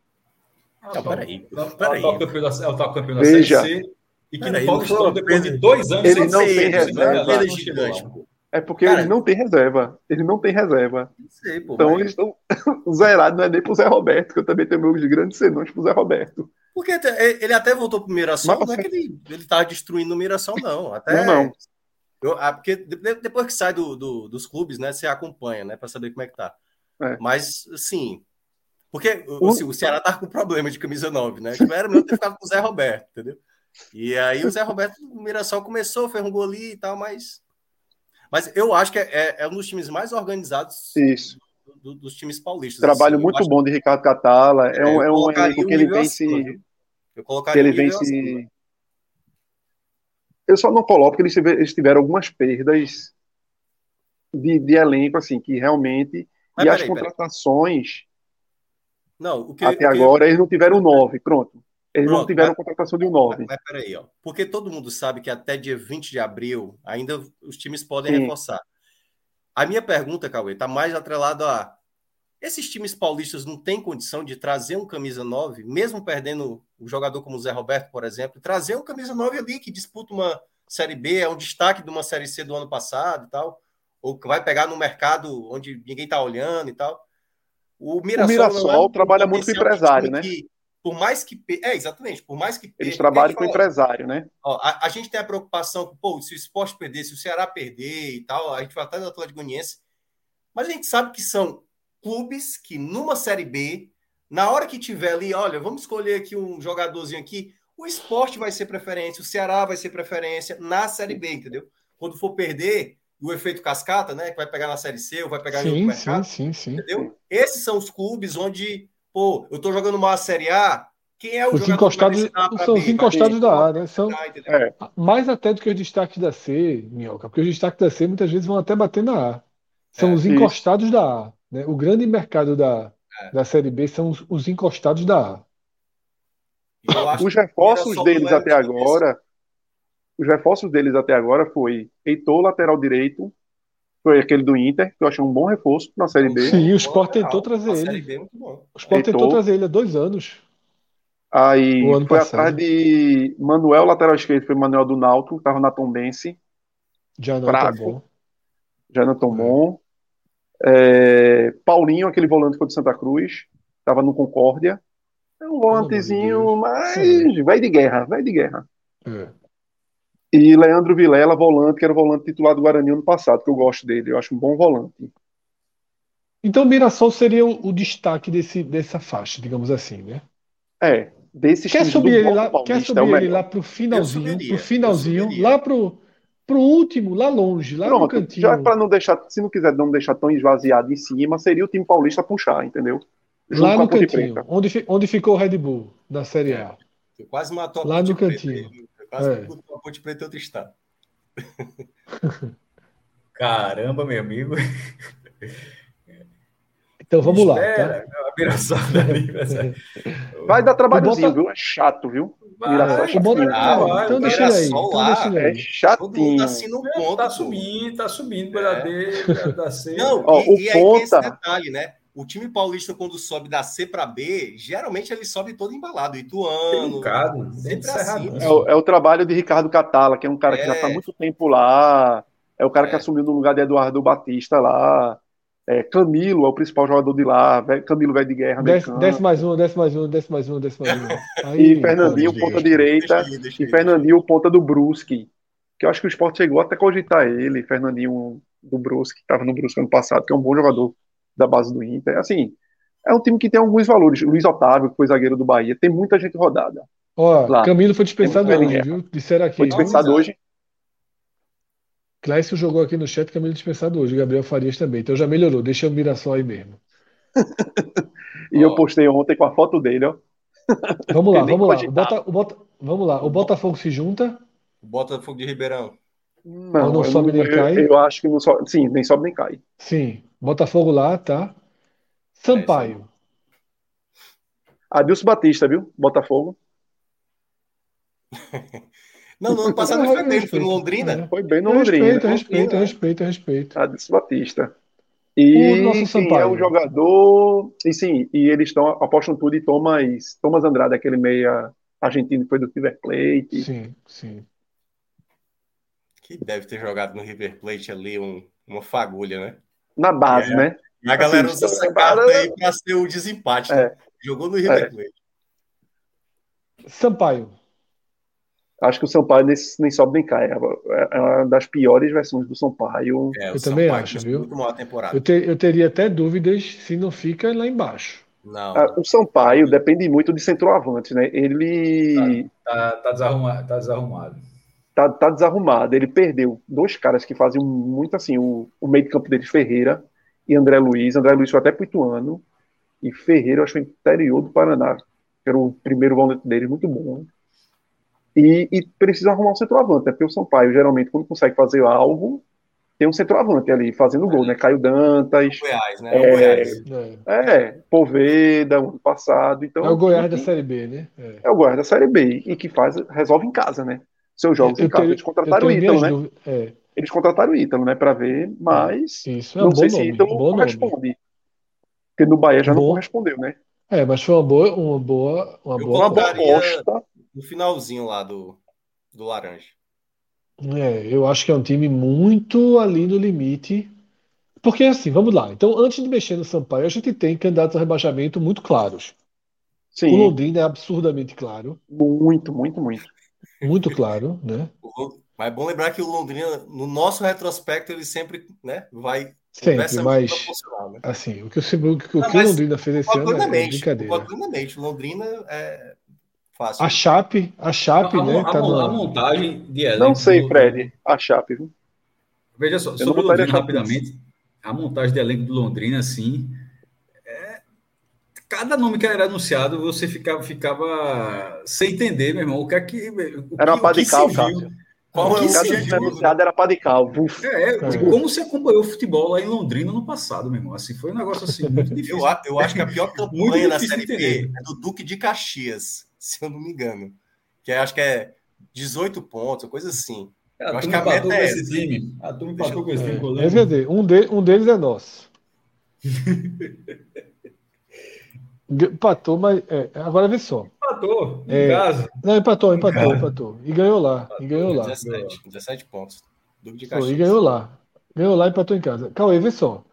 Ah, peraí. Peraí. É o campeão da, é o campeão da Veja, Série C. E que no Paulistão, depois de dois anos, ele não tem reserva. É porque Cara, ele não tem reserva. Ele não tem reserva. Sei, pô, então mas... eles estão [LAUGHS] zerados, não é nem pro Zé Roberto, que eu também tenho meus grandes senões pro Zé Roberto. Porque ele até voltou pro Mirassol, mas, não é que ele, ele tava destruindo o Mirassol, não. Até, não, não. Eu, ah, porque depois que sai do, do, dos clubes, né, você acompanha, né, para saber como é que tá. É. Mas, assim, porque o, o Ceará tá com problema de camisa 9, né? Tipo, era melhor ter ficado com o Zé Roberto, entendeu? E aí o Zé Roberto, o Mirassol começou, fez um gol ali e tal, mas mas eu acho que é, é, é um dos times mais organizados Isso. Do, dos times paulistas. Trabalho assim, muito bom de Ricardo Catala. É, um, é um elenco que ele vem se. Eu colocaria ele vem se. Eu só não coloco porque eles tiveram algumas perdas de, de elenco, assim, que realmente. Mas e as contratações. Não, que, até agora eles não tiveram nove. Pronto. Eles Pronto, não tiveram mas, contratação de um 9. Mas, mas peraí, ó. Porque todo mundo sabe que até dia 20 de abril ainda os times podem Sim. reforçar. A minha pergunta, Cauê, está mais atrelada a esses times paulistas não têm condição de trazer um camisa 9, mesmo perdendo um jogador como o Zé Roberto, por exemplo, trazer um camisa 9 ali que disputa uma Série B, é um destaque de uma Série C do ano passado e tal, ou que vai pegar no mercado onde ninguém está olhando e tal. O Mirassol, o Mirassol é trabalha muito com empresário, né? Que, por mais que. É, exatamente, por mais que. Eles trabalham com empresário, né? Ó, a, a, gente tem a preocupação, pô, se o esporte perder, se o Ceará perder e tal, a gente vai até do Atlético Goianiense. Mas a gente sabe que são clubes que numa Série B, na hora que tiver ali, olha, vamos escolher aqui um jogadorzinho aqui, o esporte vai ser preferência, o Ceará vai ser preferência na Série B, entendeu? Quando for perder, o efeito cascata, né? Que vai pegar na Série C ou vai pegar sim, em outro mercado. Sim, sim, sim. Entendeu? Esses são os clubes onde Pô, eu tô jogando uma Série A, Quem é o os encostados São os encostados da A, né? São é. mais até do que os destaques da C, Minhoca, porque os destaques da C muitas vezes vão até bater na A. São é, os encostados isso. da A. Né? O grande mercado da, é. da Série B são os, os encostados da A. Os reforços deles até agora, os reforços deles até agora foi Heitor, lateral direito, foi aquele do Inter, que eu achei um bom reforço na Série B. Sim, o Sport tentou trazer ele. É o Sport tentou trazer ele há dois anos. Aí foi passado. atrás de Manuel, lateral esquerdo, foi Manuel do Náutico, estava na Tombense. Já não fraco, bom. Já não tão bom. É, Paulinho, aquele volante foi do Santa Cruz, estava no Concórdia. É um volantezinho, mas Sim. vai de guerra, vai de guerra. É. E Leandro Vilela, volante, que era o volante titular do Guarani ano passado, que eu gosto dele, eu acho um bom volante. Então o Mirassol seria o, o destaque desse, dessa faixa, digamos assim, né? É, desse quer subir ele lá, Quer subir é ele lá pro finalzinho, pro finalzinho, lá pro, pro último, lá longe, lá Pronto, no cantinho. Já para não deixar, se não quiser não deixar tão esvaziado em cima, seria o time paulista puxar, entendeu? Junto lá no cantinho, onde, onde ficou o Red Bull da Série A. quase matou a Lá no cantinho. Quase é. a Ponte Preta em outro estado. [LAUGHS] Caramba, meu amigo. Então vamos Espera, lá. Tá? [LAUGHS] Vai dar trabalhozinho, bota... viu? É chato, viu? Vai, é bota... ah, então deixa ele aí. Então deixa ele aí. É chatinho. Tá, assim no ponto, tá subindo, tá subindo é. C. Não, Ó, e, o e ponta... esse detalhe, né? O time paulista, quando sobe da C para B, geralmente ele sobe todo embalado. Ituano. Ricardo, sempre assim. É o, é o, trabalho de Ricardo Catala, que é um cara é. que já está é. muito tempo lá. É o cara é. que assumiu no lugar de Eduardo Batista lá. É, Camilo é o principal jogador de lá. Camilo vai de guerra. Desce, desce, mais um, desce mais um, desce mais um, desce mais um. [LAUGHS] Aí, e Fernandinho, ponta deixa, direita. Deixa, deixa, e Fernandinho, ponta do Brusque. Que eu acho que o esporte chegou até a cogitar ele. Fernandinho do Brusque, que estava no Brusque ano passado, que é um bom jogador da base do Inter. Assim, é um time que tem alguns valores. Luiz Otávio, que foi zagueiro do Bahia, tem muita gente rodada. Ó, lá. Camilo foi dispensado hoje, viu? Disseram aqui. Foi dispensado hoje. Clécio jogou aqui no chat, Camilo dispensado hoje. Gabriel Farias também. Então já melhorou. Deixa o Mirassol aí mesmo. [LAUGHS] e ó. eu postei ontem com a foto dele, ó. Vamos lá, vamos lá. O Bota, o Bota, vamos lá. O Botafogo se junta. O Botafogo de Ribeirão. Não, não sobe nem cai. Eu, eu, acho que não sobe. Sim, nem sobe nem cai. Sim. Botafogo lá, tá? Sampaio. É Adilson Batista, viu? Botafogo. [LAUGHS] Não, no ano passado não, foi bem, foi no Londrina. É. Foi bem no Londrina. Respeito, respeito, respeito, respeito. Adilson Batista. E o nosso sim, é o jogador. E sim, e eles estão apostando tudo em Thomas, Thomas Andrade, aquele meia argentino que foi do River Plate. Sim, sim. Que deve ter jogado no River Plate ali um, uma fagulha, né? Na base, é. né? A galera usa essa carta aí para ser o desempate. Né? É. Jogou no River é. Plate. Sampaio. Acho que o Sampaio nesse, nem sobe nem cai. É, é uma das piores versões do Sampaio. É, eu também acho, viu? Eu, te, eu teria até dúvidas se não fica lá embaixo. Não. Ah, o Sampaio depende muito de centroavante, né? Ele. Tá, tá, tá, desarrumado, tá desarrumado tá, tá desarrumado. Ele perdeu dois caras que faziam muito assim, o, o meio de campo deles, Ferreira e André Luiz. André Luiz foi até pro Ituano. E Ferreira, eu acho, interior do Paraná. Que era o primeiro volante dele, muito bom. E, e precisa arrumar um centroavante, né? Porque o Sampaio, geralmente, quando consegue fazer algo, tem um centroavante ali fazendo gol, né? Caio Dantas. Goiás, né? É, Goiás. É, é, Poveda, ano passado. Então, é o Goiás da Série B, né? É. é. o Goiás da Série B. E que faz, resolve em casa, né? Seus jogos eu em casa. Eles contrataram o Ítalo, né? É. Eles contrataram o Ítalo, né? Para ver, mas Isso, é não sei nome, se Ítalo corresponde. Nome. Porque no Bahia já não correspondeu, né? É, mas foi uma boa, uma boa, uma eu boa aposta. No finalzinho lá do, do Laranja. É, eu acho que é um time muito ali no limite. Porque assim, vamos lá. Então, antes de mexer no Sampaio, a gente tem candidatos a rebaixamento muito claros. Sim. O Londrina é absurdamente claro. Muito, muito, muito. Muito claro, né? Mas é bom lembrar que o Londrina, no nosso retrospecto, ele sempre né, vai. Sempre, mas né? assim, o que, eu, o que, Não, o Londrina fez esse ano é brincadeira. Plenamente, Londrina é fácil. A Chape, a Chape, a, né? A, tá a, no... a montagem de elenco. Não sei, Fred, a Chape, viu? Veja só, sobre o Londrina, rapidamente, a montagem de elenco do Londrina, assim, cada nome que era anunciado, você ficava, ficava sem entender, meu irmão. O que é que. O era que, de cal, Cássio. Qual o que é anunciado era para de cal. É, é, como você acompanhou o futebol lá em Londrina no passado, meu irmão? Assim, foi um negócio assim muito difícil. Eu, eu acho que a pior [LAUGHS] campanha na Série B é do Duque de Caxias, [LAUGHS] se eu não me engano. Que acho que é 18 pontos, coisa assim. É, eu acho que a meta é esse time. A turma empatou com esse time. É, um, de, um deles é nosso. [LAUGHS] Empatou, mas. É, agora vê só. Empatou, em é, casa. Não, empatou, empatou, empatou. E ganhou lá. Empatou, e ganhou lá. 17, 17 pontos. Foi, e ganhou lá. Ganhou lá e empatou em casa. Cauê, vê só.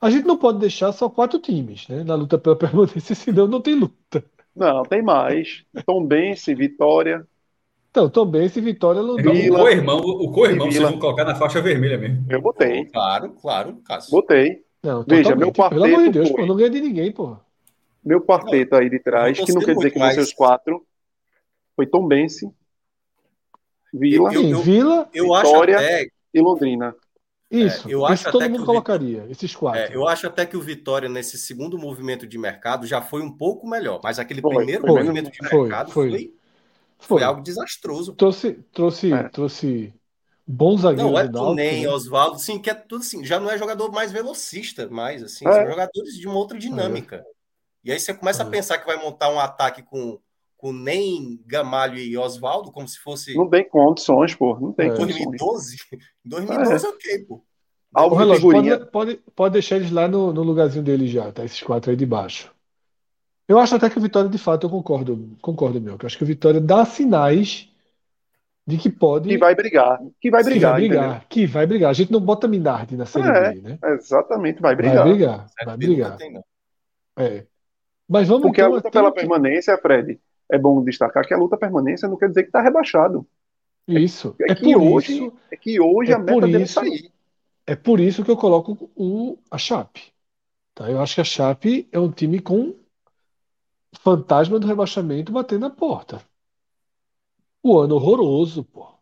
A gente não pode deixar só quatro times né, na luta pela [LAUGHS] permanência, senão não tem luta. Não, tem mais. Tom Bense, Vitória. Então, Tom Bense, Vitória, Londrina. O co-irmão, o co-irmão vocês vão colocar na faixa vermelha mesmo. Eu botei. Claro, claro, Cássio. Botei. Não, Veja, meu quarteto. Pelo amor de Deus, pô, não ganha de ninguém, pô. Meu quarteto aí de trás, que não quer dizer que vão ser os quatro, foi Tom Bense, Vila, eu, eu, Vila eu Vitória até... e Londrina. Isso, é, eu acho todo mundo colocaria, esses quatro. É, eu acho até que o Vitória, nesse segundo movimento de mercado, já foi um pouco melhor, mas aquele foi, primeiro foi, movimento de foi, mercado foi, foi, foi, algo desastroso. Trouxe, trouxe, é. trouxe bons zagueiros. Não, é Tunem, né? Oswaldo, sim, que é tudo assim, já não é jogador mais velocista, mais assim, é. são jogadores de uma outra dinâmica. É. E aí você começa a é. pensar que vai montar um ataque com, com nem Gamalho e Oswaldo, como se fosse. Não tem condições, pô. Não tem é. 2012? 2012, [LAUGHS] é. ok, pô. Algo relógio, pode, pode, pode, deixar eles lá no, no lugarzinho deles já, tá? Esses quatro aí de baixo. Eu acho até que o Vitória, de fato, eu concordo, concordo, meu. Que eu acho que o Vitória dá sinais de que pode. Que vai brigar. Que vai brigar. Que vai brigar. Que vai brigar. A gente não bota Minardi na Série é, B, né? Exatamente, vai brigar. Vai brigar. Vai brigar. É. Mas vamos Porque a luta pela permanência, Fred, é bom destacar que a luta permanência não quer dizer que está rebaixado. Isso. É, é, é que hoje, isso, é que hoje é a meta dele isso, sair. É por isso que eu coloco o, a Chape. Tá? Eu acho que a Chape é um time com fantasma do rebaixamento batendo na porta. O ano horroroso, pô.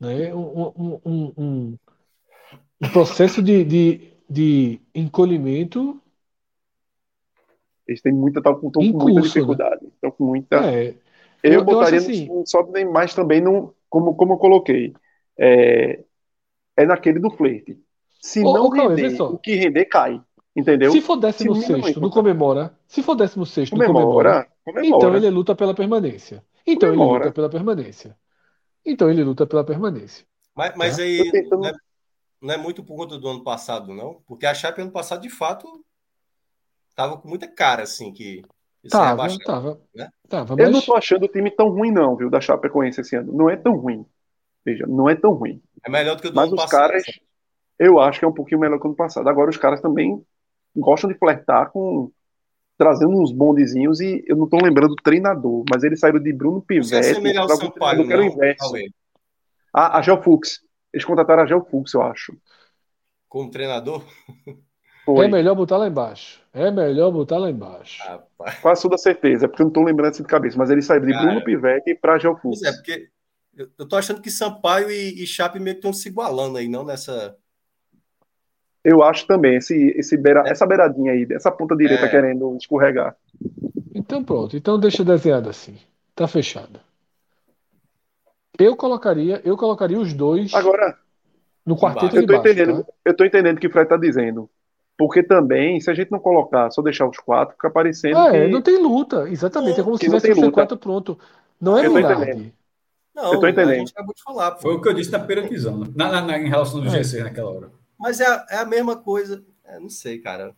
Né? Um, um, um, um, um processo de, de, de encolhimento eles têm muita, estão com, muita né? dificuldade. Estão com muita. É, eu, eu, botaria eu assim, no, sobe nem mais também no, como, como eu coloquei. É, é naquele do flerte. Se ô, não ô, render, o que render cai. Entendeu? Se for décimo Se sexto, não comemora. Se for décimo sexto, comemora, não comemora. comemora. Então ele luta pela permanência. Então comemora. ele luta pela permanência. Então ele luta pela permanência. Mas, mas tá? aí tentando... não, é, não, é, muito por conta do ano passado, não? Porque a Chape ano passado, de fato, tava com muita cara, assim, que. Tava, tava, né? tava. Eu não tô achando o time tão ruim, não, viu, da Chapecoense esse ano. Não é tão ruim. Veja, não é tão ruim. É melhor do que o do Mas os passado, caras, sabe? eu acho que é um pouquinho melhor que o ano passado. Agora, os caras também gostam de flertar com. trazendo uns bondezinhos e eu não tô lembrando do treinador, mas eles saíram de Bruno Pivete. Para o Sampaio, não, inverso. Ah, a Gel Fux. Eles contrataram a Gel Fux, eu acho. Como treinador? Foi. É melhor botar lá embaixo. É melhor botar lá embaixo. Rapaz. Quase toda certeza, é porque eu não estou lembrando assim de cabeça, mas ele saiu de Bruno Pivete para Geofux. é, porque eu, tô achando que Sampaio e, e Chape meio que estão se igualando aí, não nessa. Eu acho também, esse, esse beira, é. essa beiradinha aí, essa ponta direita é. querendo escorregar. Então pronto, então deixa desenhado assim. Tá fechado. Eu colocaria, eu colocaria os dois Agora, no quarteto eu tô de baixo, entendendo, tá? Eu tô entendendo o que o Fred está dizendo. Porque também, se a gente não colocar, só deixar os quatro, fica parecendo ah, que... É, não tem luta, exatamente. É como se tivesse o quatro pronto. Não é Minardi. Não, eu tô entendendo. a gente acabou de falar. Pô. Foi o que eu disse na peratizão, né? na, na, na, em relação ao é. GC naquela hora. Mas é a, é a mesma coisa. É, não sei, cara.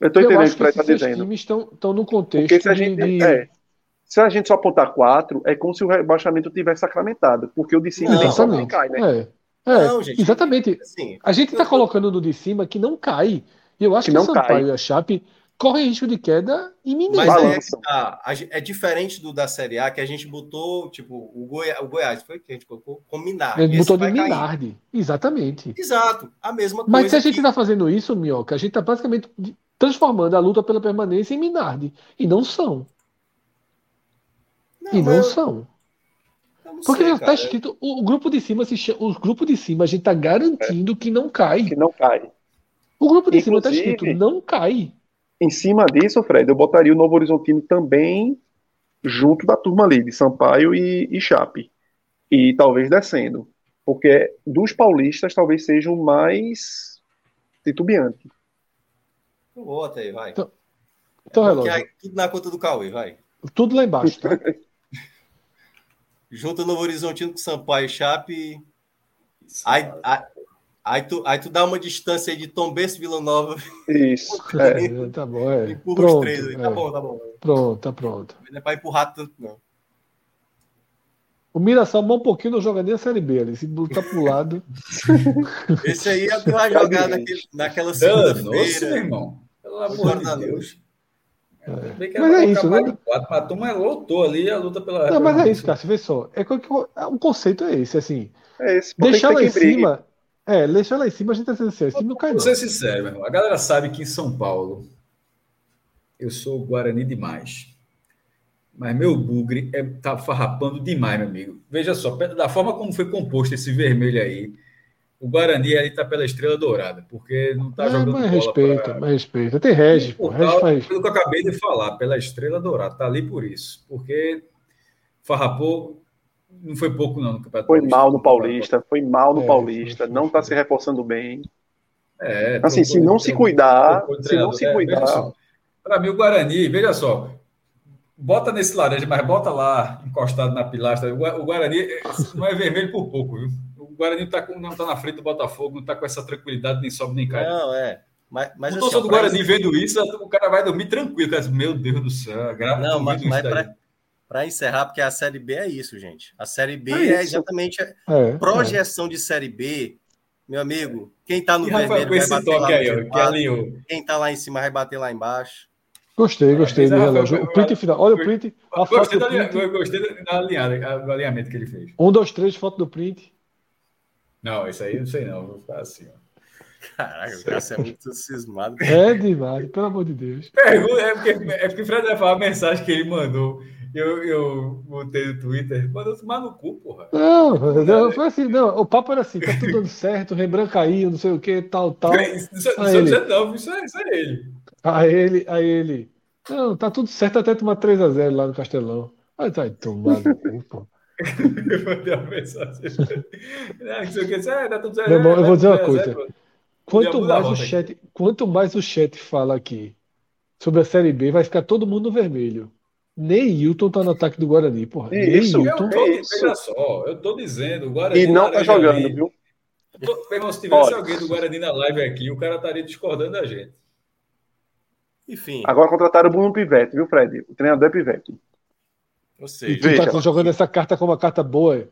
Eu tô entendendo o que o tá dizendo. Os times estão, estão no contexto porque se a gente, de... É, se a gente só apontar quatro, é como se o rebaixamento tivesse sacramentado, porque o de cima nem só cai, né? É. É, não, gente, exatamente. Assim, a gente está colocando no de cima que não cai. E eu acho que, que o Sampaio cai. e a Chape correm risco de queda iminente. Mas é, tá, é diferente do da Série A que a gente botou, tipo, o, Goi o Goiás, foi que a gente colocou com Minardi. Ele botou de Minardi, exatamente. Exato, a mesma coisa. Mas se a gente está que... fazendo isso, Minhoca, a gente está basicamente transformando a luta pela permanência em Minardi. E não são. Não, e não eu... são. Porque já está escrito, o, grupo de cima, se chama, o grupo de cima, a gente está garantindo é. que não cai. Que não cai. O grupo de cima está escrito, não cai. em cima disso, Fred, eu botaria o Novo Horizontino também junto da turma ali, de Sampaio e, e Chape. E talvez descendo. Porque dos paulistas talvez seja o mais titubeante. Bota aí, vai. Então, então é relógio. tudo na conta do Cauê, vai. Tudo lá embaixo, tá? [LAUGHS] Junta Novo Horizontino com Sampaio e Chape. Aí, aí, aí, tu, aí tu dá uma distância aí de Tom Benz Vila Nova. Isso. [LAUGHS] É. tá bom, é. Empurra pronto, os três aí. Tá é. bom, tá bom. Pronto, tá pronto. Não é pra empurrar tanto, não. O Mirassol um pouquinho não joga nem a Série B ali, se botar pro lado. [LAUGHS] Esse aí é vai jogar naquele, naquela segunda-feira. meu irmão. Pelo amor de Deus. É. Mas é isso, né? Quatro, a turma lotou ali a luta pela. Não, mas é isso, Cássio, vê só. É que, o conceito é esse, assim. É esse, deixar lá em cima. É, deixar lá em cima a gente tá sendo. Esse time não cai, não. Vou ser sincero, meu irmão. A galera sabe que em São Paulo eu sou Guarani demais. Mas meu bugre é, tá farrapando demais, meu amigo. Veja só, da forma como foi composto esse vermelho aí, o Guarani aí tá pela estrela dourada, porque não tá é, jogando mas respeita, pra... mas respeita. Tem Regis, pô. Regis faz... Pelo que eu acabei de falar, pela estrela dourada, tá ali por isso. Porque farrapou não foi pouco não no Campeonato Foi Paulista, mal no Paulista, foi mal no é, Paulista, foi, foi, não tá se reforçando bem. É, assim, se não se cuidar, se não se cuidar... Para mim o Guarani, veja só, bota nesse laranja, mas bota lá encostado na pilastra. O Guarani não é vermelho por pouco, viu? Guarani tá com, não está na frente do Botafogo, não está com essa tranquilidade, nem sobe nem cai. Não, é. Mas, mas o assim, torcedor do Guarani vendo isso, o cara vai dormir tranquilo. Cara, Meu Deus do céu, grava Não, mas, mas para encerrar, porque a Série B é isso, gente. A Série B é, é exatamente a é, é. projeção é. de Série B. Meu amigo, quem está no e vermelho vai bater lá aí, ó, Quem está lá em cima vai bater lá embaixo. Gostei, gostei do relógio. O print final. Olha o print. A gostei, foto do print. gostei da alinhada, do alinhamento que ele fez. Um, dois, três, foto do print. Não, isso aí não sei não, vou ficar assim, ó. Caraca, o Cássio é muito cismado. [LAUGHS] É demais, pelo amor de Deus. Pergunta, é porque, [LAUGHS] é porque o Fred vai falar a mensagem que ele mandou. Eu, eu botei no Twitter, mandou tomar no cu, porra. Não, não, foi assim, não. O papo era assim, tá tudo dando [LAUGHS] certo, Rembrandt caiu, não sei o que, tal, tal. Isso, isso, isso, ele, não, isso, é, isso é ele. A ele, a ele. Não, tá tudo certo até tomar 3x0 lá no Castelão. Aí tá tomado, pô. Eu mandei uma mensagem. Não, isso aqui, é, tá tudo certo. Meu irmão, eu vou dizer uma coisa. Quanto mais, o chat, quanto mais o chat fala aqui sobre a Série B, vai ficar todo mundo no vermelho. Nem Hilton tá no ataque do Guarani, porra. Isso, Nem Hilton. Veja só, eu tô dizendo, o Guarani. E não tá jogando, ali, viu? Tô, meu irmão, se tivesse Olha. alguém do Guarani na live aqui, o cara estaria discordando da gente. Enfim. Agora contrataram o Bruno Pivete, viu, Fred? O treinador é Pivete. Seja, e tu veja, tá jogando essa carta como uma carta boa.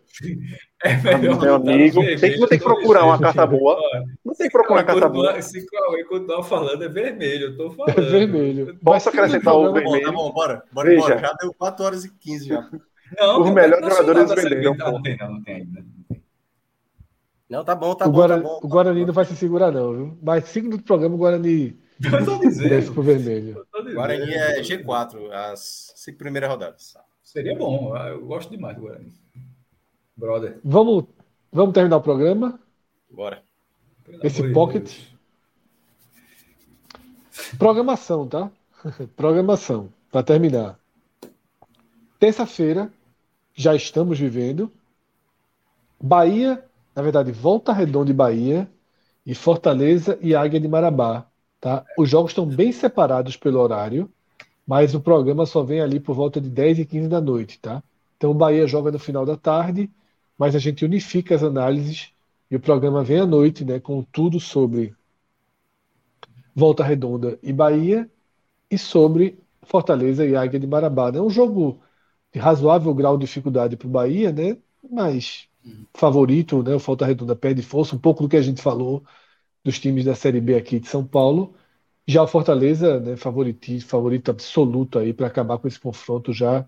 É melhor meu amigo. Tem que, não tem que procurar uma carta boa. Não tem que procurar uma carta boa. Se o continuar falando é vermelho, eu tô falando. É vermelho. Posso acrescentar o vermelho? Tá bom, bora. Bora, veja. bora. Já deu 4 horas e 15 já. Não, Os melhores jogadores venderam. Não, tem, não, não tem ainda. Não, tá bom, tá o bom. Guarani, tá bom, o Guarani não vai se segurar, não, viu? Mas 5 minutos do programa, o Guarani. [LAUGHS] Eu tô dizendo. Desce pro vermelho. Guarani é G4, as cinco primeiras rodadas. Seria bom, eu gosto demais do Guarani. Brother. Vamos, vamos terminar o programa? Bora. Esse pocket. Programação, tá? [LAUGHS] Programação, para terminar. Terça-feira, já estamos vivendo. Bahia, na verdade, Volta Redonda e Bahia, e Fortaleza e Águia de Marabá. Tá? Os jogos estão bem separados pelo horário mas o programa só vem ali por volta de 10 e 15 da noite, tá? Então o Bahia joga no final da tarde, mas a gente unifica as análises e o programa vem à noite, né, com tudo sobre Volta Redonda e Bahia e sobre Fortaleza e Águia de Marabá. É um jogo de razoável grau de dificuldade para o Bahia, né? Mas favorito, né? O Volta Redonda perde força, um pouco do que a gente falou dos times da Série B aqui de São Paulo. Já o Fortaleza, né, favorito, favorito absoluto aí para acabar com esse confronto já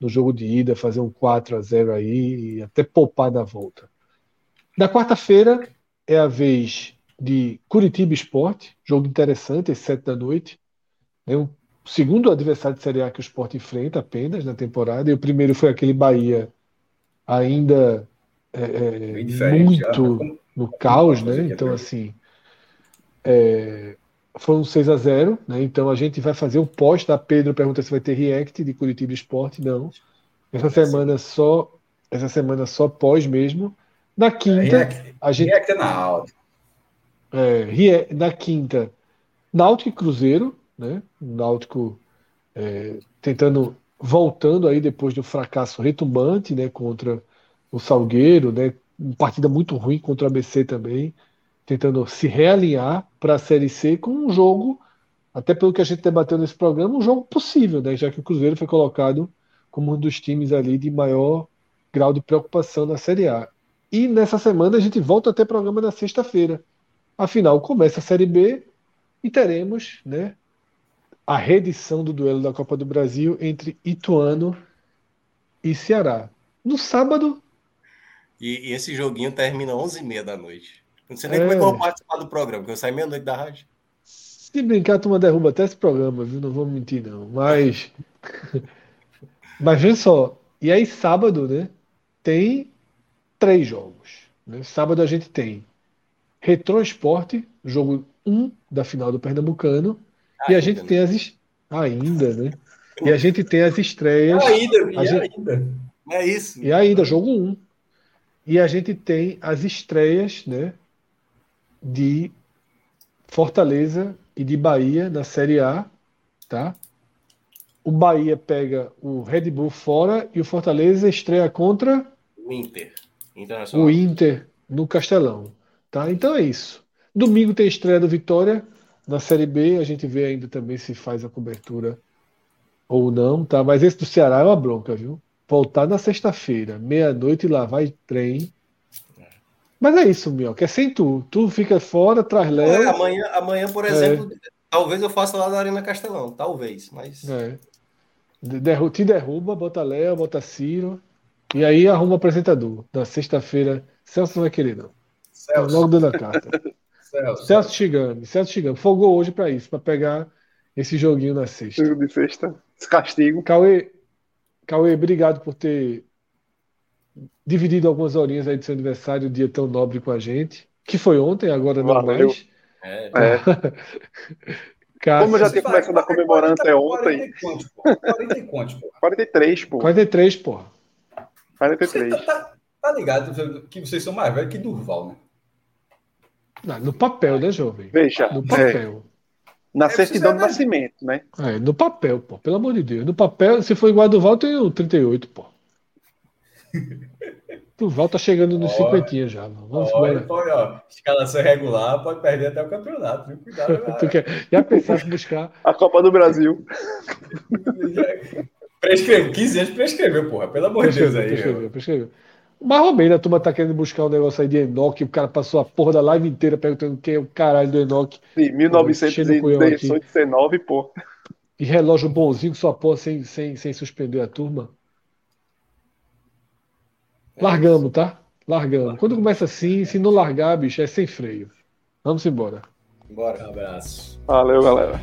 no jogo de ida, fazer um 4 a 0 aí e até poupar na volta. Na quarta-feira é a vez de Curitiba Esporte, jogo interessante, às 7 da noite. É o segundo adversário de Série A que o Esporte enfrenta apenas na temporada, e o primeiro foi aquele Bahia, ainda é, é muito já, no caos, né? Então, assim, é, foi um 6 a 0 né? Então a gente vai fazer o pós, tá? Pedro pergunta se vai ter react de Curitiba Esporte. Não. Essa semana só. Essa semana só pós mesmo. Na quinta, react, a gente. React é na alta. É, na quinta, Náutico e Cruzeiro, né? Náutico é, tentando, voltando aí depois do fracasso retumbante, né? Contra o Salgueiro, né? Uma partida muito ruim contra o ABC também tentando se realinhar para a Série C com um jogo, até pelo que a gente debateu nesse programa, um jogo possível, né? já que o Cruzeiro foi colocado como um dos times ali de maior grau de preocupação na Série A. E nessa semana a gente volta a ter programa na sexta-feira. Afinal, começa a Série B e teremos né, a reedição do duelo da Copa do Brasil entre Ituano e Ceará. No sábado. E, e esse joguinho termina às 11h30 da noite. Não sei nem é... como é que eu vou participar do programa, porque eu saio meia-noite da rádio. Se brincar, a turma derruba até esse programa, viu? Não vou mentir, não. Mas. [LAUGHS] Mas vê só. E aí, sábado, né? Tem três jogos. Né? Sábado a gente tem Retro Esporte, jogo 1 um da final do Pernambucano. Ainda, e a gente né? tem as. Ainda, né? E a gente tem as estreias. Ainda, a gente... ainda. É isso. E ainda, jogo 1. Um. E a gente tem as estreias, né? De Fortaleza e de Bahia na Série A, tá? O Bahia pega o Red Bull fora e o Fortaleza estreia contra o Inter. O Inter no Castelão, tá? Então é isso. Domingo tem estreia do Vitória na Série B, a gente vê ainda também se faz a cobertura ou não, tá? Mas esse do Ceará é uma bronca, viu? Voltar na sexta-feira, meia-noite, lá vai trem mas é isso, Mioca. É sem tu. Tu fica fora, traz Léo. É, amanhã, amanhã, por exemplo, é. talvez eu faça lá na Arena Castelão. Talvez, mas. É. Derru te derruba, bota Léo, bota Ciro. E aí arruma o apresentador. Na sexta-feira. Celso não vai querer, não. Celso. Logo dando a carta. [LAUGHS] Celso. Celso Chigami. Celso Chigami. Folgou hoje para isso, para pegar esse joguinho na sexta. Jogo de sexta. Esse castigo. Cauê, Cauê, obrigado por ter dividido algumas horinhas aí do seu aniversário, um dia tão nobre com a gente, que foi ontem, agora não Valeu. mais. É. [LAUGHS] é. Cássio, Como eu já tinha começado a comemorar até ontem. 40 e quantos, pô? 43, pô. 43, pô. 43. Tá, tá, tá, ligado que vocês são mais velhos que Durval, né? Não, no papel, né, jovem? Veja. No papel. É. Na é, certidão de nascimento, né? É, no papel, pô. Pelo amor de Deus. No papel, se for igual a Durval, eu tenho 38, pô. [LAUGHS] Duval tá chegando nos cinquentinha já. Vamos embora. Pode, ó, escalação regular, pode perder até o campeonato. Viu? Cuidado. [LAUGHS] tu quer, já pensaste em buscar a Copa do Brasil? [LAUGHS] Prescreveu, 15 anos prescreveu, porra. Pelo amor de Deus aí. Prescreveu, prescreveu. Mas Romero, a turma tá querendo buscar um negócio aí de Enoch, o cara passou a porra da live inteira perguntando quem é o caralho do Enoch. Sim, 1919, pô. E relógio bonzinho, só porra sem, sem, sem suspender a turma. Largamos, tá? Largamos. Quando começa assim, se não largar, bicho, é sem freio. Vamos embora. Bora. Um abraço. Valeu, galera.